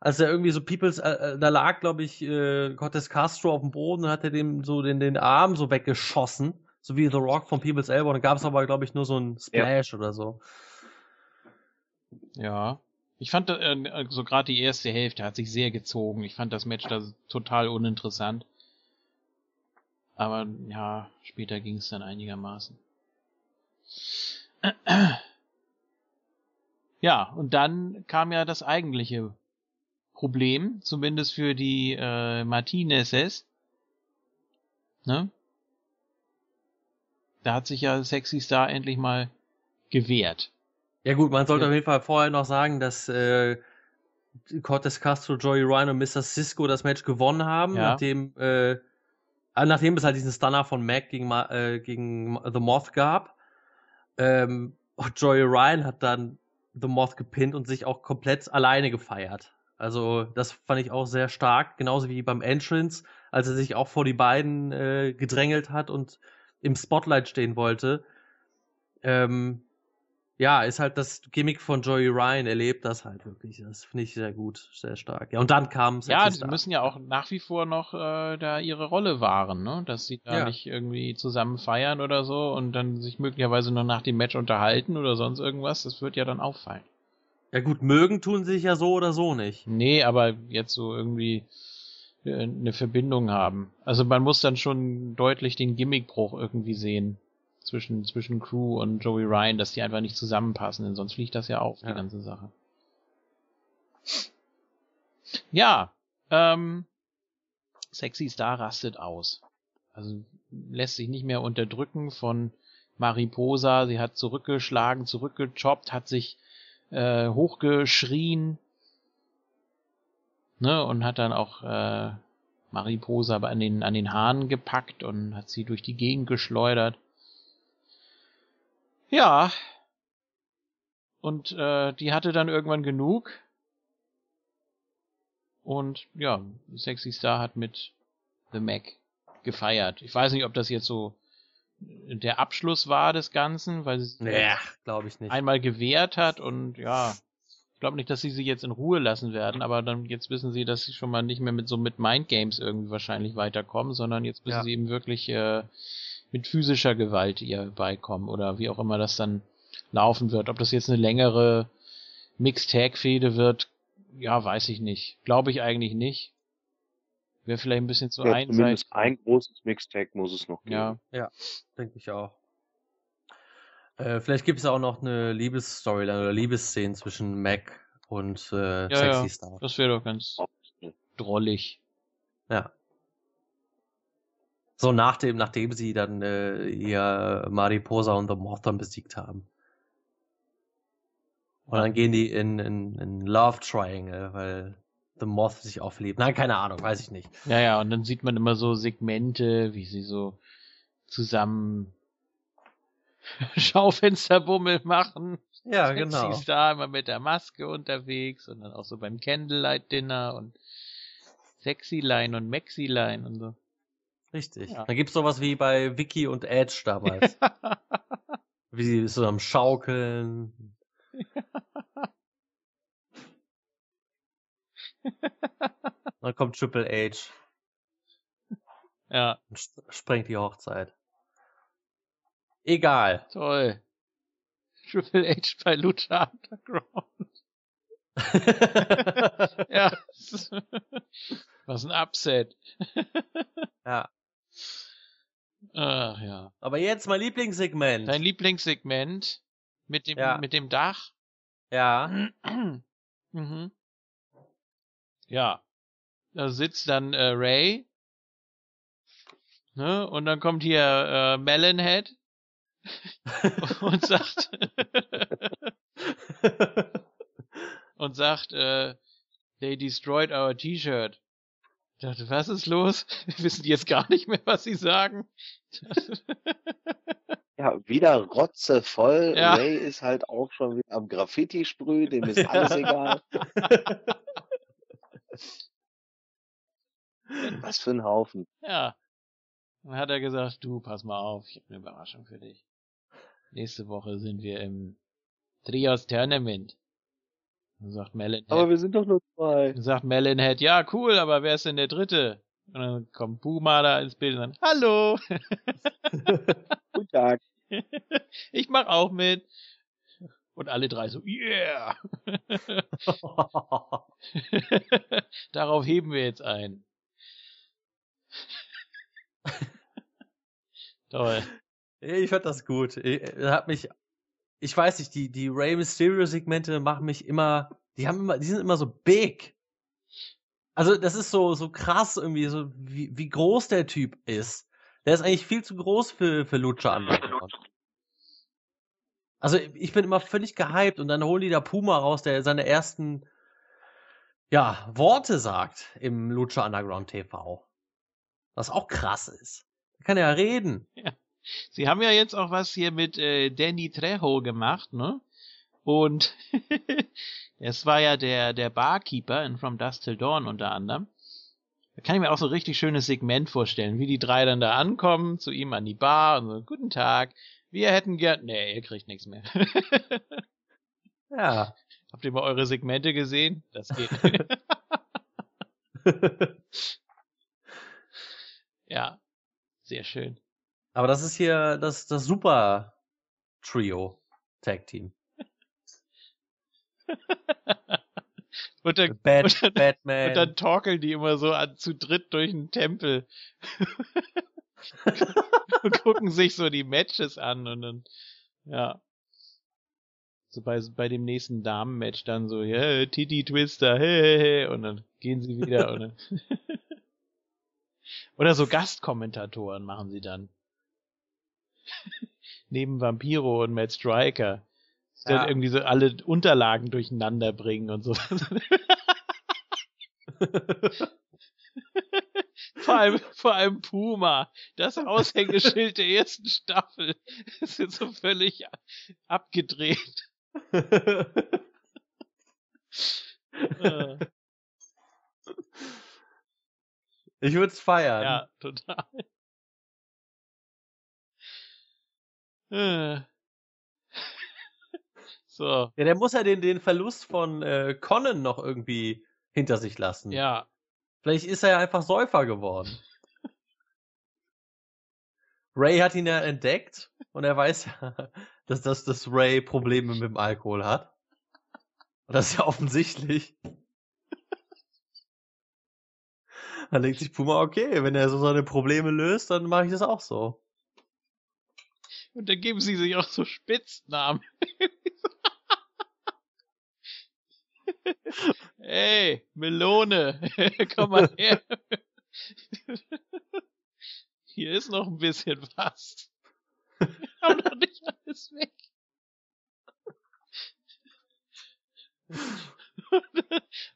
Als er irgendwie so People's, äh, äh da lag, glaube ich, äh, Cortez Castro auf dem Boden und hat er dem so den, den Arm so weggeschossen. So wie The Rock von People's Elbow. Und dann gab es aber, glaube ich, nur so ein Splash ja. oder so. Ja. Ich fand äh, so gerade die erste Hälfte hat sich sehr gezogen. Ich fand das Match da total uninteressant. Aber ja, später ging es dann einigermaßen. Ja, und dann kam ja das eigentliche Problem, zumindest für die äh, Martinezes. Ne? Da hat sich ja Sexy Star endlich mal gewehrt. Ja gut, man sollte ja. auf jeden Fall vorher noch sagen, dass äh, Cortez Castro, Joey Ryan und Mr. Cisco das Match gewonnen haben, ja. nachdem äh, äh, nachdem es halt diesen Stunner von Mac gegen, äh, gegen The Moth gab. Ähm, Joey Ryan hat dann The Moth gepinnt und sich auch komplett alleine gefeiert. Also das fand ich auch sehr stark, genauso wie beim Entrance, als er sich auch vor die beiden äh, gedrängelt hat und im Spotlight stehen wollte. Ähm, ja, ist halt das Gimmick von Joey Ryan, er lebt das halt wirklich. Das finde ich sehr gut, sehr stark. Ja, und dann kam Ja, sie müssen ja auch nach wie vor noch äh, da ihre Rolle wahren, ne? Dass sie da ja. nicht irgendwie zusammen feiern oder so und dann sich möglicherweise noch nach dem Match unterhalten oder sonst irgendwas. Das wird ja dann auffallen. Ja gut, mögen tun sie sich ja so oder so nicht. Nee, aber jetzt so irgendwie äh, eine Verbindung haben. Also man muss dann schon deutlich den Gimmickbruch irgendwie sehen zwischen, zwischen Crew und Joey Ryan, dass die einfach nicht zusammenpassen, denn sonst fliegt das ja auf, ja. die ganze Sache. Ja, ähm, Sexy Star rastet aus. Also lässt sich nicht mehr unterdrücken von Mariposa. Sie hat zurückgeschlagen, zurückgechoppt, hat sich äh, hochgeschrien. Ne, und hat dann auch äh, Mariposa an den, an den Haaren gepackt und hat sie durch die Gegend geschleudert. Ja. Und äh, die hatte dann irgendwann genug. Und ja, Sexy Star hat mit The Mac gefeiert. Ich weiß nicht, ob das jetzt so der Abschluss war des Ganzen, weil sie nee, glaube ich nicht. einmal gewehrt hat und ja, ich glaube nicht, dass sie sie jetzt in Ruhe lassen werden, aber dann jetzt wissen sie, dass sie schon mal nicht mehr mit so mit Mind Games irgendwie wahrscheinlich weiterkommen, sondern jetzt müssen ja. sie eben wirklich äh, mit physischer Gewalt ihr beikommen oder wie auch immer das dann laufen wird. Ob das jetzt eine längere Mixed-Tag-Fehde wird, ja, weiß ich nicht. Glaube ich eigentlich nicht. Wäre vielleicht ein bisschen zu ja, einseitig. Zumindest ein großes Mixed-Tag muss es noch geben. Ja, ja denke ich auch. Äh, vielleicht gibt es auch noch eine Liebesstoryline oder Liebesszene zwischen Mac und äh, ja, Sexy ja. Star. Das wäre doch ganz drollig. Ja. So nach dem, nachdem sie dann äh, ihr Mariposa und The Mothman besiegt haben. Und dann gehen die in, in, in Love Triangle, weil The Moth sich auflebt. Nein, keine Ahnung, weiß ich nicht. Ja, ja, und dann sieht man immer so Segmente, wie sie so zusammen Schaufensterbummel machen. Ja, genau. Sie ist da immer mit der Maske unterwegs und dann auch so beim Candlelight Dinner und Sexy-Line und Maxi-Line und so. Richtig. Ja. Da gibt's sowas wie bei Vicky und Edge damals. wie sie so am Schaukeln. Dann kommt Triple H. Ja. Und sprengt die Hochzeit. Egal. Toll. Triple H bei Lucha Underground. ja. Was ein Upset. ja. Ach ja. Aber jetzt mein Lieblingssegment. Dein Lieblingssegment mit dem ja. mit dem Dach? Ja. mhm. Ja. Da sitzt dann äh, Ray. Ne? Und dann kommt hier äh, Melonhead und sagt und sagt, äh, they destroyed our T-Shirt. Ich dachte, was ist los? Wissen die jetzt gar nicht mehr, was sie sagen? ja, wieder rotzevoll. Ja. Ray ist halt auch schon wieder am Graffiti sprühen, dem ist alles egal. was für ein Haufen. Ja. Dann hat er gesagt, du, pass mal auf, ich habe eine Überraschung für dich. Nächste Woche sind wir im Trios Tournament. Dann sagt Melonhead. Aber wir sind doch nur zwei. Dann sagt Melonhead, ja, cool, aber wer ist denn der Dritte? Und dann kommt Puma da ins Bild und dann, hallo! Guten Tag. ich mach auch mit. Und alle drei so, yeah! Darauf heben wir jetzt ein. Toll. Ich fand das gut. Ich, hat mich, ich weiß nicht, die, die Rey Mysterio Segmente machen mich immer, die haben immer, die sind immer so big. Also, das ist so, so krass irgendwie, so, wie, wie groß der Typ ist. Der ist eigentlich viel zu groß für, für Lucha Underground. Also ich bin immer völlig gehypt und dann holen die da Puma raus, der seine ersten ja, Worte sagt im Lucha Underground TV. Was auch krass ist. Der kann ja reden. Ja. Sie haben ja jetzt auch was hier mit äh, Danny Trejo gemacht, ne? Und es war ja der, der Barkeeper in From Dust Till Dawn unter anderem. Da kann ich mir auch so ein richtig schönes Segment vorstellen, wie die drei dann da ankommen, zu ihm an die Bar und so, guten Tag, wir hätten gern. Nee, ihr kriegt nichts mehr. ja. Habt ihr mal eure Segmente gesehen? Das geht. ja. Sehr schön. Aber das ist hier das, das Super Trio Tag Team. und, dann, Bad, und, dann, Batman. und dann torkeln die immer so an, zu dritt durch den Tempel. und gucken sich so die Matches an und dann, ja. So bei, bei dem nächsten Damen-Match dann so, yeah, Titi Twister, hey, hey, hey, und dann gehen sie wieder und dann Oder so Gastkommentatoren machen sie dann. Neben Vampiro und Matt Striker. Die ja. dann irgendwie so alle Unterlagen durcheinander bringen und so. vor allem, vor allem Puma, das Aushängeschild der ersten Staffel, ist jetzt so völlig abgedreht. ich würde es feiern. Ja, total. so. Ja, der muss ja den, den Verlust von äh, Conan noch irgendwie hinter sich lassen. Ja, Vielleicht ist er ja einfach Säufer geworden. Ray hat ihn ja entdeckt und er weiß ja, dass, dass, dass Ray Probleme mit dem Alkohol hat. Und das ist ja offensichtlich. Dann denkt sich Puma, okay, wenn er so seine Probleme löst, dann mache ich das auch so. Und dann geben sie sich auch so Spitznamen. Ey, Melone, komm mal her. Hier ist noch ein bisschen was. Hau doch nicht alles weg.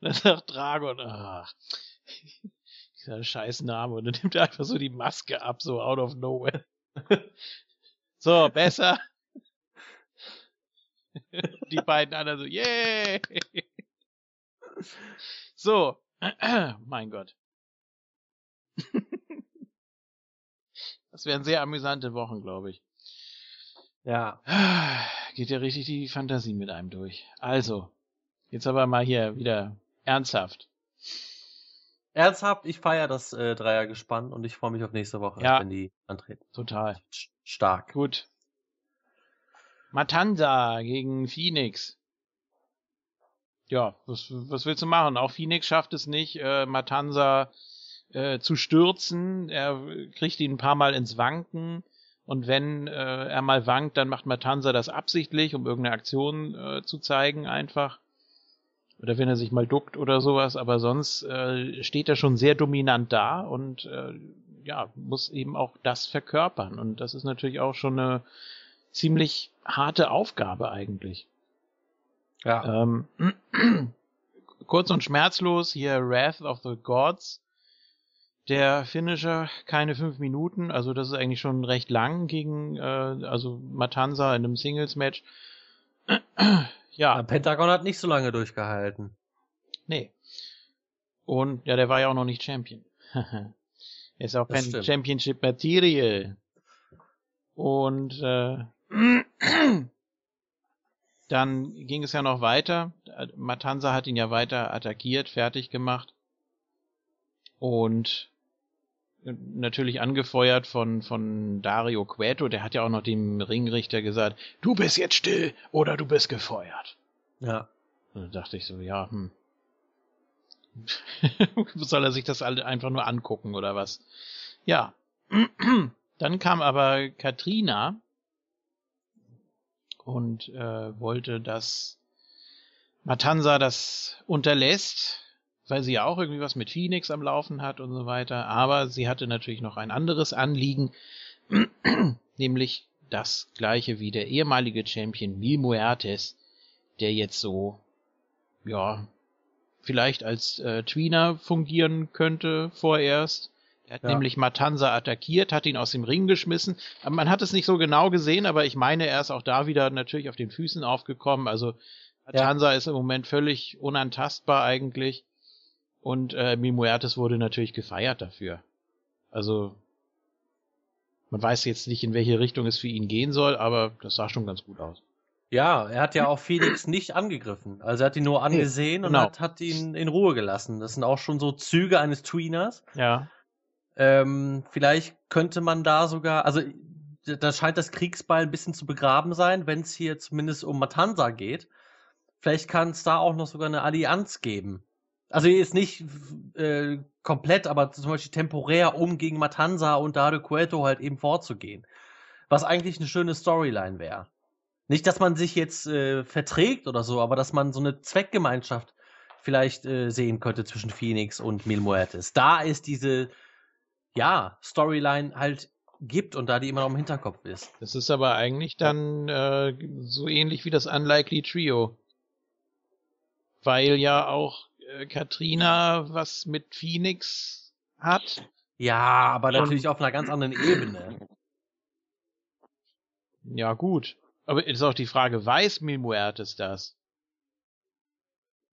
dann sagt Dragon, ach, dieser scheiß Name. Und dann nimmt er einfach so die Maske ab, so out of nowhere. So, besser. die beiden anderen so, yay! So, mein Gott. Das wären sehr amüsante Wochen, glaube ich. Ja. Geht ja richtig die Fantasie mit einem durch. Also, jetzt aber mal hier wieder ernsthaft. Ernsthaft, ich feiere das äh, Dreiergespann und ich freue mich auf nächste Woche, ja, wenn die antreten. Total. Stark. Gut. Matanza gegen Phoenix ja, was, was willst du machen? Auch Phoenix schafft es nicht, äh, Matanza äh, zu stürzen. Er kriegt ihn ein paar Mal ins Wanken. Und wenn äh, er mal wankt, dann macht Matanza das absichtlich, um irgendeine Aktion äh, zu zeigen, einfach. Oder wenn er sich mal duckt oder sowas. Aber sonst äh, steht er schon sehr dominant da und äh, ja, muss eben auch das verkörpern. Und das ist natürlich auch schon eine ziemlich harte Aufgabe eigentlich. Ja. Ähm, kurz und schmerzlos hier Wrath of the Gods. Der Finisher keine fünf Minuten, also das ist eigentlich schon recht lang gegen äh, also Matanza in einem Singles-Match. Ja. Pentagon hat nicht so lange durchgehalten. Nee. Und ja, der war ja auch noch nicht Champion. er ist auch kein Championship Material. Und äh, Dann ging es ja noch weiter. Matanza hat ihn ja weiter attackiert, fertig gemacht. Und natürlich angefeuert von, von Dario Cueto, der hat ja auch noch dem Ringrichter gesagt, du bist jetzt still oder du bist gefeuert. Ja. Da dachte ich so, ja, hm. Soll er sich das alle einfach nur angucken oder was? Ja. Dann kam aber Katrina und äh, wollte, dass Matanza das unterlässt, weil sie ja auch irgendwie was mit Phoenix am Laufen hat und so weiter. Aber sie hatte natürlich noch ein anderes Anliegen, nämlich das gleiche wie der ehemalige Champion Mil Muertes, der jetzt so, ja, vielleicht als äh, Tweener fungieren könnte vorerst. Er hat ja. nämlich Matanza attackiert, hat ihn aus dem Ring geschmissen. Man hat es nicht so genau gesehen, aber ich meine, er ist auch da wieder natürlich auf den Füßen aufgekommen. Also Matanza ja. ist im Moment völlig unantastbar eigentlich. Und äh, Mimuertes wurde natürlich gefeiert dafür. Also man weiß jetzt nicht, in welche Richtung es für ihn gehen soll, aber das sah schon ganz gut aus. Ja, er hat ja auch Felix nicht angegriffen. Also er hat ihn nur angesehen genau. und hat, hat ihn in Ruhe gelassen. Das sind auch schon so Züge eines Tweeners. Ja. Ähm, vielleicht könnte man da sogar, also da scheint das Kriegsbeil ein bisschen zu begraben sein, wenn es hier zumindest um Matanza geht. Vielleicht kann es da auch noch sogar eine Allianz geben. Also jetzt nicht äh, komplett, aber zum Beispiel temporär, um gegen Matanza und Dario Cueto halt eben vorzugehen. Was eigentlich eine schöne Storyline wäre. Nicht, dass man sich jetzt äh, verträgt oder so, aber dass man so eine Zweckgemeinschaft vielleicht äh, sehen könnte zwischen Phoenix und Mil Muertes. Da ist diese, ja, Storyline halt gibt und da die immer noch im Hinterkopf ist. Das ist aber eigentlich dann äh, so ähnlich wie das Unlikely Trio. Weil ja auch äh, Katrina was mit Phoenix hat. Ja, aber natürlich auf einer ganz anderen Ebene. Ja, gut. Aber ist auch die Frage, weiß Mil Muertes das?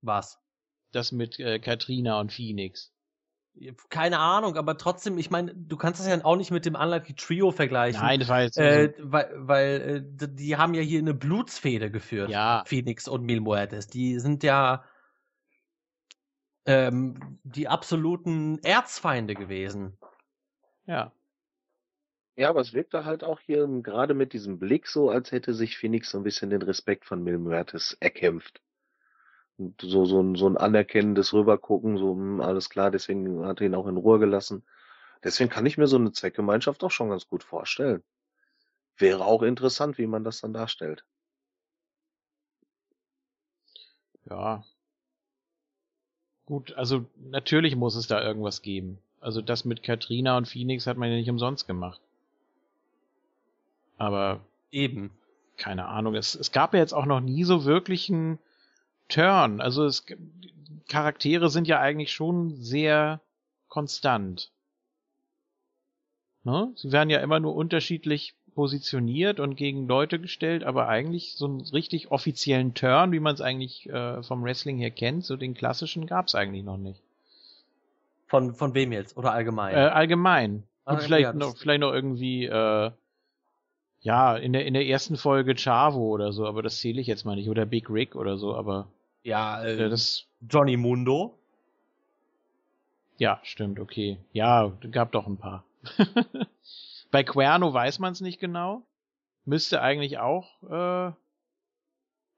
Was? Das mit äh, Katrina und Phoenix. Keine Ahnung, aber trotzdem, ich meine, du kannst das ja auch nicht mit dem Unlucky Trio vergleichen. Nein, das war jetzt. Äh, weil weil äh, die haben ja hier eine Blutsfehde geführt. Ja. Phoenix und Mil Muertes. Die sind ja ähm, die absoluten Erzfeinde gewesen. Ja. Ja, aber es wirkte halt auch hier gerade mit diesem Blick so, als hätte sich Phoenix so ein bisschen den Respekt von Mil Muertes erkämpft. Und so, so, ein, so ein anerkennendes Rübergucken, so, hm, alles klar, deswegen hat er ihn auch in Ruhe gelassen. Deswegen kann ich mir so eine Zweckgemeinschaft auch schon ganz gut vorstellen. Wäre auch interessant, wie man das dann darstellt. Ja. Gut, also natürlich muss es da irgendwas geben. Also das mit Katrina und Phoenix hat man ja nicht umsonst gemacht. Aber eben. Keine Ahnung. Es, es gab ja jetzt auch noch nie so wirklich einen Turn. Also es, Charaktere sind ja eigentlich schon sehr konstant. Ne? Sie werden ja immer nur unterschiedlich positioniert und gegen Leute gestellt, aber eigentlich so einen richtig offiziellen Turn, wie man es eigentlich äh, vom Wrestling her kennt, so den klassischen gab es eigentlich noch nicht. Von, von wem jetzt? Oder allgemein? Äh, allgemein. Ah, und vielleicht, ja, noch, vielleicht noch irgendwie äh, ja, in der, in der ersten Folge Chavo oder so, aber das zähle ich jetzt mal nicht. Oder Big Rick oder so, aber. Ja, äh, das. Johnny Mundo. Ja, stimmt, okay. Ja, gab doch ein paar. Bei Querno weiß man es nicht genau. Müsste eigentlich auch äh,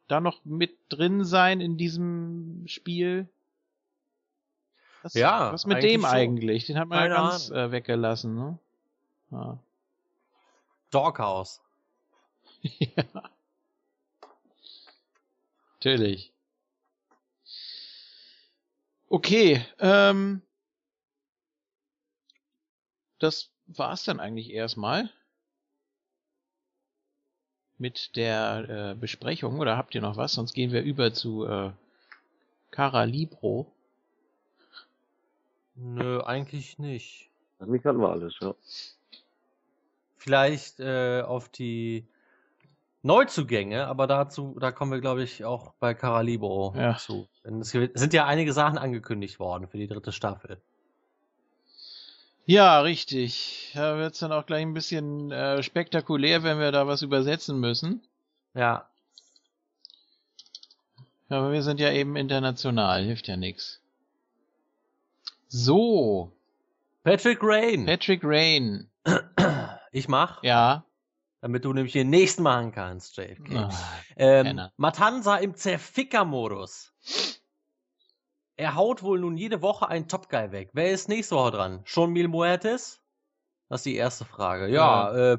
da noch mit drin sein in diesem Spiel. Was, ja. Was mit dem eigentlich? Den hat man ja ganz äh, weggelassen, ne? Ja. Doghouse. ja. Natürlich. Okay, ähm, das war's dann eigentlich erstmal mit der äh, Besprechung. Oder habt ihr noch was? Sonst gehen wir über zu äh, Cara Libro. Nö, eigentlich nicht. Eigentlich hatten wir alles, ja vielleicht äh, auf die Neuzugänge, aber dazu, da kommen wir, glaube ich, auch bei Caralibro ja. zu. Denn es sind ja einige Sachen angekündigt worden für die dritte Staffel. Ja, richtig. Da wird es dann auch gleich ein bisschen äh, spektakulär, wenn wir da was übersetzen müssen. Ja. Aber wir sind ja eben international, hilft ja nix. So. Patrick Rain. Patrick Rain. Ich mach. Ja. Damit du nämlich den nächsten machen kannst, JFK. Oh, ähm, Matanza im Zerficker-Modus. Er haut wohl nun jede Woche einen Top Guy weg. Wer ist nächste Woche dran? Schon Mil Muertes? Das ist die erste Frage. Ja, ja. Äh,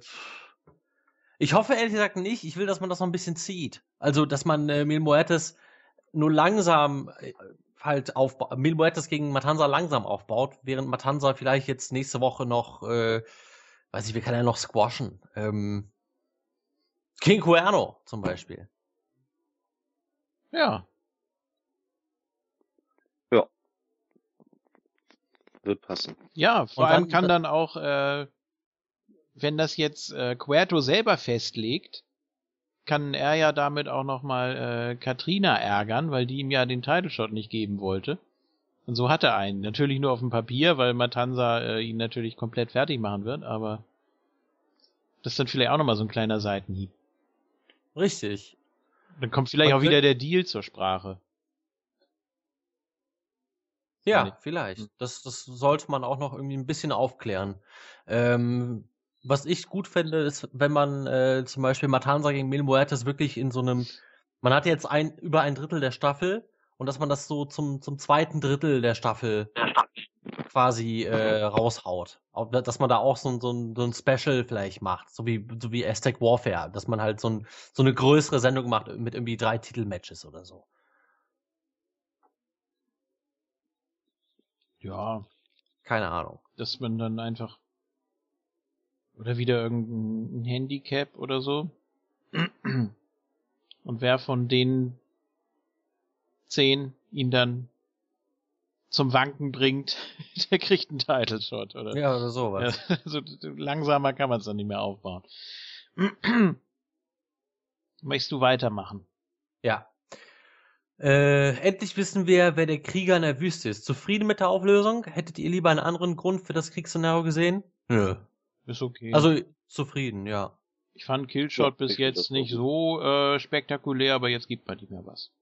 ich hoffe ehrlich gesagt nicht. Ich will, dass man das noch ein bisschen zieht. Also, dass man äh, Mil Muertes nur langsam äh, halt aufbaut. Mil Muertes gegen Matanza langsam aufbaut, während Matanza vielleicht jetzt nächste Woche noch, äh, weiß ich, wir kann ja noch squashen. Ähm, King Cuerno zum Beispiel. Ja, wird passen. Ja, vor allem kann dann auch, äh, wenn das jetzt äh, Querto selber festlegt, kann er ja damit auch nochmal äh, Katrina ärgern, weil die ihm ja den Title Shot nicht geben wollte. Und so hat er einen. Natürlich nur auf dem Papier, weil Matanza äh, ihn natürlich komplett fertig machen wird, aber das ist dann vielleicht auch nochmal so ein kleiner Seitenhieb. Richtig. Dann kommt vielleicht Man auch wieder der Deal zur Sprache. Ja, vielleicht. Das, das sollte man auch noch irgendwie ein bisschen aufklären. Ähm, was ich gut finde, ist, wenn man äh, zum Beispiel Matanza gegen Mil Muertes wirklich in so einem, man hat jetzt ein, über ein Drittel der Staffel und dass man das so zum, zum zweiten Drittel der Staffel quasi äh, raushaut. Dass man da auch so, so, ein, so ein Special vielleicht macht, so wie, so wie Aztec Warfare, dass man halt so, ein, so eine größere Sendung macht mit irgendwie drei Titelmatches oder so. Ja. Keine Ahnung. Dass man dann einfach. Oder wieder irgendein Handicap oder so. Und wer von den zehn ihn dann zum Wanken bringt, der kriegt einen Title Shot, oder? Ja, oder sowas. Ja, so langsamer kann man es dann nicht mehr aufbauen. Möchtest du weitermachen? Ja. Äh, endlich wissen wir, wer der Krieger in der Wüste ist. Zufrieden mit der Auflösung? Hättet ihr lieber einen anderen Grund für das Kriegsszenario gesehen? Nö. Ist okay. Also zufrieden, ja. Ich fand Killshot ja, bis jetzt nicht so äh, spektakulär, aber jetzt gibt man nicht mehr was.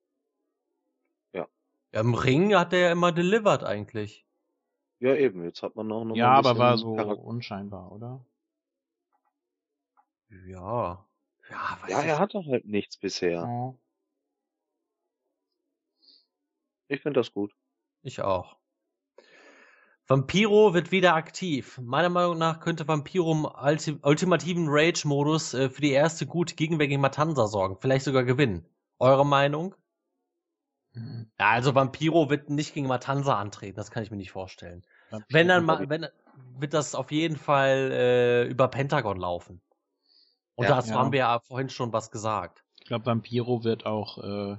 Ja. ja. Im Ring hat er ja immer delivered eigentlich. Ja, eben. Jetzt hat man auch noch Ja, aber war so Charakter. unscheinbar, oder? Ja. Ja, ja er hatte halt nichts bisher. Ja. Ich finde das gut. Ich auch. Vampiro wird wieder aktiv. Meiner Meinung nach könnte Vampiro im ultimativen Rage-Modus äh, für die erste gute Gegenwehr gegen Matanza sorgen. Vielleicht sogar gewinnen. Eure Meinung? Mhm. Ja, also Vampiro wird nicht gegen Matanza antreten. Das kann ich mir nicht vorstellen. Vampiro wenn dann mal, wenn, wird das auf jeden Fall äh, über Pentagon laufen. Und ja, dazu ja. haben wir ja vorhin schon was gesagt. Ich glaube, Vampiro wird auch, äh,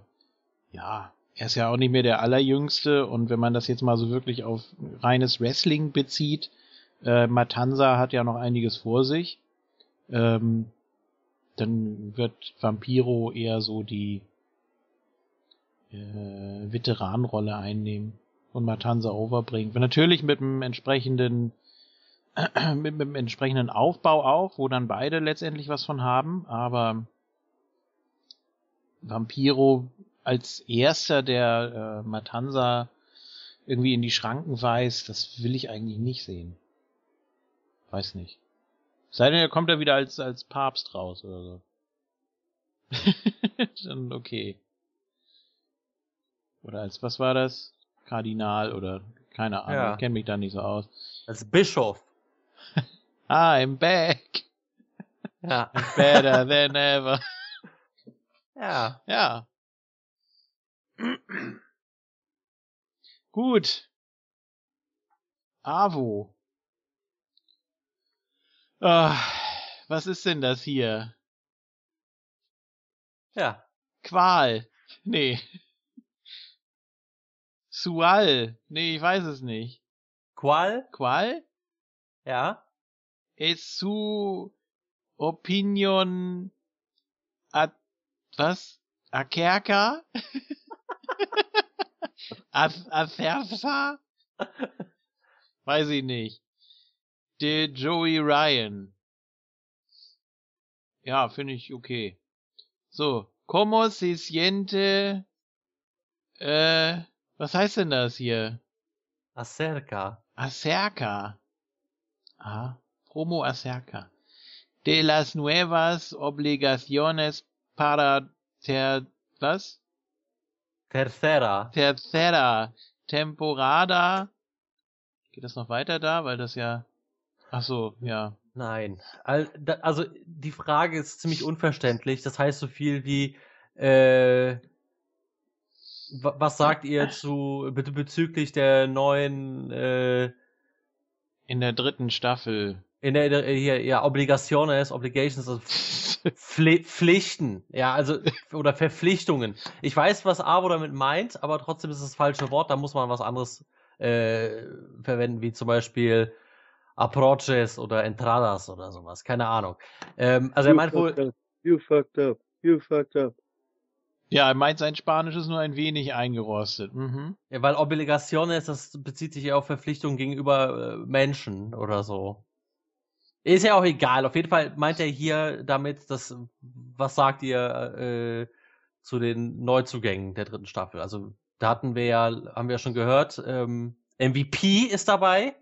ja, er ist ja auch nicht mehr der allerjüngste und wenn man das jetzt mal so wirklich auf reines Wrestling bezieht, äh, Matanza hat ja noch einiges vor sich. Ähm, dann wird Vampiro eher so die äh, Veteranrolle einnehmen und Matanza overbringen. Natürlich mit dem entsprechenden mit, mit dem entsprechenden Aufbau auch, wo dann beide letztendlich was von haben, aber Vampiro als erster, der äh, Matanza irgendwie in die Schranken weist, das will ich eigentlich nicht sehen. Weiß nicht. Sei denn, er kommt da wieder als, als Papst raus oder so. Dann okay. Oder als, was war das? Kardinal oder keine Ahnung, ja. ich kenne mich da nicht so aus. Als Bischof. ah, I'm back. Ja. Better than ever. Ja. Ja. Gut. Avo. Ah, was ist denn das hier? Ja. Qual. Nee. Sual. Nee, ich weiß es nicht. Qual? Qual? Ja. Es su opinion at was? Akerka? Aferfa? Weiß ich nicht. Der Joey Ryan. Ja, finde ich okay. So, como se siente, äh, was heißt denn das hier? Acerca. Acerca. Ah, Promo acerca. De las nuevas obligaciones para ter, was? Tercera. Tercera temporada. Geht das noch weiter da? Weil das ja, ach so, ja. Nein. Also, die Frage ist ziemlich unverständlich. Das heißt so viel wie, äh, was sagt ihr zu bezüglich der neuen äh, in der dritten Staffel in der, der hier ja Obligaciones, Obligations, also Pfli Pflichten, ja also oder Verpflichtungen. Ich weiß, was Avo damit meint, aber trotzdem ist es das falsche Wort. Da muss man was anderes äh, verwenden, wie zum Beispiel Approaches oder Entradas oder sowas. Keine Ahnung. Ähm, also you er meint wohl. You fucked up. You fucked up. Ja, er meint, sein Spanisch ist nur ein wenig eingerostet. Mhm. Ja, weil Obligaciones, das bezieht sich ja auf Verpflichtungen gegenüber äh, Menschen oder so. Ist ja auch egal. Auf jeden Fall meint er hier damit, dass, was sagt ihr äh, zu den Neuzugängen der dritten Staffel? Also, da hatten wir ja, haben wir ja schon gehört, ähm, MVP ist dabei.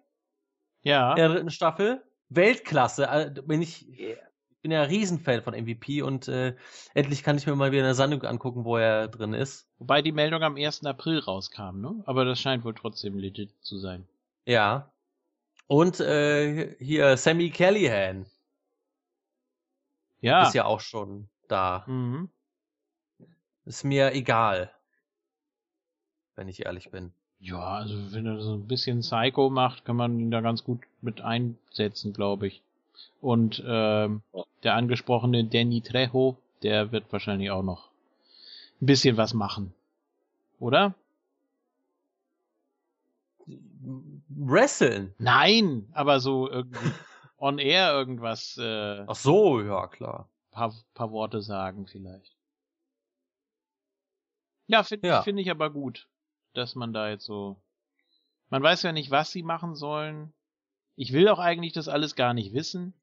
Ja. In der dritten Staffel. Weltklasse. Äh, bin ich, ich bin ja ein Riesenfan von MVP und äh, endlich kann ich mir mal wieder eine Sendung angucken, wo er drin ist. Wobei die Meldung am 1. April rauskam, ne? Aber das scheint wohl trotzdem legit zu sein. Ja. Und äh, hier Sammy Callahan. Ja. Ist ja auch schon da. Mhm. Ist mir egal. Wenn ich ehrlich bin. Ja, also wenn er so ein bisschen Psycho macht, kann man ihn da ganz gut mit einsetzen, glaube ich. Und ähm, der angesprochene Danny Trejo, der wird wahrscheinlich auch noch ein bisschen was machen. Oder? Wresteln? Nein, aber so irgendwie on air irgendwas. Äh, Ach so, ja klar. Paar, paar Worte sagen vielleicht. Ja, finde ja. find ich aber gut, dass man da jetzt so. Man weiß ja nicht, was sie machen sollen. Ich will auch eigentlich das alles gar nicht wissen.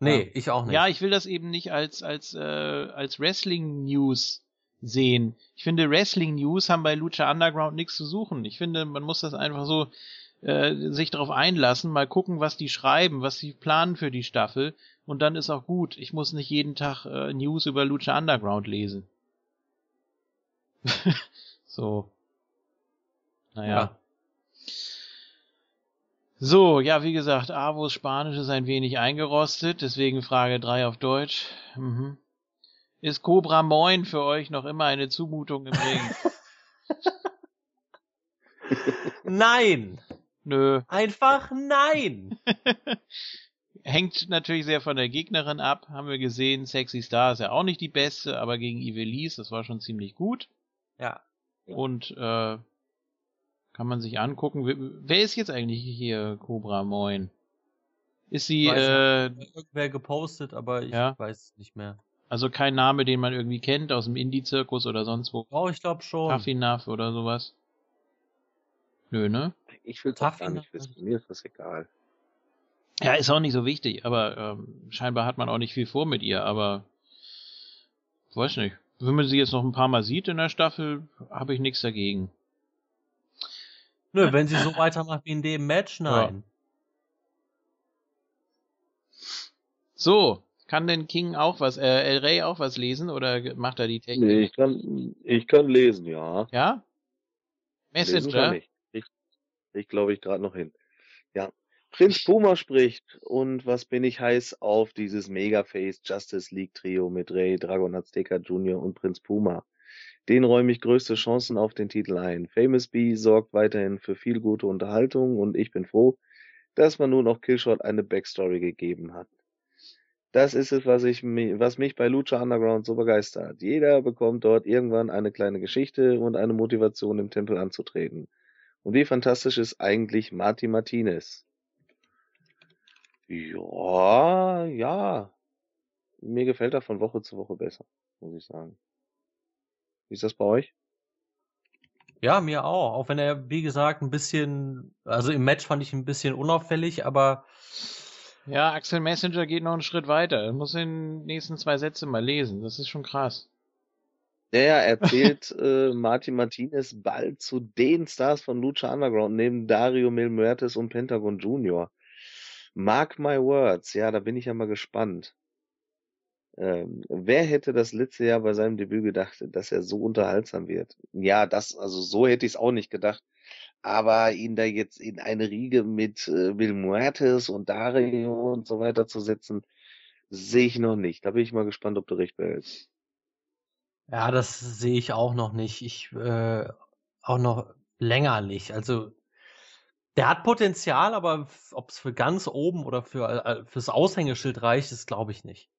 Nee, ich auch nicht. Ja, ich will das eben nicht als, als, äh, als Wrestling News sehen. Ich finde, Wrestling News haben bei Lucha Underground nichts zu suchen. Ich finde, man muss das einfach so äh, sich darauf einlassen, mal gucken, was die schreiben, was sie planen für die Staffel und dann ist auch gut. Ich muss nicht jeden Tag äh, News über Lucha Underground lesen. so. Naja. Ja. So, ja, wie gesagt, Avos Spanisch ist ein wenig eingerostet, deswegen Frage 3 auf Deutsch. Mhm. Ist Cobra Moin für euch noch immer eine Zumutung im Ring? nein! Nö. Einfach nein! Hängt natürlich sehr von der Gegnerin ab, haben wir gesehen. Sexy Star ist ja auch nicht die beste, aber gegen Ivelisse, das war schon ziemlich gut. Ja. Und äh, kann man sich angucken. Wer ist jetzt eigentlich hier Cobra Moin? Ist sie äh, irgendwer gepostet, aber ich ja? weiß nicht mehr. Also kein Name, den man irgendwie kennt aus dem Indie-Zirkus oder sonst wo. Oh, ich glaube schon. Taffinaf oder sowas. Nö, ne? Ich will das gar nicht wissen. Mir ist das egal. Ja, ist auch nicht so wichtig, aber ähm, scheinbar hat man auch nicht viel vor mit ihr, aber weiß nicht. Wenn man sie jetzt noch ein paar Mal sieht in der Staffel, habe ich nichts dagegen. Nö, wenn sie so weitermacht wie in dem Match, nein. Ja. So, kann denn King auch was, äh, El Rey auch was lesen oder macht er die Technik? Nee, ich kann, ich kann lesen, ja. Ja? Messenger? Ich, ich, ich glaube ich gerade noch hin. Ja. Prinz Puma spricht und was bin ich heiß auf dieses Megaface Justice League Trio mit Ray, Dragon Azteca Jr. und Prinz Puma. Den räume ich größte Chancen auf den Titel ein. Famous B sorgt weiterhin für viel gute Unterhaltung und ich bin froh, dass man nun auch Killshot eine Backstory gegeben hat. Das ist es, was, ich, was mich bei Lucha Underground so begeistert. Jeder bekommt dort irgendwann eine kleine Geschichte und eine Motivation, im Tempel anzutreten. Und wie fantastisch ist eigentlich Marty Martinez? Ja, ja. Mir gefällt er von Woche zu Woche besser, muss ich sagen. Wie ist das bei euch? Ja, mir auch. Auch wenn er, wie gesagt, ein bisschen, also im Match fand ich ein bisschen unauffällig, aber. Ja, Axel Messenger geht noch einen Schritt weiter. Er muss in den nächsten zwei Sätze mal lesen. Das ist schon krass. Der erzählt äh, Martin Martinez bald zu den Stars von Lucha Underground neben Dario Mil Muertes und Pentagon Junior. Mark my words, ja, da bin ich ja mal gespannt. Ähm, wer hätte das letzte Jahr bei seinem Debüt gedacht, dass er so unterhaltsam wird? Ja, das, also so hätte ich es auch nicht gedacht. Aber ihn da jetzt in eine Riege mit äh, Bill Muertes und Dario und so weiter zu setzen, sehe ich noch nicht. Da bin ich mal gespannt, ob du recht behältst. Ja, das sehe ich auch noch nicht. Ich äh, auch noch länger nicht. Also der hat Potenzial, aber ob es für ganz oben oder für äh, fürs Aushängeschild reicht, ist glaube ich nicht.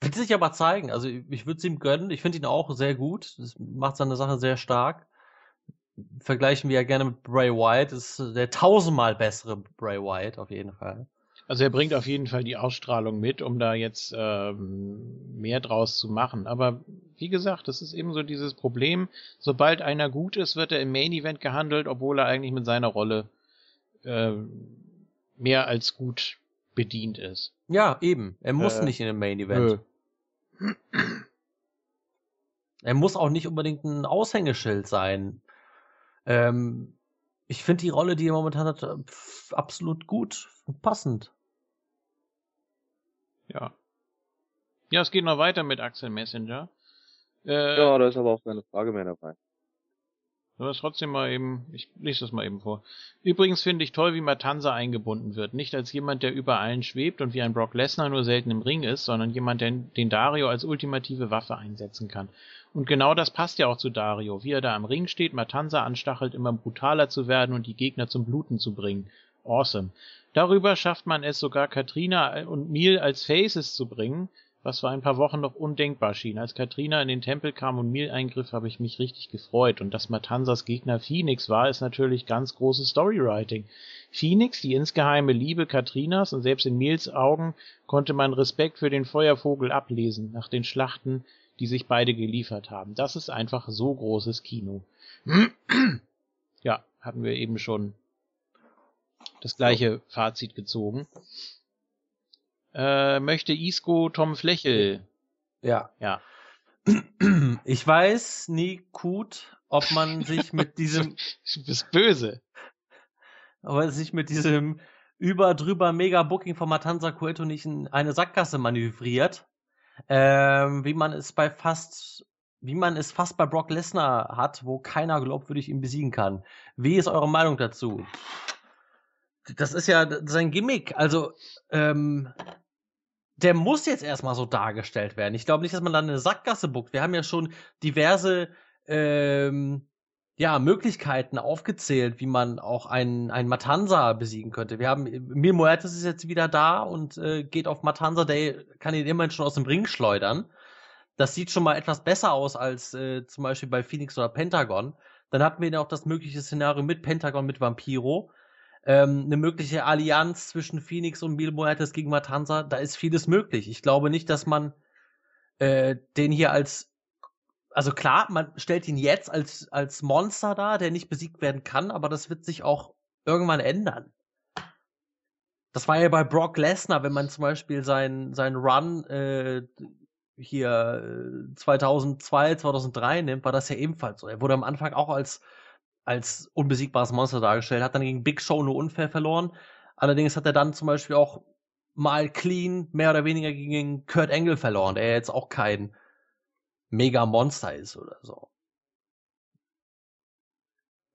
Wird sich aber zeigen. Also ich würde es ihm gönnen. Ich finde ihn auch sehr gut. Das macht seine Sache sehr stark. Vergleichen wir ja gerne mit Bray Wyatt. Das ist der tausendmal bessere Bray Wyatt auf jeden Fall. Also er bringt auf jeden Fall die Ausstrahlung mit, um da jetzt ähm, mehr draus zu machen. Aber wie gesagt, das ist eben so dieses Problem. Sobald einer gut ist, wird er im Main Event gehandelt, obwohl er eigentlich mit seiner Rolle äh, mehr als gut bedient ist. Ja, eben. Er muss äh, nicht in den Main Event. Nö. Er muss auch nicht unbedingt ein Aushängeschild sein. Ähm, ich finde die Rolle, die er momentan hat, äh, absolut gut, passend. Ja. Ja, es geht noch weiter mit Axel Messenger. Äh, ja, da ist aber auch keine Frage mehr dabei. Das trotzdem mal eben, ich lese das mal eben vor. Übrigens finde ich toll, wie Matanza eingebunden wird. Nicht als jemand, der über allen schwebt und wie ein Brock Lesnar nur selten im Ring ist, sondern jemand, der den Dario als ultimative Waffe einsetzen kann. Und genau das passt ja auch zu Dario. Wie er da am Ring steht, Matanza anstachelt, immer brutaler zu werden und die Gegner zum Bluten zu bringen. Awesome. Darüber schafft man es sogar Katrina und Neil als Faces zu bringen, was vor ein paar Wochen noch undenkbar schien. Als Katrina in den Tempel kam und Mil eingriff, habe ich mich richtig gefreut. Und dass Matanzas Gegner Phoenix war, ist natürlich ganz großes Storywriting. Phoenix, die insgeheime Liebe Katrinas und selbst in Mils Augen konnte man Respekt für den Feuervogel ablesen, nach den Schlachten, die sich beide geliefert haben. Das ist einfach so großes Kino. ja, hatten wir eben schon das gleiche Fazit gezogen äh, möchte Isco Tom Flechel. Ja. Ja. Ich weiß nie gut, ob man sich mit diesem. du bist böse. Aber sich mit diesem über drüber Mega Booking von Matanza Cueto nicht in eine Sackgasse manövriert. Ähm, wie man es bei fast, wie man es fast bei Brock Lesnar hat, wo keiner glaubwürdig ihn besiegen kann. Wie ist eure Meinung dazu? Das ist ja sein Gimmick. Also, ähm, der muss jetzt erstmal so dargestellt werden. Ich glaube nicht, dass man dann eine Sackgasse buckt. Wir haben ja schon diverse ähm, ja, Möglichkeiten aufgezählt, wie man auch einen, einen Matanza besiegen könnte. Wir haben, Mil Muertes ist jetzt wieder da und äh, geht auf Matanza, der kann ihn immerhin schon aus dem Ring schleudern. Das sieht schon mal etwas besser aus als äh, zum Beispiel bei Phoenix oder Pentagon. Dann hatten wir ja auch das mögliche Szenario mit Pentagon, mit Vampiro ähm, eine mögliche Allianz zwischen Phoenix und Mil Muertes gegen Matanza, da ist vieles möglich. Ich glaube nicht, dass man äh, den hier als also klar, man stellt ihn jetzt als, als Monster dar, der nicht besiegt werden kann, aber das wird sich auch irgendwann ändern. Das war ja bei Brock Lesnar, wenn man zum Beispiel seinen sein Run äh, hier 2002, äh, 2003 nimmt, war das ja ebenfalls so. Er wurde am Anfang auch als als unbesiegbares Monster dargestellt, hat dann gegen Big Show nur unfair verloren. Allerdings hat er dann zum Beispiel auch mal clean mehr oder weniger gegen Kurt Angle verloren, der jetzt auch kein mega Monster ist oder so.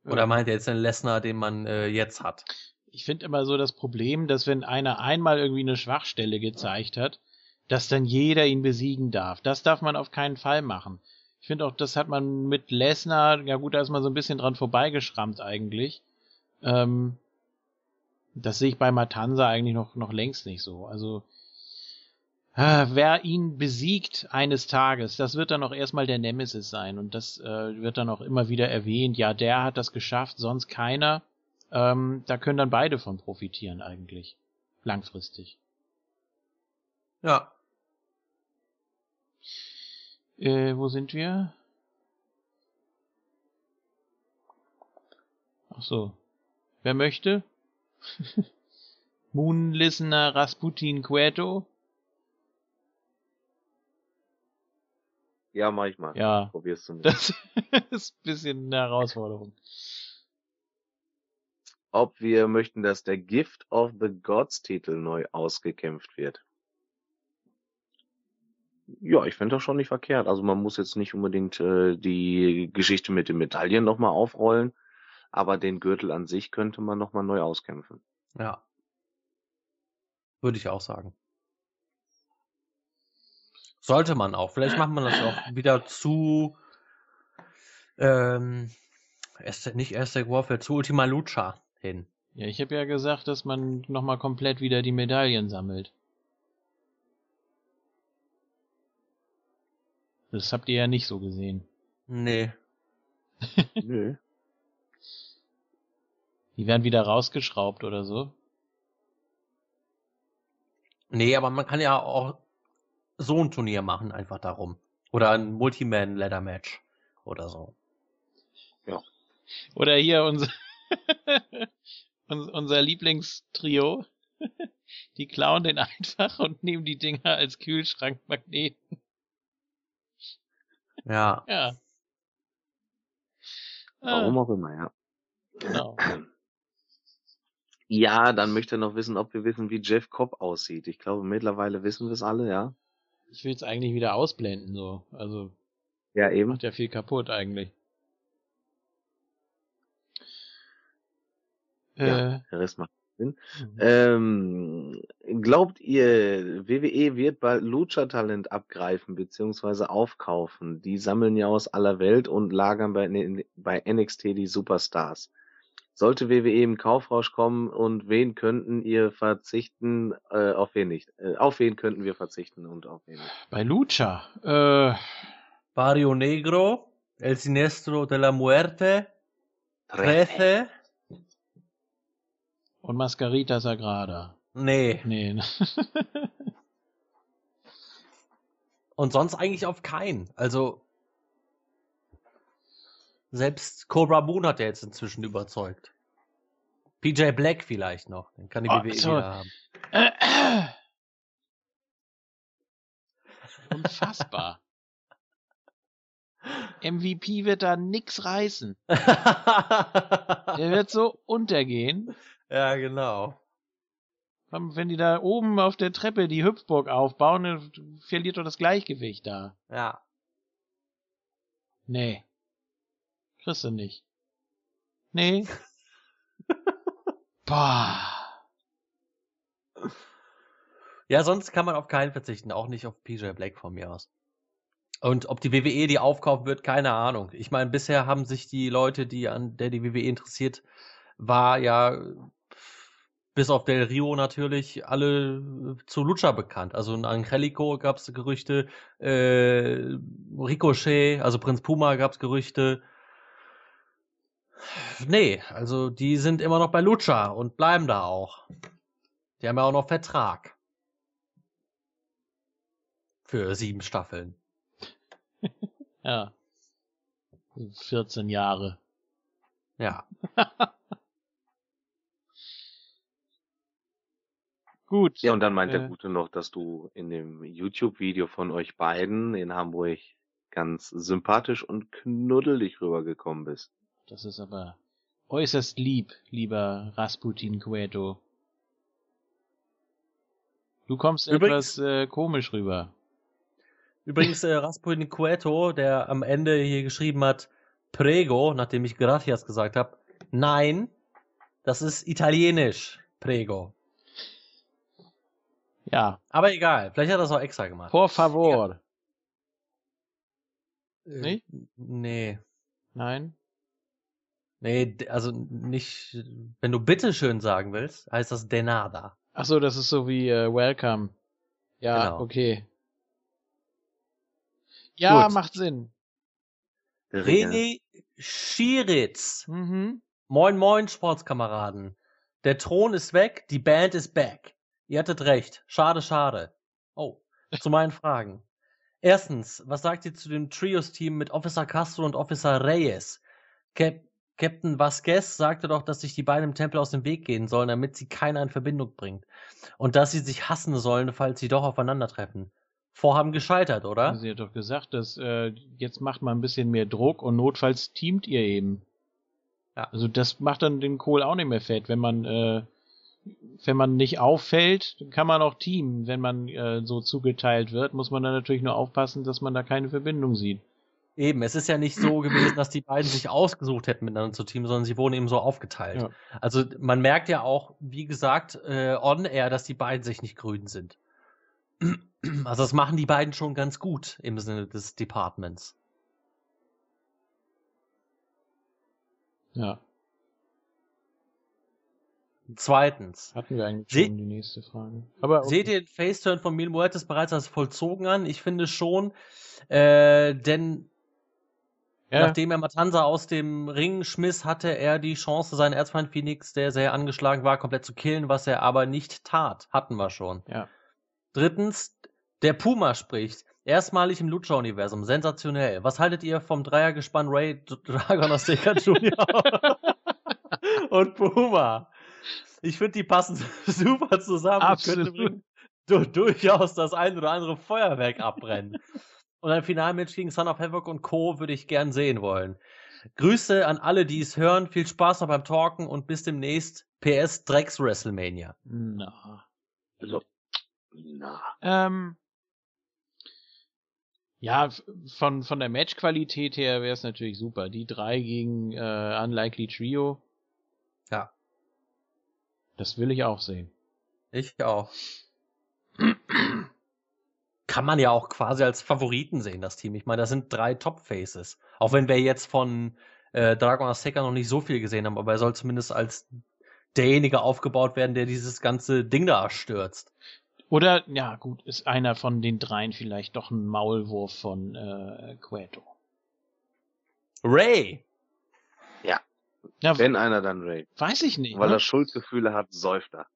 Oder meint er jetzt den Lesnar, den man äh, jetzt hat? Ich finde immer so das Problem, dass wenn einer einmal irgendwie eine Schwachstelle gezeigt hat, dass dann jeder ihn besiegen darf. Das darf man auf keinen Fall machen. Ich finde auch, das hat man mit Lesnar, ja gut, da ist man so ein bisschen dran vorbeigeschrammt eigentlich. Ähm, das sehe ich bei Matanza eigentlich noch, noch längst nicht so. Also, äh, wer ihn besiegt eines Tages, das wird dann auch erstmal der Nemesis sein und das äh, wird dann auch immer wieder erwähnt. Ja, der hat das geschafft, sonst keiner. Ähm, da können dann beide von profitieren eigentlich. Langfristig. Ja, äh, wo sind wir? Ach so. Wer möchte? Moon Listener Rasputin Cueto? Ja, mach ich mal. Ja. Probier's du Das ist ein bisschen eine Herausforderung. Ob wir möchten, dass der Gift of the Gods Titel neu ausgekämpft wird. Ja, ich finde das schon nicht verkehrt. Also man muss jetzt nicht unbedingt äh, die Geschichte mit den Medaillen nochmal aufrollen, aber den Gürtel an sich könnte man nochmal neu auskämpfen. Ja. Würde ich auch sagen. Sollte man auch. Vielleicht macht man das auch wieder zu ähm, nicht Aztec Warfare, zu Ultima Lucha hin. Ja, ich habe ja gesagt, dass man nochmal komplett wieder die Medaillen sammelt. Das habt ihr ja nicht so gesehen. Nee. Nö. Die werden wieder rausgeschraubt oder so. Nee, aber man kann ja auch so ein Turnier machen, einfach darum. Oder ein Multiman-Ladder-Match oder so. Ja. Oder hier unser, unser Lieblingstrio. Die klauen den einfach und nehmen die Dinger als Kühlschrankmagneten. Ja. Ja. Warum auch immer, ja. Genau. Ja, dann möchte er noch wissen, ob wir wissen, wie Jeff Cobb aussieht. Ich glaube, mittlerweile wissen wir es alle, ja. Ich will es eigentlich wieder ausblenden, so. Also, Ja, eben. macht ja viel kaputt eigentlich. Ja, Äh, der Sinn. mhm. Ähm, glaubt ihr, WWE wird bald Lucha-Talent abgreifen bzw. aufkaufen? Die sammeln ja aus aller Welt und lagern bei, bei NXT die Superstars. Sollte WWE im Kaufrausch kommen und wen könnten ihr verzichten, äh, auf wen nicht? Äh, auf wen könnten wir verzichten und auf wen nicht? Bei Lucha, äh, Barrio Negro, El Sinestro de la Muerte, Trece. Und Mascarita Sagrada. Nee. Nee. ne? Und sonst eigentlich auf keinen. Also, selbst Cobra Moon hat ja jetzt inzwischen überzeugt. PJ Black vielleicht noch. Den kann die Oh, WWE so. haben. Unfassbar. MVP wird da nix reißen. Der wird so untergehen. Ja, genau. Wenn die da oben auf der Treppe die Hüpfburg aufbauen, dann verliert doch das Gleichgewicht da. Ja. Nee. Kriegst du nicht. Nee. Boah. Ja, sonst kann man auf keinen verzichten, auch nicht auf PJ Black von mir aus. Und ob die WWE die aufkaufen wird, keine Ahnung. Ich meine, bisher haben sich die Leute, die an der die WWE interessiert, war ja bis auf Del Rio natürlich alle zu Lucha bekannt. Also in Angelico gab es Gerüchte, äh, Ricochet, also Prinz Puma gab es Gerüchte. Nee, also die sind immer noch bei Lucha und bleiben da auch. Die haben ja auch noch Vertrag. Für sieben Staffeln. Ja. 14 Jahre. Ja. Gut. Ja, und dann meint der Äh. Gute noch, dass du in dem YouTube-Video von euch beiden in Hamburg ganz sympathisch und knuddelig rübergekommen bist. Das ist aber äußerst lieb, lieber Rasputin Cueto. Du kommst Übrigens- etwas äh, komisch rüber. Übrigens, äh, Rasputin Cueto, der am Ende hier geschrieben hat, Prego, nachdem ich Gracias gesagt habe, nein, das ist italienisch, Prego. Ja, Aber egal, vielleicht hat er es auch extra gemacht. por favor. Äh, nicht? Nee. Nein? Nee, also nicht, wenn du bitteschön sagen willst, heißt das Denada. Ach so, das ist so wie äh, Welcome. Ja, Genau. okay. Ja, Gut. macht Sinn. René Schiritz. Mhm. Moin, moin, Sportskameraden. Der Thron ist weg, die Band ist back. Ihr hattet recht. Schade, schade. Oh, zu meinen Fragen. Erstens, was sagt ihr zu dem Trios-Team mit Officer Castro und Officer Reyes? Cap Captain Vasquez sagte doch, dass sich die beiden im Tempel aus dem Weg gehen sollen, damit sie keiner in Verbindung bringt. Und dass sie sich hassen sollen, falls sie doch aufeinandertreffen. Vorhaben gescheitert, oder? Sie hat doch gesagt, dass äh, jetzt macht man ein bisschen mehr Druck und notfalls teamt ihr eben. Ja. Also das macht dann den Kohl auch nicht mehr fett, wenn man äh, wenn man nicht auffällt, kann man auch teamen. Wenn man äh, so zugeteilt wird, muss man dann natürlich nur aufpassen, dass man da keine Verbindung sieht. Eben, es ist ja nicht so gewesen, dass die beiden sich ausgesucht hätten, miteinander zu teamen, sondern sie wurden eben so aufgeteilt. Ja. Also man merkt ja auch, wie gesagt, äh, on air, dass die beiden sich nicht grün sind. Also das machen die beiden schon ganz gut im Sinne des Departments. Ja. Zweitens. Hatten wir eigentlich schon die nächste Frage. Aber okay. Seht ihr den Faceturn von Mil Muertes bereits als vollzogen an? Ich finde schon, äh, denn ja. nachdem er Matanza aus dem Ring schmiss, hatte er die Chance, seinen Erzfeind Phoenix, der sehr angeschlagen war, komplett zu killen, was er aber nicht tat. Hatten wir schon. Ja. Drittens, der Puma spricht. Erstmalig im Lucha-Universum. Sensationell. Was haltet ihr vom Dreiergespann Ray Dragon Azteca Jr. und Puma? Ich finde, die passen super zusammen. Absolut. Könnte du, durchaus das ein oder andere Feuerwerk abbrennen. und ein Finalmatch gegen Son of Havoc und Co. würde ich gern sehen wollen. Grüße an alle, die es hören. Viel Spaß noch beim Talken und bis demnächst. PS Drecks WrestleMania. Na. Also, na. Ähm, ja, von, von der Matchqualität her wäre es natürlich super. Die drei gegen äh, Unlikely Trio. Das will ich auch sehen. Ich auch. Kann man ja auch quasi als Favoriten sehen, das Team. Ich meine, das sind drei Top-Faces. Auch wenn wir jetzt von äh, Dragon Azteca noch nicht so viel gesehen haben, aber er soll zumindest als derjenige aufgebaut werden, der dieses ganze Ding da stürzt. Oder, ja gut, ist einer von den dreien vielleicht doch ein Maulwurf von äh, Queto. Ray! Ja. Ja. Wenn einer, dann Ray. Weiß ich nicht. Weil ne? er Schuldgefühle hat, säuft er.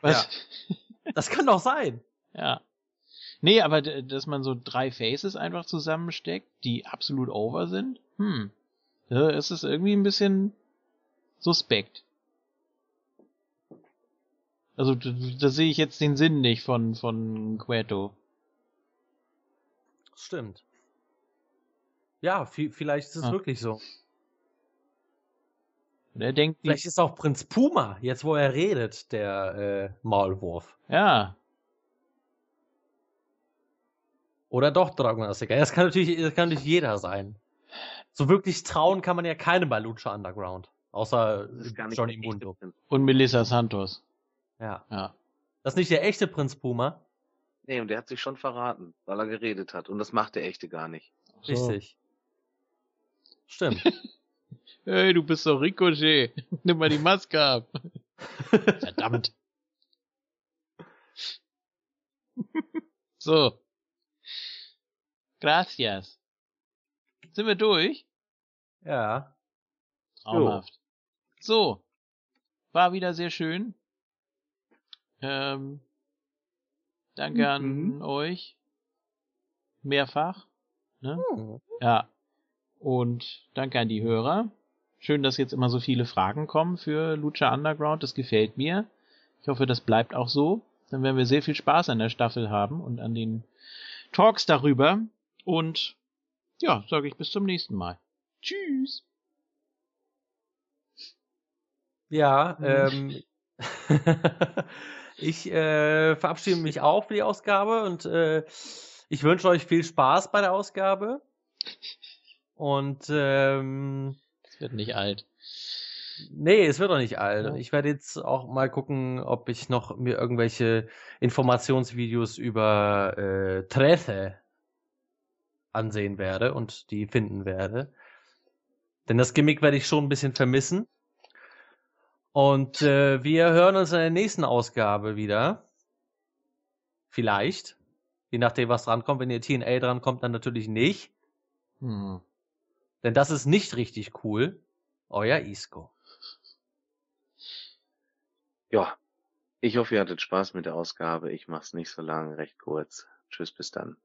Was? Ja. das kann doch sein. Ja. Nee, aber dass man so drei Faces einfach zusammensteckt, die absolut over sind, hm. Ja, es ist irgendwie ein bisschen suspekt. Also da, da sehe ich jetzt den Sinn nicht von, von Queto. Stimmt. Ja, vielleicht ist es ah. wirklich so. Und er denkt, vielleicht ist auch Prinz Puma, jetzt wo er redet, der äh, Maulwurf. Ja. Oder doch Dragon Azteca. Das kann natürlich, das kann natürlich jeder sein. So wirklich trauen kann man ja keinem bei Lucha Underground. Außer Johnny Mundo. Und Melissa Santos. Ja. Ja. Das ist nicht der echte Prinz Puma? Nee, und der hat sich schon verraten, weil er geredet hat. Und das macht der echte gar nicht. So. Richtig. Stimmt. hey, du bist doch Ricochet. Nimm mal die Maske ab. Verdammt. so. Gracias. Sind wir durch? Ja. Traumhaft. So. War wieder sehr schön. Ähm, danke mhm. an euch. Mehrfach. Ne? Mhm. Ja. Und danke an die Hörer. Schön, dass jetzt immer so viele Fragen kommen für Lucha Underground. Das gefällt mir. Ich hoffe, das bleibt auch so. Dann werden wir sehr viel Spaß an der Staffel haben und an den Talks darüber. Und ja, sage ich bis zum nächsten Mal. Tschüss. Ja, ähm, Ich äh, verabschiede mich auch für die Ausgabe und äh, ich wünsche euch viel Spaß bei der Ausgabe. Und ähm, es wird nicht alt. Nee, es wird auch nicht alt. Ja. Ich werde jetzt auch mal gucken, ob ich noch mir irgendwelche Informationsvideos über äh, Trece ansehen werde und die finden werde. Denn das Gimmick werde ich schon ein bisschen vermissen. Und äh, wir hören uns in der nächsten Ausgabe wieder. Vielleicht. Je nachdem, was drankommt. Wenn ihr TNA drankommt, dann natürlich nicht. Hm. Denn das ist nicht richtig cool. Euer Isco. Ja. Ich hoffe, ihr hattet Spaß mit der Ausgabe. Ich mach's nicht so lang, recht kurz. Tschüss, bis dann.